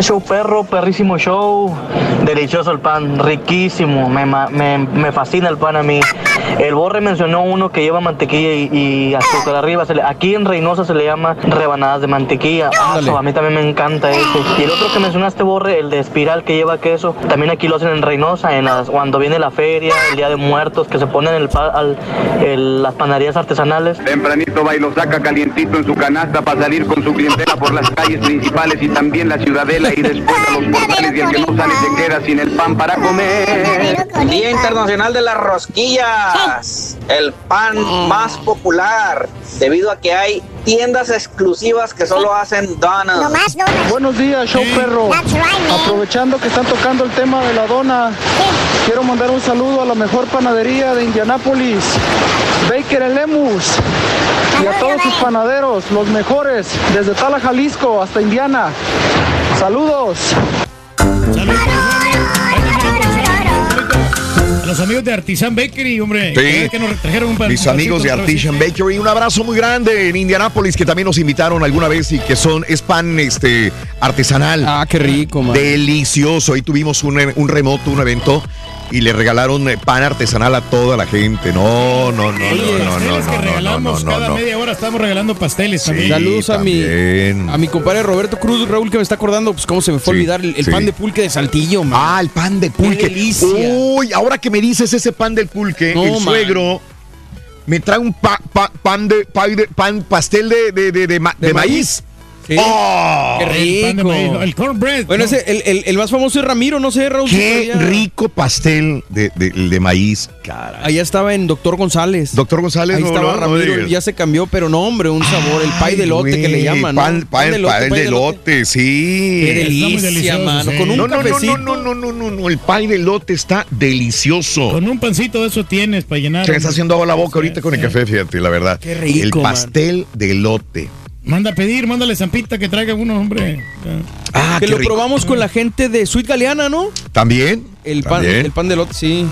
Show perro, perrísimo show, delicioso el pan, riquísimo, me, me, me fascina el pan a mí. El Borre mencionó uno que lleva mantequilla y, y azúcar arriba, se le- aquí en Reynosa se le llama rebanadas de mantequilla, Ah, a mí también me encanta ese. Y el otro que mencionaste Borre, el de espiral que lleva queso, también aquí lo hacen en Reynosa, en las- cuando viene la feria, el Día de Muertos, que se ponen el, pa- al- el- las panaderías artesanales. Tempranito va y lo saca calientito en su canasta para salir con su clientela por las calles principales y también la ciudadela y después a los portales y el que no sale se queda sin el pan para comer. Día Internacional de las Rosquillas, el pan más popular, debido a que hay tiendas exclusivas que solo hacen donuts. Buenos días, show perro. Aprovechando que están tocando el tema de la dona, quiero mandar un saludo a la mejor panadería de Indianápolis, Baker Lemus, y a todos sus panaderos, los mejores, desde Tala, Jalisco hasta Indiana. Saludos. A los amigos de Artisan Bakery, hombre. Sí. que nos trajeron un pan- Mis un amigos de. Artisan Bakery, un abrazo muy grande en Indianápolis que también nos invitaron alguna vez y que son es pan este artesanal. Ah, qué rico, man. Delicioso. Ahí tuvimos un, un remoto, un evento y le regalaron eh, pan artesanal a toda la gente. No, no, no, no, no, no, Pasteles que no, no, no, regalamos no, cada no. media hora estamos regalando pasteles también. Saludos a mi, a mi compadre Roberto Cruz, Raúl, que me está acordando, pues cómo se me fue a Sí, olvidar el, el sí. pan de pulque de Saltillo, man. Ah, el pan de pulque. Qué delicia. Uy, ahora que me dices ese pan del pulque, No, el man. suegro me trae un pa- pa- pan de pan pastel de, de, de, de ma- ¿De de maíz? maíz. Sí. ¡Oh! Qué rico. pan de maíz, no, el cornbread. Bueno, ¿no? ese, el, el- el más famoso es Ramiro, no sé, Raúl. Qué rico pastel de, de, de maíz. Caray. Allá estaba en Doctor González. Doctor González, Ahí no, estaba no, Ramiro, ya se cambió, pero no, hombre, un sabor, el pay de lote que le llaman, ¿no? Pan, pan, pan de lote, sí. Qué Está muy delicia, delicioso, mano. sí. Con un No, no, no, cafecito. no, no, no, no, no, no, el pay de lote está delicioso. Con un pancito de eso tienes para llenar. Se está haciendo agua la boca Sí, ahorita con el café, fíjate, la verdad. Qué rico, El man. pastel de lote. Manda a pedir, mándale Zampita que traiga uno, hombre. Ah, que qué lo rico. probamos con la gente de Sweet Galeana, ¿no? ¿También? El pan, También. el pan de lote, sí.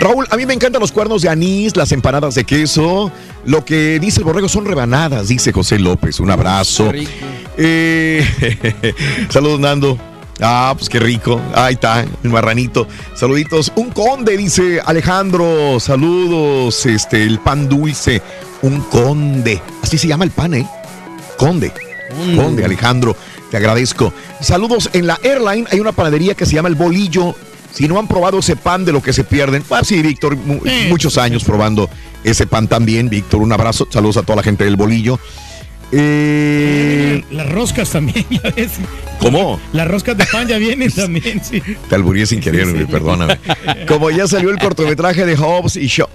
Raúl, a mí me encantan los cuernos de anís, las empanadas de queso. Lo que dice el borrego son rebanadas, dice José López. Un abrazo. Rico. Eh, saludos, Nando. Ah, pues qué rico. Ahí está, el marranito. Saluditos. Un conde, dice Alejandro. Saludos. Este, el pan dulce. Un conde. Así se llama el pan, ¿eh? Conde. Conde. Conde, Alejandro. Te agradezco. Saludos. En la airline hay una panadería que se llama El Bolillo. Si no han probado ese pan de lo que se pierden. Ah, sí, Víctor, mu- muchos años probando ese pan también. Víctor, un abrazo. Saludos a toda la gente del Bolillo. Eh, Las roscas también, ya ves. ¿Cómo? Las roscas de pan ya vienen también, sí. Te alburí sin querer, perdóname. Como ya salió el cortometraje de Hobbs y Shaw.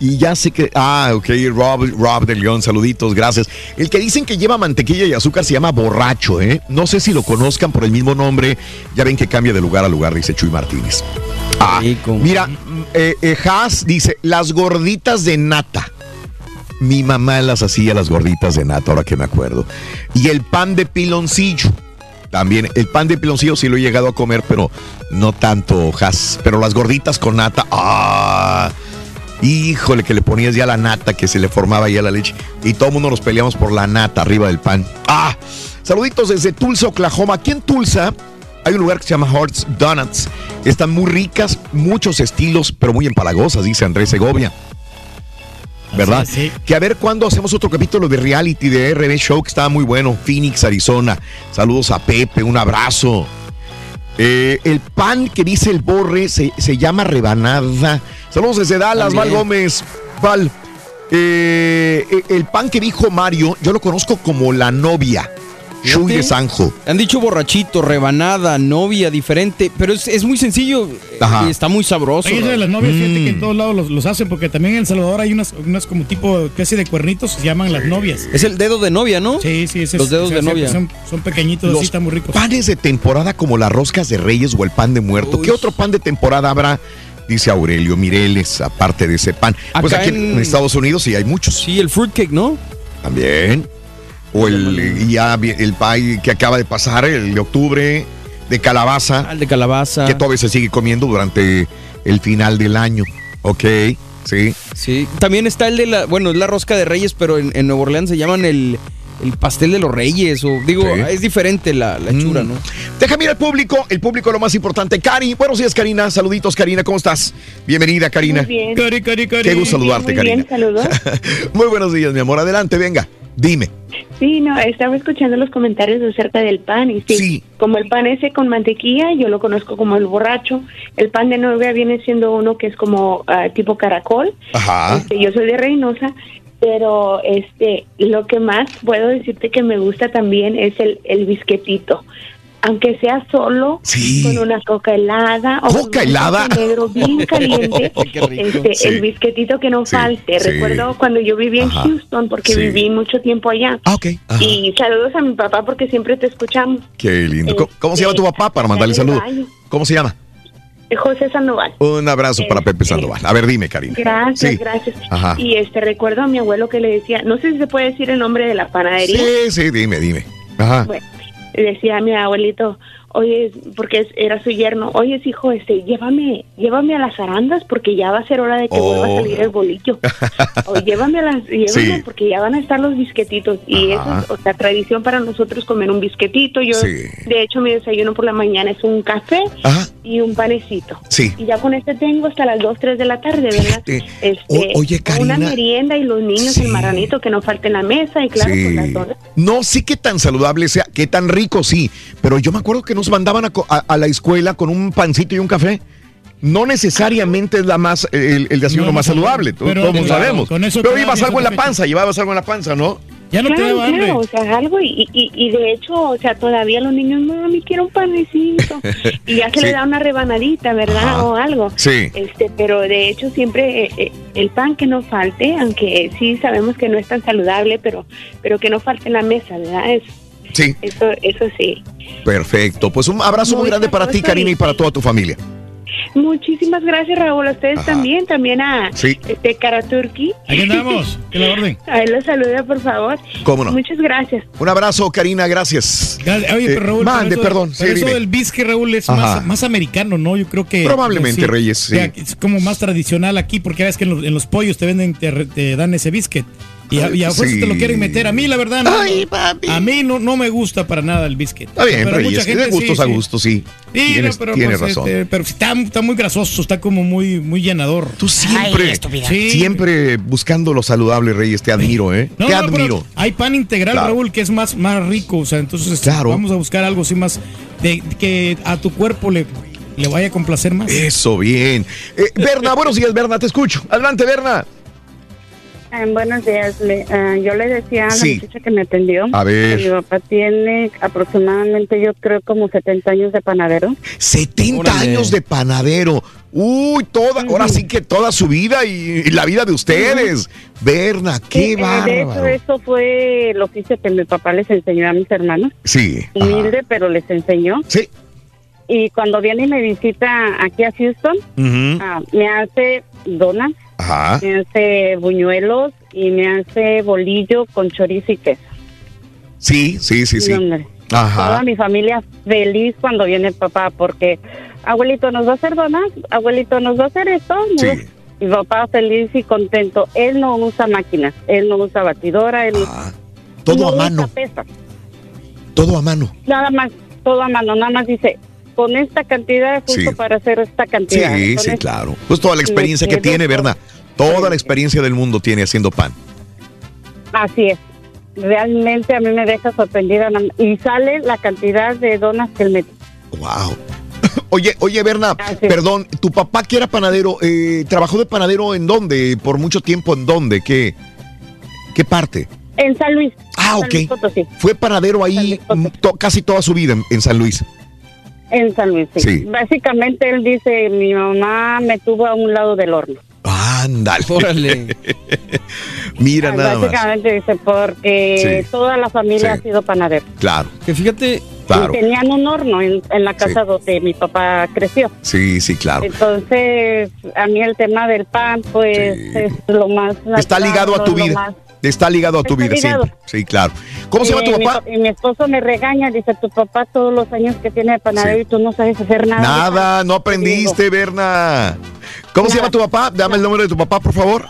Y ya sé que. Ah, ok, Rob, Rob de León, saluditos, gracias. El que dicen que lleva mantequilla y azúcar se llama borracho, ¿eh? No sé si lo conozcan por el mismo nombre. Ya ven que cambia de lugar a lugar, dice Chuy Martínez. Ah, mira, eh, eh, Haas dice: las gorditas de nata. Mi mamá las hacía las gorditas de nata, ahora que me acuerdo. Y el pan de piloncillo. También el pan de piloncillo sí lo he llegado a comer, pero no tanto, Has. Pero las gorditas con nata, ¡ah! Híjole, que le ponías ya la nata, que se le formaba ya la leche. Y todo el mundo nos peleamos por la nata arriba del pan. ¡Ah! Saluditos desde Tulsa, Oklahoma. Aquí en Tulsa hay un lugar que se llama Hearts Donuts. Están muy ricas, muchos estilos, pero muy empalagosas, dice Andrés Segovia. ¿Verdad? sí. Que a ver cuándo hacemos otro capítulo de reality de RB Show que estaba muy bueno. Phoenix, Arizona. Saludos a Pepe, un abrazo. Eh, el pan que dice el borre se, se llama rebanada. Saludos desde Dallas, También. Val Gómez. Val. Eh, eh, el pan que dijo Mario, yo lo conozco como la novia. De Sanjo. Han dicho borrachito, rebanada, novia, diferente, pero es, es muy sencillo Ajá. y está muy sabroso. Oye, eso de las novias, fíjate que Mm. en todos lados los, los hacen, porque también en El Salvador hay unas, unas como tipo, especie de cuernitos, se llaman las novias. Es el dedo de novia, ¿no? Sí, sí, ese Los es- dedos de novia. Son, son pequeñitos, Los así están muy ricos. Panes de temporada como las roscas de Reyes o el pan de muerto. ¿Qué otro pan de temporada habrá? Dice Aurelio Mireles, aparte de ese pan. Pues Acá aquí en... en- Estados Unidos sí hay muchos. Sí, el fruitcake, ¿no? También. O el, ya el pie que acaba de pasar, el de octubre, de calabaza. Ah, El de calabaza. Que todavía se sigue comiendo durante el final del año. Ok, sí. Sí, también está el de la, bueno, es la rosca de reyes, pero en, en Nueva Orleans se llaman el, el pastel de los reyes, o digo, Sí. es diferente la, la hechura, ¿no? Déjame ir al público, el público lo más importante. Cari, buenos días, Karina. Saluditos, Karina, ¿cómo estás? Bienvenida, Karina. Muy bien. Cari, cari, cari. Qué gusto saludarte, Muy Karina. bien, saludos. Muy buenos días, mi amor. Adelante, venga. Dime. Sí, no, estaba escuchando los comentarios acerca del pan y sí, como el pan ese con mantequilla, yo lo conozco como el borracho. El pan de novia viene siendo uno que es como ah, tipo caracol. Ajá. Este, yo soy de Reynosa, pero este, lo que más puedo decirte que me gusta también es el, el bisquetito. Aunque sea solo con una coca helada o ¿Coca un helada? negro bien caliente, este, Sí. el bisquetito que no Sí, falte. Recuerdo cuando yo vivía en Ajá. Houston porque viví mucho tiempo allá. Ah, ok. Ajá. Y saludos a mi papá porque siempre te escuchamos. Qué lindo. ¿Cómo, cómo se llama tu papá para mandarle Dale, saludo? baño. ¿Cómo se llama? José Sandoval. Un abrazo para Pepe Sandoval. A ver, dime, Karina. Gracias, Sí. gracias. Ajá. Y este recuerdo a mi abuelo que le decía, no sé si se puede decir el nombre de la panadería. Sí, sí, dime, dime. Ajá. Bueno, decía mi abuelito, oye, porque era su yerno, oye, hijo, este, llévame, llévame a las arandas porque ya va a ser hora de que vuelva a Oh. salir el bolillo. O llévame a las, llévame Sí. porque ya van a estar los bisquetitos. Y Ajá. eso es, o sea, tradición para nosotros comer un bisquetito. Yo, Sí. de hecho, mi desayuno por la mañana es un café Ajá. y un panecito. Sí. Y ya con este tengo hasta las 2, 3 de la tarde, ¿verdad? Este, O- oye, Una Karina. merienda y los niños, el marranito que no falte en la mesa y claro, Sí. pues las donas. No sé qué tan saludable sea, qué tan rico, sí. Pero yo me acuerdo que nos mandaban a, co- a- a la escuela con un pancito y un café. No necesariamente es la más, el, el desayuno No, más no, saludable, pero, todos claro, sabemos. con eso pero te ibas algo en la panza, llevabas algo en la panza, ¿no? Ya no te claro, hambre. claro, o sea, algo y, y, y de hecho, o sea, todavía los niños, mami, quiero un panecito. y ya se Sí. le da una rebanadita, ¿verdad? Ajá. O algo. Sí. Este, pero de hecho siempre eh, eh, el pan que no falte, aunque sí sabemos que no es tan saludable, pero pero que no falte en la mesa, ¿verdad? Es, Sí. eso eso sí. Perfecto. Pues un abrazo muy, Muy grande para ti, Karina, y- para toda tu familia. Muchísimas gracias, Raúl. A ustedes Ajá. también, también a Sí. este Karaturki. Aquí andamos. Que la orden. A él lo saluda, por favor. ¿Cómo no? Muchas gracias. Un abrazo, Karina, gracias. Oye, Eh, pero Raúl, mande, pero eso- perdón. Pero sí, eso del bisque, Raúl, es más, más americano, ¿no? Yo creo que. Probablemente, Reyes, sí. que aquí Es como más tradicional aquí, porque ves que en los, en los pollos te venden, te, te dan ese biscuit. Y a, y a fuerza Sí. te lo quieren meter. A mí, la verdad, no. A mí no, no me gusta para nada el biscuit. Está bien, Pero Reyes. mucha gente de gustos sí, a sí. gustos, sí. Sí, tienes no, pero, tienes pues, razón. este, pero está, está muy grasoso, está como muy, muy llenador. Tú siempre, Sí. siempre buscando lo saludable, Reyes. Te admiro, ¿eh? No, te no, pero admiro. hay pan integral, Claro. Raúl, que es más, más rico. O sea, entonces Claro. vamos a buscar algo así más de que a tu cuerpo le, le vaya a complacer más. Eso, bien. Eh, Berna, buenos días, Berna, te escucho. Adelante, Berna. Buenos días. Le- ah, yo le decía a la Sí. muchacha que me atendió. A ver. que Mi papá tiene aproximadamente, yo creo, como 70 años de panadero. 70 Órale. años de panadero. Uy, toda, ahora sí que toda su vida y, y la vida de ustedes. Berna, qué Sí, eh, de hecho, eso fue el oficio que mi papá les enseñó a mis hermanos. Sí. ajá. Humilde, pero les enseñó. Sí. Y cuando viene y me visita aquí a Houston, ah, me hace donas, Ajá. me hace buñuelos y me hace bolillo con chorizo y queso. Sí, sí, sí, sí. Sí, hombre. Toda Ajá. mi familia feliz cuando viene el papá porque abuelito nos va a hacer donas, abuelito nos va a hacer esto. va- Mi papá feliz y contento. Él no usa máquinas, él no usa batidora, él Ah, Todo no a usa mano, pesas. todo a mano. Nada más, todo a mano, nada más dice, con esta cantidad justo Sí. para hacer esta cantidad. Sí, Con sí, claro. Pues toda la experiencia que tiene, Berna. Toda la experiencia del mundo tiene haciendo pan. Así es. Realmente a mí me deja sorprendida y sale la cantidad de donas que él me Wow. Oye, oye, Berna, perdón, tu papá que era panadero, eh, ¿trabajó de panadero en dónde? ¿Por mucho tiempo en dónde? ¿Qué, qué parte? En San Luis. Ah, San ok. Luis. Fue panadero ahí casi toda su vida en, en San Luis. En San Luis, sí. Sí. Básicamente él dice, mi mamá me tuvo a un lado del horno. Ándale. Órale. Mira nada más. Básicamente dice, porque Sí. toda la familia Sí. ha sido panadero. Claro. Que fíjate, Claro. Y tenían un horno en, en la casa donde mi papá creció. Sí, sí, claro. Entonces, a mí el tema del pan, pues, es lo más... Está natural, ligado a tu vida. más- Está ligado a tu Está vida ligado. siempre. Sí, claro. ¿Cómo se llama tu mi papá? pa- Y mi esposo me regaña, dice, tu papá todos los años que tiene de panadero y tú no sabes hacer nada. Nada, no aprendiste, Berna. ¿Cómo se llama tu papá? Dame el número de tu papá, por favor.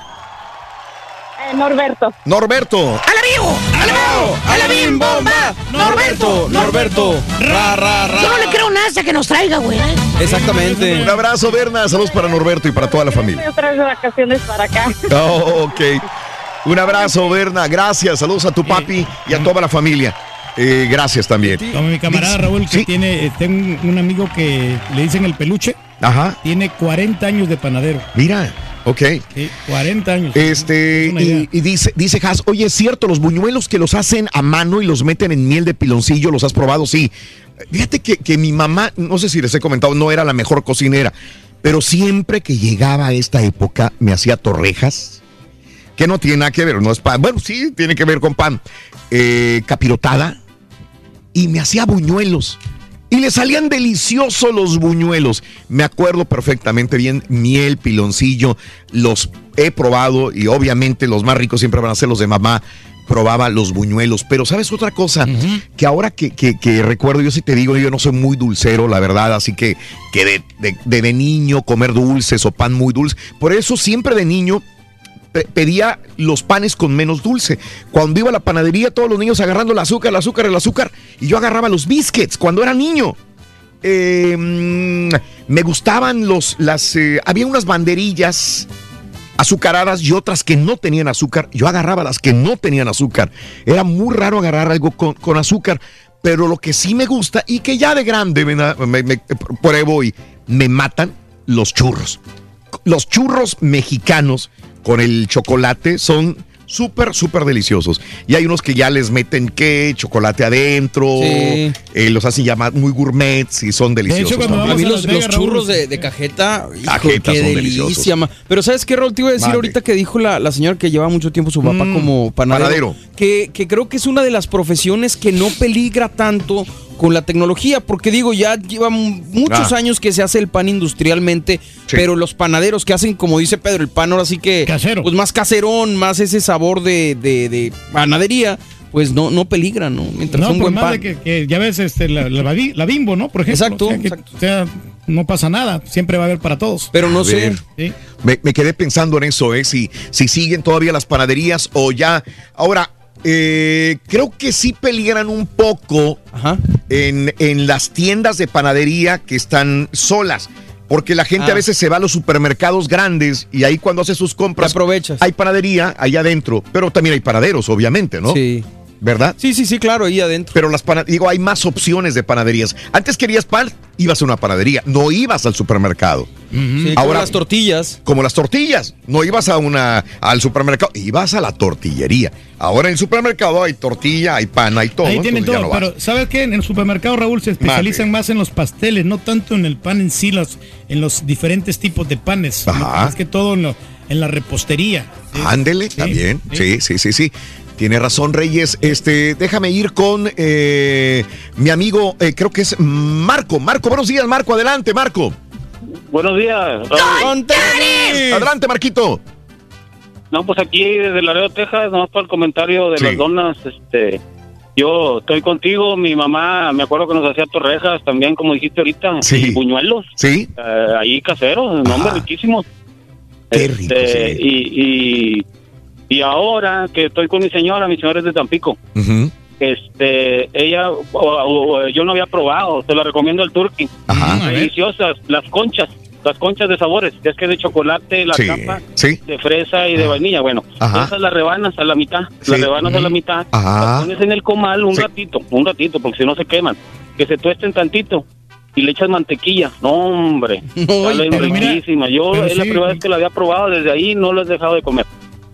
Eh, Norberto. Norberto. ¡A la vivo! ¡A la vivo! ¡A la bim bomba! ¡Norberto! Norberto. Ra, ra, ra. Yo no le creo nada hasta que nos traiga, güey. Exactamente. Un abrazo, Berna. Saludos para Norberto y para toda la familia. Voy otra vez de vacaciones para acá. Oh, ok. Un abrazo, Berna. Gracias. Saludos a tu papi y a toda la familia. Eh, gracias también. Como mi camarada Raúl, que tiene, eh, tengo un, amigo que le dicen el peluche. Ajá. Tiene 40 años de panadero. Mira, ok. Sí, 40 años. Este, y, y dice, dice Has, oye, es cierto, los buñuelos que los hacen a mano y los meten en miel de piloncillo, ¿los has probado? Sí. Fíjate que, que mi mamá, no sé si les he comentado, no era la mejor cocinera, pero siempre que llegaba a esta época me hacía torrejas, que no tiene nada que ver, no es pan, bueno, sí, tiene que ver con pan, eh, capirotada, y me hacía buñuelos. Y le salían deliciosos los buñuelos. Me acuerdo perfectamente bien, miel, piloncillo, los he probado y obviamente los más ricos siempre van a ser los de mamá. Probaba los buñuelos, pero ¿sabes otra cosa? Que ahora que, que- que recuerdo, yo sí te digo, yo no soy muy dulcero, la verdad, así que, que de, de- de- de niño comer dulces o pan muy dulce. Por eso siempre de niño pedía los panes con menos dulce. Cuando iba a la panadería, todos los niños agarrando el azúcar, el azúcar, el azúcar, y yo agarraba los biscuits cuando era niño. Mm, me gustaban los, las, eh, había unas banderillas azucaradas y otras que no tenían azúcar. Yo agarraba las que no tenían azúcar. Era muy raro agarrar algo con, con azúcar, pero lo que sí me gusta y que ya de grande me, me- me pruebo y me matan los churros. Los churros mexicanos con el chocolate son súper, súper deliciosos. Y hay unos que ya les meten qué, chocolate adentro, Sí. eh, los hacen llamar muy gourmets y son deliciosos. también. a mí los, los churros de, de cajeta, hijo, Cajeta qué son delicia. Pero ¿sabes qué, Rol? Te iba a decir ahorita que dijo la, la señora que lleva mucho tiempo su papá Mm, como panadero. panadero. Que, que creo que es una de las profesiones que no peligra tanto con la tecnología, porque digo, ya llevan muchos Ah. años que se hace el pan industrialmente, pero los panaderos que hacen, como dice Pedro, el pan ahora sí que... Casero. Pues más caserón, más ese sabor de, de- de panadería, pues no, no peligra, ¿no? Mientras No, buen más pan. de que, que ya ves este, la, la bimbo, ¿no? Por ejemplo. Exacto, O sea, que- o sea, no pasa nada. Siempre va a haber para todos. Pero A ver, Me, me quedé pensando en eso, ¿eh? Si, si siguen todavía las panaderías o ya. Ahora, eh, creo que sí peligran un poco en, en las tiendas de panadería que están solas. Porque la gente Ah. a veces se va a los supermercados grandes y ahí cuando hace sus compras. aprovechas. Hay panadería allá adentro, pero también hay panaderos, obviamente, ¿no? Sí. ¿Verdad? Sí, sí, sí, claro, ahí adentro. Pero las digo, hay más opciones de panaderías. Antes querías pan, ibas a una panadería, no ibas al supermercado. Sí, como las tortillas. Como las tortillas. No ibas a una al supermercado, ibas a la tortillería. Ahora en el supermercado hay tortilla, hay pan, hay todo. Ahí tienen todo, no pero ¿sabes qué? En el supermercado, Raúl, se especializan más en los pasteles, no tanto en el pan en sí, los, en los diferentes tipos de panes. Ajá. Más que todo en, lo- en la repostería. Ándele, también. Sí, sí, sí, sí. Tiene razón, Reyes. Este, déjame ir con eh, mi amigo, eh, creo que es Marco. Marco, buenos días, Marco. Adelante, Marco. Buenos días. Adelante, Marquito. No, pues aquí desde Laredo, Texas, nomás para el comentario de Sí. las donas, este, yo estoy contigo, mi mamá, me acuerdo que nos hacía torrejas también, como dijiste ahorita, Sí. y buñuelos, Sí. eh, ahí caseros, nombre riquísimos. Qué Este, sí. y, y, y ahora que estoy con mi señora, mi señora es de Tampico, este, ella, o- yo no había probado, te la recomiendo el turkey, deliciosas, las conchas, las conchas de sabores, que es que de chocolate, la Sí, capa, sí. de fresa y de vainilla, bueno, Ajá. esas las rebanas a la mitad, Sí. las rebanas a la mitad, Ajá. las pones en el comal un ratito, un ratito, porque si no se queman, que se tuesten tantito. Y le echas mantequilla. No, hombre. Mira, riquísimas. Yo es la primera vez que la había probado. Desde ahí no la he dejado de comer.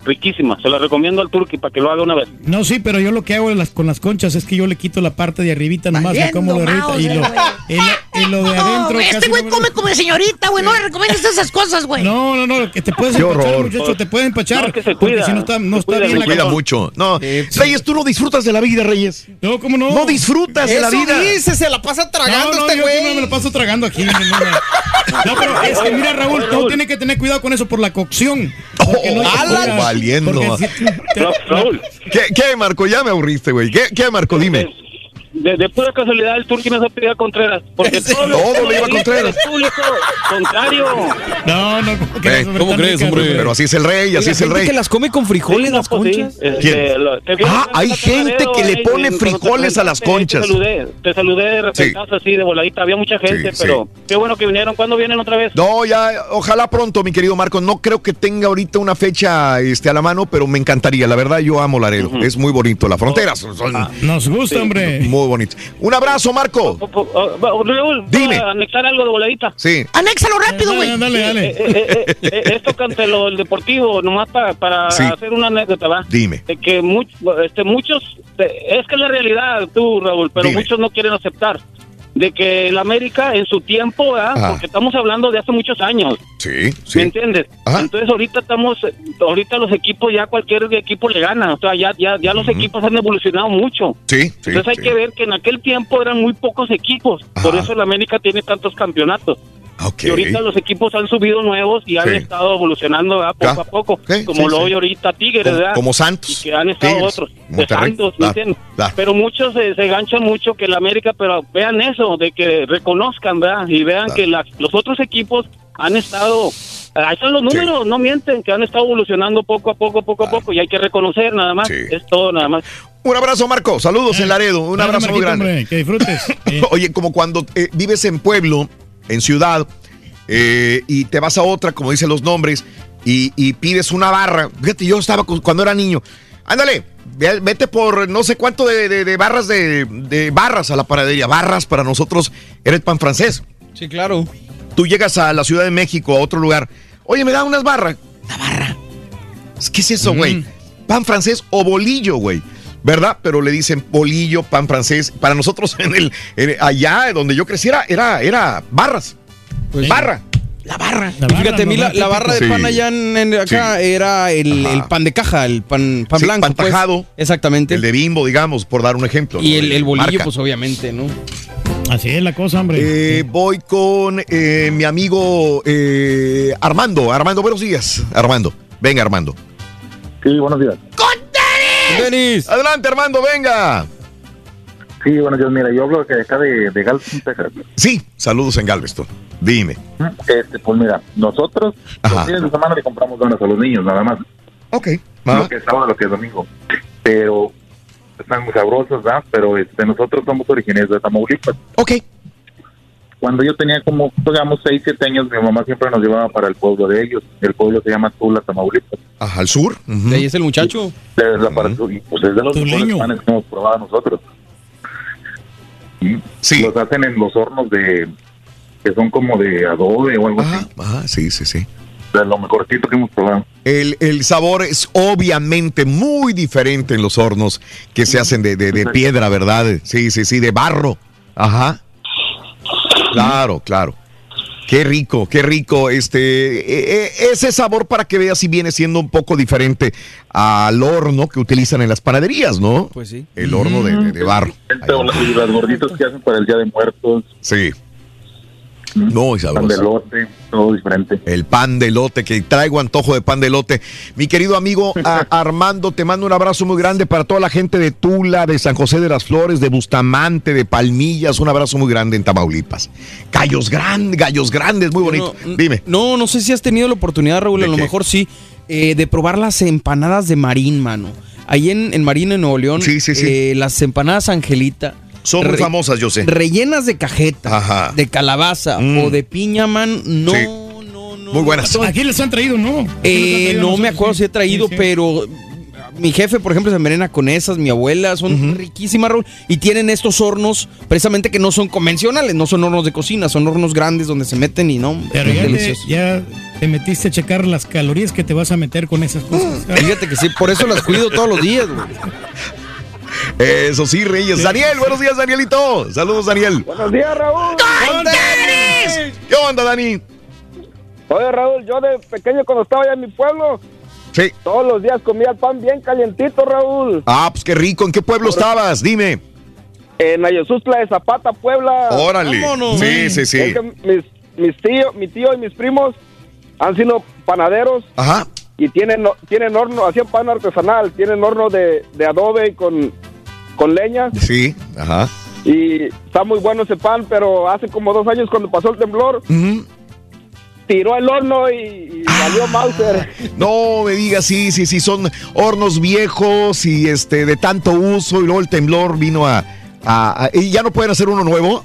Riquísima. Se la recomiendo al turqui para que lo haga una vez. No, sí, pero yo lo que hago las- con las conchas es que yo le quito la parte de arribita nomás, Valiendo me como de arribita y lo, y lo- Y lo de adentro. este casi güey no- come como de señorita, güey. No le recomiendas esas cosas, güey. No, no, no, que te puedes empachar, muchacho, te pueden empachar. No, que se cuida, si no está, no se está cuida, bien Se la cuida mucho. No, Reyes, tú no disfrutas de la vida, Reyes. No, ¿cómo no? No disfrutas de la vida. dice, se la pasa tragando no, no, este yo güey. no me lo paso tragando aquí. No, no, no. No, pero es que mira, Raúl, tú tienes que tener cuidado con eso por la cocción. Porque no cuida. Valiendo. Si- te- Raúl, ¿Qué, qué, Marco? Ya me aburriste, güey. ¿Qué, qué, Marco? Dime. De, de pura casualidad el Turqui no se pedía a Contreras. Porque todo, lo- Todo le iba a Contreras. Público contrario. No, no, ¿cómo crees, hombre? ¿cómo crees, hombre? Pero así es el rey, así es el rey. que las come con frijoles, Sí, no, las pues sí. conchas. Este, ¿Quién? lo- Ah, hay la gente que le pone en- frijoles a las te- te conchas. saludé, te saludé de repentazo así, de voladita. Había mucha gente, Sí, pero qué bueno que vinieron. ¿Cuándo vienen otra vez? No, ya, ojalá pronto, mi querido Marco. No creo que tenga ahorita una fecha este, a la mano, pero me encantaría. La verdad, yo amo Laredo. Es muy bonito. Las fronteras son Ah, Nos gusta, hombre. muy bonitas. Un abrazo, Marco. Oh, va- Raúl, Dime. ¿puedo anexar algo de voladita? Sí. Anéxalo rápido, güey. Dale, dale. Eh, eh, eh, eh, esto cante lo el deportivo, nomás para, para Sí. hacer una anécdota, ¿va? Dime. De que much- este, muchos, es que es la realidad, tú, Raúl, pero Dime. muchos no quieren aceptar. De que el América en su tiempo. Porque estamos hablando de hace muchos años. Sí, ¿Me sí. entiendes? Ajá. Entonces ahorita estamos, ahorita los equipos ya cualquier equipo le gana, o sea, ya, ya, ya los equipos han evolucionado mucho. Sí, sí. Entonces hay sí. que ver que en aquel tiempo eran muy pocos equipos, por eso el América tiene tantos campeonatos. Y ahorita los equipos han subido nuevos y han Sí. estado evolucionando ¿verdad? poco Ya. a poco, como sí, lo sí. hoy ahorita Tigres, Como, ¿verdad? como Santos. Y que han estado Tigres, otros, de Monterrey. Santos, ¿me Claro, entiendes? claro. Pero muchos se, se ganchan mucho que el América, pero vean eso, de que reconozcan, ¿verdad? Y vean Claro. que las- los otros equipos han estado, ahí están los números, no mienten, que han estado evolucionando poco a poco, poco a poco, y hay que reconocer nada más, Sí. es todo nada más. Un abrazo, Marco. Saludos en Laredo. Un Dale, abrazo muy grande. hombre, que disfrutes. Eh, Oye, como cuando eh, vives en pueblo, en ciudad, eh, y te vas a otra, como dicen los nombres, y, y pides una barra. Fíjate, yo estaba cu- cuando era niño. Ándale, ve- vete por no sé cuánto de, de- de barras de, de barras a la panadería. Barras para nosotros era el pan francés. Sí, claro. Tú llegas a la Ciudad de México, a otro lugar. Oye, me da unas barras. Una barra. ¿Qué es eso, güey? Pan francés o bolillo, güey. ¿Verdad? Pero le dicen bolillo, pan francés. Para nosotros, en el, en- allá donde yo creciera, era, era barras. Pues, barra. la barra. Fíjate, a mí la, la barra de Sí. pan allá en, en- acá era el, pan de caja, el pan, pan Sí, blanco. pan pues. tajado. Exactamente. El de bimbo, digamos, por dar un ejemplo. y ¿no? el, bolillo, marca. pues obviamente, ¿no? Así es la cosa, hombre. Eh, voy con eh, mi amigo eh, Armando. Armando, buenos días. Armando. Venga, Armando. Sí, buenos días. Denis. Adelante, Armando, venga. Sí, buenos días. Mira, yo hablo de acá de, de Galveston, Texas. Sí, saludos en Galveston. Dime. Este, pues mira, nosotros los fines de semana le compramos donas a los niños, nada más. Ok. Lo que es sábado, lo que es domingo. Pero están muy sabrosos, ¿verdad? Pero este, nosotros somos originarios de Tamaulipas. Ok. Cuando yo tenía como, digamos, 6, 7 años, mi mamá siempre nos llevaba para el pueblo de ellos. El pueblo se llama Tula, Tamaulipas. Ajá, al sur. De ahí es el muchacho. Es la para- y, pues es de los mejores panes que hemos probado nosotros. Sí. Los hacen en los hornos de que son como de adobe o algo así. Ajá, sí, sí, sí. De lo mejorcito que hemos probado. El, el sabor es obviamente muy diferente en los hornos que se hacen de, de- de piedra, ¿verdad? Sí, sí, sí, de barro. Ajá. Claro, claro. Qué rico, qué rico. Este, e- e- ese sabor para que veas si viene siendo un poco diferente al horno que utilizan en las panaderías, ¿no? Pues sí. El horno de, de- de barro. Y las gorditas que hacen para el Día de Muertos. Sí. No, y sabroso. Pan de elote, todo diferente. El pan de lote, que traigo antojo de pan de lote. Mi querido amigo a- Armando, te mando un abrazo muy grande para toda la gente de Tula, de San José de las Flores, de Bustamante, de Palmillas. Un abrazo muy grande en Tamaulipas. Gallos grandes, gallos grandes, muy bonito. Dime. No, no sé si has tenido la oportunidad, Raúl, a lo mejor sí, eh, de probar las empanadas de Marín, mano. Ahí en, en Marín, en Nuevo León, eh, las empanadas Angelita. Son muy famosas, yo sé. Rellenas de cajeta, de calabaza o de piña, man, no. Sí. Muy buenas. Aquí les han traído, ¿no? Eh, no me acuerdo si he traído, pero mi jefe, por ejemplo, se envenena con esas, mi abuela, son riquísimas, Raúl, y tienen estos hornos, precisamente que no son convencionales, no son hornos de cocina, son hornos grandes donde se meten y no, Pero ya te, delicioso. ya te metiste a checar las calorías que te vas a meter con esas cosas. Fíjate que sí, por eso las cuido todos los días, güey. Eso sí, Reyes. Daniel, buenos días, Danielito. Saludos, Daniel. Buenos días, Raúl. ¿Qué onda, Dani? Oye, Raúl, yo de pequeño cuando estaba allá en mi pueblo, Sí. todos los días comía el pan bien calientito, Raúl. Ah, pues qué rico. ¿En qué pueblo estabas? Dime. En Ayosustla de Zapata, Puebla. Órale. Vámonos. Sí, sí, sí. Es que mis, mis tíos, mi tío y mis primos han sido panaderos. Ajá. Y tienen, tienen horno, hacían pan artesanal, tienen horno de, de adobe y con, con leña. Sí, ajá. Y está muy bueno ese pan, pero hace como dos años cuando pasó el temblor, tiró el horno y, y valió Mauser. No me digas, sí, sí, sí, son hornos viejos y este de tanto uso y luego el temblor vino a, a- a- y ya no pueden hacer uno nuevo.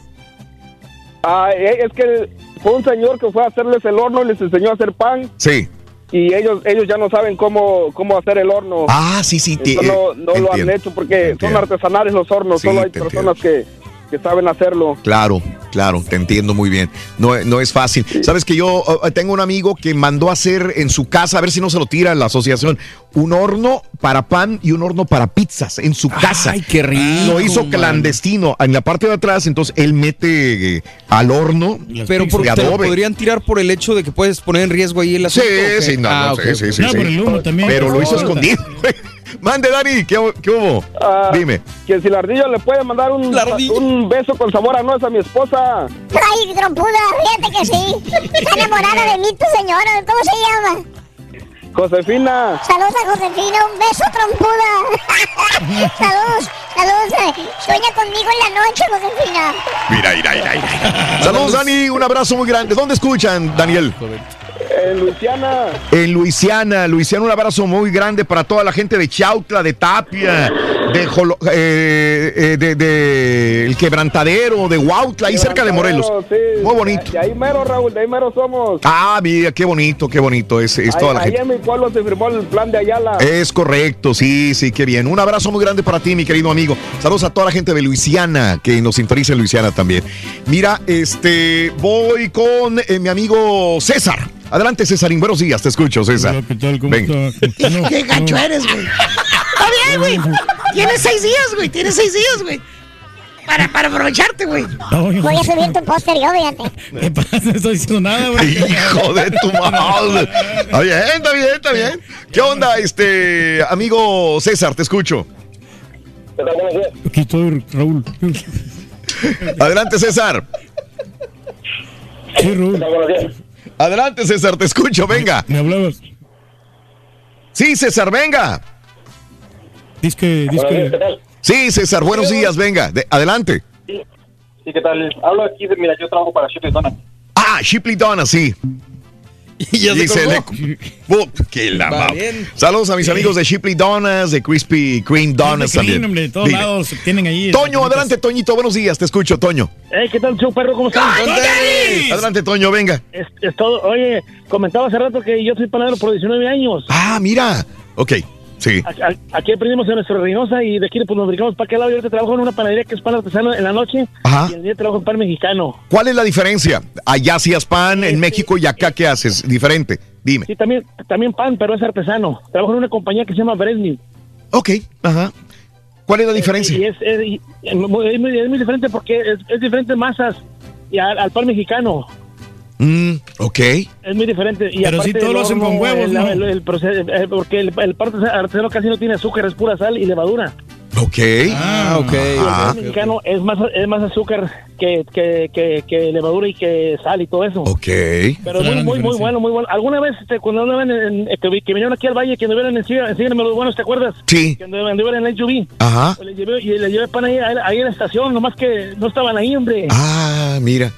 Ah, eh, es que fue un señor que fue a hacerles el horno y les enseñó a hacer pan Sí. Y ellos ellos ya no saben cómo, cómo hacer el horno. Ah, sí, sí. Te- no no lo han hecho porque Entiendo. son artesanales los hornos, Sí, solo hay personas que, que saben hacerlo. Claro, claro, te entiendo muy bien. No, no es fácil. Sabes que yo eh, tengo un amigo que mandó a hacer en su casa, a ver si no se lo tira la asociación, un horno para pan y un horno para pizzas en su casa. Ay, qué rico, Lo hizo clandestino en la parte de atrás, entonces él mete eh, al horno Pero por, de adobe. podrían tirar por el hecho de que puedes poner en riesgo ahí el Sí, asunto. ¿o qué? sí, no, Ah, sí, sí, sí, sí. Pero lo hizo escondido. Mande, Dani, ¿qué, qué hubo? Ah, Dime. Que si la ardilla le puede mandar un, un beso con sabor a nuez a mi esposa. Ay, trompuda, fíjate que sí. Está enamorada de mí, tu señora. ¿Cómo se llama? Josefina. Saludos a Josefina, un beso, trompuda. saludos, saludos. eh. Sueña conmigo en la noche, Josefina. Mira, mira, mira, mira. Saludos, Dani. Un abrazo muy grande. ¿Dónde escuchan, Daniel? En Luisiana. En Luisiana, Luisiana, un abrazo muy grande para toda la gente de Chautla, de Tapia, de, Jolo- eh, eh, de, de El Quebrantadero, de Huautla, ahí cerca de Morelos. Sí, Muy bonito. De ahí mero, Raúl, de ahí mero somos. Ah, mira, qué bonito, qué bonito es, es ahí, toda la ahí gente. en mi pueblo se firmó el plan de Ayala. Es correcto, sí, sí, qué bien. Un abrazo muy grande para ti, mi querido amigo. Saludos a toda la gente de Luisiana que nos sintoniza en Luisiana también. Mira, este, voy con eh, mi amigo César. Adelante, Césarín. Buenos días, te escucho, César. ¿Qué tal? ¿Cómo Venga. está? No, Qué gacho no. eres, güey. Está bien, güey. Tienes seis días, güey. Tienes seis días, güey. Para, para aprovecharte, güey. Voy a subir tu póster yo, fíjate. ¿Qué pasa? No estoy diciendo nada, güey. Hijo de tu madre. Está bien, está bien, está bien. ¿Qué onda, este amigo César? Te escucho. Aquí estoy, Raúl. Adelante, César. Sí, Raúl. Adelante, César, te escucho, venga. ¿Me hablabas? Sí, César, venga. Disque, disque. Sí, César, buenos días, venga. de- adelante. Sí, ¿qué tal? Hablo aquí de, mira, yo trabajo para Shipley Dona. Ah, Shipley Donna, sí. ya se Dice colgó. le- que la. Saludos a mis amigos de Shipley Donuts, de Krispy Kreme Donuts también. hombre, de todos lados tienen ahí. Toño, adelante, Toñito, buenos días, te escucho, Toño. Hey, ¿qué tal, show perro? ¿Cómo están? Adelante, Toño, venga. Es, es todo. Oye, comentaba hace rato que yo soy panadero por 19 años. Ah, mira. Ok, sí. A- a- Aquí aprendimos en nuestra Reynosa y de aquí pues nos brincamos para aquel lado. Yo ahorita trabajo en una panadería que es pan artesano en la noche Ajá. y en el día trabajo en pan mexicano. ¿Cuál es la diferencia? Allá hacías pan en México y acá, ¿qué haces? Diferente. Dime. Sí, también, también pan, pero es artesano. Trabajo en una compañía que se llama Bresni. Ok, ajá. ¿Cuál es la diferencia? Y es, es- y- es muy, es muy- es muy diferente porque es, diferente masas y al, al pan mexicano. Mm, ok. Es muy diferente. Y Pero aparte sí todo el lo hacen con huevos, el- ¿no? el- el proceso- eh, porque el, el pan artesano casi no tiene azúcar, es pura sal y levadura. Ok. Ah, ok. Y el mexicano es más, es más azúcar que, que, que, que levadura y que sal y todo eso. Ok. Pero muy, muy, muy bueno, muy bueno. ¿Alguna vez este, cuando andaban en, en- que, que vinieron aquí al valle, que anduvieron en Sígueme los buenos, ¿te acuerdas? Sí. Que anduvieron anduvieron en el SUV. Ajá. Le llevé, y le llevé pan ahí, ahí en la estación, nomás que no estaban ahí, hombre. Ah, mira.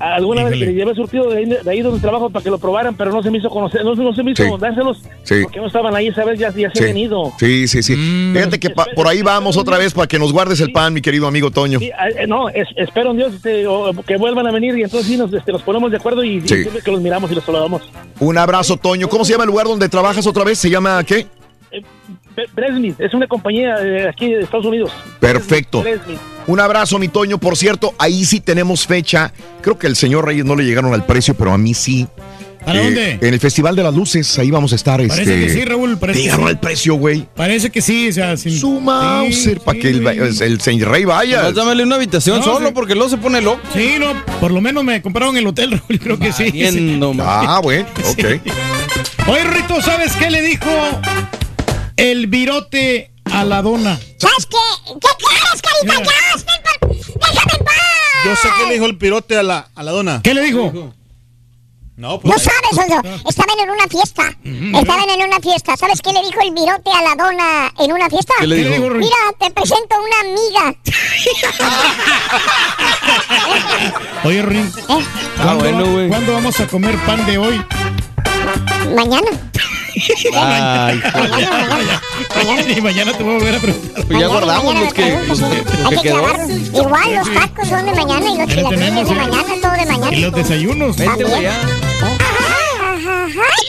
Alguna vez le llevé surtido de ahí, de ahí donde trabajo para que lo probaran, pero no se me hizo conocer, no, no se me hizo Sí. dárselos Sí. porque no estaban ahí esa vez, ya, ya se Sí. han venido. Sí, sí, sí. Fíjate que pa- por ahí vamos otra vez para que nos guardes el pan, mi querido amigo Toño. Sí, eh, no, es- espero en Dios este, o- que vuelvan a venir y entonces sí nos, este, nos ponemos de acuerdo y, y que los miramos y los saludamos. Un abrazo, Toño. ¿Cómo se llama el lugar donde trabajas otra vez? ¿Se llama qué? Bre- Bresmi, es una compañía de aquí de Estados Unidos. Perfecto. Un abrazo, mi Toño. Por cierto, ahí sí tenemos fecha. Creo que el señor Reyes no le llegaron al precio, pero a mí sí. ¿Para eh, dónde? En el Festival de las Luces, ahí vamos a estar. Parece este, que sí, Raúl. Parece sí. el precio, güey. Parece que sí, o sea, sin... Su Mauser, para que el, el, señor Rey vaya. Dámele una habitación No, solo sí. porque luego se pone loco. Sí, no, por lo menos me compraron el hotel, Raúl, creo que sí. Ah, bueno, ok. Oye, Rito, ¿sabes qué le dijo el virote a la dona? ¿Sabes qué? ¿Qué quieres, carita? Ya, hazme el pa- déjame en paz. Yo sé que le dijo el pirote a la, a la dona. ¿Qué le dijo? No, No sabes, Oso. Estaban en una fiesta. Estaban en una fiesta. ¿Sabes qué le dijo el virote a la dona en una fiesta? ¿Qué le dijo? ¿Qué? Mira, te presento una amiga. Oye, Rin, ¿Eh? ¿cuándo, Ah, bueno, güey. ¿cuándo vamos a comer pan de hoy? Mañana. Ay, Y mañana te voy a volver a preguntar. pues ya guardamos mañana los que, los que, quedó. Igual los tacos son de mañana y los chilaquiles de ¿eh? mañana, todo de mañana. Y los desayunos. Vente, güey, ya. Ajá, ajá.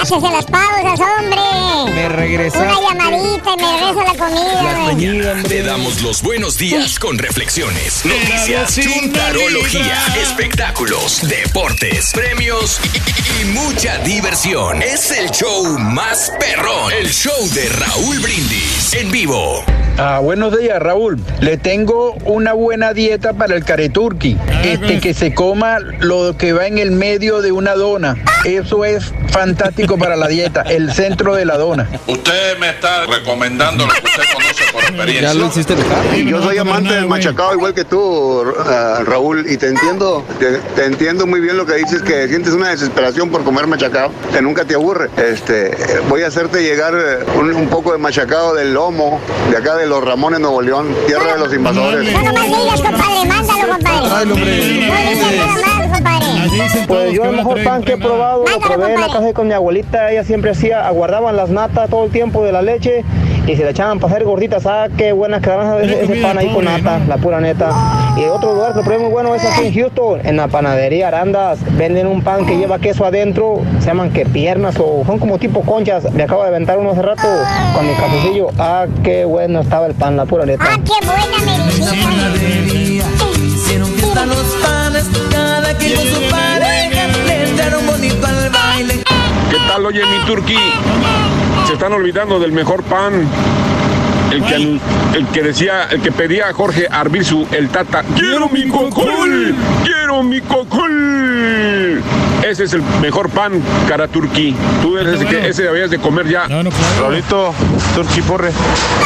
¿Qué haces en las pausas, hombre? Me regresa. Una llamadita y me regresa la comida, La güey. comida, Te damos los buenos días con reflexiones, noticias, chuntarología, espectáculos, deportes, premios y, y mucha diversión. Es el show más perrón, el show de Raúl Brindis en vivo. Ah, buenos días, Raúl. Le tengo una buena dieta para el careturqui. Este, que se coma lo que va en el medio de una dona. Eso es fantástico para la dieta, el centro de la dona. Usted me está recomendando lo que usted conoce por experiencia. Ya lo hiciste dejar. Yo soy amante del machacado igual que tú, ah, Raúl, y te entiendo, te, te entiendo muy bien lo que dices, que sientes una desesperación por comer machacado, que nunca te aburre. Este, voy a hacerte llegar eh, un, un poco de machacado del lomo, de acá de los Ramones, Nuevo León, tierra de los invasores. No nomás digas, compadre, mándalo, compadre. Ay, hombre. No digas nada más, compadre. Pues yo el mejor pan que he probado lo probé en la casa con mi abuelita. Ella siempre hacía, aguardaban las natas todo el tiempo de la leche y se le echaban para hacer gorditas. Ah, qué buenas quedaban ese, ese pan ahí con nata, la pura neta. Y otro lugar que probé muy bueno es aquí en Houston, en la panadería Arandas. Venden un pan que lleva queso adentro, se llaman que piernas o son como tipo conchas. Me acabo de aventar uno hace rato con mi cafecillo. Ah, qué bueno estaba el pan, la pura neta. Ah, qué buena medicina. ¿Qué tal, oye, mi turqui? Se están olvidando del mejor pan. El que, el que decía, el que pedía a Jorge Arbizu, el tata, quiero mi cocol, quiero mi cocol. Ese es el mejor pan, cara turqui. Tú eres el que ese debías de comer ya. No, no, claro. Raulito, Turqui Porre,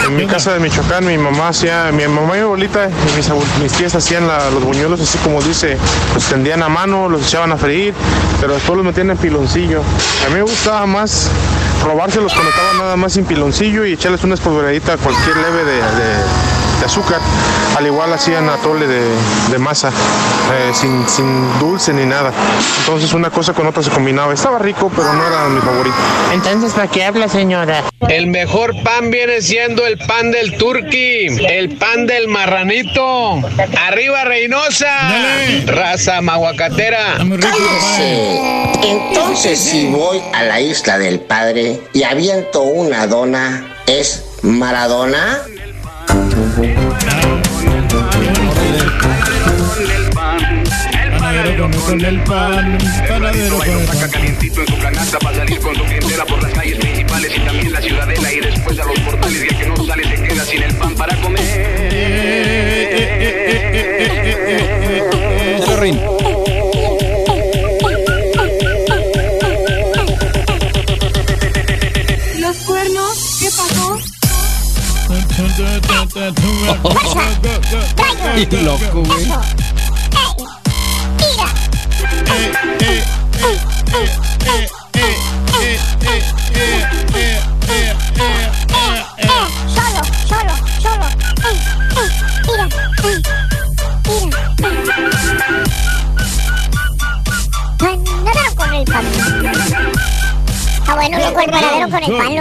en mi casa de Michoacán mi mamá hacía, mi mamá y mi abuelita y mis, abue- mis tías hacían la- los buñuelos así como dice, los tendían a mano, los echaban a freír, pero después los metían en piloncillo. A mí me gustaba más robárselos cuando estaban nada más sin piloncillo y echarles una espolvoreadita, cualquier leve de, de- de azúcar. Al igual hacían atole de, de masa, eh, sin, sin dulce ni nada. Entonces una cosa con otra se combinaba. Estaba rico, pero no era mi favorito. Entonces, ¿para qué habla, señora? El mejor pan viene siendo el pan del turqui, el pan del marranito. Arriba Reynosa, raza maguacatera. Entonces, si voy a la isla del padre y aviento una dona, ¿es Maradona? Panadero con, con el pan, panadero con el pan. calientito en su canasta para salir con su clientela por las calles principales y también la ciudadela y después a los portales y el que no sale se queda sin el pan para comer. Y loco, güey. Solo,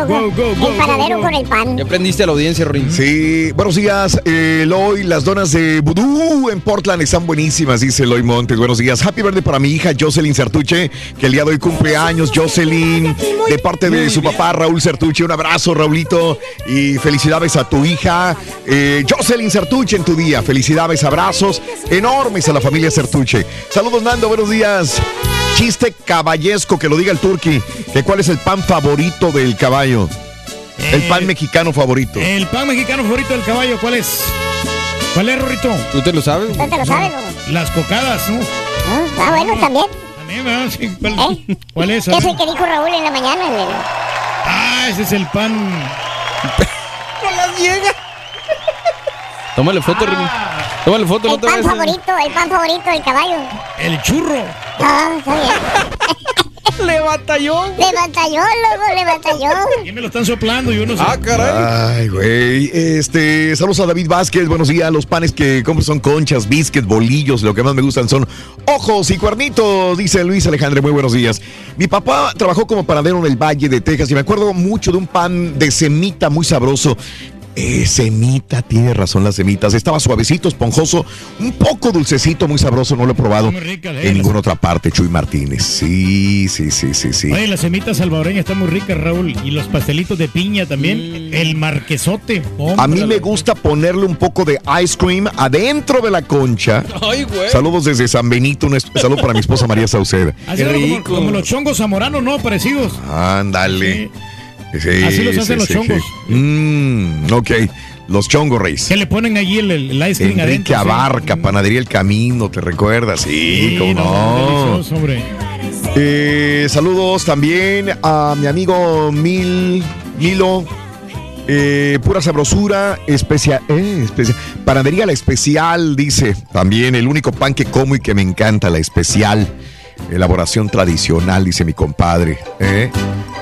el panadero con el pan. Ya aprendiste a la audiencia, Rin. Sí, buenos días, eh, Eloy. Las donas de Vudú en Portland están buenísimas, dice Eloy Montes. Buenos días. Happy birthday para mi hija Jocelyn Sertuche, que el día de hoy cumple años. Jocelyn, de parte de su papá Raúl Sertuche. Un abrazo, Raulito. Y felicidades a tu hija, eh, Jocelyn Sertuche, en tu día. Felicidades, abrazos enormes a la familia Sertuche. Saludos, Nando. Buenos días. Chiste caballesco, que lo diga el turqui. Que ¿Cuál es el pan favorito del caballo? el Eh, pan mexicano favorito. El pan mexicano favorito del caballo, ¿cuál es? ¿Cuál es, Rorrito? ¿Tú te lo sabes? ¿Tú te lo sabes, Lobo? Las cocadas, ¿no? Ah, bueno, también. También, ¿verdad? Sí, ¿cuál, ¿Eh? cuál es? ¿Qué es el que dijo Raúl en la mañana? el- Ah, ese es el pan. No las llega. Tómale foto, Remy. Tómale foto, no El te pan favorito, el pan favorito del caballo. El churro. Ah, está bien. Le batalló. Le batalló, loco, le batalló. ¿Qué me lo están soplando? Yo no sé. Ah, caray. Ay, güey. Este, saludos a David Vázquez. Buenos días. Los panes que compro son conchas, biscuits, bolillos. Lo que más me gustan son ojos y cuernitos, dice Luis Alejandro. Muy buenos días. Mi papá trabajó como panadero en el Valle de Texas y me acuerdo mucho de un pan de semita muy sabroso. Eh, semita, tiene razón las semitas. Estaba suavecito, esponjoso, un poco dulcecito, muy sabroso. No lo he probado Muy rica, eh, en las- ninguna otra parte, Chuy Martínez. Sí, sí, sí, sí, sí. Oye, la semita salvadoreña está muy rica, Raúl. Y los pastelitos de piña también. El marquesote. A mí me gusta ponerle un poco de ice cream adentro de la concha. Ay, güey. Saludos desde San Benito, un saludo para mi esposa María Sauceda. Así como, como los chongos zamoranos, ¿no? Parecidos. Ándale. Sí, Así los hacen los chongos. Mm, ok, los chongos reyes. Que le ponen allí el, el ice cream Enrique adentro. Abarca, Panadería El Camino, ¿te recuerdas? Sí, Sí, cómo no. Eh, saludos también a mi amigo Mil, Milo. eh, pura sabrosura, especial, eh, especia- panadería la especial, dice. También el único pan que como y que me encanta, la especial. Elaboración tradicional, dice mi compadre. ¿eh?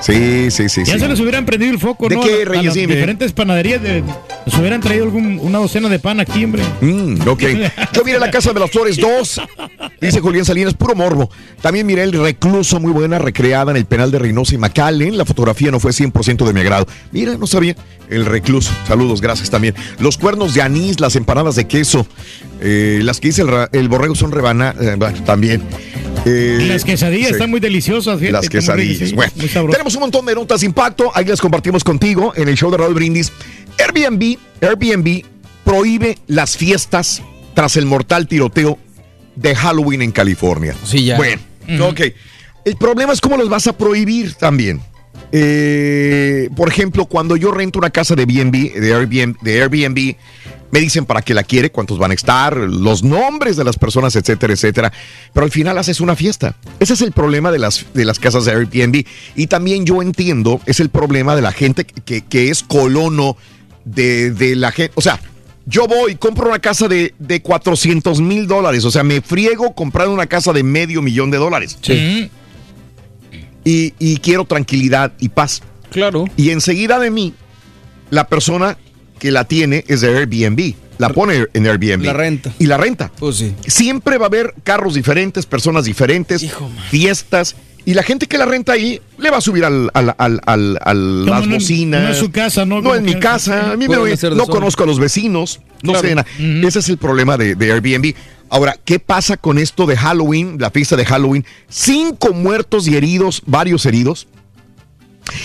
Sí, sí, sí. Ya sí. se les hubieran prendido el foco, ¿De ¿no? qué, A- a Reyes? las Dime. diferentes panaderías de, les hubieran traído algún, una docena de pan aquí, hombre. Mm, ok. Yo miré la Casa de las Flores 2, dice Julián Salinas, puro morbo. También miré el recluso, muy buena, recreada en el penal de Reynosa y McAllen. La fotografía no fue 100% de mi agrado. Mira, no sabía. El recluso. Saludos, gracias también. Los cuernos de anís, las empanadas de queso, eh, las que dice el, borrego son rebanadas, también. Eh, Y las quesadillas sí. están muy deliciosas, fíjate, Las muy quesadillas. Bueno, muy tenemos un montón de notas de impacto. Ahí las compartimos contigo en el show de Raúl Brindis. Airbnb, Airbnb prohíbe las fiestas tras el mortal tiroteo de Halloween en California. Sí, ya. Bueno, ok. El problema es cómo los vas a prohibir también. Eh, por ejemplo, cuando yo rento una casa de Airbnb, de Airbnb, me dicen para qué la quiere, cuántos van a estar, los nombres de las personas, etcétera, etcétera. Pero al final haces una fiesta. Ese es el problema de las, de las casas de Airbnb. Y también yo entiendo, es el problema de la gente que, que es colono de, de la gente. O sea, yo voy, compro una casa de, de 400 mil dólares. O sea, me friego comprar una casa de medio millón de dólares. Sí. Y, y quiero tranquilidad y paz. Claro. Y enseguida de mí, la persona que la tiene es de Airbnb. La pone en Airbnb. La renta. Y la renta. Pues sí. Siempre va a haber carros diferentes, personas diferentes, fiestas. Y la gente que la renta ahí le va a subir al, al, al, al- al- Como las no- bocinas. no es su casa, ¿no? No es mi casa. A mí me no conozco a los vecinos. No Claro. sé nada. Ese es el problema de, de Airbnb. Ahora, ¿qué pasa con esto de Halloween, la fiesta de Halloween? Cinco muertos y heridos, varios heridos,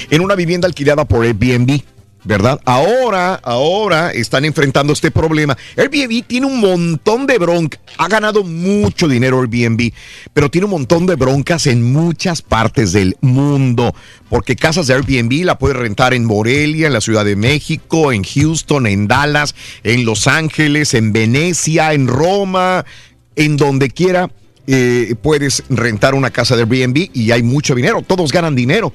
en una vivienda alquilada por Airbnb. ¿Verdad? Ahora, ahora están enfrentando este problema. Airbnb tiene un montón de bronca. Ha ganado mucho dinero Airbnb, pero tiene un montón de broncas en muchas partes del mundo. Porque casas de Airbnb la puedes rentar en Morelia, en la Ciudad de México, en Houston, en Dallas, en Los Ángeles, en Venecia, en Roma, en donde quiera. eh, puedes rentar una casa de Airbnb y hay mucho dinero. Todos ganan dinero.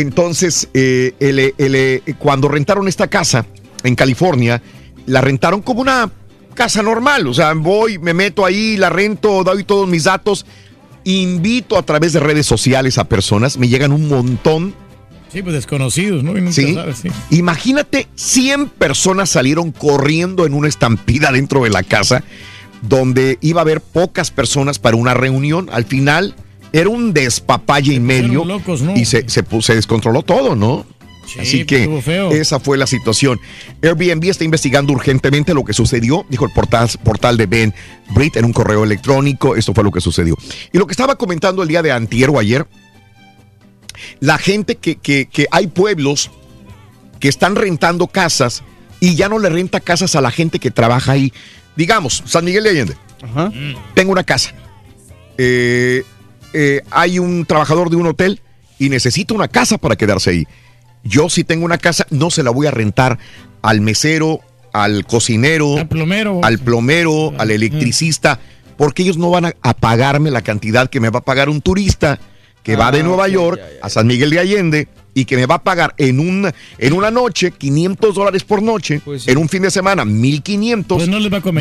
Entonces, eh, el- el- eh, cuando rentaron esta casa en California, la rentaron como una casa normal. O sea, voy, me meto ahí, la rento, doy todos mis datos, invito a través de redes sociales a personas, me llegan un montón. Sí, pues desconocidos, ¿no? Y nunca ¿sí? sabes, sí. Imagínate, 100 personas salieron corriendo en una estampida dentro de la casa donde iba a haber pocas personas para una reunión. Al final era un despapalle y medio locos, ¿no? y se, se, pu- se descontroló todo, ¿no? Sí, Así pues, que estuvo feo. esa fue la situación. Airbnb está investigando urgentemente lo que sucedió, dijo el portal, portal de Ben Britt en un correo electrónico. Esto fue lo que sucedió. Y lo que estaba comentando el día de antier o ayer, la gente que, que, que hay pueblos que están rentando casas y ya no le renta casas a la gente que trabaja ahí. Digamos, San Miguel de Allende. Tengo una casa. Eh, eh, hay un trabajador de un hotel y necesita una casa para quedarse ahí. Yo si tengo una casa, no se la voy a rentar al mesero, al cocinero, Al plomero. al plomero, al electricista, porque ellos no van a, a pagarme la cantidad que me va a pagar un turista que va de Ah, Nueva York ya, ya. a San Miguel de Allende y que me va a pagar en, un, en una noche 500 dólares por noche, en un fin de semana 1500 Pues no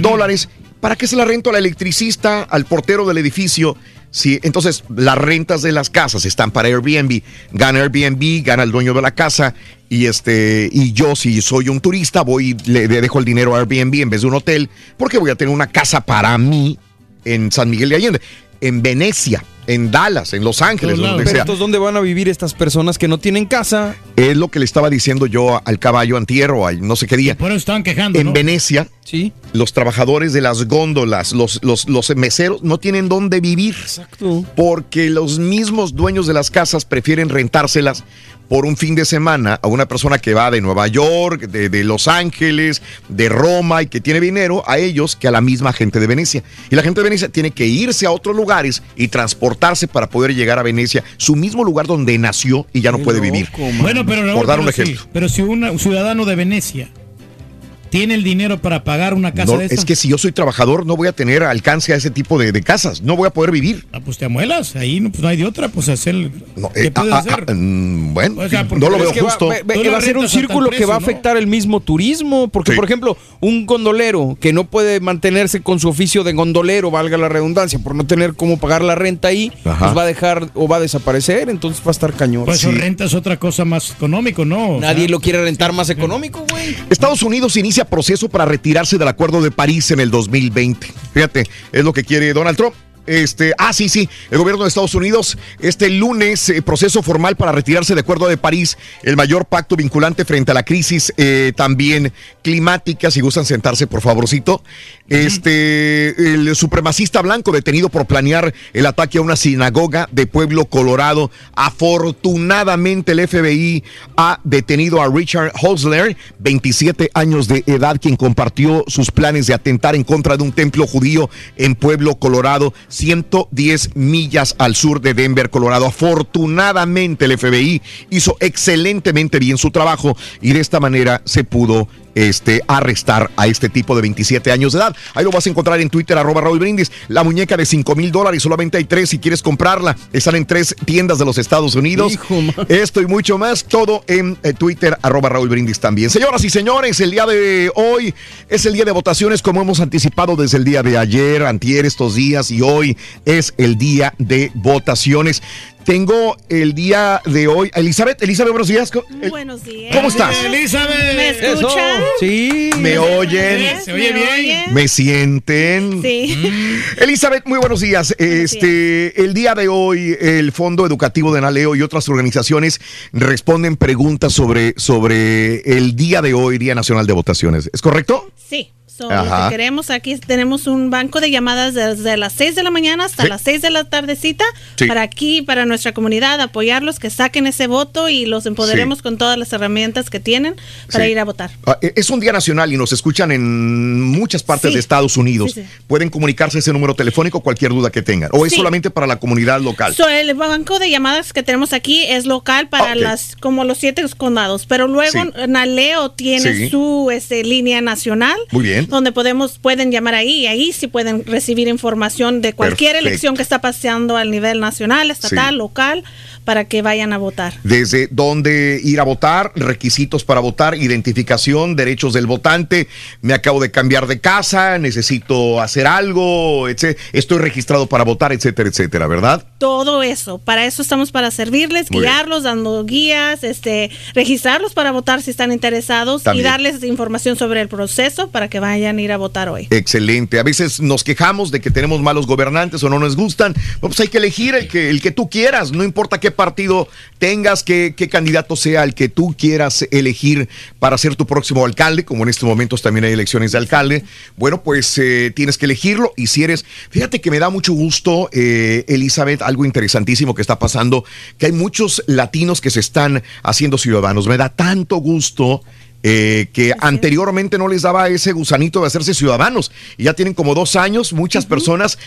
dólares. ¿Para qué se la rento al electricista, al portero del edificio? Si, entonces, las rentas de las casas están para Airbnb. Gana Airbnb, gana el dueño de la casa. Y este, y yo, si soy un turista, voy, le, le dejo el dinero a Airbnb en vez de un hotel, porque voy a tener una casa para mí en San Miguel de Allende, en Venecia, en Dallas, en Los Ángeles, donde Pero sea. entonces, ¿dónde van a vivir estas personas que no tienen casa? Es lo que le estaba diciendo yo al caballo antier o al no sé qué día. Por eso estaban quejando. En ¿no? Venecia, sí. los trabajadores de las góndolas, los, los, los meseros, no tienen dónde vivir. Exacto. Porque los mismos dueños de las casas prefieren rentárselas por un fin de semana a una persona que va de Nueva York, de, de Los Ángeles, de Roma y que tiene dinero, a ellos que a la misma gente de Venecia. Y la gente de Venecia tiene que irse a otros lugares y transportarse para poder llegar a Venecia, su mismo lugar donde nació y ya no puede vivir. Bueno, pero por dar un pero sí, ejemplo. pero si una- un ciudadano de Venecia tiene el dinero para pagar una casa No, de esas, es que si yo soy trabajador no voy a tener alcance a ese tipo de, de casas, no voy a poder vivir. ah, pues te amuelas, ahí no, pues no hay de otra, pues hacer. No, ¿Qué eh, puedes ah, hacer? ah, mm, bueno, O sea, porque no lo es veo justo. Va, va- va a ser un círculo que va a ¿no? afectar el mismo turismo, porque Sí. por ejemplo, un gondolero que no puede mantenerse con su oficio de gondolero, valga la redundancia, por no tener cómo pagar la renta ahí, Ajá. pues va a dejar o va a desaparecer, entonces va a estar cañón. Pues Sí. eso renta es otra cosa más económico, ¿no? O Nadie sea, lo quiere rentar más económico, güey. Estados Unidos inicia proceso para retirarse del Acuerdo de París en el 2020. Fíjate, es lo que quiere Donald Trump. Este, ah, sí, sí, el gobierno de Estados Unidos, este lunes, eh, proceso formal para retirarse del Acuerdo de París, el mayor pacto vinculante frente a la crisis eh, también climática. Si gustan sentarse, por favorcito. Este, el supremacista blanco detenido por planear el ataque a una sinagoga de Pueblo Colorado. Afortunadamente, el FBI ha detenido a Richard Holzler, 27 años de edad, quien compartió sus planes de atentar en contra de un templo judío en Pueblo Colorado, 110 millas al sur de Denver, Colorado. Afortunadamente, el FBI hizo excelentemente bien su trabajo y de esta manera se pudo este, arrestar a este tipo de 27 años de edad. Ahí lo vas a encontrar en Twitter, arroba Raúl Brindis. La muñeca de 5 mil dólares, solamente hay tres si quieres comprarla. Están en tres tiendas de los Estados Unidos. Hijo. Esto y mucho más, todo en eh, Twitter, arroba Raúl Brindis también. Señoras y señores, el día de hoy es el día de votaciones, como hemos anticipado desde el día de ayer, antier, estos días, y hoy es el día de votaciones. Tengo el día de hoy. Elizabeth, Elizabeth, buenos días. El- Buenos días. ¿Cómo estás? Elizabeth. ¿Me escuchan? Sí. ¿Me oyen? Se oye ¿Me bien. oyen? ¿Me sienten? Sí. Elizabeth, muy buenos días. Este, el día de hoy, el Fondo Educativo de Naleo y otras organizaciones responden preguntas sobre, sobre el día de hoy, Día Nacional de Votaciones. ¿Es correcto? Sí. So, lo que queremos aquí tenemos un banco de llamadas desde las 6 de la mañana hasta Sí. las 6 de la tardecita Sí. para aquí, para nuestra comunidad, apoyarlos, que saquen ese voto y los empoderemos Sí. con todas las herramientas que tienen para ir a votar. Ah, eh, Es un día nacional y nos escuchan en muchas partes de Estados Unidos. Pueden comunicarse a ese número telefónico cualquier duda que tengan. ¿O es solamente para la comunidad local? So, el banco de llamadas que tenemos aquí es local para Ok. las como los siete condados, pero luego. Naleo tiene su este, línea nacional Muy bien. Donde podemos pueden llamar ahí y ahí sí pueden recibir información de cualquier Perfecto. elección que está pasando al nivel nacional, estatal, Sí. local para que vayan a votar. Desde dónde ir a votar, requisitos para votar, identificación, derechos del votante, me acabo de cambiar de casa, necesito hacer algo, etc. estoy registrado para votar, etcétera, etcétera, ¿verdad? Todo eso, para eso estamos para servirles, Muy bien. guiarlos, dando guías, este, registrarlos para votar si están interesados También. y darles información sobre el proceso para que vayan a ir a votar hoy. Excelente. A veces nos quejamos de que tenemos malos gobernantes o no nos gustan. Pues hay que elegir el que, el que tú quieras, no importa qué partido tengas, qué, qué candidato sea el que tú quieras elegir para ser tu próximo alcalde, como en estos momentos también hay elecciones de alcalde. Bueno, pues eh, tienes que elegirlo y si eres, fíjate que me da mucho gusto, eh, Elizabeth, algo interesantísimo que está pasando, que hay muchos latinos que se están haciendo ciudadanos. Me da tanto gusto eh, que anteriormente no les daba ese gusanito de hacerse ciudadanos. Y ya tienen como dos años, muchas personas,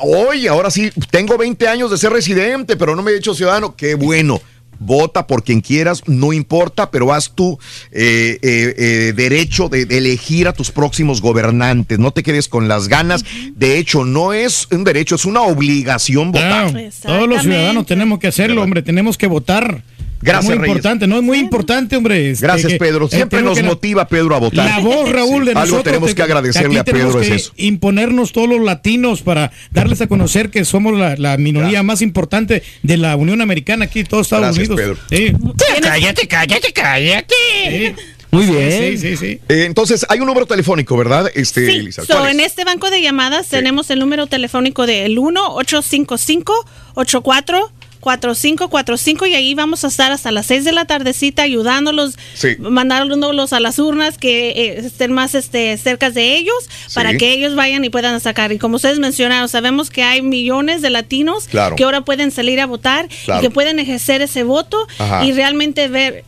hoy, ahora sí, tengo 20 años de ser residente, pero no me he hecho ciudadano. Qué bueno. Vota por quien quieras, no importa, pero haz tu eh, eh, eh, derecho de, de elegir a tus próximos gobernantes. No te quedes con las ganas. De hecho, no es un derecho, es una obligación votar. Claro, todos los ciudadanos tenemos que hacerlo, hombre, tenemos que votar. Gracias, Es muy Reyes. importante, no es muy importante, hombre. este, Gracias, Pedro. eh, Siempre nos motiva Pedro a votar. La voz, Raúl, de Sí. Algo nosotros. tenemos te- que agradecerle aquí a Pedro, tenemos es eso. Imponernos todos los latinos para darles a conocer que somos la, la minoría más importante de la Unión Americana aquí, todos Estados Gracias, Unidos. Pedro. Sí. Cállate, cállate, cállate. Muy bien. Sí, sí, sí. Eh, entonces, hay un número telefónico, ¿verdad? Este, Sí, Elisa, so, en este banco de llamadas tenemos el número telefónico del 1-855-84-4545 y ahí vamos a estar hasta las 6 de la tardecita ayudándolos, Sí. mandándolos a las urnas que eh, estén más este, cerca de ellos para que ellos vayan y puedan sacar. Y como ustedes mencionaron, sabemos que hay millones de latinos Claro. que ahora pueden salir a votar Claro. y que pueden ejercer ese voto Ajá. y realmente ver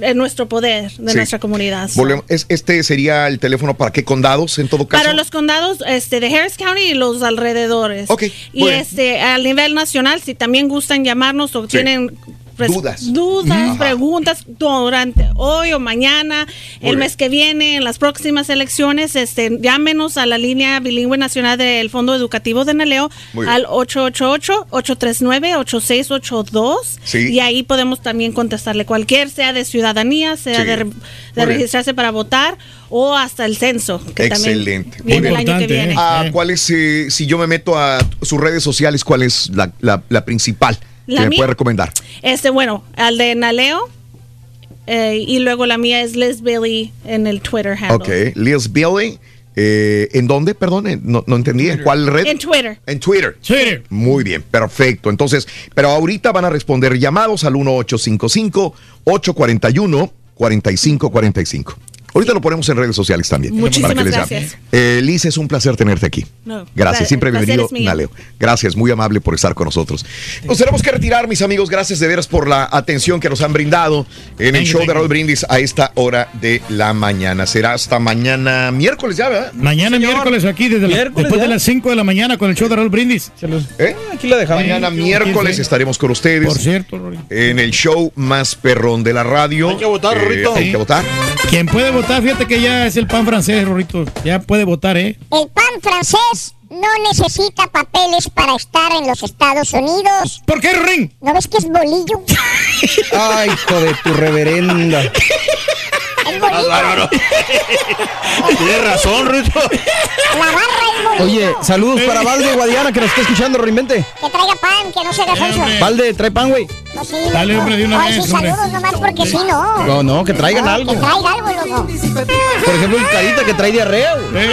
eh, nuestro poder de Sí. nuestra comunidad. Volvemos- este sería el teléfono para qué condados, en todo caso. Para los condados este, de Harris County y los alrededores. Ok, Y este a nivel nacional, si también gustan llamarnos o Sí. tienen Dudas. dudas, Ujú. Ajá. preguntas durante hoy o mañana, Muy el bien. mes que viene, en las próximas elecciones, este, llámenos a la línea bilingüe nacional del Fondo Educativo de Naleo Muy al 888-839-8682 Sí. y ahí podemos también contestarle cualquier, sea de ciudadanía, sea Sí. de, re- de Muy bien. registrarse para votar o hasta el censo. Que también Excelente. viene el año que viene. Ah, ¿Cuál es, eh, si yo me meto a sus redes sociales, cuál es la, la- la principal ¿La que me mía? puede recomendar? Este, bueno, al de Naleo. eh, y luego la mía es Liz Billy en el Twitter handle. Ok, Liz Billy. eh, ¿En dónde? Perdón, eh, no, no entendí. ¿En cuál red? En Twitter. En Twitter. Twitter. Muy bien, perfecto. Entonces, pero ahorita van a responder llamados al 1855-841-4545. Ahorita lo ponemos en redes sociales también. Muchísimas para que les gracias. Eh, Liz, es un placer tenerte aquí. No, Gracias, siempre bienvenido. Naleo. Gracias, muy amable por estar con nosotros. Nos tenemos que retirar, mis amigos. Gracias de veras por la atención que nos han brindado en el Thank you, show de. Raúl Brindis a esta hora de la mañana. Será hasta mañana miércoles ya, ¿verdad? Mañana miércoles aquí, desde la- Miércoles después ya. de las 5 de la mañana con el show de Raúl Brindis. ¿Eh? Aquí la dejamos. Mañana Sí, miércoles sí. estaremos con ustedes. Por cierto, Rory. En el show más perrón de la radio. Hay que votar, Rorrito. Hay que votar. Quien puede votar, fíjate que ya es el pan francés, Rorrito. Ya puede votar, ¿eh? El pan francés no necesita papeles para estar en los Estados Unidos. ¿Por qué, Ring? ¿No ves que es bolillo? Ay, hijo de tu reverenda. Es. Tienes razón, Rito. La barra es. Oye, saludos para Valde Guadiana que nos está escuchando, Rorimente. Que traiga pan, que no se haga sonso. Valde, trae pan, güey. Pues sí, Dale, hombre, de una Ay, vez, sí, hombre. saludos nomás porque sí, no. No, no, que traigan No, algo. Que traiga algo, loco. Por ejemplo, el carita que trae diarrea. güey.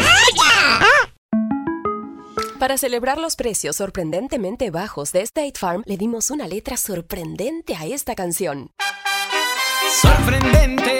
Para celebrar los precios sorprendentemente bajos de State Farm, le dimos una letra sorprendente a esta canción. Sorprendente,